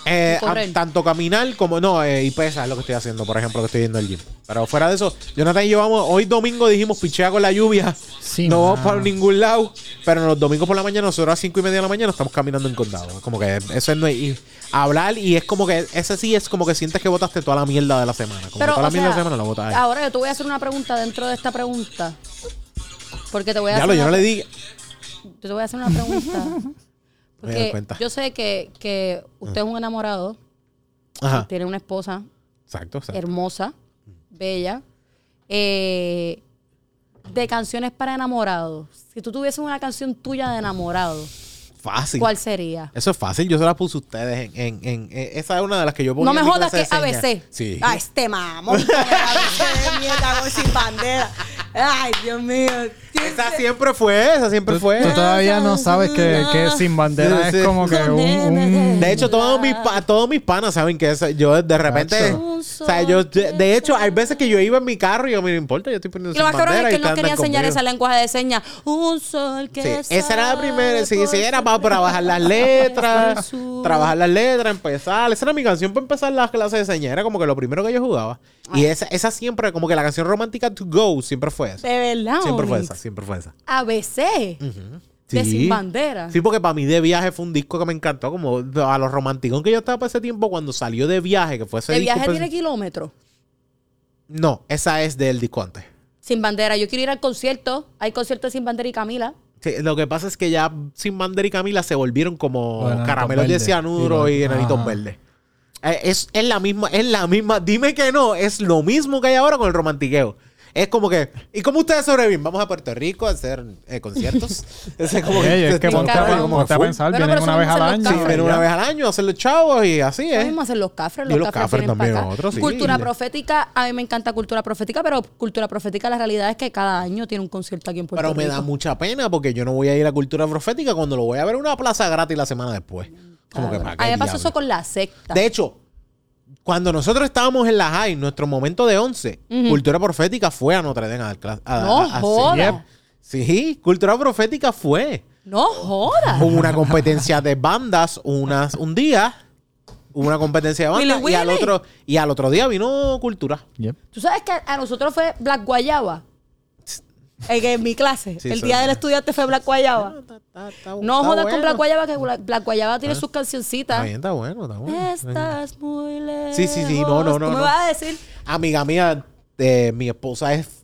[SPEAKER 1] Eh, a- tanto caminar como no, eh, y pesa es lo que estoy haciendo, por ejemplo, que estoy yendo al gym. Pero fuera de eso, Jonathan y yo vamos, hoy domingo dijimos pichea con la lluvia.
[SPEAKER 3] Sí,
[SPEAKER 1] no vamos para ningún lado. Pero los domingos por la mañana, nosotros a las cinco y media de la mañana estamos caminando en condado. Como que eso es no y hablar y es como que ese sí es como que sientes que votaste toda la mierda de la semana. Como
[SPEAKER 2] Pero,
[SPEAKER 1] que toda la mierda de la semana la botas ahí.
[SPEAKER 2] Ahora yo te voy a hacer una pregunta dentro de esta pregunta. Porque te voy a
[SPEAKER 1] Ya
[SPEAKER 2] hacer
[SPEAKER 1] lo, yo
[SPEAKER 2] una
[SPEAKER 1] no le di.
[SPEAKER 2] Yo te voy a hacer una pregunta.
[SPEAKER 1] Me
[SPEAKER 2] yo sé que, que usted es un enamorado,
[SPEAKER 1] Ajá.
[SPEAKER 2] tiene una esposa
[SPEAKER 1] Exacto, exacto.
[SPEAKER 2] hermosa, bella, eh, de canciones para enamorados. Si tú tuvieses una canción tuya de enamorado,
[SPEAKER 1] Fácil.
[SPEAKER 2] ¿cuál sería?
[SPEAKER 1] Eso es fácil. Yo se la puse a ustedes en, en, en- en- Esa es una de las que yo ponía
[SPEAKER 2] No me jodas que. ABC.
[SPEAKER 1] Sí.
[SPEAKER 2] Ah, este mamón. ABC mierda sin bandera. Ay, Dios mío.
[SPEAKER 1] Esa siempre fue, esa siempre fue.
[SPEAKER 3] tú todavía no sabes que, que sin bandera
[SPEAKER 1] Sí, sí.
[SPEAKER 3] es como que un... un-
[SPEAKER 1] De hecho, todos mis, pa- todos mis panas saben que esa- yo de repente. O sea, yo. De, hecho, hay veces que yo iba en mi carro y yo me no importa, yo estoy poniendo
[SPEAKER 2] Y lo
[SPEAKER 1] sin
[SPEAKER 2] más cabrón es
[SPEAKER 1] bandera
[SPEAKER 2] que él no quería enseñar
[SPEAKER 1] conmigo.
[SPEAKER 2] ese lenguaje de señas. Un sol que
[SPEAKER 1] Sí, esa era la primera. Sí, sí, era para trabajar las letras. trabajar las letras, empezar. Esa era mi canción para empezar las clases de señas. Era como que lo primero que yo jugaba. Y esa, esa siempre, como que la canción romántica to go, siempre fue esa.
[SPEAKER 2] De verdad.
[SPEAKER 1] Siempre fue esa, siempre fue esa.
[SPEAKER 2] ABC. De sin bandera.
[SPEAKER 1] Sí, porque para mí de viaje fue un disco que me encantó, como a los romanticón que yo estaba para ese tiempo cuando salió de viaje, que fue ese
[SPEAKER 2] De
[SPEAKER 1] disco,
[SPEAKER 2] viaje
[SPEAKER 1] pues-
[SPEAKER 2] tiene kilómetros.
[SPEAKER 1] No, esa es del disco antes.
[SPEAKER 2] Sin bandera. Yo quiero ir al concierto. Hay concierto de Sin Bandera y Camila.
[SPEAKER 1] Sí, lo que pasa es que ya Sin Bandera y Camila se volvieron como
[SPEAKER 3] enanitos
[SPEAKER 1] caramelos de cianuro
[SPEAKER 3] Sí,
[SPEAKER 1] y enanitos verdes. Eh, Es, es la misma, es la misma. Dime que no, es lo mismo que hay ahora con el romantiqueo. Es como que, ¿y cómo ustedes sobreviven? Vamos a Puerto Rico a hacer eh, conciertos. es como
[SPEAKER 3] Ey, es que ponte, a-
[SPEAKER 1] como
[SPEAKER 3] a pensar, vienen
[SPEAKER 2] pero
[SPEAKER 3] una vez al año.
[SPEAKER 2] los
[SPEAKER 1] Sí,
[SPEAKER 2] cafres,
[SPEAKER 1] vienen una vez al año a hacer los chavos y así
[SPEAKER 2] Lo
[SPEAKER 1] es.
[SPEAKER 2] mismo hacen los cafres.
[SPEAKER 1] Y
[SPEAKER 2] Los,
[SPEAKER 1] los
[SPEAKER 2] cafres,
[SPEAKER 1] cafres también, otros, sí.
[SPEAKER 2] Cultura profética. A mí me encanta cultura profética, pero cultura profética la realidad es que cada año tiene un concierto aquí en Puerto
[SPEAKER 1] Pero me
[SPEAKER 2] Rico.
[SPEAKER 1] da mucha pena porque yo no voy a ir a Cultura Profética cuando lo voy a ver en una plaza gratis la semana después. Como que para
[SPEAKER 2] A mí me
[SPEAKER 1] qué
[SPEAKER 2] pasó
[SPEAKER 1] diablo?
[SPEAKER 2] eso con la secta.
[SPEAKER 1] De hecho, cuando nosotros estábamos en la high, nuestro momento de 11, Cultura Profética fue a Notre Dame a a-
[SPEAKER 2] No
[SPEAKER 1] a- a-
[SPEAKER 2] joda.
[SPEAKER 1] Sí, Cultura Profética fue.
[SPEAKER 2] No joda.
[SPEAKER 1] Hubo una competencia de bandas unas, un día. Hubo una competencia de bandas
[SPEAKER 2] Willy
[SPEAKER 1] y al, otro, y al otro día vino Cultura.
[SPEAKER 3] Yep.
[SPEAKER 2] Tú sabes que a nosotros fue Black Guayaba. En, en mi clase.
[SPEAKER 1] Sí,
[SPEAKER 2] el día del estudiante fue Black Guayaba. No jodas con Black Guayaba, que Black, Guayaba tiene sus
[SPEAKER 1] Está
[SPEAKER 2] cancioncitas.
[SPEAKER 1] bien, está bueno, está bueno.
[SPEAKER 2] Estás muy lejos.
[SPEAKER 1] Sí, sí, sí, no, no, no,
[SPEAKER 2] ¿Tú me
[SPEAKER 1] no.
[SPEAKER 2] vas a decir?
[SPEAKER 1] Amiga mía, eh, mi esposa es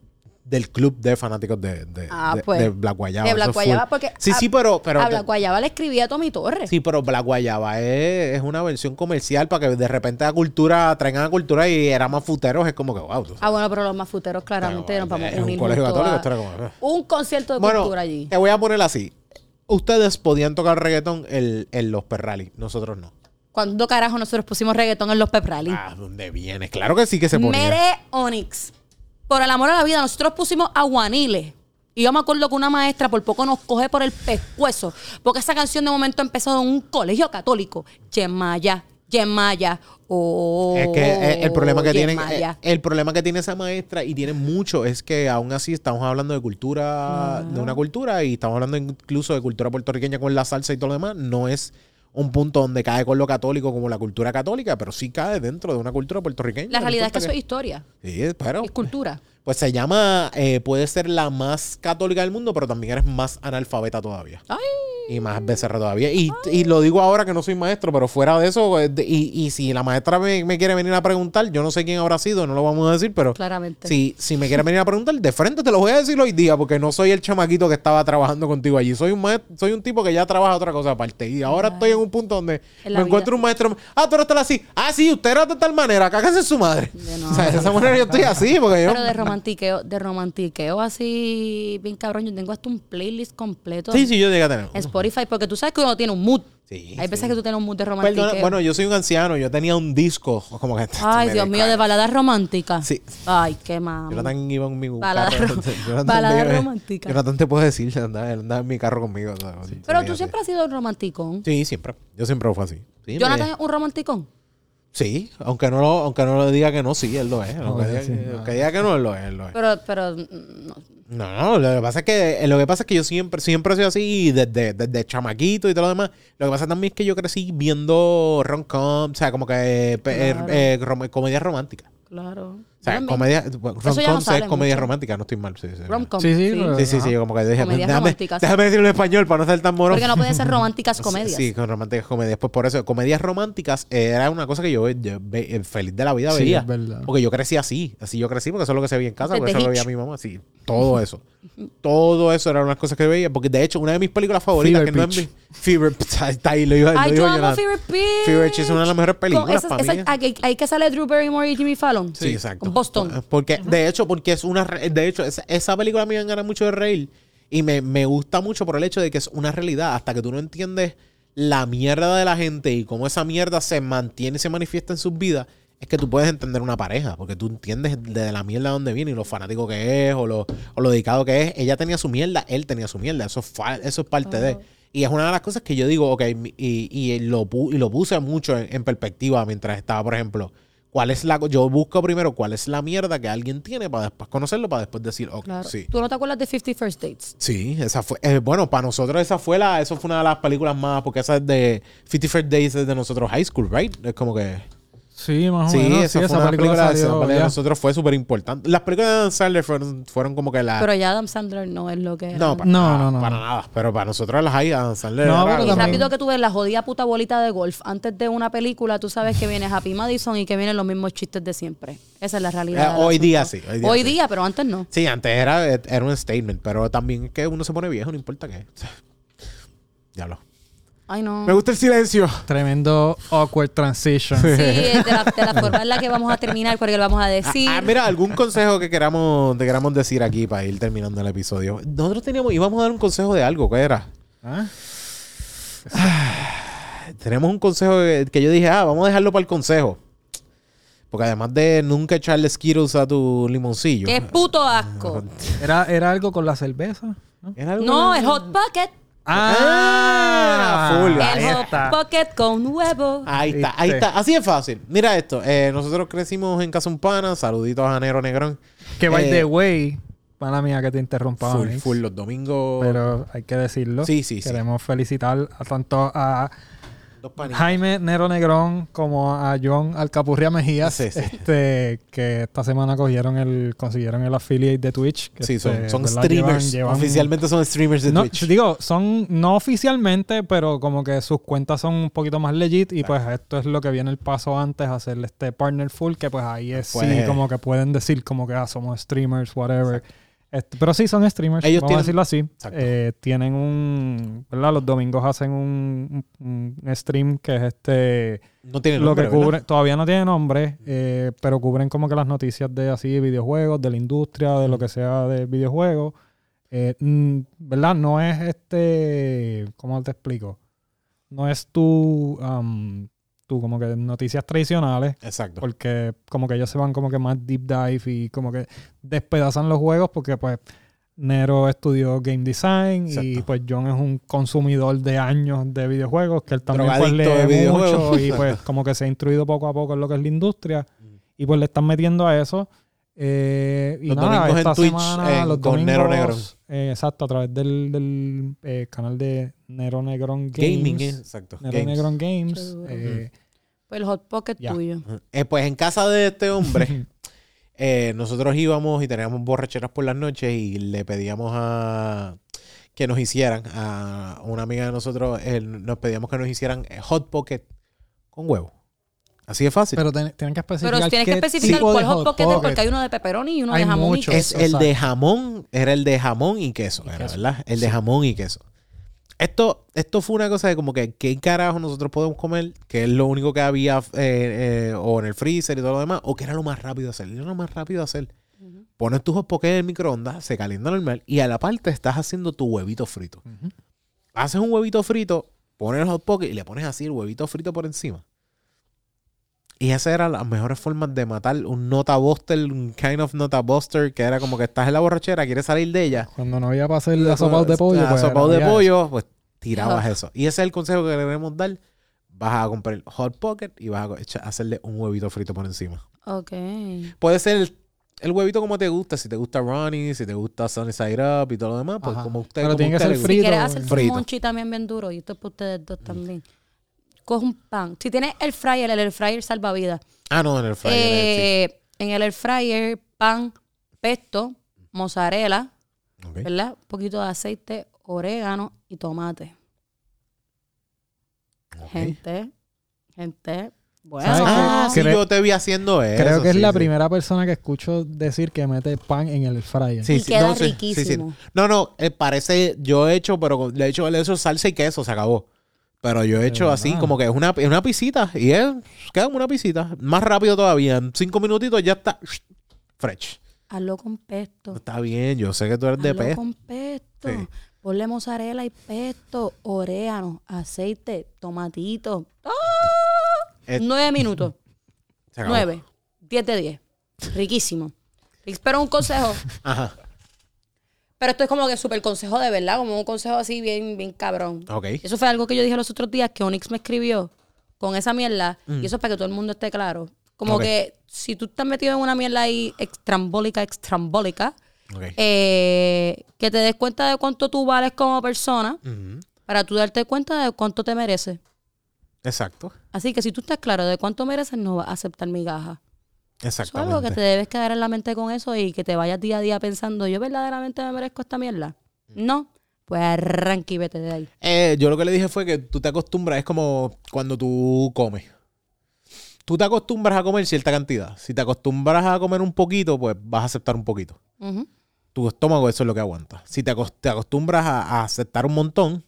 [SPEAKER 1] del club de fanáticos de, de,
[SPEAKER 2] Ah,
[SPEAKER 1] de-
[SPEAKER 2] pues.
[SPEAKER 1] de Black Guayaba.
[SPEAKER 2] De Black
[SPEAKER 1] eso
[SPEAKER 2] Guayaba, porque.
[SPEAKER 1] Sí,
[SPEAKER 2] a-
[SPEAKER 1] sí, pero... pero
[SPEAKER 2] a Black Guayaba le escribía a Tommy Torres.
[SPEAKER 1] Sí, pero Black Guayaba es, es una versión comercial para que de repente la cultura, traigan a cultura y era más futeros. Es como que, wow.
[SPEAKER 2] Ah, bueno, pero los más futeros claramente nos vamos a
[SPEAKER 1] un colegio católico, como...
[SPEAKER 2] concierto de
[SPEAKER 1] Bueno,
[SPEAKER 2] cultura allí.
[SPEAKER 1] te voy a poner así. Ustedes podían tocar reggaetón en, en los perrali, nosotros no.
[SPEAKER 2] ¿Cuándo carajo nosotros pusimos reggaetón en los pep rally?
[SPEAKER 1] Ah, ¿dónde viene? Claro que sí que se ponía.
[SPEAKER 2] Mere Onyx. Por el amor a la vida, nosotros pusimos aguaniles. Y yo me acuerdo que una maestra por poco nos coge por el pescuezo. Porque esa canción de momento empezó en un colegio católico. Yemaya, Yemaya. Oh,
[SPEAKER 1] Es que eh, el problema que tienen, eh, el problema que tiene esa maestra y tiene mucho es que aún así estamos hablando de cultura, de una cultura y estamos hablando incluso de cultura puertorriqueña con la salsa y todo lo demás. No es un punto donde cae con lo católico como la cultura católica, pero sí cae dentro de una cultura puertorriqueña.
[SPEAKER 2] La realidad es que eso es historia.
[SPEAKER 1] Sí, pero
[SPEAKER 2] Es cultura.
[SPEAKER 1] pues se llama, eh, puede ser la más católica del mundo, pero también eres más analfabeta todavía.
[SPEAKER 2] Ay.
[SPEAKER 1] Y más becerra todavía. Y, y lo digo ahora que no soy maestro, pero fuera de eso, eh, y, y si la maestra me, me quiere venir a preguntar, yo no sé quién habrá sido, no lo vamos a decir, pero
[SPEAKER 2] Claramente.
[SPEAKER 1] si, si me quiere venir a preguntar, de frente te lo voy a decir hoy día, porque no soy el chamaquito que estaba trabajando contigo allí. Soy un maestro, soy un tipo que ya trabaja otra cosa aparte. Y ahora estoy en un punto donde
[SPEAKER 2] En
[SPEAKER 1] me encuentro
[SPEAKER 2] vida.
[SPEAKER 1] un maestro. Ah, tú eres tal así. Ah, sí, usted era de tal manera. Cágase su madre.
[SPEAKER 2] No.
[SPEAKER 1] O sea, de esa manera yo estoy así, porque yo.
[SPEAKER 2] Pero de romantiqueo, de romantiqueo así, bien cabrón, yo tengo hasta un playlist completo
[SPEAKER 1] Sí, sí, yo llegué a tener.
[SPEAKER 2] en Spotify, porque tú sabes que uno tiene un mood.
[SPEAKER 1] Sí,
[SPEAKER 2] Hay
[SPEAKER 1] sí.
[SPEAKER 2] veces que tú tienes un mood de.
[SPEAKER 1] Perdona, bueno, yo soy un anciano, yo tenía un disco como que...
[SPEAKER 2] Ay, Dios mío, de baladas románticas.
[SPEAKER 1] Sí.
[SPEAKER 2] Ay, qué mamá.
[SPEAKER 1] Jonathan iba en mi
[SPEAKER 2] Balada
[SPEAKER 1] carro.
[SPEAKER 2] rom-
[SPEAKER 1] Jonathan
[SPEAKER 2] balada
[SPEAKER 1] iba-
[SPEAKER 2] romántica.
[SPEAKER 1] Jonathan te puede decir, andaba, él andaba en mi carro conmigo. o sea,
[SPEAKER 2] Pero tú siempre has sido un romanticón.
[SPEAKER 1] Sí, siempre. Yo siempre fue así. Sí,
[SPEAKER 2] Jonathan es un romanticón.
[SPEAKER 1] Sí, aunque no, lo, aunque no le diga que no, sí, él lo es. Aunque, diga,
[SPEAKER 3] sí,
[SPEAKER 1] que-
[SPEAKER 3] no.
[SPEAKER 1] aunque diga que no, él lo es. Él lo es.
[SPEAKER 2] Pero, pero, mm, no.
[SPEAKER 1] No, no, lo que pasa es que, lo que, pasa es que yo siempre, siempre he sido así desde, desde chamaquito y todo lo demás. Lo que pasa también es que yo crecí viendo rom-com, o sea, como que eh, eh, rom- comedia romántica.
[SPEAKER 2] claro.
[SPEAKER 1] O sea, comedia, rom-com es comedia romántica, no estoy mal. Sí, sí.
[SPEAKER 2] Rom-com.
[SPEAKER 3] Sí, sí,
[SPEAKER 1] Sí, sí, sí, como que déjame,
[SPEAKER 2] Comedias
[SPEAKER 1] déjame,
[SPEAKER 2] románticas.
[SPEAKER 1] déjame decirlo en español para no ser tan moro.
[SPEAKER 2] Porque no pueden ser románticas comedias.
[SPEAKER 1] Sí, con románticas comedias. Pues por eso, comedias románticas eh, era una cosa que yo, yo eh, feliz de la vida
[SPEAKER 3] Sí,
[SPEAKER 1] veía.
[SPEAKER 3] es verdad.
[SPEAKER 1] Porque yo crecí así. Así yo crecí porque eso es lo que se veía en casa, porque eso lo veía mi mamá. Sí. Todo eso. Todo eso eran unas cosas que veía. Porque de hecho, una de mis películas favoritas,
[SPEAKER 3] Fever
[SPEAKER 1] que no es
[SPEAKER 3] Pitch.
[SPEAKER 1] mi. Fever está ahí, lo iba, lo
[SPEAKER 2] Ay, yo amo. Fever Pitch.
[SPEAKER 1] Fever Pitch es una de las mejores películas
[SPEAKER 2] esa-
[SPEAKER 1] para
[SPEAKER 2] esa-
[SPEAKER 1] mí.
[SPEAKER 2] ahí- ahí que sale Drew Barrymore y Jimmy Fallon.
[SPEAKER 1] Sí, exacto.
[SPEAKER 2] Boston.
[SPEAKER 1] Porque, de hecho, porque es una. re- De hecho, esa, esa película me gana mucho de reír. Y me, me gusta mucho por el hecho de que es una realidad. Hasta que tú no entiendes la mierda de la gente y cómo esa mierda se mantiene y se manifiesta en sus vidas, es que tú puedes entender una pareja. Porque tú entiendes de la mierda de dónde viene y lo fanático que es o lo, o lo dedicado que es. Ella tenía su mierda, él tenía su mierda. Eso es, eso es parte de. Y es una de las cosas que yo digo, ok, y, y lo, y lo puse mucho en, en perspectiva mientras estaba, por ejemplo, cuál es la. Yo busco primero cuál es la mierda que alguien tiene para después conocerlo, para después decir, ok,
[SPEAKER 2] Claro.
[SPEAKER 1] sí.
[SPEAKER 2] ¿Tú no te acuerdas de 50 First Dates?
[SPEAKER 1] Sí, esa fue. eh, bueno, para nosotros esa fue la. Eso fue una de las películas más. Porque esa es de 50 First Days es de nosotros high school, right? Es como que.
[SPEAKER 3] Sí, más o
[SPEAKER 1] Sí,
[SPEAKER 3] menos.
[SPEAKER 1] esa
[SPEAKER 3] sí,
[SPEAKER 1] fue película, esa
[SPEAKER 3] salió
[SPEAKER 1] película de
[SPEAKER 3] ya.
[SPEAKER 1] nosotros fue súper importante. Las películas de Dan Sandler fueron, fueron como que la.
[SPEAKER 2] Pero ya Adam Sandler no es lo que era.
[SPEAKER 1] no, para
[SPEAKER 3] No,
[SPEAKER 1] nada,
[SPEAKER 3] no, no,
[SPEAKER 1] para nada. Pero para nosotros las high Dan Sandler.
[SPEAKER 3] No,
[SPEAKER 1] era-
[SPEAKER 2] Y
[SPEAKER 3] también-
[SPEAKER 2] rápido que tú ves la jodida puta bolita de golf antes de una película, tú sabes que viene Happy Madison y que vienen los mismos chistes de siempre. Esa es la realidad.
[SPEAKER 1] Eh, hoy día sí, hoy día
[SPEAKER 2] Hoy
[SPEAKER 1] sí.
[SPEAKER 2] día, pero antes no.
[SPEAKER 1] Sí, antes era, era un statement, pero también es que uno se pone viejo, no importa qué. Diablo.
[SPEAKER 2] Ay, no.
[SPEAKER 1] Me gusta el silencio.
[SPEAKER 3] Tremendo awkward transition.
[SPEAKER 2] Sí, de la, de la forma en la que vamos a terminar, porque lo vamos a decir.
[SPEAKER 1] Ah, mira, algún consejo que queramos, te queramos decir aquí para ir terminando el episodio. Nosotros teníamos, íbamos a dar un consejo de algo, ¿qué era?
[SPEAKER 3] ¿Ah?
[SPEAKER 1] Tenemos un consejo que, que yo dije, ah, vamos a dejarlo para el consejo. Porque además de nunca echarle Skittles a tu limoncillo.
[SPEAKER 2] ¡Qué puto asco!
[SPEAKER 3] ¿Era, ¿Era algo con la cerveza? ¿no?
[SPEAKER 1] ¿Era algo
[SPEAKER 2] No, el Hot Pocket.
[SPEAKER 1] Ah, full. Ahí
[SPEAKER 2] El Hot
[SPEAKER 3] está.
[SPEAKER 2] Pocket con huevo.
[SPEAKER 1] Ahí está, ahí
[SPEAKER 3] Viste.
[SPEAKER 1] está. Así es fácil. Mira esto. eh, nosotros crecimos en Casa Umpana. Saluditos a Nero Negrón.
[SPEAKER 3] Que by
[SPEAKER 1] Eh,
[SPEAKER 3] the way, para mía que te interrumpa,
[SPEAKER 1] Full,
[SPEAKER 3] Onyx,
[SPEAKER 1] full los domingos.
[SPEAKER 3] pero hay que decirlo.
[SPEAKER 1] Sí, sí, sí.
[SPEAKER 3] Queremos felicitar a tanto a
[SPEAKER 1] Dos.
[SPEAKER 3] Jaime Nero Negrón como a John Alcapurria Mejías,
[SPEAKER 1] Sí, sí.
[SPEAKER 3] este que esta semana cogieron el consiguieron el affiliate de Twitch. que,
[SPEAKER 1] Sí, son,
[SPEAKER 3] este,
[SPEAKER 1] son streamers.
[SPEAKER 3] Llevan- llevan-
[SPEAKER 1] Oficialmente son streamers de
[SPEAKER 3] no,
[SPEAKER 1] Twitch.
[SPEAKER 3] digo, son no oficialmente, pero como que sus cuentas son un poquito más legit y pues esto es lo que viene el paso antes, hacer este partner full, que pues ahí es
[SPEAKER 1] Pues-
[SPEAKER 3] sí, como que pueden decir como que ah, somos streamers, whatever. Este, pero sí son streamers,
[SPEAKER 1] Ellos
[SPEAKER 3] vamos
[SPEAKER 1] tienen-
[SPEAKER 3] a decirlo así. Eh, tienen un, ¿verdad? Los domingos hacen un, un- un stream que es este
[SPEAKER 1] no tiene
[SPEAKER 3] lo
[SPEAKER 1] nombre,
[SPEAKER 3] que
[SPEAKER 1] ¿verdad?
[SPEAKER 3] cubre, todavía no tiene nombre, eh, pero cubren como que las noticias de así videojuegos, de la industria, de lo que sea de videojuegos. Eh, ¿Verdad? No es este, ¿cómo te explico? No es tu, am, tu como que noticias tradicionales,
[SPEAKER 1] Exacto.
[SPEAKER 3] porque como que ellos se van como que más deep dive y como que despedazan los juegos porque pues Nero estudió game design y
[SPEAKER 1] Exacto.
[SPEAKER 3] pues John es un consumidor de años de videojuegos que él también pues lee
[SPEAKER 1] videojuegos.
[SPEAKER 3] mucho y pues como que se ha instruido poco a poco en lo que es la industria y pues le están metiendo a eso Eh, y
[SPEAKER 1] Los
[SPEAKER 3] nada,
[SPEAKER 1] domingos en
[SPEAKER 3] esta
[SPEAKER 1] Twitch,
[SPEAKER 3] semana,
[SPEAKER 1] en-
[SPEAKER 3] los
[SPEAKER 1] con Nero Negrón.
[SPEAKER 3] eh, exacto, a través del, del eh, canal de Nero Negrón Games.
[SPEAKER 1] Gaming, exacto.
[SPEAKER 3] Nero
[SPEAKER 1] Games.
[SPEAKER 3] Negrón Games.
[SPEAKER 2] Pues el Hot Pocket
[SPEAKER 3] Ya.
[SPEAKER 2] tuyo.
[SPEAKER 1] Eh, pues en casa de este hombre, eh, nosotros íbamos y teníamos borracheras por las noches y le pedíamos a que nos hicieran, a una amiga de nosotros, eh, nos pedíamos que nos hicieran hot pocket con huevo. Así de fácil.
[SPEAKER 3] Pero ten- tienen que especificar.
[SPEAKER 2] Pero tienes que especificar cuál Hot Pocket es,
[SPEAKER 3] pocket.
[SPEAKER 2] porque hay uno de pepperoni y uno
[SPEAKER 3] Hay
[SPEAKER 2] de jamón
[SPEAKER 3] muchos.
[SPEAKER 2] y
[SPEAKER 1] es
[SPEAKER 2] queso.
[SPEAKER 1] el de jamón, era el de jamón y queso,
[SPEAKER 3] Y
[SPEAKER 1] era,
[SPEAKER 3] queso.
[SPEAKER 1] ¿verdad? El de jamón y queso. Esto, esto fue una cosa de como que, ¿qué carajo nosotros podemos comer? Que es lo único que había eh, eh, o en el freezer y todo lo demás, o que era lo más rápido de hacer. Era lo más rápido de hacer. Pones tus hot en el microondas, se calienta normal y a la parte estás haciendo tu huevito frito. Haces un huevito frito, pones el hot pocket y le pones así el huevito frito por encima. Y esas eran las mejores formas de matar un nota buster, un kind of nota buster, que era como que estás en la borrachera, quieres salir de ella.
[SPEAKER 3] Cuando no había para hacer la sopa de pollo.
[SPEAKER 1] La
[SPEAKER 3] pues,
[SPEAKER 1] sopa de pollo, pues tirabas eso. Y ese es el consejo que le queremos dar. Vas a comprar el hot pocket y vas a hacerle un huevito frito por encima.
[SPEAKER 2] Ok.
[SPEAKER 1] Puede ser el, el huevito como te gusta, si te gusta Ronnie, si te gusta Sunny Side Up y todo lo demás, pues
[SPEAKER 3] Ajá.
[SPEAKER 1] como usted
[SPEAKER 3] Pero
[SPEAKER 1] como
[SPEAKER 3] tiene que ser frito.
[SPEAKER 2] Si quieres hacer
[SPEAKER 1] Frito.
[SPEAKER 2] un monchi también bien duro, y esto es para ustedes dos también. Coge un pan. Si tienes el fryer, el air fryer salva vida.
[SPEAKER 1] Ah, no, en el fryer. eh,
[SPEAKER 2] En el air fryer, pan, pesto, mozzarella. ¿verdad? Un poquito de aceite, orégano y tomate. Gente, gente, Bueno.
[SPEAKER 1] Ah, sí,
[SPEAKER 3] Cre-
[SPEAKER 1] yo te vi haciendo eso.
[SPEAKER 3] Creo que es
[SPEAKER 1] sí,
[SPEAKER 3] la
[SPEAKER 1] sí.
[SPEAKER 3] primera persona que escucho decir que mete pan en el fryer.
[SPEAKER 1] Sí,
[SPEAKER 2] Y
[SPEAKER 1] sí,
[SPEAKER 2] queda
[SPEAKER 1] no, sí, sí, sí.
[SPEAKER 2] riquísimo.
[SPEAKER 1] No, no, eh, parece, yo he hecho, pero le he hecho le he hecho salsa y queso, se acabó. Pero yo he hecho así, como que es una, es una pisita y es, queda como una pisita. Más rápido todavía, en cinco minutitos ya está fresh.
[SPEAKER 2] hazlo con pesto.
[SPEAKER 1] Está bien, yo sé que tú eres de
[SPEAKER 2] Hazlo
[SPEAKER 1] pez.
[SPEAKER 2] con pesto.
[SPEAKER 1] Sí.
[SPEAKER 2] Ponle mozzarella y pesto, orégano, aceite, tomatito. ¡Ah!
[SPEAKER 1] Eh,
[SPEAKER 2] Nueve minutos.
[SPEAKER 1] Se acabó.
[SPEAKER 2] Nueve. Diez de diez. Riquísimo. Pero un consejo.
[SPEAKER 1] Ajá.
[SPEAKER 2] Pero esto es como que súper consejo de verdad, como un consejo así bien, bien cabrón.
[SPEAKER 1] Ok.
[SPEAKER 2] Eso fue algo que yo dije los otros días que Onyx me escribió con esa mierda.
[SPEAKER 1] Mm.
[SPEAKER 2] Y eso es para que todo el mundo esté claro. Como que si tú estás metido en una mierda ahí extrambólica, extrambólica, eh, que te des cuenta de cuánto tú vales como persona para tú darte cuenta de cuánto te mereces.
[SPEAKER 1] Exacto.
[SPEAKER 2] Así que si tú estás claro de cuánto mereces, no vas a aceptar migajas. Eso es algo que
[SPEAKER 1] Exactamente.
[SPEAKER 2] te debes quedar en la mente con eso y que te vayas día a día pensando, ¿yo verdaderamente me merezco esta mierda?
[SPEAKER 1] Mm.
[SPEAKER 2] No. Pues arranca y vete de ahí.
[SPEAKER 1] Eh, yo lo que le dije fue que tú te acostumbras, es como cuando tú comes. Tú te acostumbras a comer cierta cantidad. Si te acostumbras a comer un poquito, pues vas a aceptar un poquito. Tu estómago eso es lo que aguanta. Si te, acos- te acostumbras a, a aceptar un montón,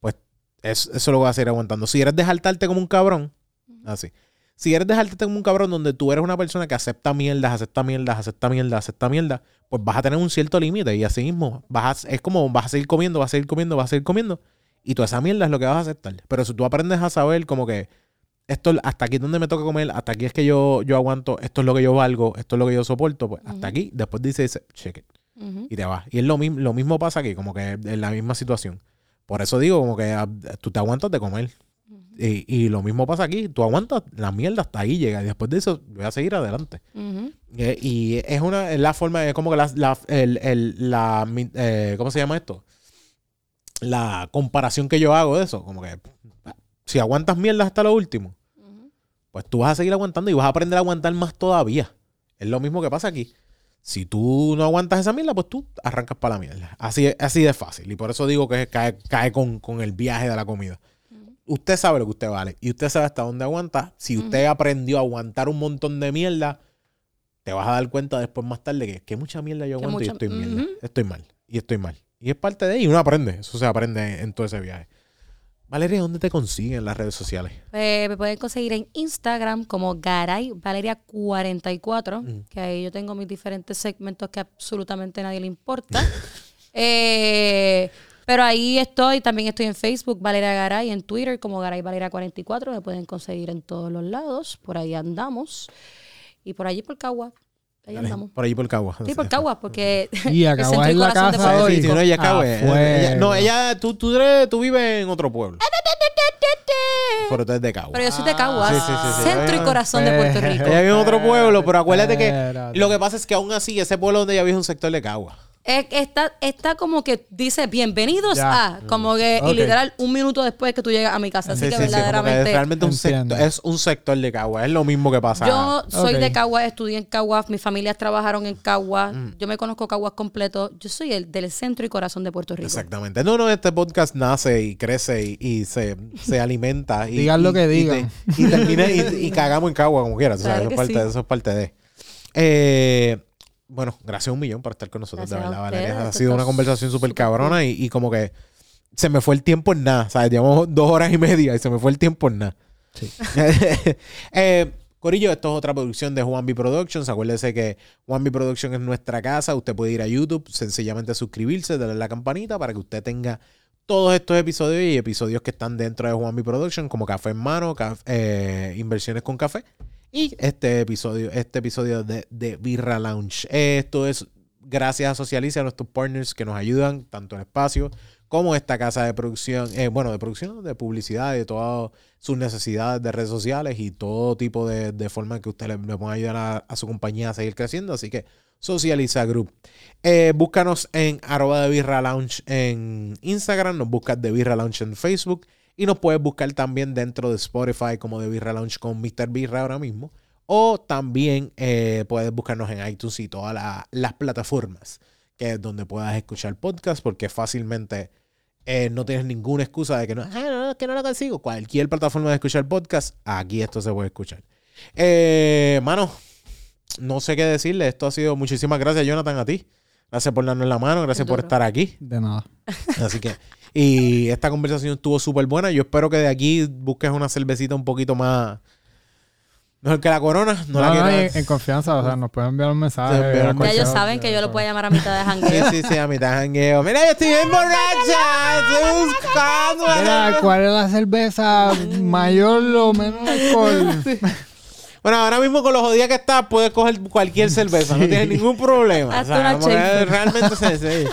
[SPEAKER 1] pues es- eso lo vas a seguir aguantando. Si eres de como un cabrón, así. Si eres de jaltarte como un cabrón donde tú eres una persona que acepta mierdas, acepta mierdas, acepta mierdas, acepta mierdas, pues vas a tener un cierto límite y así mismo vas a- es como vas a seguir comiendo, vas a seguir comiendo, vas a seguir comiendo y toda esa mierda es lo que vas a aceptar. Pero si tú aprendes a saber como que esto hasta aquí es donde me toca comer, hasta aquí es que yo, yo aguanto, esto es lo que yo valgo, esto es lo que yo soporto, pues hasta aquí, después dices, check it y te vas. Y es lo mismo, lo mismo pasa aquí, como que en la misma situación. Por eso digo, como que ah, tú te aguantas de comer. Y, y lo mismo pasa aquí, tú aguantas la mierda hasta ahí llega. Y después de eso, voy a seguir adelante. Eh, y es una, es la forma, es como que la, la, el, el- la, eh, ¿cómo se llama esto? La comparación que yo hago de eso, como que si aguantas mierda hasta lo último, pues tú vas a seguir aguantando y vas a aprender a aguantar más todavía. Es lo mismo que pasa aquí. Si tú no aguantas esa mierda, pues tú arrancas para la mierda. Así, así de fácil. Y por eso digo que cae, cae con, con el viaje de la comida. Usted sabe lo que usted vale y usted sabe hasta dónde aguanta. Si usted aprendió a aguantar un montón de mierda, te vas a dar cuenta después más tarde que, que mucha mierda yo aguanto y
[SPEAKER 2] mucha-
[SPEAKER 1] estoy mierda.
[SPEAKER 2] Ujú.
[SPEAKER 1] Estoy mal. Y estoy mal. Y es parte de ahí. Y uno aprende. Eso se aprende en todo ese viaje. Valeria, ¿dónde te consiguen las redes sociales?
[SPEAKER 2] Eh, me pueden conseguir en Instagram como Garay Valeria 44,
[SPEAKER 1] Mm.
[SPEAKER 2] que ahí yo tengo mis diferentes segmentos que absolutamente nadie le importa. Eh, pero ahí estoy, también estoy en Facebook, Valeria Garay, en Twitter como Garay Valeria 44, me pueden conseguir en todos los lados, por ahí andamos. Y por allí por Cagua, ahí andamos.
[SPEAKER 1] Por allí por Cagua.
[SPEAKER 2] Sí, por Cagua, porque
[SPEAKER 3] Y
[SPEAKER 2] el
[SPEAKER 3] acabas
[SPEAKER 2] centro y
[SPEAKER 3] en la
[SPEAKER 2] corazón de
[SPEAKER 3] casa
[SPEAKER 2] Puerto
[SPEAKER 3] hoy.
[SPEAKER 1] Sí, no, ella acaba.
[SPEAKER 3] Ah,
[SPEAKER 1] Ella- no, ella, tú, tú, tú vives en otro pueblo. Pero tú eres de Cagua.
[SPEAKER 2] Pero yo soy de Cagua,
[SPEAKER 1] Sí, sí, sí, sí.
[SPEAKER 2] centro y corazón de Puerto Rico.
[SPEAKER 1] Ella vive en otro pueblo, pero acuérdate que lo que pasa es que aún así ese pueblo donde ella vive es un sector de Cagua.
[SPEAKER 2] Es- está, está como que dice bienvenidos
[SPEAKER 3] Ya.
[SPEAKER 2] a, como que, y literal un minuto después que tú llegas a mi casa. Así
[SPEAKER 1] Sí,
[SPEAKER 2] que
[SPEAKER 1] sí, sí, como que
[SPEAKER 2] verdaderamente.
[SPEAKER 1] es realmente un sector, es un sector de Cagua. Es lo mismo que pasa.
[SPEAKER 2] Yo soy de Caguas, estudié en Caguas, mis familias trabajaron en Caguas,
[SPEAKER 1] Mm.
[SPEAKER 2] yo me conozco Caguas completo, yo soy el del centro y corazón de Puerto Rico.
[SPEAKER 1] Exactamente. No, no, este podcast nace y crece y, y se, se alimenta. Y,
[SPEAKER 3] Digan lo
[SPEAKER 1] y-
[SPEAKER 3] que
[SPEAKER 1] y
[SPEAKER 3] digan.
[SPEAKER 1] te- Y, termina y, y cagamos en Cagua como quieras. O sea,
[SPEAKER 2] Claro
[SPEAKER 1] eso, es parte, eso es parte de. Eh, bueno, gracias un millón por estar con nosotros, de
[SPEAKER 2] Gracias
[SPEAKER 1] verdad, Valeria. Ha sido una conversación súper cabrona y, y como que se me fue el tiempo en nada. ¿Sabes? Llevamos dos horas y media y se me fue el tiempo en nada.
[SPEAKER 3] Sí.
[SPEAKER 1] Eh, Corillo, esto es otra producción de Juan B Productions. Acuérdese que Juan B Production es nuestra casa. Usted puede ir a YouTube, sencillamente suscribirse, darle a la campanita para que usted tenga todos estos episodios y episodios que están dentro de Juan B Production, como Café en Mano, caf- eh, Inversiones con Café. Y este episodio, este episodio de, de Birra Lounge. Esto es gracias a Socialice, a nuestros partners que nos ayudan, tanto en espacio como esta casa de producción, eh, bueno, de producción, de publicidad, de todas sus necesidades de redes sociales y todo tipo de, de forma que usted le, le ayudar a, a su compañía a seguir creciendo. Así que Socializa Group. Eh, búscanos en arroba de Birra Lounge en Instagram, nos buscas de Birra Lounge en Facebook y nos puedes buscar también dentro de Spotify como de Birra Lounge con Mr. Birra ahora mismo. O también eh, puedes buscarnos en iTunes y todas la- las plataformas que es donde puedas escuchar podcast porque fácilmente eh, no tienes ninguna excusa de que no, "Ah, no, es que no lo consigo. Cualquier plataforma de escuchar podcast, aquí esto se puede escuchar. Eh, mano, no sé qué decirle. Esto ha sido muchísimas gracias, Jonathan, a ti. Gracias por darnos la mano, gracias por estar aquí.
[SPEAKER 3] De nada.
[SPEAKER 1] Así que, y esta conversación estuvo súper buena. Yo espero que de aquí busques una cervecita un poquito más. Mejor que la corona. No,
[SPEAKER 3] No,
[SPEAKER 1] la
[SPEAKER 3] no,
[SPEAKER 1] quiero.
[SPEAKER 3] en, en confianza, o sea, nos pueden enviar un mensaje.
[SPEAKER 1] Un
[SPEAKER 2] Ya ellos saben que yo lo
[SPEAKER 3] o
[SPEAKER 2] puedo
[SPEAKER 3] sea.
[SPEAKER 2] llamar a mitad de
[SPEAKER 1] Sí,
[SPEAKER 2] jangueo.
[SPEAKER 1] sí, sí, a mitad de jangueo. Mira, yo estoy bien borracha. Estoy buscando.
[SPEAKER 3] Mira, ¿cuál es la cerveza mayor o menos alcohol?
[SPEAKER 1] Bueno, ahora mismo con los jodidas que estás, puedes coger cualquier cerveza. No tienes ningún problema.
[SPEAKER 2] Hasta
[SPEAKER 1] que
[SPEAKER 2] Schaefer.
[SPEAKER 1] realmente se, sí.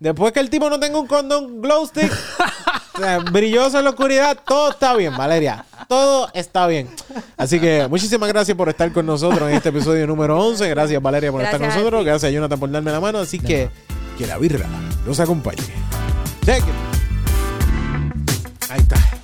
[SPEAKER 1] Después que el tipo no tenga un condón glow stick, o sea, brilloso en la oscuridad, todo está bien, Valeria. Todo está bien. Así que muchísimas gracias por estar con nosotros en este episodio número 11. Gracias, Valeria, por estar con
[SPEAKER 2] Gracias a
[SPEAKER 1] nosotros. Gracias, Jonathan, por darme la mano. Así que que la birra los acompañe. Ahí está.